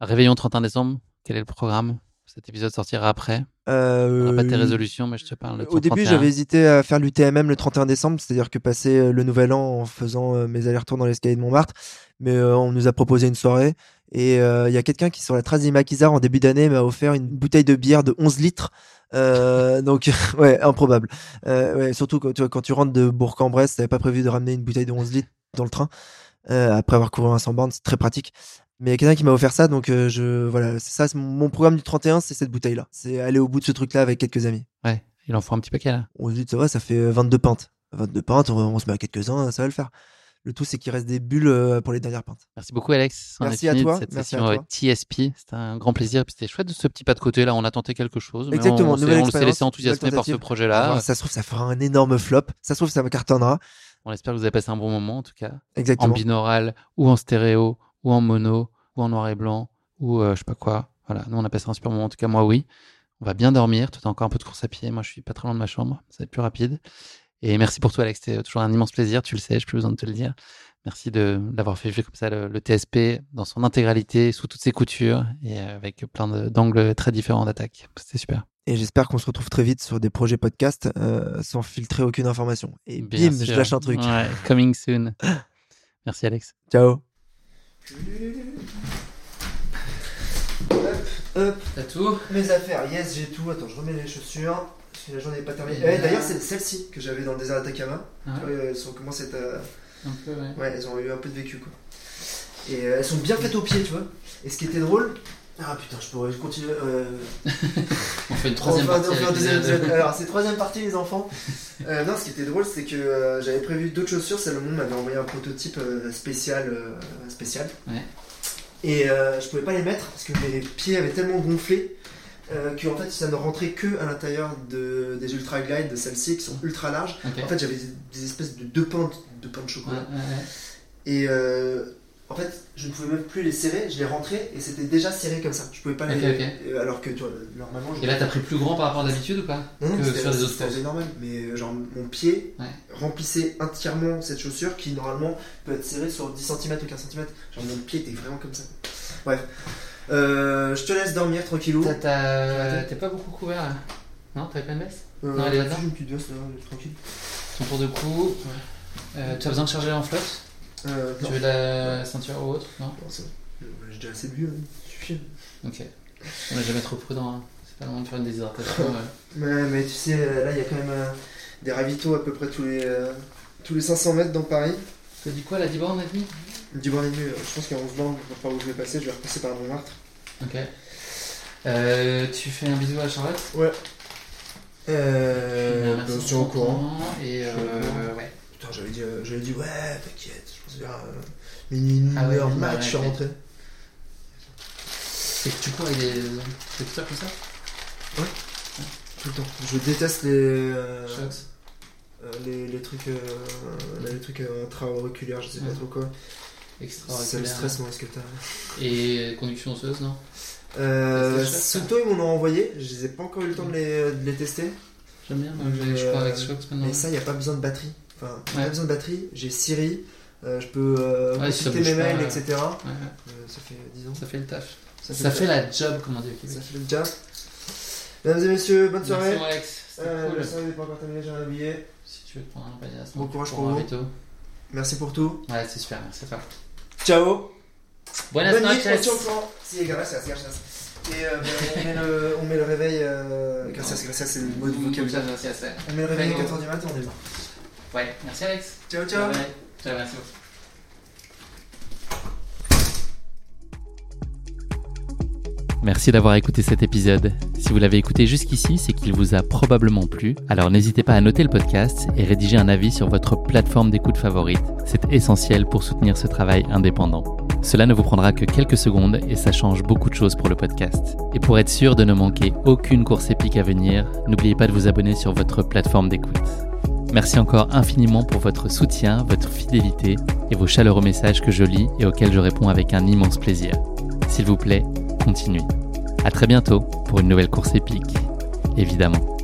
Réveillon 31 décembre, quel est le programme? Cet épisode sortira après. Euh, On n'a pas tes résolutions, mais je te parle Au début, 31. j'avais hésité à faire l'UTMM le 31 décembre, c'est-à-dire que passer euh, le nouvel an en faisant euh, mes allers-retours dans l'escalier de Montmartre. Mais euh, on nous a proposé une soirée. Et euh, il y a quelqu'un qui, sur la trace d'Imakizar, en début d'année, m'a offert une bouteille de bière de 11 litres. Euh, donc, ouais, improbable. Ouais, surtout quand tu, vois, quand tu rentres de Bourg-en-Bresse, t'avais pas prévu de ramener une bouteille de 11 litres dans le train. Euh, après avoir couru un 100 bornes, c'est très pratique. Mais il y a quelqu'un qui m'a offert ça, donc euh, je voilà, c'est ça, mon, programme du 31, c'est cette bouteille-là. C'est aller au bout de ce truc-là avec quelques amis. Ouais, il en faut un petit paquet là. On se dit, ça va, ça fait euh, 22 pintes. 22 pintes, on, on se met à quelques-uns, ça va le faire. Le tout, c'est qu'il reste des bulles euh, pour les dernières pintes. Merci beaucoup, Alex. On Merci à toi, cette merci session à toi. TSP. C'était un grand plaisir. Puis c'était chouette de ce petit pas de côté là. On a tenté quelque chose. Mais Exactement, on, s'est- nouvelle on s'est laissé enthousiasmer par ce projet-là. Alors, ça se trouve, ça fera un énorme flop. Ça se trouve, ça me cartonnera. On espère que vous avez passé un bon moment en tout cas. Exactement. En binaural, ou en stéréo, ou en mono, ou en noir et blanc, ou euh, je sais pas quoi. Voilà, nous on a passé un super moment. En tout cas, moi oui. On va bien dormir. Toi, t'as encore un peu de course à pied. Moi, je suis pas très loin de ma chambre. Ça va être plus rapide. Et merci pour tout, Alex. C'était toujours un immense plaisir. Tu le sais, j'ai plus besoin de te le dire. Merci de d'avoir fait vivre comme ça le, le TSP dans son intégralité, sous toutes ses coutures et euh, avec plein d'angles très différents d'attaque. C'était super. Et j'espère qu'on se retrouve très vite sur des projets podcast euh, sans filtrer aucune information. Et Bien bim, je lâche un truc. Ouais, coming soon. Merci, Alex. Ciao. T'as tout Mes affaires, yes, j'ai tout. Attends, je remets les chaussures. Parce que la journée n'est pas terminée. Eh, D'ailleurs, c'est celle-ci que j'avais dans le désert d'Atacama. Ah Tu vois, Elles sont commencé à. être, Un peu, ouais. Ouais, elles ont eu un peu de vécu, quoi. Et euh, elles sont bien faites au pied, tu vois. Et ce qui était drôle, Ah putain, je pourrais continuer. euh, On fait une troisième partie. deuxième les. Alors, c'est troisième partie, les enfants. Euh, non, ce qui était drôle, c'est que euh, j'avais prévu d'autres chaussures. Salomon m'avait envoyé un prototype spécial. spécial. Ouais. Et je pouvais pas les mettre parce que mes pieds avaient tellement gonflé que en fait ça ne rentrait que à l'intérieur de, des Ultra Glide de celles-ci qui sont ultra larges. En fait j'avais des, espèces de deux pains de, chocolat. Ouais, ouais, ouais. Et euh, en fait je ne pouvais même plus les serrer, je les rentrais et c'était déjà serré comme ça. Je pouvais pas les. ok. euh, Alors que tu vois, normalement. je- Et là, t'as pris plus grand par rapport à d'habitude ou pas non, non, Que c'était sur les autres c'était courses normal, mais euh, genre mon pied Ouais. remplissait entièrement cette chaussure qui normalement peut être serrée sur 10 cm ou 15 cm. Genre mon pied était vraiment comme ça. Bref, Euh, je te laisse dormir tranquillou. T'es pas beaucoup couvert là Non, t'avais pas une veste Euh, Non, elle est là-dedans J'ai une petite veste là, tranquille. Ton tour de cou. Euh, tu as besoin de charger en flotte Euh, Tu veux la ceinture ou autre Non Non, c'est bon. J'ai déjà assez bu, hein. suffit. Ok. On est jamais trop prudent. Hein. C'est pas le moment de faire une déshydratation. ouais. Mais, mais tu sais, euh, là il y a quand même euh, des ravitaux à peu près tous les, euh, tous les 500 mètres dans Paris. T'as dit quoi, la 10 bornes et demi 10 bornes et demi, euh, je pense qu'à 11 bornes, par où je vais passer, je vais repasser par Montmartre. Ok. Tu fais un bisou à Charlotte? Ouais. Euh. Bah, au courant. Et Je suis au courant. euh, ouais. Putain, j'avais dit, euh, j'avais dit, ouais, t'inquiète, vers euh, une Ah ouais, heure max, je suis rentré. Et que tu cours avec des écouteurs comme ça? Ouais. Tout le temps. Je déteste les. euh, euh, les, les trucs. euh, les trucs intra-auriculaires, je sais pas trop quoi. Extra Ça me stresse, moi, ce que t'as. Et conduction osseuse, non? Euh, C'est Sunto, ils m'en ont envoyé, je les ai pas encore eu le temps de les, de les tester. J'aime bien, moi, Mais, je crois avec Shox maintenant. Mais ça, il n'y a pas besoin de batterie. Enfin, Ouais. pas besoin de batterie. J'ai Siri, euh, je peux euh, Ouais, si mes pas, mails, etc. Ouais. Euh, ça fait 10 ans. Ça fait le taf. Ça Ça, fait la job, comme on dit au Québec. Ça fait le job. Mesdames et messieurs, bonne Merci, soirée. mon Alex. Euh, cool. La soirée n'est pas encore terminée, j'ai un billet. Si tu veux te prendre un panier à ce Bon courage pour vous. Merci pour tout. Ouais, c'est super, merci à toi. Ciao. Buenas Bonne nuit, noches. courant. Si, gracias, gracias. Et euh, ben, on, met le, on met le réveil. Euh, gracias, gracias, c'est le mot de vocabulaire. On met le réveil à Vengo. 4h du matin, on est là. Ouais, merci Alex. Ciao, ciao. Ouais, Merci d'avoir écouté cet épisode. Si vous l'avez écouté jusqu'ici, c'est qu'il vous a probablement plu. Alors n'hésitez pas à noter le podcast et rédiger un avis sur votre plateforme d'écoute favorite. C'est essentiel pour soutenir ce travail indépendant. Cela ne vous prendra que quelques secondes et ça change beaucoup de choses pour le podcast. Et pour être sûr de ne manquer aucune course épique à venir, n'oubliez pas de vous abonner sur votre plateforme d'écoute. Merci encore infiniment pour votre soutien, votre fidélité et vos chaleureux messages que je lis et auxquels je réponds avec un immense plaisir. S'il vous plaît, continuez. À très bientôt pour une nouvelle course épique, évidemment.